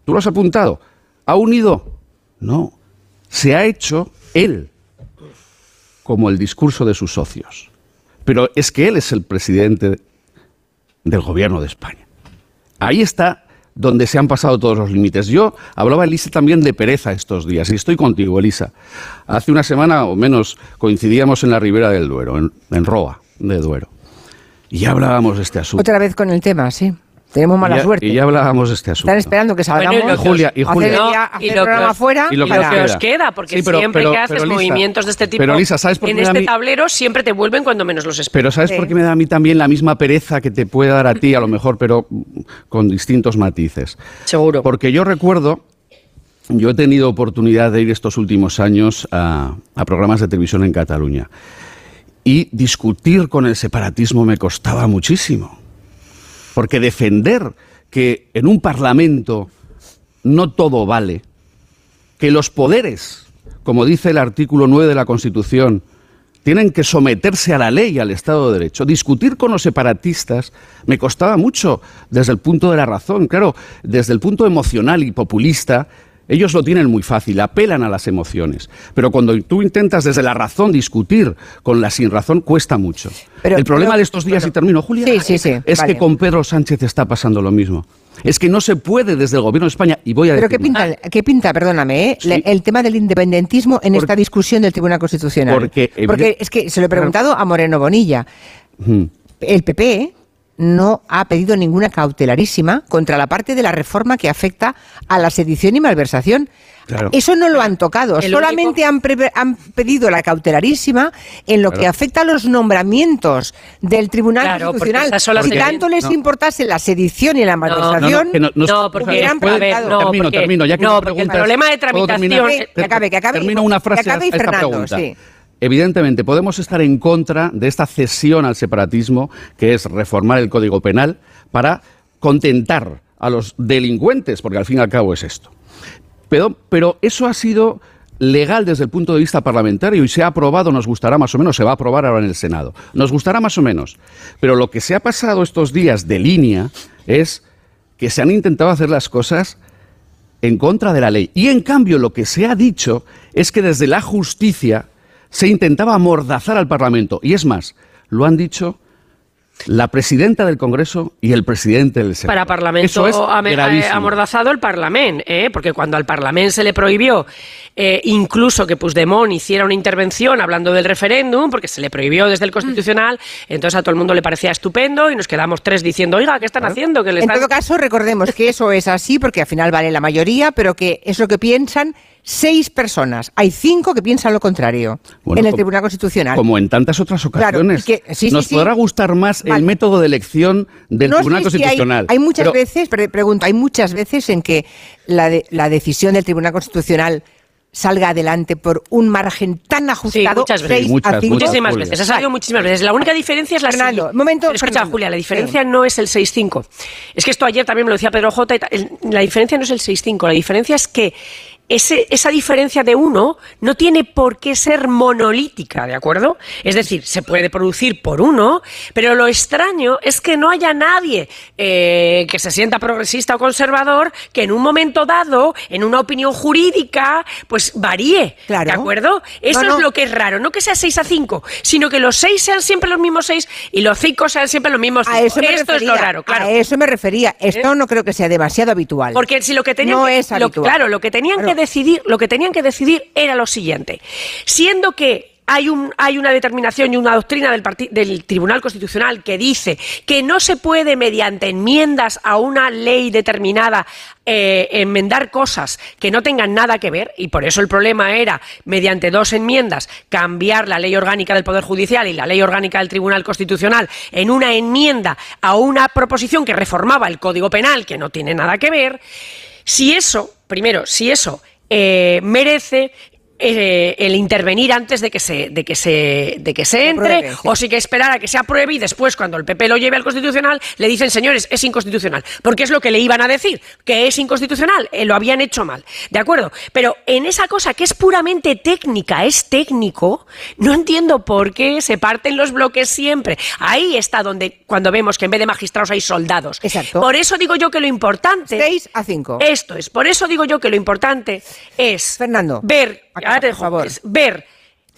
Tú lo has apuntado. ¿Ha unido? No. Se ha hecho él como el discurso de sus socios. Pero es que él es el presidente del gobierno de España. Ahí está donde se han pasado todos los límites. Yo hablaba, Elisa, también de pereza estos días, y estoy contigo, Elisa. Hace una semana o menos coincidíamos en la ribera del Duero, en, en Roa de Duero. Y ya hablábamos de este asunto. Otra vez con el tema, sí. Tenemos mala y ya, suerte. Y ya hablábamos de este asunto. Están esperando que salgamos. Bueno, y Julia, y Julia. Hacer, ya, y hacer lo programa que, afuera. y lo que, lo que os queda, porque sí, pero, siempre pero, que haces pero, Lisa, movimientos de este tipo pero, Lisa, ¿sabes por en qué este mí, tablero siempre te vuelven cuando menos los esperas. Pero ¿sabes Sí. por qué me da a mí también la misma pereza que te puede dar a ti, a lo mejor, pero con distintos matices? Seguro. Porque yo recuerdo, yo he tenido oportunidad de ir estos últimos años a, a programas de televisión en Cataluña. Y discutir con el separatismo me costaba muchísimo. Porque defender que en un parlamento no todo vale, que los poderes, como dice el artículo 9 de la Constitución, tienen que someterse a la ley y al Estado de Derecho. Discutir con los separatistas me costaba mucho desde el punto de la razón. Claro, desde el punto emocional y populista, ellos lo tienen muy fácil, apelan a las emociones. Pero cuando tú intentas desde la razón discutir con la sin razón, cuesta mucho. Pero- el problema pero- de estos días, y termino, Julia, Sí, sí, sí, es vale. que con Pedro Sánchez está pasando lo mismo. Es que no se puede desde el gobierno de España, y voy a Pero decir ¿qué pinta, ¿qué pinta perdóname, eh? Sí. El tema del independentismo en esta discusión del Tribunal Constitucional? Porque, Porque es que se lo he preguntado a Moreno Bonilla. El PP no ha pedido ninguna cautelarísima contra la parte de la reforma que afecta a la sedición y malversación. Claro. Eso no lo han tocado, El solamente han, pre- han pedido la cautelarísima en lo que afecta a los nombramientos del Tribunal Claro, Constitucional. si que- tanto les no. importase la sedición y la malversación, que no- No, porque ver, no, termino, porque- termino, ya que no, porque el problema de ¿puedo tramitación terminar? Que acabe, que acabe. Termino una Que frase acabe a esta Fernando, pregunta. sí. Evidentemente, podemos estar en contra de esta cesión al separatismo, que es reformar el Código Penal para contentar a los delincuentes, porque al fin y al cabo es esto. Pero, eso ha sido legal desde el punto de vista parlamentario y se ha aprobado, nos gustará más o menos, se va a aprobar ahora en el Senado. Nos gustará más o menos. Pero lo que se ha pasado estos días de línea es que se han intentado hacer las cosas en contra de la ley. Y en cambio lo que se ha dicho es que desde la justicia se intentaba amordazar al Parlamento. Y es más, lo han dicho la presidenta del Congreso y el presidente del Senado. Para Parlamento Eso es eh, gravísimo. amordazado el Parlamento, ¿eh? porque cuando al Parlamento se le prohibió eh, incluso que Puigdemont hiciera una intervención hablando del referéndum, porque se le prohibió desde el Constitucional, entonces a todo el mundo le parecía estupendo y nos quedamos tres diciendo, oiga, ¿qué están haciendo? Que le En están... todo caso, recordemos que eso es así porque al final vale la mayoría, pero que es lo que piensan seis personas. Hay cinco que piensan lo contrario Bueno, en el como- Tribunal Constitucional. Como en tantas otras ocasiones. y que- sí, sí, Nos sí. podrá gustar más Vale. el método de elección del No, Tribunal sí, sí, hay- Constitucional. hay, muchas pero- veces, pre- pregunto, hay muchas veces en que la, de- la decisión del Tribunal Constitucional salga adelante por un margen tan ajustado, muchas veces. seis Muchas, a cinco. muchas, Muchísimas veces, ha salido muchísimas veces. La única diferencia es la Fernando, siguiente. momento, Pero escucha, Fernando. Julia, la diferencia Sí. no es el 6-5. Es que esto ayer también me lo decía Pedro J. la diferencia no es el 6-5. La diferencia es que ese, esa diferencia de uno no tiene por qué ser monolítica, ¿de acuerdo? Es decir, se puede producir por uno, pero lo extraño es que no haya nadie eh, que se sienta progresista o conservador que en un momento dado, en una opinión jurídica, pues varíe. Claro. ¿De acuerdo? Eso No, no. es lo que es raro. No que sea 6 a 5, sino que los 6 sean siempre los mismos 6 y los 5 sean siempre los mismos A 5. eso me Esto es refería, lo raro, claro. A eso me refería. Esto ¿Eh? no creo que sea demasiado habitual. Porque si lo que tenían No que, es lo- habitual. claro, lo que tenían Claro. que decidir, lo que tenían que decidir era lo siguiente. Siendo que hay, un, hay una determinación y una doctrina del, del, Tribunal Constitucional que dice que no se puede, mediante enmiendas a una ley determinada, eh, enmendar cosas que no tengan nada que ver, y por eso el problema era, mediante dos enmiendas, cambiar la ley orgánica del Poder Judicial y la ley orgánica del Tribunal Constitucional en una enmienda a una proposición que reformaba el Código Penal, que no tiene nada que ver, si eso, primero, si eso eh, merece eh, el intervenir antes de que se, de que se, de que se entre, o si que esperar a que se apruebe y después, cuando el PP lo lleve al Constitucional, le dicen, señores, es inconstitucional. Porque es lo que le iban a decir, que es inconstitucional, eh, lo habían hecho mal. ¿De acuerdo? Pero en esa cosa que es puramente técnica, es técnico, no entiendo por qué se parten los bloques siempre. Ahí está donde, cuando vemos que en vez de magistrados hay soldados. Exacto. Por eso digo yo que lo importante. 6 a 5. Esto es. Por eso digo yo que lo importante es. Fernando. Ver ver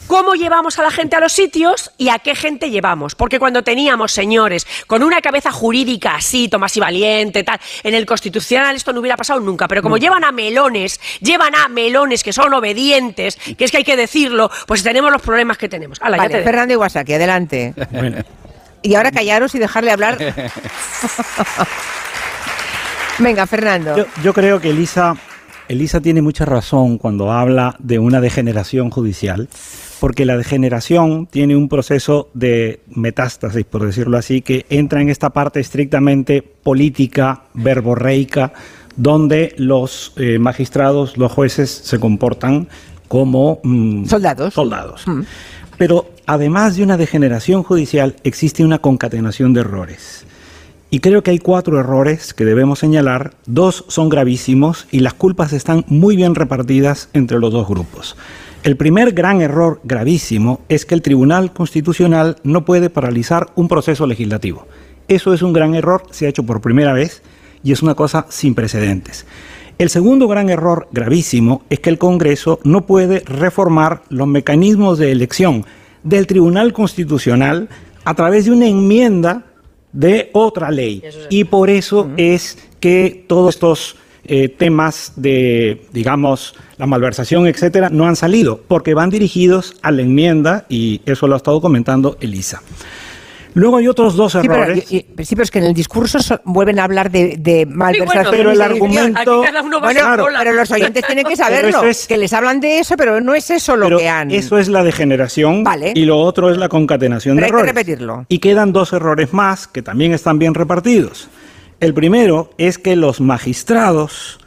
cómo llevamos a la gente a los sitios y a qué gente llevamos. Porque cuando teníamos señores con una cabeza jurídica así, Tomás y Valiente, tal, en el Constitucional esto no hubiera pasado nunca. Pero como llevan a melones, llevan a melones que son obedientes, que es que hay que decirlo, pues tenemos los problemas que tenemos. vale, Fernando Iwasaki, adelante. Y ahora callaros y dejarle hablar. Venga, Fernando. Yo, yo creo que Elisa Elisa tiene mucha razón cuando habla de una degeneración judicial, porque la degeneración tiene un proceso de metástasis, por decirlo así, que entra en esta parte estrictamente política, verborreica, donde los eh, magistrados, los jueces se comportan como mm, soldados. soldados. Mm. Pero además de una degeneración judicial, existe una concatenación de errores. Y creo que hay cuatro errores que debemos señalar. Dos son gravísimos y las culpas están muy bien repartidas entre los dos grupos. El primer gran error gravísimo es que el Tribunal Constitucional no puede paralizar un proceso legislativo. Eso es un gran error, se ha hecho por primera vez y es una cosa sin precedentes. El segundo gran error gravísimo es que el Congreso no puede reformar los mecanismos de elección del Tribunal Constitucional a través de una enmienda de otra ley. Y por eso es que todos estos eh, temas de, digamos, la malversación, etcétera, no han salido, porque van dirigidos a la enmienda y eso lo ha estado comentando Elisa. Luego hay otros dos errores. Sí, pero, es que en el discurso vuelven a hablar de, malversación. pero el argumento. Bueno, pero los oyentes tienen que saberlo. que les hablan de eso, pero no es eso lo que han. Eso es la degeneración. Vale. Y lo otro es la concatenación de errores. Hay que repetirlo. Y quedan dos errores más que también están bien repartidos. El primero es que los magistrados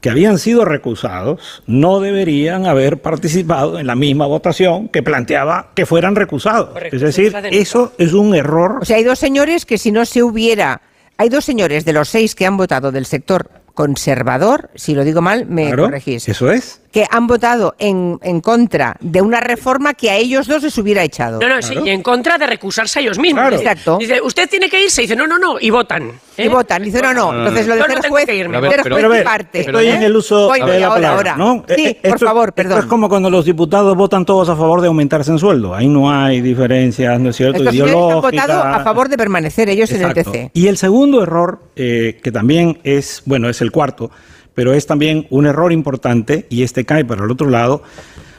que habían sido recusados no deberían haber participado en la misma votación que planteaba que fueran recusados. es decir, eso es un error. O sea, hay dos señores que si no se hubiera... Hay dos señores de los seis que han votado del sector conservador, si lo digo mal, me corregís. Eso es que han votado en, en, contra de una reforma que a ellos dos les hubiera echado. No, no, sí, y en contra de recusarse a ellos mismos. Claro. Exacto. Dice, usted tiene que irse. Dice, no, no, no, y votan. ¿eh? Y votan. Dice, no, no. Entonces lo de ser juez, pero, parte. Estoy en el uso de la palabra, ahora. ¿no? Sí, eh, por favor, perdón. Esto es como cuando los diputados votan todos a favor de aumentarse en sueldo. Ahí no hay diferencias, ¿no es cierto? Estos han votado a favor de permanecer ellos en el TC. Y el segundo error, eh, que también es, bueno, es el cuarto, pero es también un error importante, y este cae para el otro lado.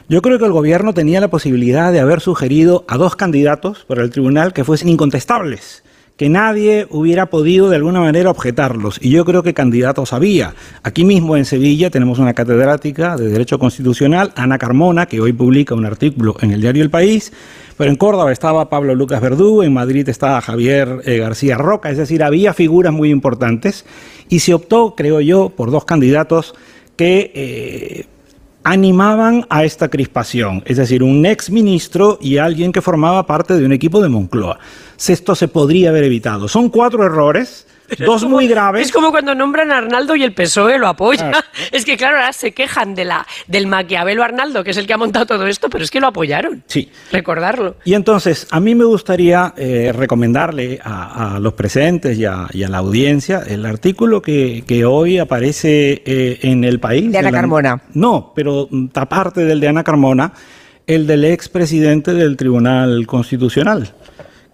Yo creo que el gobierno tenía la posibilidad de haber sugerido a dos candidatos para el tribunal que fuesen incontestables, que nadie hubiera podido de alguna manera objetarlos. Y yo creo que candidatos había. Aquí mismo en Sevilla tenemos una catedrática de Derecho Constitucional, Ana Carmona, que hoy publica un artículo en el diario El País, pero en Córdoba estaba Pablo Lucas Verdú, en Madrid estaba Javier eh, García Roca, es decir, había figuras muy importantes y se optó, creo yo, por dos candidatos que eh, animaban a esta crispación, es decir, un ex ministro y alguien que formaba parte de un equipo de Moncloa. Esto se podría haber evitado. Son cuatro errores Dos muy graves. Es como cuando nombran a Arnaldo y el PSOE lo apoya. Es que, claro, ahora se quejan de la, del Maquiavelo Arnaldo, que es el que ha montado todo esto, pero es que lo apoyaron. Sí. Recordarlo. Y entonces, a mí me gustaría eh, recomendarle a, los presentes y a, la audiencia el artículo que, hoy aparece eh, en El País. De Ana Carmona. No, pero aparte del de Ana Carmona, el del expresidente del Tribunal Constitucional,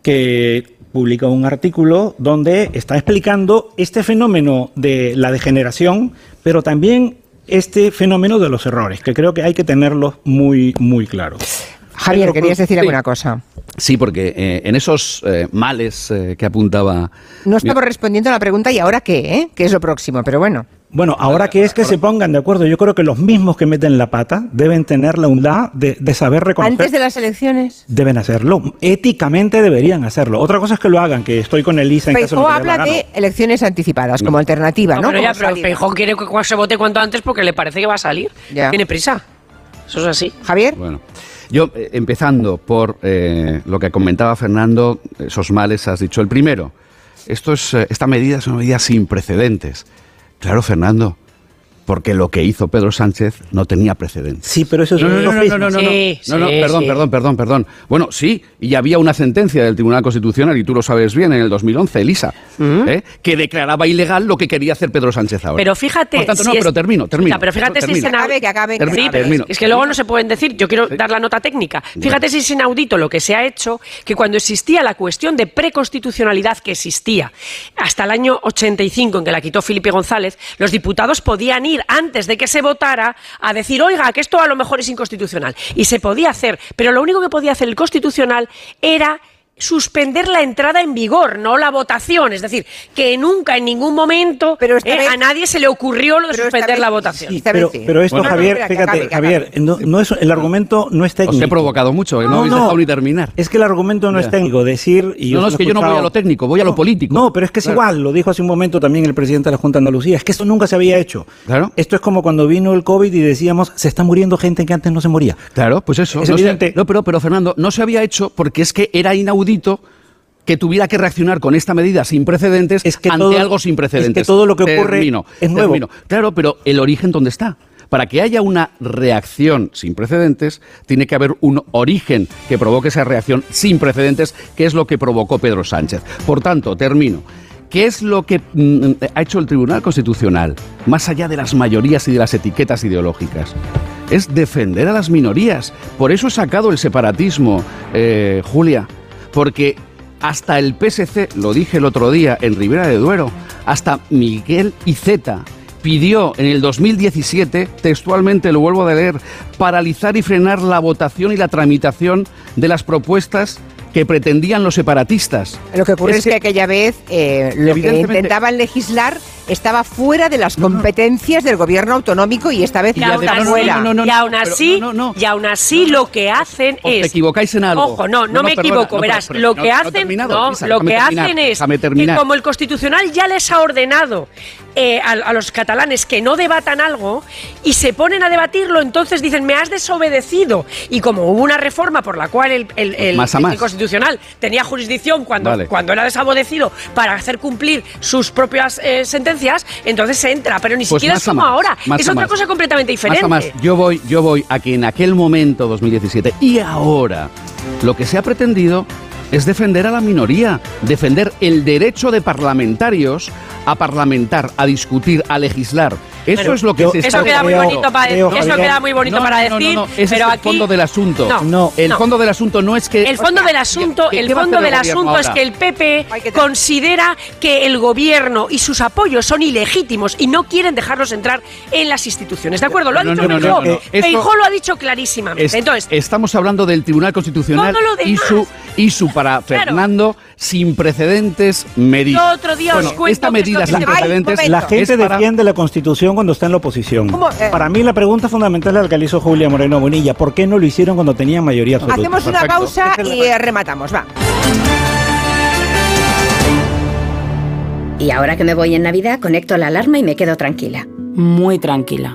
que publica un artículo donde está explicando este fenómeno de la degeneración, pero también este fenómeno de los errores, que creo que hay que tenerlos muy, muy claros. Javier, querías decir alguna cosa. Sí, porque eh, en esos eh, males eh, que apuntaba... No estamos respondiendo a la pregunta ¿y ahora qué? Eh? ¿Qué es lo próximo? Pero bueno. Bueno, ahora que es que se pongan de acuerdo, yo creo que los mismos que meten la pata deben tener la humildad de, de saber reconocer. Antes de las elecciones. Deben hacerlo. Éticamente deberían hacerlo. Otra cosa es que lo hagan, que estoy con Elisa en caso de que habla de elecciones anticipadas como alternativa, ¿no? No, pero ya, pero. Feijóo quiere que se vote cuanto antes porque le parece que va a salir. Ya. Tiene prisa. Eso es así. Javier. Bueno, yo eh, empezando por eh, lo que comentaba Fernando, esos males has dicho. El primero, esto es, eh, esta medida es una medida sin precedentes. Claro, Fernando, porque lo que hizo Pedro Sánchez no tenía precedentes. Sí, pero eso es no, un no, no, no, no, no, no, Sí, no, no, sí, perdón, sí. perdón, perdón, perdón. Bueno, sí, y había una sentencia del Tribunal Constitucional, y tú lo sabes bien, en el 2011, Elisa, ¿eh? que declaraba ilegal lo que quería hacer Pedro Sánchez ahora. Pero fíjate. Por tanto, si no, es- pero termino, termino. Escucha, pero fíjate si es termino. inaudito. que acabe, que Sí, acabe. pero Termino. es que luego no se pueden decir. Yo quiero dar la nota técnica. Fíjate si es inaudito lo que se ha hecho, que cuando existía la cuestión de preconstitucionalidad que existía hasta el año 85, en que la quitó Felipe González, los diputados podían ir antes de que se votara a decir, oiga, que esto a lo mejor es inconstitucional. Y se podía hacer, pero lo único que podía hacer el constitucional era suspender la entrada en vigor, no la votación. Es decir, que nunca en ningún momento eh, a nadie se le ocurrió lo de suspender la votación. Sí, pero, pero esto, Javier, fíjate, Javier, no, no es, el argumento no es técnico. Os he provocado mucho, que no, habéis dejado ni terminar. Es que el argumento no Ya. es técnico. Decir. Y No, no, es que yo no voy a lo técnico, voy a lo político. No, pero es que es Claro. igual. Lo dijo hace un momento también el presidente de la Junta de Andalucía. Es que esto nunca se había hecho. Claro. Esto es como cuando vino el COVID y decíamos se está muriendo gente que antes no se moría. Claro, pues eso. Es no, se- evidente. no, pero, pero Fernando, no se había hecho porque es que era inaudito que tuviera que reaccionar con esta medida sin precedentes ante todo- algo sin precedentes. es que todo lo que ocurre Termino, es nuevo. termino. Claro, pero el origen dónde está. Para que haya una reacción sin precedentes, tiene que haber un origen que provoque esa reacción sin precedentes, que es lo que provocó Pedro Sánchez. Por tanto, termino. ¿Qué es lo que mm, ha hecho el Tribunal Constitucional, más allá de las mayorías y de las etiquetas ideológicas? Es defender a las minorías. Por eso he sacado el separatismo, eh, Julia. Porque hasta el PSC, lo dije el otro día en Ribera de Duero, hasta Miguel Iceta pidió en el 2017, textualmente lo vuelvo a leer, paralizar y frenar la votación y la tramitación de las propuestas que pretendían los separatistas. Lo que ocurre es, que, aquella vez eh, lo que intentaban legislar estaba fuera de las competencias del gobierno autonómico y esta vez Y no aún está así, fuera. y aún así, y aún así lo que hacen Os es equivocáis en algo. Ojo, no, no, No, no, me perdona, equivoco, no, verás, pero- lo no, que no hacen, terminado, no, Elisa, lo que terminar, hacen es que como el constitucional ya les ha ordenado eh, a, a los catalanes que no debatan algo y se ponen a debatirlo, entonces dicen me has desobedecido y como hubo una reforma por la cual el, el- el- Más a el más. constitucional tenía jurisdicción cuando, Vale. cuando era desobedecido para hacer cumplir sus propias eh, sentencias, entonces se entra, pero ni Pues siquiera es como más, ahora, más es otra más. cosa completamente diferente. Más, yo voy, yo voy a que en aquel momento, 2017, y ahora, lo que se ha pretendido es defender a la minoría, defender el derecho de parlamentarios a parlamentar, a discutir, a legislar. Eso es lo que yo- se eso está queda muy haciendo. bonito para eso queda muy bonito No, para no, no, decir, no, ese pero es el aquí fondo del asunto. No, el fondo del asunto no es que El fondo del asunto, ¿qué- el qué fondo del asunto es que el PP considera que el gobierno y sus apoyos son ilegítimos y no quieren dejarlos entrar en las instituciones. ¿De acuerdo? Lo ha No, dicho no, no, Feijóo. no, no. Esto- Feijóo lo ha dicho clarísimamente. Es- Entonces, estamos hablando del Tribunal Constitucional y su y su para Claro. Fernando sin precedentes medida. Yo otro día os cuento esta medida que sin Ay, precedentes La gente para- defiende la Constitución cuando está en la oposición. ¿Cómo, eh? Para mí la pregunta fundamental es la que le hizo Julia Moreno Bonilla. ¿Por qué no lo hicieron cuando tenían mayoría absoluta? Hacemos una Perfecto. pausa y eh, rematamos, va. Y ahora que me voy en Navidad, conecto la alarma y me quedo tranquila. Muy tranquila.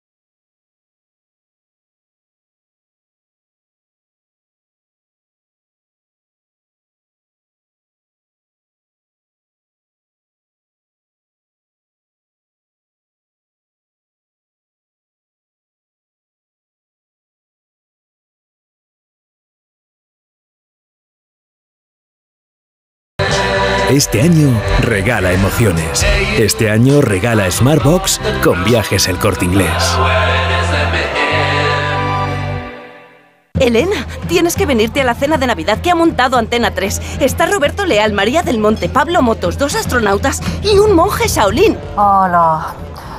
Este año regala emociones. Este año regala Smartbox con viajes el corte inglés. Elena, tienes que venirte a la cena de Navidad que ha montado Antena 3. Está Roberto Leal, María del Monte, Pablo Motos, dos astronautas y un monje Shaolin. Hola.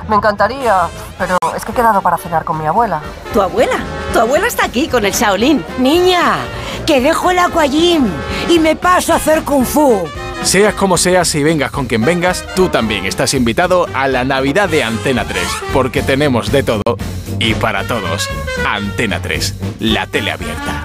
Me encantaría, pero es que he quedado para cenar con mi abuela. ¿Tu abuela? Tu abuela está aquí con el Shaolin. Niña, que dejo el aquagym y me paso a hacer kung fu. Seas como seas y vengas con quien vengas, tú también estás invitado a la Navidad de Antena 3, porque tenemos de todo y para todos. Antena 3, la tele abierta.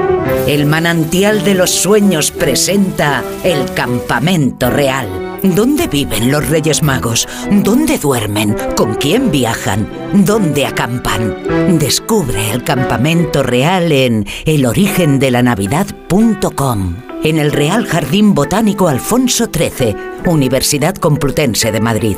El manantial de los sueños presenta el campamento real. ¿Dónde viven los Reyes Magos? ¿Dónde duermen? ¿Con quién viajan? ¿Dónde acampan? Descubre el campamento real en elorigendelanavidad.com. En el Real Jardín Botánico Alfonso XIII, Universidad Complutense de Madrid.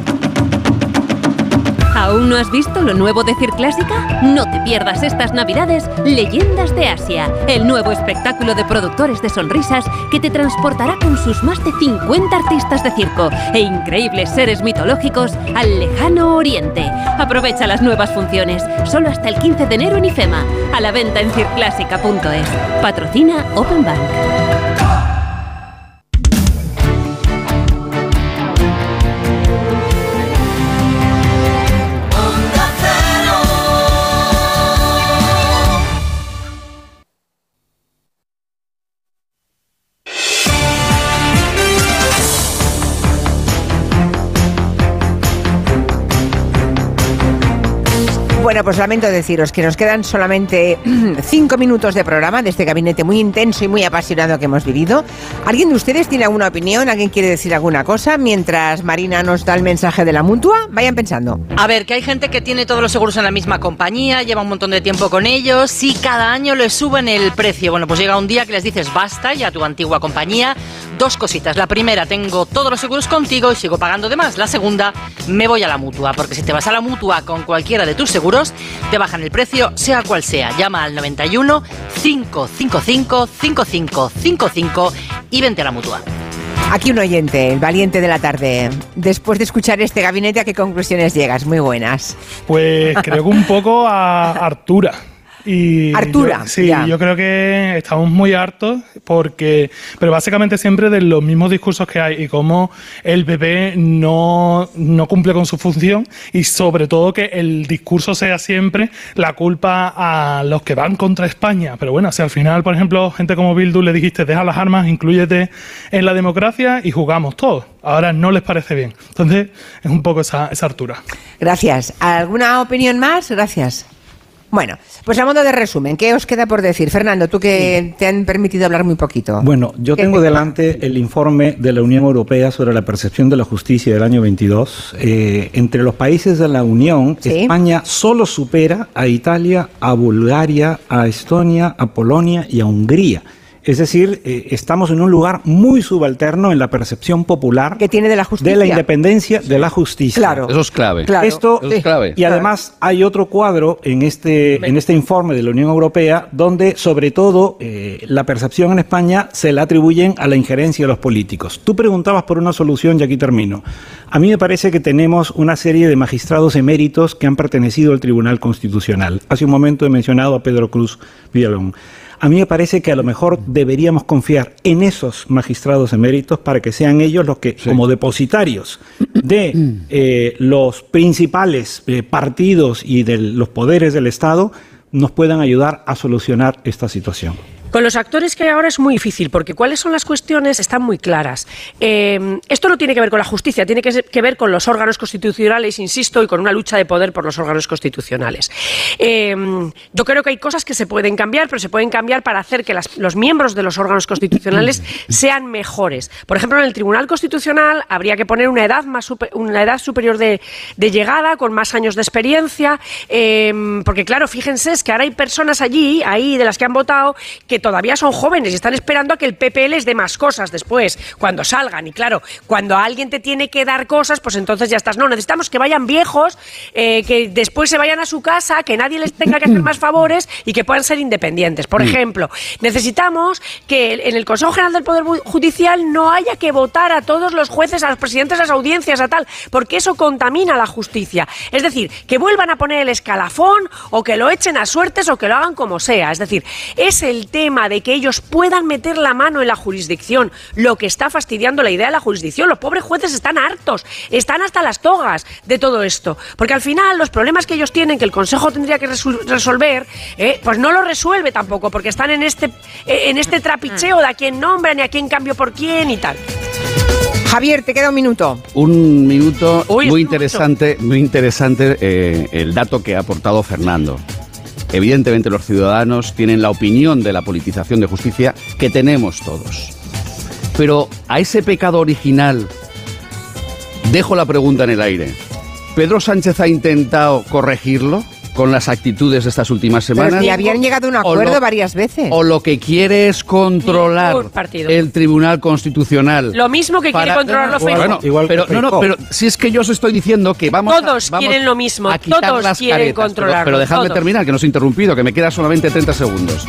¿Aún no has visto lo nuevo de Circlásica? No te pierdas estas navidades Leyendas de Asia, el nuevo espectáculo de productores de sonrisas que te transportará con sus más de 50 artistas de circo e increíbles seres mitológicos al lejano oriente. Aprovecha las nuevas funciones, solo hasta el 15 de enero en IFEMA, a la venta en circlásica.es. Patrocina Open Bank. Bueno, pues lamento deciros que nos quedan solamente cinco minutos de programa de este gabinete muy intenso y muy apasionado que hemos vivido. ¿Alguien de ustedes tiene alguna opinión? ¿Alguien quiere decir alguna cosa? Mientras Marina nos da el mensaje de la mutua, vayan pensando. A ver, que hay gente que tiene todos los seguros en la misma compañía, lleva un montón de tiempo con ellos y cada año les suben el precio. Bueno, pues llega un día que les dices basta ya tu antigua compañía. Dos cositas. La primera, tengo todos los seguros contigo y sigo pagando de más. La segunda, me voy a la mutua, porque si te vas a la mutua con cualquiera de tus seguros, te bajan el precio, sea cual sea. Llama al 91 555 5555 y vente a la mutua. Aquí un oyente, el valiente de la tarde. Después de escuchar este gabinete, ¿a qué conclusiones llegas? Muy buenas. Pues creo que un poco a Artura. Y Artura, yo- sí, ya. yo creo que estamos muy hartos porque, pero básicamente siempre de los mismos discursos que hay y cómo el PP no, no cumple con su función y sobre todo que el discurso sea siempre la culpa a los que van contra España. Pero bueno, si al final, por ejemplo, gente como Bildu le dijiste deja las armas, incluyete en la democracia y jugamos todos. Ahora no les parece bien. Entonces es un poco esa, esa Artura. Gracias. ¿Alguna opinión más? Gracias. Bueno, pues a modo de resumen, ¿qué os queda por decir? Fernando, tú que te han permitido hablar muy poquito. Bueno, yo ¿Qué tengo te- delante el informe de la Unión Europea sobre la percepción de la justicia del año 22. Eh, entre los países de la Unión, España solo supera a Italia, a Bulgaria, a Estonia, a Polonia y a Hungría. Es decir, eh, estamos en un lugar muy subalterno en la percepción popular que tiene de la justicia. de la independencia de la justicia. Claro. Eso es clave. Claro. Esto Eso es clave. y además hay otro cuadro en este en este informe de la Unión Europea donde sobre todo eh, la percepción en España se la atribuyen a la injerencia de los políticos. Tú preguntabas por una solución y aquí termino. A mí me parece que tenemos una serie de magistrados eméritos que han pertenecido al Tribunal Constitucional. Hace un momento he mencionado a Pedro Cruz Villalón. A mí me parece que a lo mejor deberíamos confiar en esos magistrados eméritos para que sean ellos los que, como depositarios de eh, los principales eh, partidos y de los poderes del Estado, nos puedan ayudar a solucionar esta situación. Con los actores que hay ahora es muy difícil, porque cuáles son las cuestiones están muy claras. Eh, esto no tiene que ver con la justicia, tiene que, ver con los órganos constitucionales, insisto, y con una lucha de poder por los órganos constitucionales. Eh, yo creo que hay cosas que se pueden cambiar, pero se pueden cambiar para hacer que las- los miembros de los órganos constitucionales sean mejores. Por ejemplo, en el Tribunal Constitucional habría que poner una edad, más super- una edad superior de, de llegada, con más años de experiencia, eh, porque claro, fíjense, es que ahora hay personas allí, ahí de las que han votado, que todavía son jóvenes y están esperando a que el PP les dé más cosas después, cuando salgan. Y claro, cuando alguien te tiene que dar cosas, pues entonces ya estás. No, necesitamos que vayan viejos, eh, que después se vayan a su casa, que nadie les tenga que hacer más favores y que puedan ser independientes. Por Mm. ejemplo, necesitamos que en el Consejo General del Poder Judicial no haya que votar a todos los jueces, a los presidentes de las audiencias, a tal, porque eso contamina la justicia. Es decir, que vuelvan a poner el escalafón o que lo echen a suertes o que lo hagan como sea. Es decir, es el tema de que ellos puedan meter la mano en la jurisdicción, lo que está fastidiando la idea de la jurisdicción. Los pobres jueces están hartos, están hasta las togas de todo esto, porque al final los problemas que ellos tienen, que el Consejo tendría que resolver, eh, pues no lo resuelve tampoco, porque están en este, eh, en este trapicheo de a quién nombran y a quién cambio por quién y tal. Javier, te queda un minuto. Un minuto Uy, muy interesante, muy interesante eh, el dato que ha aportado Fernando. Evidentemente los ciudadanos tienen la opinión de la politización de justicia que tenemos todos. Pero a ese pecado original dejo la pregunta en el aire. ¿Pedro Sánchez ha intentado corregirlo? Con las actitudes de estas últimas semanas. y habían llegado a un acuerdo lo- varias veces. O lo que quiere es controlar el Tribunal Constitucional. Lo mismo que quiere controlarlo Bueno, Facebook. pero, no, no, pero si es que yo os estoy diciendo que vamos a- Todos vamos quieren lo mismo, a quitar todos las quieren caretas. Pero- controlarlo, Pero, dejadme todos. terminar, que nos he interrumpido, que me queda solamente 30 segundos.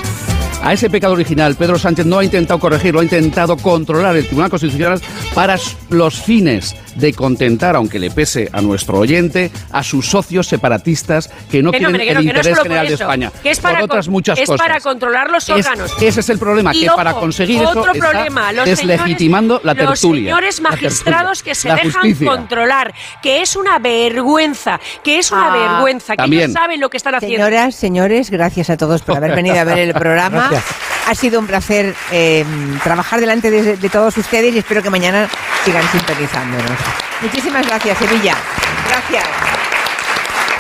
A ese pecado original, Pedro Sánchez no ha intentado corregirlo, ha intentado controlar el Tribunal Constitucional para los fines de contentar, aunque le pese a nuestro oyente, a sus socios separatistas que no Que no, quieren que no, el que no es interés por general de eso, España. que es por para otras con- muchas es cosas. para controlar los Es- órganos. ese es el problema, Y que para ojo, conseguir otro eso está problema, los deslegitimando señores- la tertulia. Los señores magistrados tertulia, que se dejan justicia. controlar, que es una vergüenza, que es una Ah, vergüenza, que también. ellos saben lo que están haciendo. Señoras, señores, gracias a todos por haber venido a ver el programa. Gracias. Ha sido un placer eh, trabajar delante de, de todos ustedes y espero que mañana sigan sintonizándonos. Muchísimas gracias, Sevilla. Gracias.